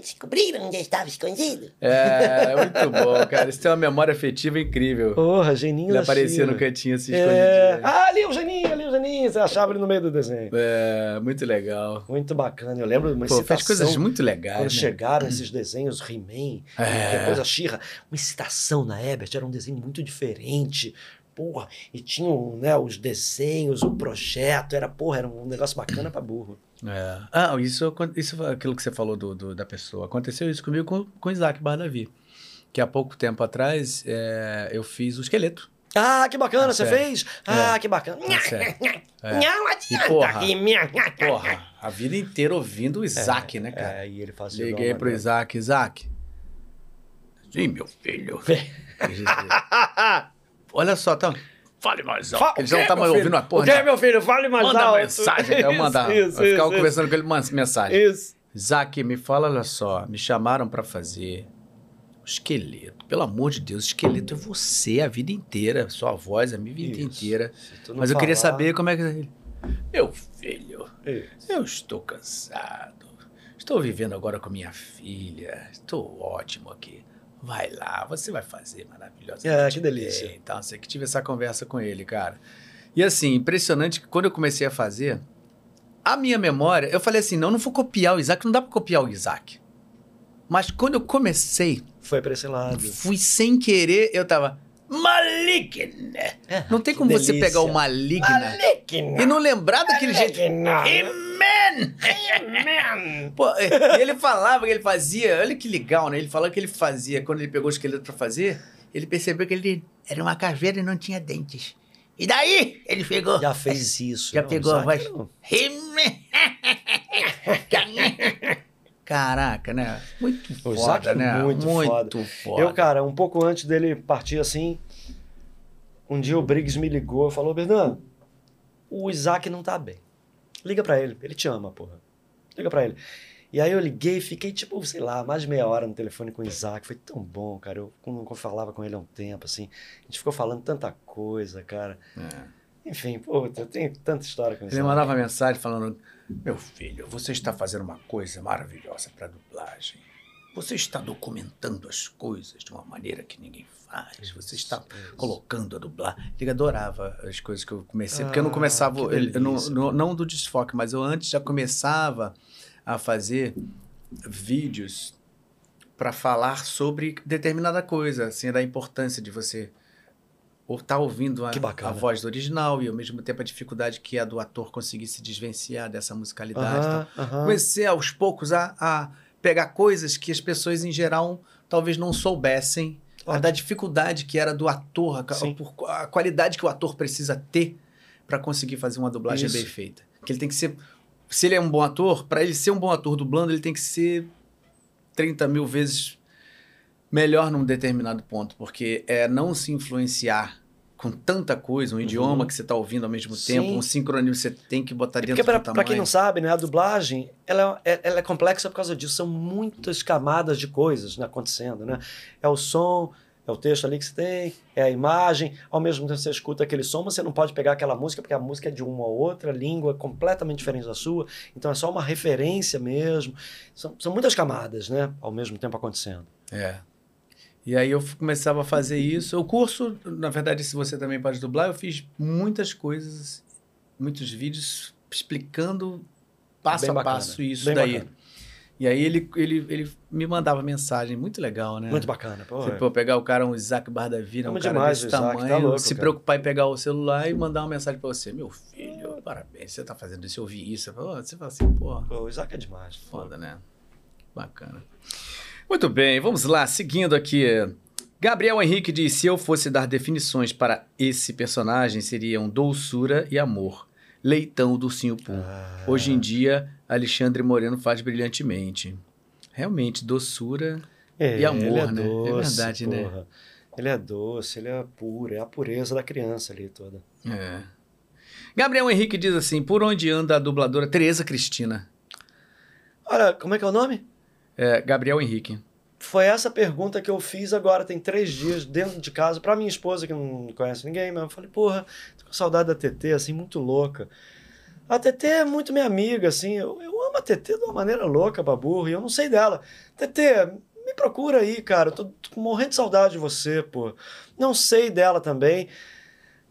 Descobriram onde eu estava escondido? É, é muito bom, cara. Isso tem uma memória afetiva incrível. Porra, Geninho Ele aparecia no cantinho assim, É... escondidinho. Ah, ali o Geninho, ali o Geninho. Você achava ele no meio do desenho. É, muito legal. Muito bacana. Eu lembro de uma Pô, excitação. faz coisas muito legais. Quando né? chegaram esses desenhos, He-Man, É. depois a She-Ra, uma excitação na Ebert, era um desenho muito diferente. Porra, e tinham né, os desenhos, o projeto, era, porra, era um negócio bacana pra burro. É. Ah, isso, isso aquilo que você falou do, do- da pessoa. Aconteceu isso comigo com, com Isaac Bardavi. Que há pouco tempo atrás é, eu fiz o esqueleto. Ah, que bacana, É você fez? Ah, que bacana. É sério. É. Não adianta porra, minha... Porra, a vida inteira ouvindo o Isaac, né, cara? É, e ele fazia Liguei uma pro maneira. Isaac, Isaac. Sim, meu filho. Olha só, tá. Fale mais alto. Eles o não estavam ouvindo a porra. O que, não. meu filho? Fale mais Manda alto. mensagem, eu mandar. Isso, eu isso, ficava isso, conversando com ele, uma mensagem. Isso. Isaac, me fala, olha só, me chamaram pra fazer o esqueleto. Pelo amor de Deus, o esqueleto é você a vida inteira, sua voz a minha vida Isso. inteira. Mas eu queria saber como é que. Meu filho, Isso. eu estou cansado. Estou vivendo agora com minha filha. Estou ótimo aqui. Vai lá, você vai fazer maravilhosa. É, que delícia. Então, sei que tive essa conversa com ele, cara. E assim, impressionante que quando eu comecei a fazer, a minha memória, eu falei assim: não, não vou copiar o Isaac, não dá pra copiar o Isaac. Mas quando eu comecei, Foi pra esse lado. fui sem querer, eu tava. Maligna. Não tem como você delícia. pegar o Maligna e não lembrar daquele jeito. He-Man! Pô, e ele falava que ele fazia. Olha que legal, né? Ele falava que ele fazia, quando ele pegou o esqueleto pra fazer, ele percebeu que ele era uma caveira e não tinha dentes. E daí ele pegou. Já fez isso. Já não, pegou a voz. Caraca, né? Muito O foda, Zack é né? muito foda. foda. Eu, cara, um pouco antes dele partir assim, um dia o Briggs me ligou e falou: Bernardo, o Isaac não tá bem. Liga pra ele, ele te ama, porra. Liga pra ele. E aí eu liguei e fiquei, tipo, sei lá, mais de meia hora no telefone com o Isaac. Foi tão bom, cara. Eu não falava com ele há um tempo, assim. A gente ficou falando tanta coisa, cara. Enfim, pô, eu tenho tanta história com Ele Isaac. mandava mensagem falando: Meu filho, você está fazendo uma coisa maravilhosa para dublagem. Você está documentando as coisas de uma maneira que ninguém faz. Você está colocando a dublar. Ele adorava as coisas que eu comecei. porque eu não Ah, começava. eu não, não, não do desfoque, mas eu antes já começava a fazer vídeos para falar sobre determinada coisa, assim, da importância de você ou estar ouvindo a, a voz do original e ao mesmo tempo a dificuldade que é do ator conseguir se desvencilhar dessa musicalidade. e tal. Aham, aham. Comecei aos poucos a, a pegar coisas que as pessoas em geral talvez não soubessem, a da dificuldade que era do ator, a, a qualidade que o ator precisa ter para conseguir fazer uma dublagem Isso. bem feita. Que ele tem que ser. Se ele é um bom ator, para ele ser um bom ator dublando, ele tem que ser 30 mil vezes melhor num determinado ponto, porque é não se influenciar com tanta coisa, um idioma que você está ouvindo ao mesmo Uhum. Sim. tempo, um sincronismo que você tem que botar dentro Porque pra, do pra tamanho. quem não sabe, né, a dublagem ela é, ela é complexa por causa disso. São muitas camadas de coisas né, acontecendo, né? É o som, é o texto ali que você tem, é a imagem. Ao mesmo tempo você escuta aquele som, mas você não pode pegar aquela música porque a música é de uma ou outra língua completamente diferente da sua. Então é só uma referência mesmo. São, são muitas camadas, né? Ao mesmo tempo acontecendo. É. E aí eu começava a fazer isso. O curso, na verdade, se você também pode dublar, eu fiz muitas coisas, muitos vídeos explicando passo Bem a bacana, passo isso bem daí. bacana. E aí ele, ele, ele me mandava mensagem, muito legal, né? Muito bacana. Pô, pô, pegar o cara, um Isaac Bardavina, um Amo cara demais desse Isaac, tá tamanho, louco, se cara. preocupar em pegar o celular e mandar uma mensagem pra você. Meu filho, parabéns, você tá fazendo isso, eu ouvi isso. Pô, Você fala assim, porra. pô, o Isaac é demais. Foda, né? Bacana. Muito bem, vamos lá, seguindo aqui. Gabriel Henrique diz: se eu fosse dar definições para esse personagem, seriam doçura e amor. Leitão do Poo. Ah. Hoje em dia, Alexandre Moreno faz brilhantemente. Realmente, doçura. É, E amor, ele é né? É doce, verdade, né? porra. Ele é doce, ele é puro, é a pureza da criança ali toda. É. Gabriel Henrique diz assim: por onde anda a dubladora Tereza Cristina? Olha, como é que é o nome? É, Gabriel Henrique. Foi essa pergunta que eu fiz agora, tem três dias, dentro de casa, pra minha esposa, que não conhece ninguém, mas eu falei, porra, tô com saudade da TT, assim, muito louca. A TT é muito minha amiga, assim, eu, eu amo a TT de uma maneira louca, baburra, e eu não sei dela. TT, me procura aí, cara, tô, tô morrendo de saudade de você, pô. Não sei dela também.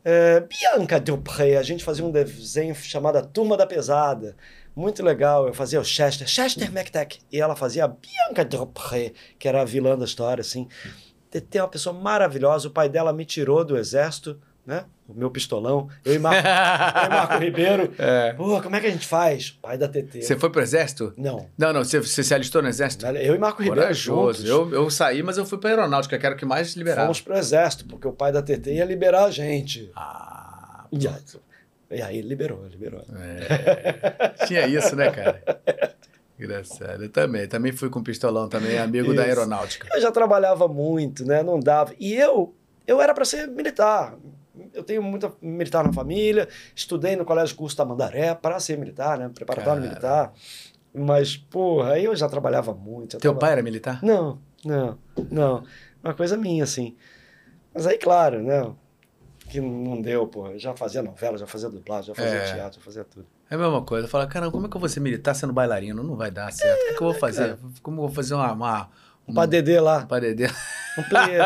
É, Bianca Dupré, a gente fazia um desenho chamado A Turma da Pesada. Muito legal, eu fazia o Chester, Chester McTack, e ela fazia a Bianca Dupré, que era a vilã da história, assim. É uma pessoa maravilhosa, o pai dela me tirou do exército, né? O meu pistolão, eu e Marco, eu e Marco Ribeiro. É. Pô, como é que a gente faz? Pai da TT. Você foi pro exército? Não, Não, não, você, você se alistou no exército? eu e Marco Ribeiro Corajoso. juntos. Eu, eu saí, mas eu fui pra aeronáutica, que era o que mais liberava. Fomos pro exército, porque o pai da TT ia liberar a gente. Ah, aí, e aí liberou, liberou. é. Tinha isso, né, cara? Engraçado. Eu também. Também fui com pistolão também, amigo da Isso. aeronáutica. Eu já trabalhava muito, né? Não dava. E eu, eu era para ser militar. Eu tenho muita militar na família, estudei no Colégio Curso Tamandaré para ser militar, né? Preparatório Cara. militar. Mas, porra, aí eu já trabalhava muito. já Teu tava- pai era militar? Não, não, não. Uma coisa minha, assim. Mas aí, claro, né? Que não deu, pô. Já fazia novela, já fazia dublagem, já fazia É. teatro, já fazia tudo. É a mesma coisa. Eu falo, caramba, como é que eu vou ser militar sendo bailarino? Não vai dar certo. o que, que eu vou fazer? Como eu vou fazer uma. uma Um padedê lá, parede? um plié.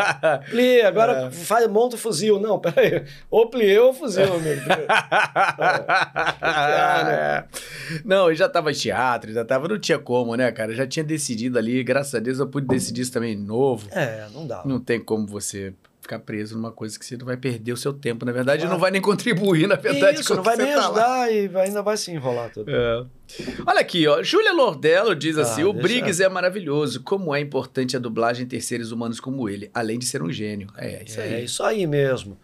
plié, agora faz, monta o fuzil. Não, peraí. Ou plié ou fuzil, amigo. É. Não, eu já tava em teatro, já tava, não tinha como, né, cara? Eu já tinha decidido ali, graças a Deus eu pude decidir isso também novo. É, não dá. Não tem como você. Ficar preso numa coisa que você não vai perder o seu tempo. Na verdade, Claro. não vai nem contribuir, na verdade. Isso, não vai nem tá ajudar e vai- ainda vai se enrolar tudo. É. Olha aqui, ó. Júlia Lordello diz assim: Ah, o deixa- Briggs é maravilhoso. Como é importante a dublagem ter seres humanos como ele, além de ser um gênio. É, isso aí. É isso aí mesmo.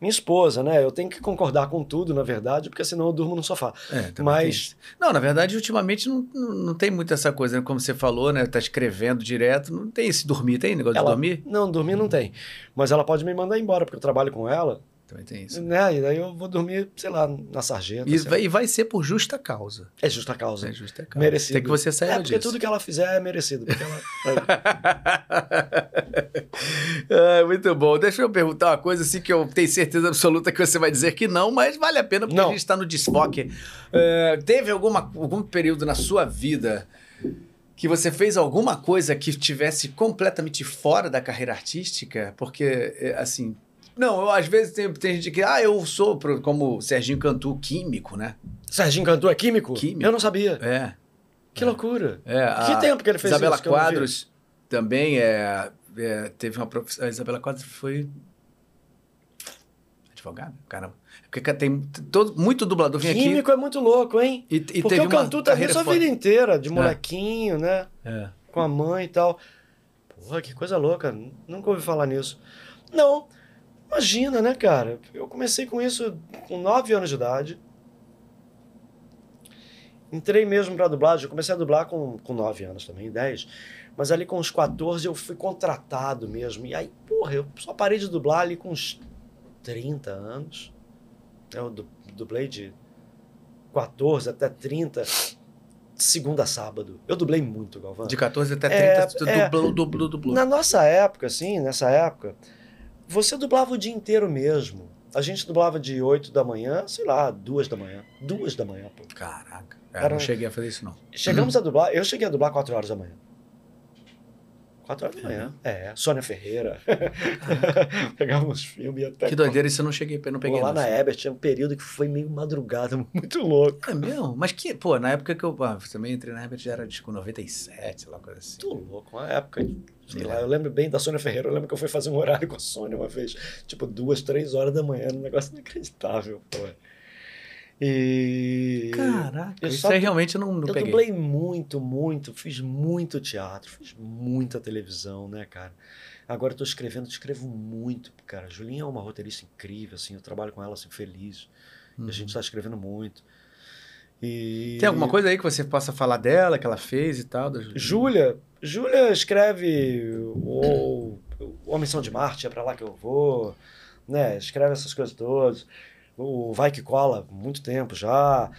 Minha esposa, né? Eu tenho que concordar com tudo, na verdade, porque senão eu durmo no sofá. É, tem Mas isso. Não, na verdade, ultimamente não, não, não tem muito essa coisa, né? Como você falou, né? Tá escrevendo direto, não tem esse dormir, tem negócio ela. de dormir? Não, dormir não tem. Mas ela pode me mandar embora, porque eu trabalho com ela. Também tem isso. Né? E daí eu vou dormir, sei lá, na sarjeta. E vai, e vai ser por justa causa. É justa causa. É justa causa. Merecido. Tem que você sair É, porque disso. tudo que ela fizer é merecido. Porque ela... Muito bom. Deixa eu perguntar uma coisa assim que eu tenho certeza absoluta que você vai dizer que não, mas vale a pena porque Não. a gente está no desfoque. É, teve alguma, algum período na sua vida que você fez alguma coisa que estivesse completamente fora da carreira artística? Porque, é, assim. Não, eu, às vezes tem, tem gente que. Ah, eu sou, pro- como Serginho Cantu, químico, né? Serginho Cantu é químico? Químico. Eu não sabia. É. Que loucura. é Que a tempo que ele fez Isabela isso vi? Quadros também é, é, teve uma profissão. A Isabela Quadros foi. Advogada? Caramba. Porque tem todo, muito dublador vem aqui Químico é muito louco, hein? e, e Porque o Cantu carreira sua vida inteira, de molequinho, né? É. Com a mãe e tal. Porra, que coisa louca. Nunca ouvi falar nisso. Não, imagina, né, cara? Eu comecei com isso com 9 anos de idade. Entrei mesmo pra dublagem. Eu comecei a dublar com, com 9 anos também, 10. Mas ali com os 14 eu fui contratado mesmo. E aí, porra, eu só parei de dublar ali com uns 30 anos. Eu du- dublei de 14 até 30, segunda a sábado. Eu dublei muito, Galvão. De 14 até 30, É, tu é. dublou, dublou, dublou. Na nossa época, assim, nessa época, você dublava o dia inteiro mesmo. A gente dublava de 8 da manhã, sei lá, 2 da manhã. 2 da manhã, pô. Caraca. É, Era não cheguei a fazer isso, não. Chegamos a dublar, eu cheguei a dublar 4 horas da manhã. 4 horas da manhã. É, Sônia Ferreira. Pegávamos filme até. Que doideira, isso eu não cheguei, não Pô, peguei. lá não. na Ebert tinha um período que foi meio madrugada, muito louco. É mesmo? Mas que, pô, na época que eu ah, também entrei na Herbert já era, tipo, 97, sei lá, coisa assim. Muito louco, uma época, sei lá, eu lembro bem da Sônia Ferreira, eu lembro que eu fui fazer um horário com a Sônia uma vez, tipo duas, três horas da manhã, um negócio inacreditável, pô. E... Caraca, eu isso aí realmente eu não, não eu peguei. dublei muito, muito, fiz muito teatro, fiz muita televisão, né, cara? Agora eu tô escrevendo, escrevo muito, cara. A Julinha é uma roteirista incrível, assim, eu trabalho com ela, assim, feliz. E a gente tá escrevendo muito. E... Tem alguma coisa aí que você possa falar dela, que ela fez e tal? Da? Júlia, Júlia escreve o, o Homem São de Marte, é pra lá que eu vou, né? Escreve essas coisas todas. O Vai Que Cola, muito tempo já.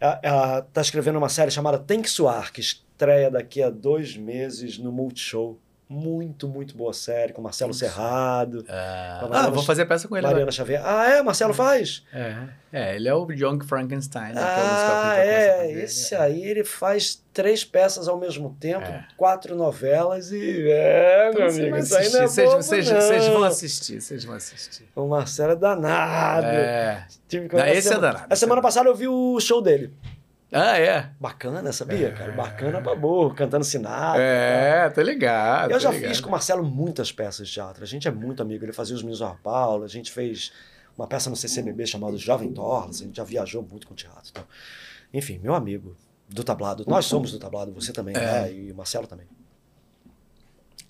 Ela, ela tá escrevendo uma série chamada Tem Que Suar, que estreia daqui a dois meses no Multishow. Muito, muito boa série, com Marcelo Serrado, Ah, Com a ah, Mariana- vou fazer peça com ele Mariana Xavier. Ah, é? Marcelo faz? agora. É, é, ele é o Young Frankenstein. né, é Ah, é. fazer. Esse aí ele faz três peças ao mesmo tempo, É. quatro novelas e. É, meu Então você amigo, isso aí não é vocês, bobo, vocês, não. vocês vão assistir, vocês vão assistir. O Marcelo é danado. É. Tive que- Não, esse é semana- danado, A semana é passada eu vi o show dele. Ah, é? Bacana, sabia, cara? Bacana pra burro, cantando sinatra. É, tá ligado. Eu tá já ligado. fiz com o Marcelo muitas peças de teatro. A gente é muito amigo. Ele fazia os Meninos da Paula. A gente fez uma peça no CCBB chamada Jovem Torres. A gente já viajou muito com teatro. Então. Enfim, meu amigo do tablado. Nós somos do tablado, você também É. é, e o Marcelo também.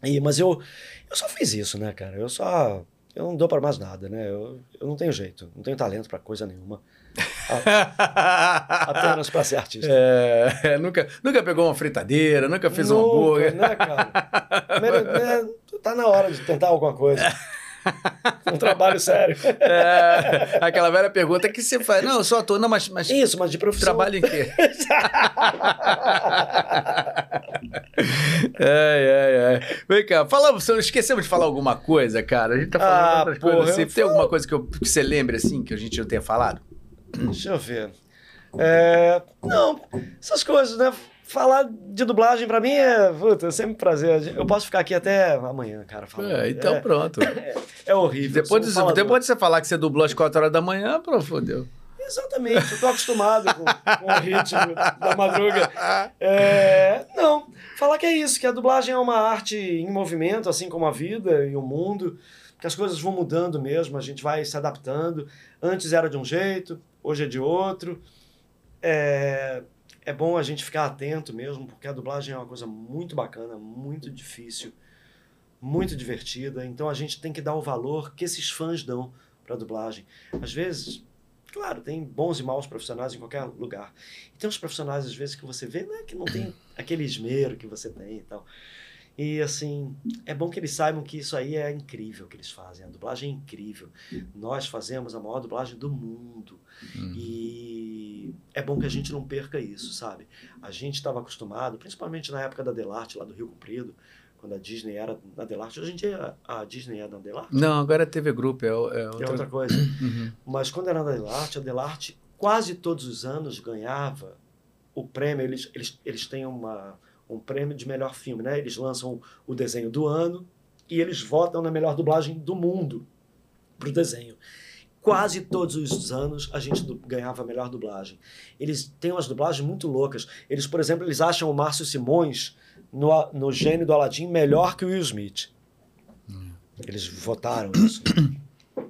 E, mas eu, eu só fiz isso, né, cara? Eu só. Eu não dou pra mais nada, né? Eu, eu não tenho jeito. Não tenho talento pra coisa nenhuma. Apenas pra ser artista. É, nunca, nunca pegou uma fritadeira, nunca fez um Nunca, hambúrguer. né, cara? Né, tá na hora de tentar alguma coisa. Um trabalho sério. É, aquela velha pergunta que você faz. Não, eu sou ator, não, mas, mas Isso, mas de profissão. trabalho em quê? ai, ai, ai. Vem cá, falamos, esquecemos de falar alguma coisa, cara. A gente tá falando Ah, outras porra, coisas assim. Tem alguma coisa que, eu- que você lembre assim, que a gente não tenha falado? Deixa eu ver. É, não, essas coisas, né? Falar de dublagem pra mim é, puta, é sempre um prazer. Eu posso ficar aqui até amanhã, cara. falando. É, então é, pronto. é horrível. Depois, um de, falador. depois de você falar que você dublou às 4 horas da manhã, pô, fodeu. Exatamente, eu tô acostumado com, com o ritmo da madruga. É, não, falar que é isso, que a dublagem é uma arte em movimento, assim como a vida e o mundo, que as coisas vão mudando mesmo, a gente vai se adaptando. Antes era de um jeito, hoje é de outro. É, é bom a gente ficar atento mesmo, porque a dublagem é uma coisa muito bacana, muito difícil, muito divertida. Então a gente tem que dar o valor que esses fãs dão para a dublagem. Às vezes, claro, tem bons e maus profissionais em qualquer lugar. E tem uns profissionais, às vezes, que você vê né, que não tem aquele esmero que você tem e tal. E assim, é bom que eles saibam que isso aí é incrível que eles fazem. A dublagem é incrível. Nós fazemos a maior dublagem do mundo. E é bom que a gente não perca isso, sabe? A gente estava acostumado, principalmente na época da Delarte, lá do Rio Comprido, quando a Disney era na Delarte. Hoje em dia a Disney é na Delarte. Não, agora é TV Grupo, é, é É outra... outra coisa. Uhum. Mas quando era na Delarte, a Delarte quase todos os anos ganhava o prêmio. Eles, eles, eles têm uma, um prêmio de melhor filme, né? Eles lançam o desenho do ano e eles votam na melhor dublagem do mundo para o desenho. Quase todos os anos a gente ganhava a melhor dublagem. Eles têm umas dublagens muito loucas. Eles, por exemplo, eles acham o Márcio Simões no, no gênio do Aladdin melhor que o Will Smith. Eles votaram isso.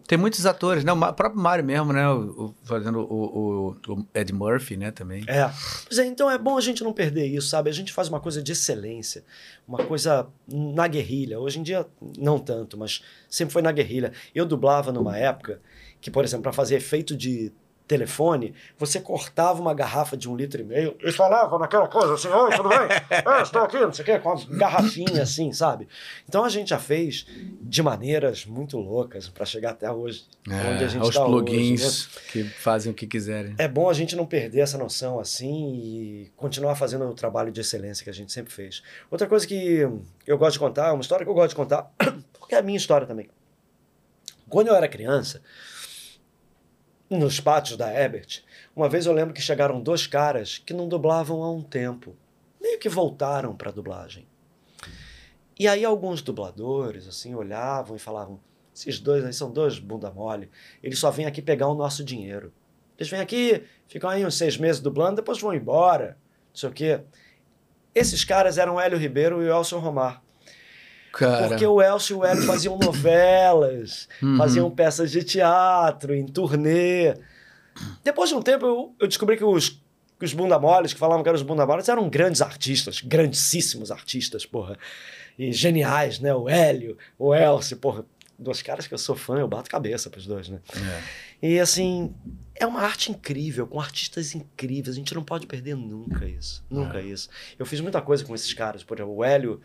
Tem muitos atores, né? O próprio Mario mesmo, né? O, o- fazendo o- o Ed Murphy, né? Também. É. Pois é, então é bom a gente não perder isso, sabe? A gente faz uma coisa de excelência, uma coisa na guerrilha. Hoje em dia, não tanto, mas sempre foi na guerrilha. Eu dublava numa época que, por exemplo, para fazer efeito de telefone, você cortava uma garrafa de um litro e meio e falava naquela coisa assim, oi, tudo bem? É, estou aqui, não sei o quê, com uma garrafinha assim, sabe? Então a gente já fez de maneiras muito loucas para chegar até hoje, onde a gente É, aos tá hoje, plugins né? que fazem o que quiserem. É bom a gente não perder essa noção assim e continuar fazendo o trabalho de excelência que a gente sempre fez. Outra coisa que eu gosto de contar, uma história que eu gosto de contar, porque é a minha história também. Quando eu era criança, nos pátios da Ebert, uma vez eu lembro que chegaram dois caras que não dublavam há um tempo. Meio que voltaram para a dublagem. E aí alguns dubladores assim olhavam e falavam: esses dois aí são dois bunda mole, eles só vêm aqui pegar o nosso dinheiro. Eles vêm aqui, ficam aí uns seis meses dublando, depois vão embora, não sei o quê. Esses caras eram Hélio Ribeiro e Elcio Romar. Cara, Porque o Elcio e o Hélio faziam novelas, Uhum. faziam peças de teatro, em turnê. Depois de um tempo, eu, eu descobri que os, que os bunda moles, que falavam que eram os bunda moles, eram grandes artistas, grandíssimos artistas, porra. E geniais, né? O Hélio, o Elcio, porra. Dois caras que eu sou fã, eu bato cabeça pros dois, né? É. E assim, é uma arte incrível, com artistas incríveis. A gente não pode perder nunca isso. Nunca isso. Eu fiz muita coisa com esses caras. Por exemplo, o Hélio,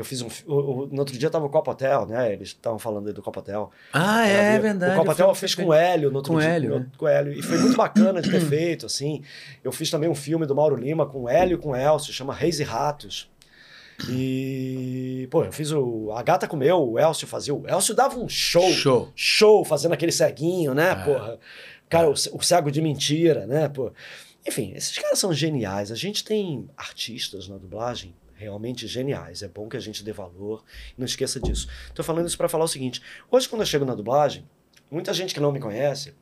eu fiz um. o- o- no outro dia tava o Copa Hotel, né? Eles estavam falando aí do Copa Hotel. Ah, é, Eu- verdade. O Copa Hotel Foi- eu fiz com o Hélio no outro Com o dia. Hélio, no- né? Com o Hélio. E foi muito bacana de ter feito, assim. Eu fiz também um filme do Mauro Lima com o Hélio e com o Elcio, chama Reis e Ratos. E, pô, eu fiz o. A gata comeu, o Elcio fazia. O Elcio dava um show Show. show fazendo aquele ceguinho, né, É. porra? Cara, o, ce- o cego de mentira, né, pô? Enfim, esses caras são geniais. A gente tem artistas na dublagem realmente geniais. É bom que a gente dê valor. Não esqueça disso. Tô falando isso pra falar o seguinte. Hoje, quando eu chego na dublagem, muita gente que não me conhece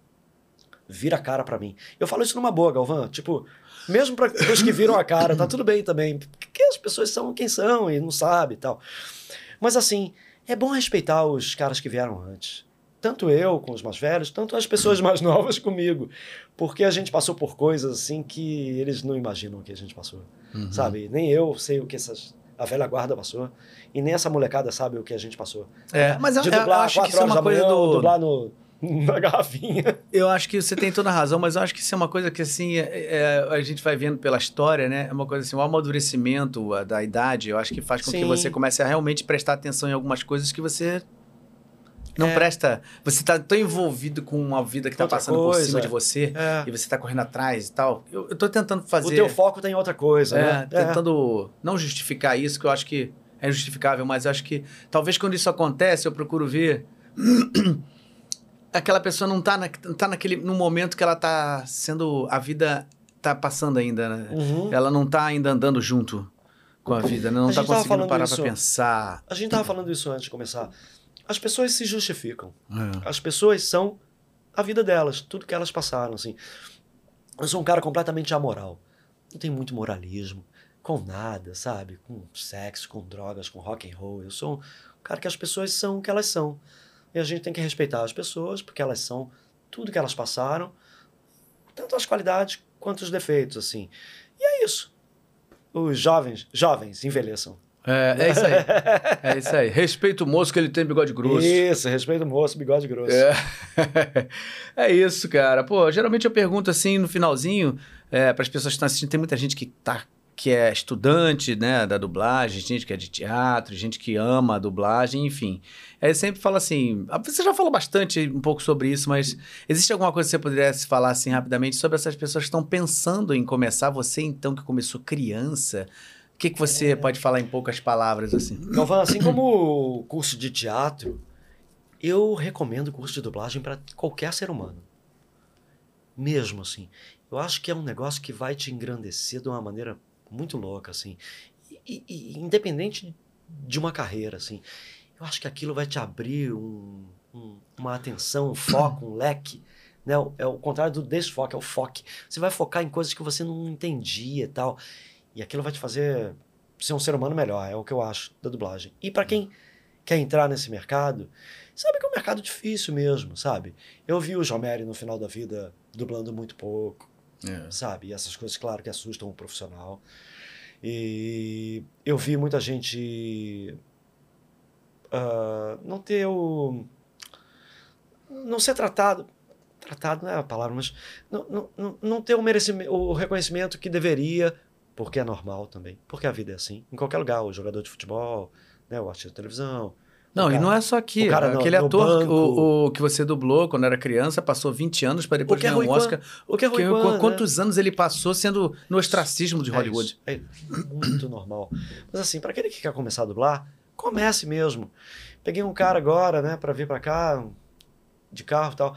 vira a cara pra mim. Eu falo isso numa boa, Galvão. Tipo, mesmo para os que viram a cara, tá tudo bem também. Porque as pessoas são quem são e não sabe e tal. Mas assim, é bom respeitar os caras que vieram antes. Tanto eu com os mais velhos, tanto as pessoas mais novas comigo. Porque a gente passou por coisas assim que eles não imaginam que a gente passou. Uhum. Sabe? Nem eu sei o que essas, a velha guarda passou. E nem essa molecada sabe o que a gente passou. É, mas eu, De eu dublar acho que isso é uma coisa manhã, do. dublar no, na garrafinha. Eu acho que você tem toda a razão, mas eu acho que isso é uma coisa que, assim, é- é- a gente vai vendo pela história, né? É uma coisa assim, o amadurecimento a, da idade, eu acho que faz com que Sim. você comece a realmente prestar atenção em algumas coisas que você não É. presta. Você tá tão envolvido com uma vida que tá Outra passando por coisa. cima de você É. e você tá correndo atrás e tal. Eu, eu tô tentando fazer. O teu foco tem outra coisa, É, né? tentando não justificar isso, que eu acho que é justificável, mas eu acho que talvez quando isso acontece, eu procuro ver. aquela pessoa não tá, na, tá naquele, no momento que ela tá sendo. A vida tá passando ainda, né? Uhum. Ela não tá ainda andando junto com a vida, né? não A tá conseguindo parar pra pensar. A gente tava falando isso antes de começar. As pessoas se justificam. É. As pessoas são a vida delas, tudo que elas passaram, assim. Eu sou um cara completamente amoral. Não tenho muito moralismo com nada, sabe? Com sexo, com drogas, com rock and roll. Eu sou um cara que as pessoas são o que elas são. E a gente tem que respeitar as pessoas, porque elas são tudo que elas passaram, tanto as qualidades quanto os defeitos, assim. E é isso. Os jovens, jovens envelheçam. É, é isso aí. É isso aí. Respeita o moço que ele tem bigode grosso. Isso, respeito o moço, bigode grosso. É. é isso, cara. Pô, geralmente eu pergunto assim no finalzinho, é, para as pessoas que estão assistindo, tem muita gente que tá que é estudante, né, da dublagem, gente que é de teatro, gente que ama a dublagem, enfim. Aí sempre fala assim, ah, você já falou bastante um pouco sobre isso, mas existe alguma coisa que você pudesse falar assim rapidamente sobre essas pessoas que estão pensando em começar, você então que começou criança, o que, que você pode falar em poucas palavras assim? Galvão, assim como o curso de teatro, eu recomendo o curso de dublagem para qualquer ser humano. Mesmo assim. Eu acho que é um negócio que vai te engrandecer de uma maneira muito louca, assim. E, e- independente de uma carreira, assim. Eu acho que aquilo vai te abrir um- um- uma atenção, um foco, um leque. Né? É o contrário do desfoque, é o foque. Você vai focar em coisas que você não entendia e tal. E aquilo vai te fazer ser um ser humano melhor, é o que eu acho da dublagem. E para quem quer entrar nesse mercado, sabe que é um mercado difícil mesmo, sabe? Eu vi o Jomeri no final da vida dublando muito pouco, É. sabe? E essas coisas, claro, que assustam o profissional. E eu vi muita gente ah, não ter o. não ser tratado. Tratado não é a palavra, mas não, não, não, não ter o, merecimento, o reconhecimento que deveria, porque é normal também. Porque a vida é assim. Em qualquer lugar, o jogador de futebol, né, o artista de televisão. Não, o e cara- não é só aqui. o cara no- Aquele ator, banco. o, o que você dublou quando era criança, passou 20 anos para depois é ganhar um? Oscar. O que é Rui Que- Kwan, né? quantos anos ele passou sendo no ostracismo de É Hollywood? isso, É muito normal. Mas assim, para aquele que quer começar a dublar, comece mesmo. Peguei um cara agora, né, para vir para cá, de carro e tal.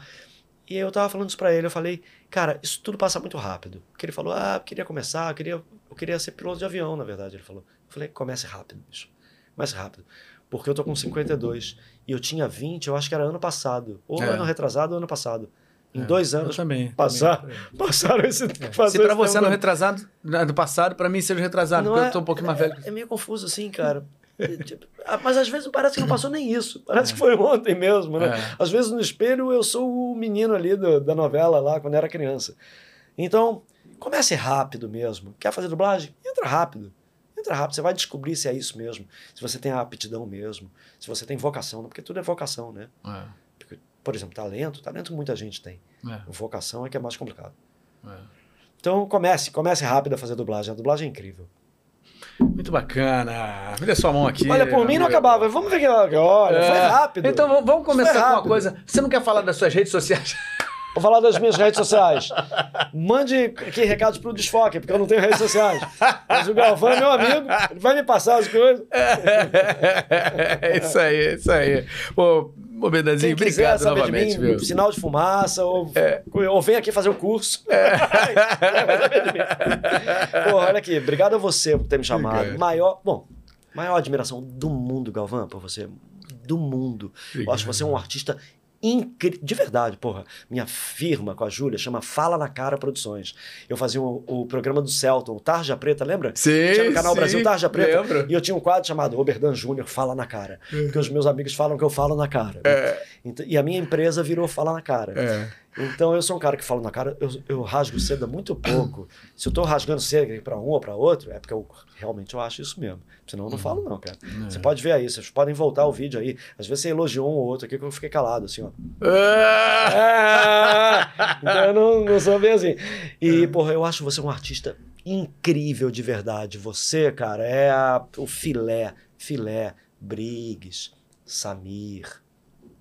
E eu tava falando isso pra ele, eu falei, cara, isso tudo passa muito rápido. Porque ele falou, ah, eu queria começar, eu queria, eu queria ser piloto de avião, na verdade, ele falou. Eu falei, comece rápido, bicho. Mais rápido. Porque eu tô com 52 e eu tinha 20, eu acho que era ano passado. Ou É. ano retrasado ou ano passado. Em É, dois anos também. passar- também. passaram esse. Se passaram pra esse você tempo ano retrasado, do passado, pra mim seja retrasado, Não porque é- eu tô um pouquinho mais velho. É, é meio confuso assim, cara. É, tipo, ah, Mas às vezes parece que não passou nem isso. Parece que foi ontem mesmo, né? É. Às vezes no espelho eu sou o menino ali do- da novela lá quando era criança. Então, comece rápido mesmo. Quer fazer dublagem? Entra rápido. Entra rápido. Você vai descobrir se é isso mesmo. Se você tem a aptidão mesmo. Se você tem vocação. né? Porque tudo é vocação, né? É, Porque, por exemplo, talento. Talento muita gente tem. é, Vocação é que é mais complicado. é. Então comece. Comece rápido a fazer dublagem. A dublagem é incrível. Muito bacana. Me dê sua mão aqui. Olha, por mim não acabava. Vamos ver que. Olha, É. foi rápido. Então vamos- começar com uma coisa. Você não quer falar das suas redes sociais? Vou falar das minhas redes sociais. Mande aqui recados pro Desfoque, porque eu não tenho redes sociais. Mas o Galvão é meu amigo, ele vai me passar as coisas. é isso aí, é isso aí. Pô, ô obrigado saber novamente, de mim, viu? sinal de fumaça, ou, ou vem aqui fazer o curso. Pô, olha aqui, obrigado a você por ter me chamado. Obrigado. Maior, bom, maior admiração do mundo, Galvão, por você. Do mundo. Eu acho você um artista incrível. De verdade, porra. Minha firma com a Júlia chama Fala na Cara Produções. Eu fazia o, o programa do Celton, o Tarja Preta, lembra? Sim, Tinha no canal sim, Brasil Tarja Preta. lembro. E eu tinha um quadro chamado Oberdan Júnior Fala na Cara. Porque os meus amigos falam que eu falo na cara. né? Então- e a minha empresa virou Fala na Cara. É. Então eu sou um cara que falo na cara, eu, eu rasgo seda muito pouco. Se eu tô rasgando seda para um ou para outro, é porque eu realmente eu acho isso mesmo. Senão eu não falo, não, cara. Você pode ver aí, vocês podem voltar o vídeo aí. Às vezes você elogiou um ou outro aqui que eu fiquei calado, assim, ó. Ah! então eu não, não sou bem assim. E, porra, eu acho você um artista incrível de verdade. Você, cara, é a- o filé, filé, Briggs, Samir,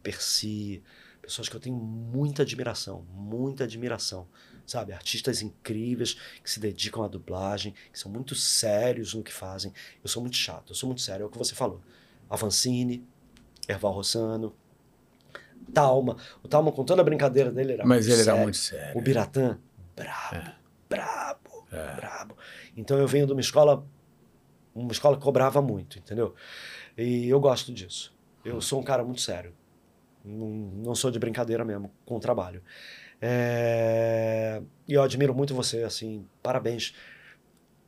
Percy, pessoas que eu tenho muita admiração, muita admiração. Sabe, artistas incríveis que se dedicam à dublagem, que são muito sérios no que fazem. Eu sou muito chato, eu sou muito sério, é o que você falou. Avancini, Erval Rossano, Talma. O Talma, com toda a brincadeira dele, era Mas ele era sério. muito sério. O Biratã, brabo, brabo, brabo. Então eu venho de uma escola, uma escola que cobrava muito, entendeu? E eu gosto disso. Eu sou um cara muito sério. Não, não sou de brincadeira mesmo com o trabalho. É, E eu admiro muito você, assim, parabéns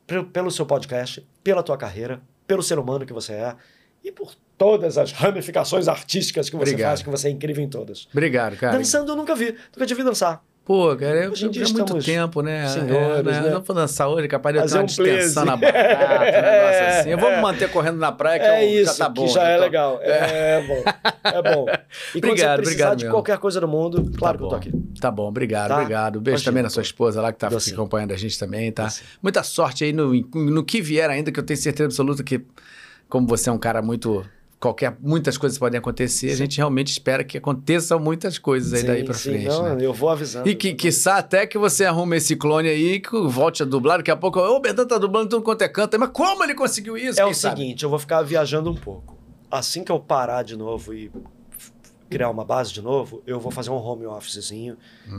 pe- pelo seu podcast, pela tua carreira, pelo ser humano que você é e por todas as ramificações artísticas que você Obrigado. faz, que você é incrível em todas. Obrigado, cara. Dançando eu nunca vi, nunca te vi dançar. Pô, cara, eu Hoje em dia já há muito tempo, né? senhores, é, né? Eu não dançar hoje, capaz de eu ter uma um distensão na batata, um negócio assim. Eu vou me manter correndo na praia, que É eu- isso, já tá bom. que já é tô- legal. É, bom. É bom. E Obrigado, você obrigado de mesmo. qualquer coisa do mundo, claro que eu tô aqui. Tá bom, obrigado, Tá? obrigado. Beijo Imagina, também na sua esposa lá que tá Dou aqui sim. acompanhando a gente também, tá? Dou sim. Muita sorte aí no, no que vier ainda, que eu tenho certeza absoluta que, como você é um cara muito. Qualquer, muitas coisas podem acontecer, a gente realmente espera que aconteçam muitas coisas aí daí Sim, pra sim, frente. não, né? eu vou avisando. E que, quiçá até que você arrume esse clone aí, que volte a dublar, daqui a pouco, ô, o Berdan tá dublando tudo quanto é canto, mas como ele conseguiu isso? É o sabe? seguinte, eu vou ficar viajando um pouco. Assim que eu parar de novo e criar uma base de novo, eu vou fazer um home officezinho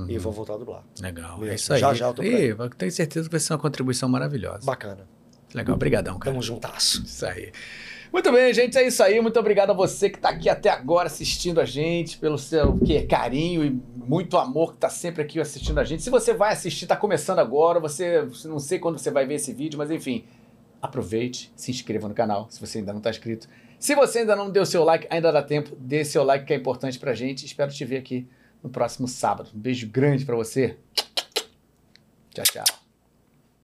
e vou voltar a dublar. Legal, é Mesmo. isso aí. Já, já eu tô eu tenho certeza que vai ser uma contribuição maravilhosa. Bacana. Legal, obrigadão, cara. Tamo juntasso. Isso aí. Muito bem, gente, é isso aí. Muito obrigado a você que está aqui até agora assistindo a gente, pelo seu que, carinho e muito amor que está sempre aqui assistindo a gente. Se você vai assistir, está começando agora, você não sei quando você vai ver esse vídeo, mas enfim, aproveite, se inscreva no canal se você ainda não está inscrito. Se você ainda não deu seu like, ainda dá tempo, dê seu like que é importante pra gente. Espero te ver aqui no próximo sábado. Um beijo grande pra você. Tchau, tchau.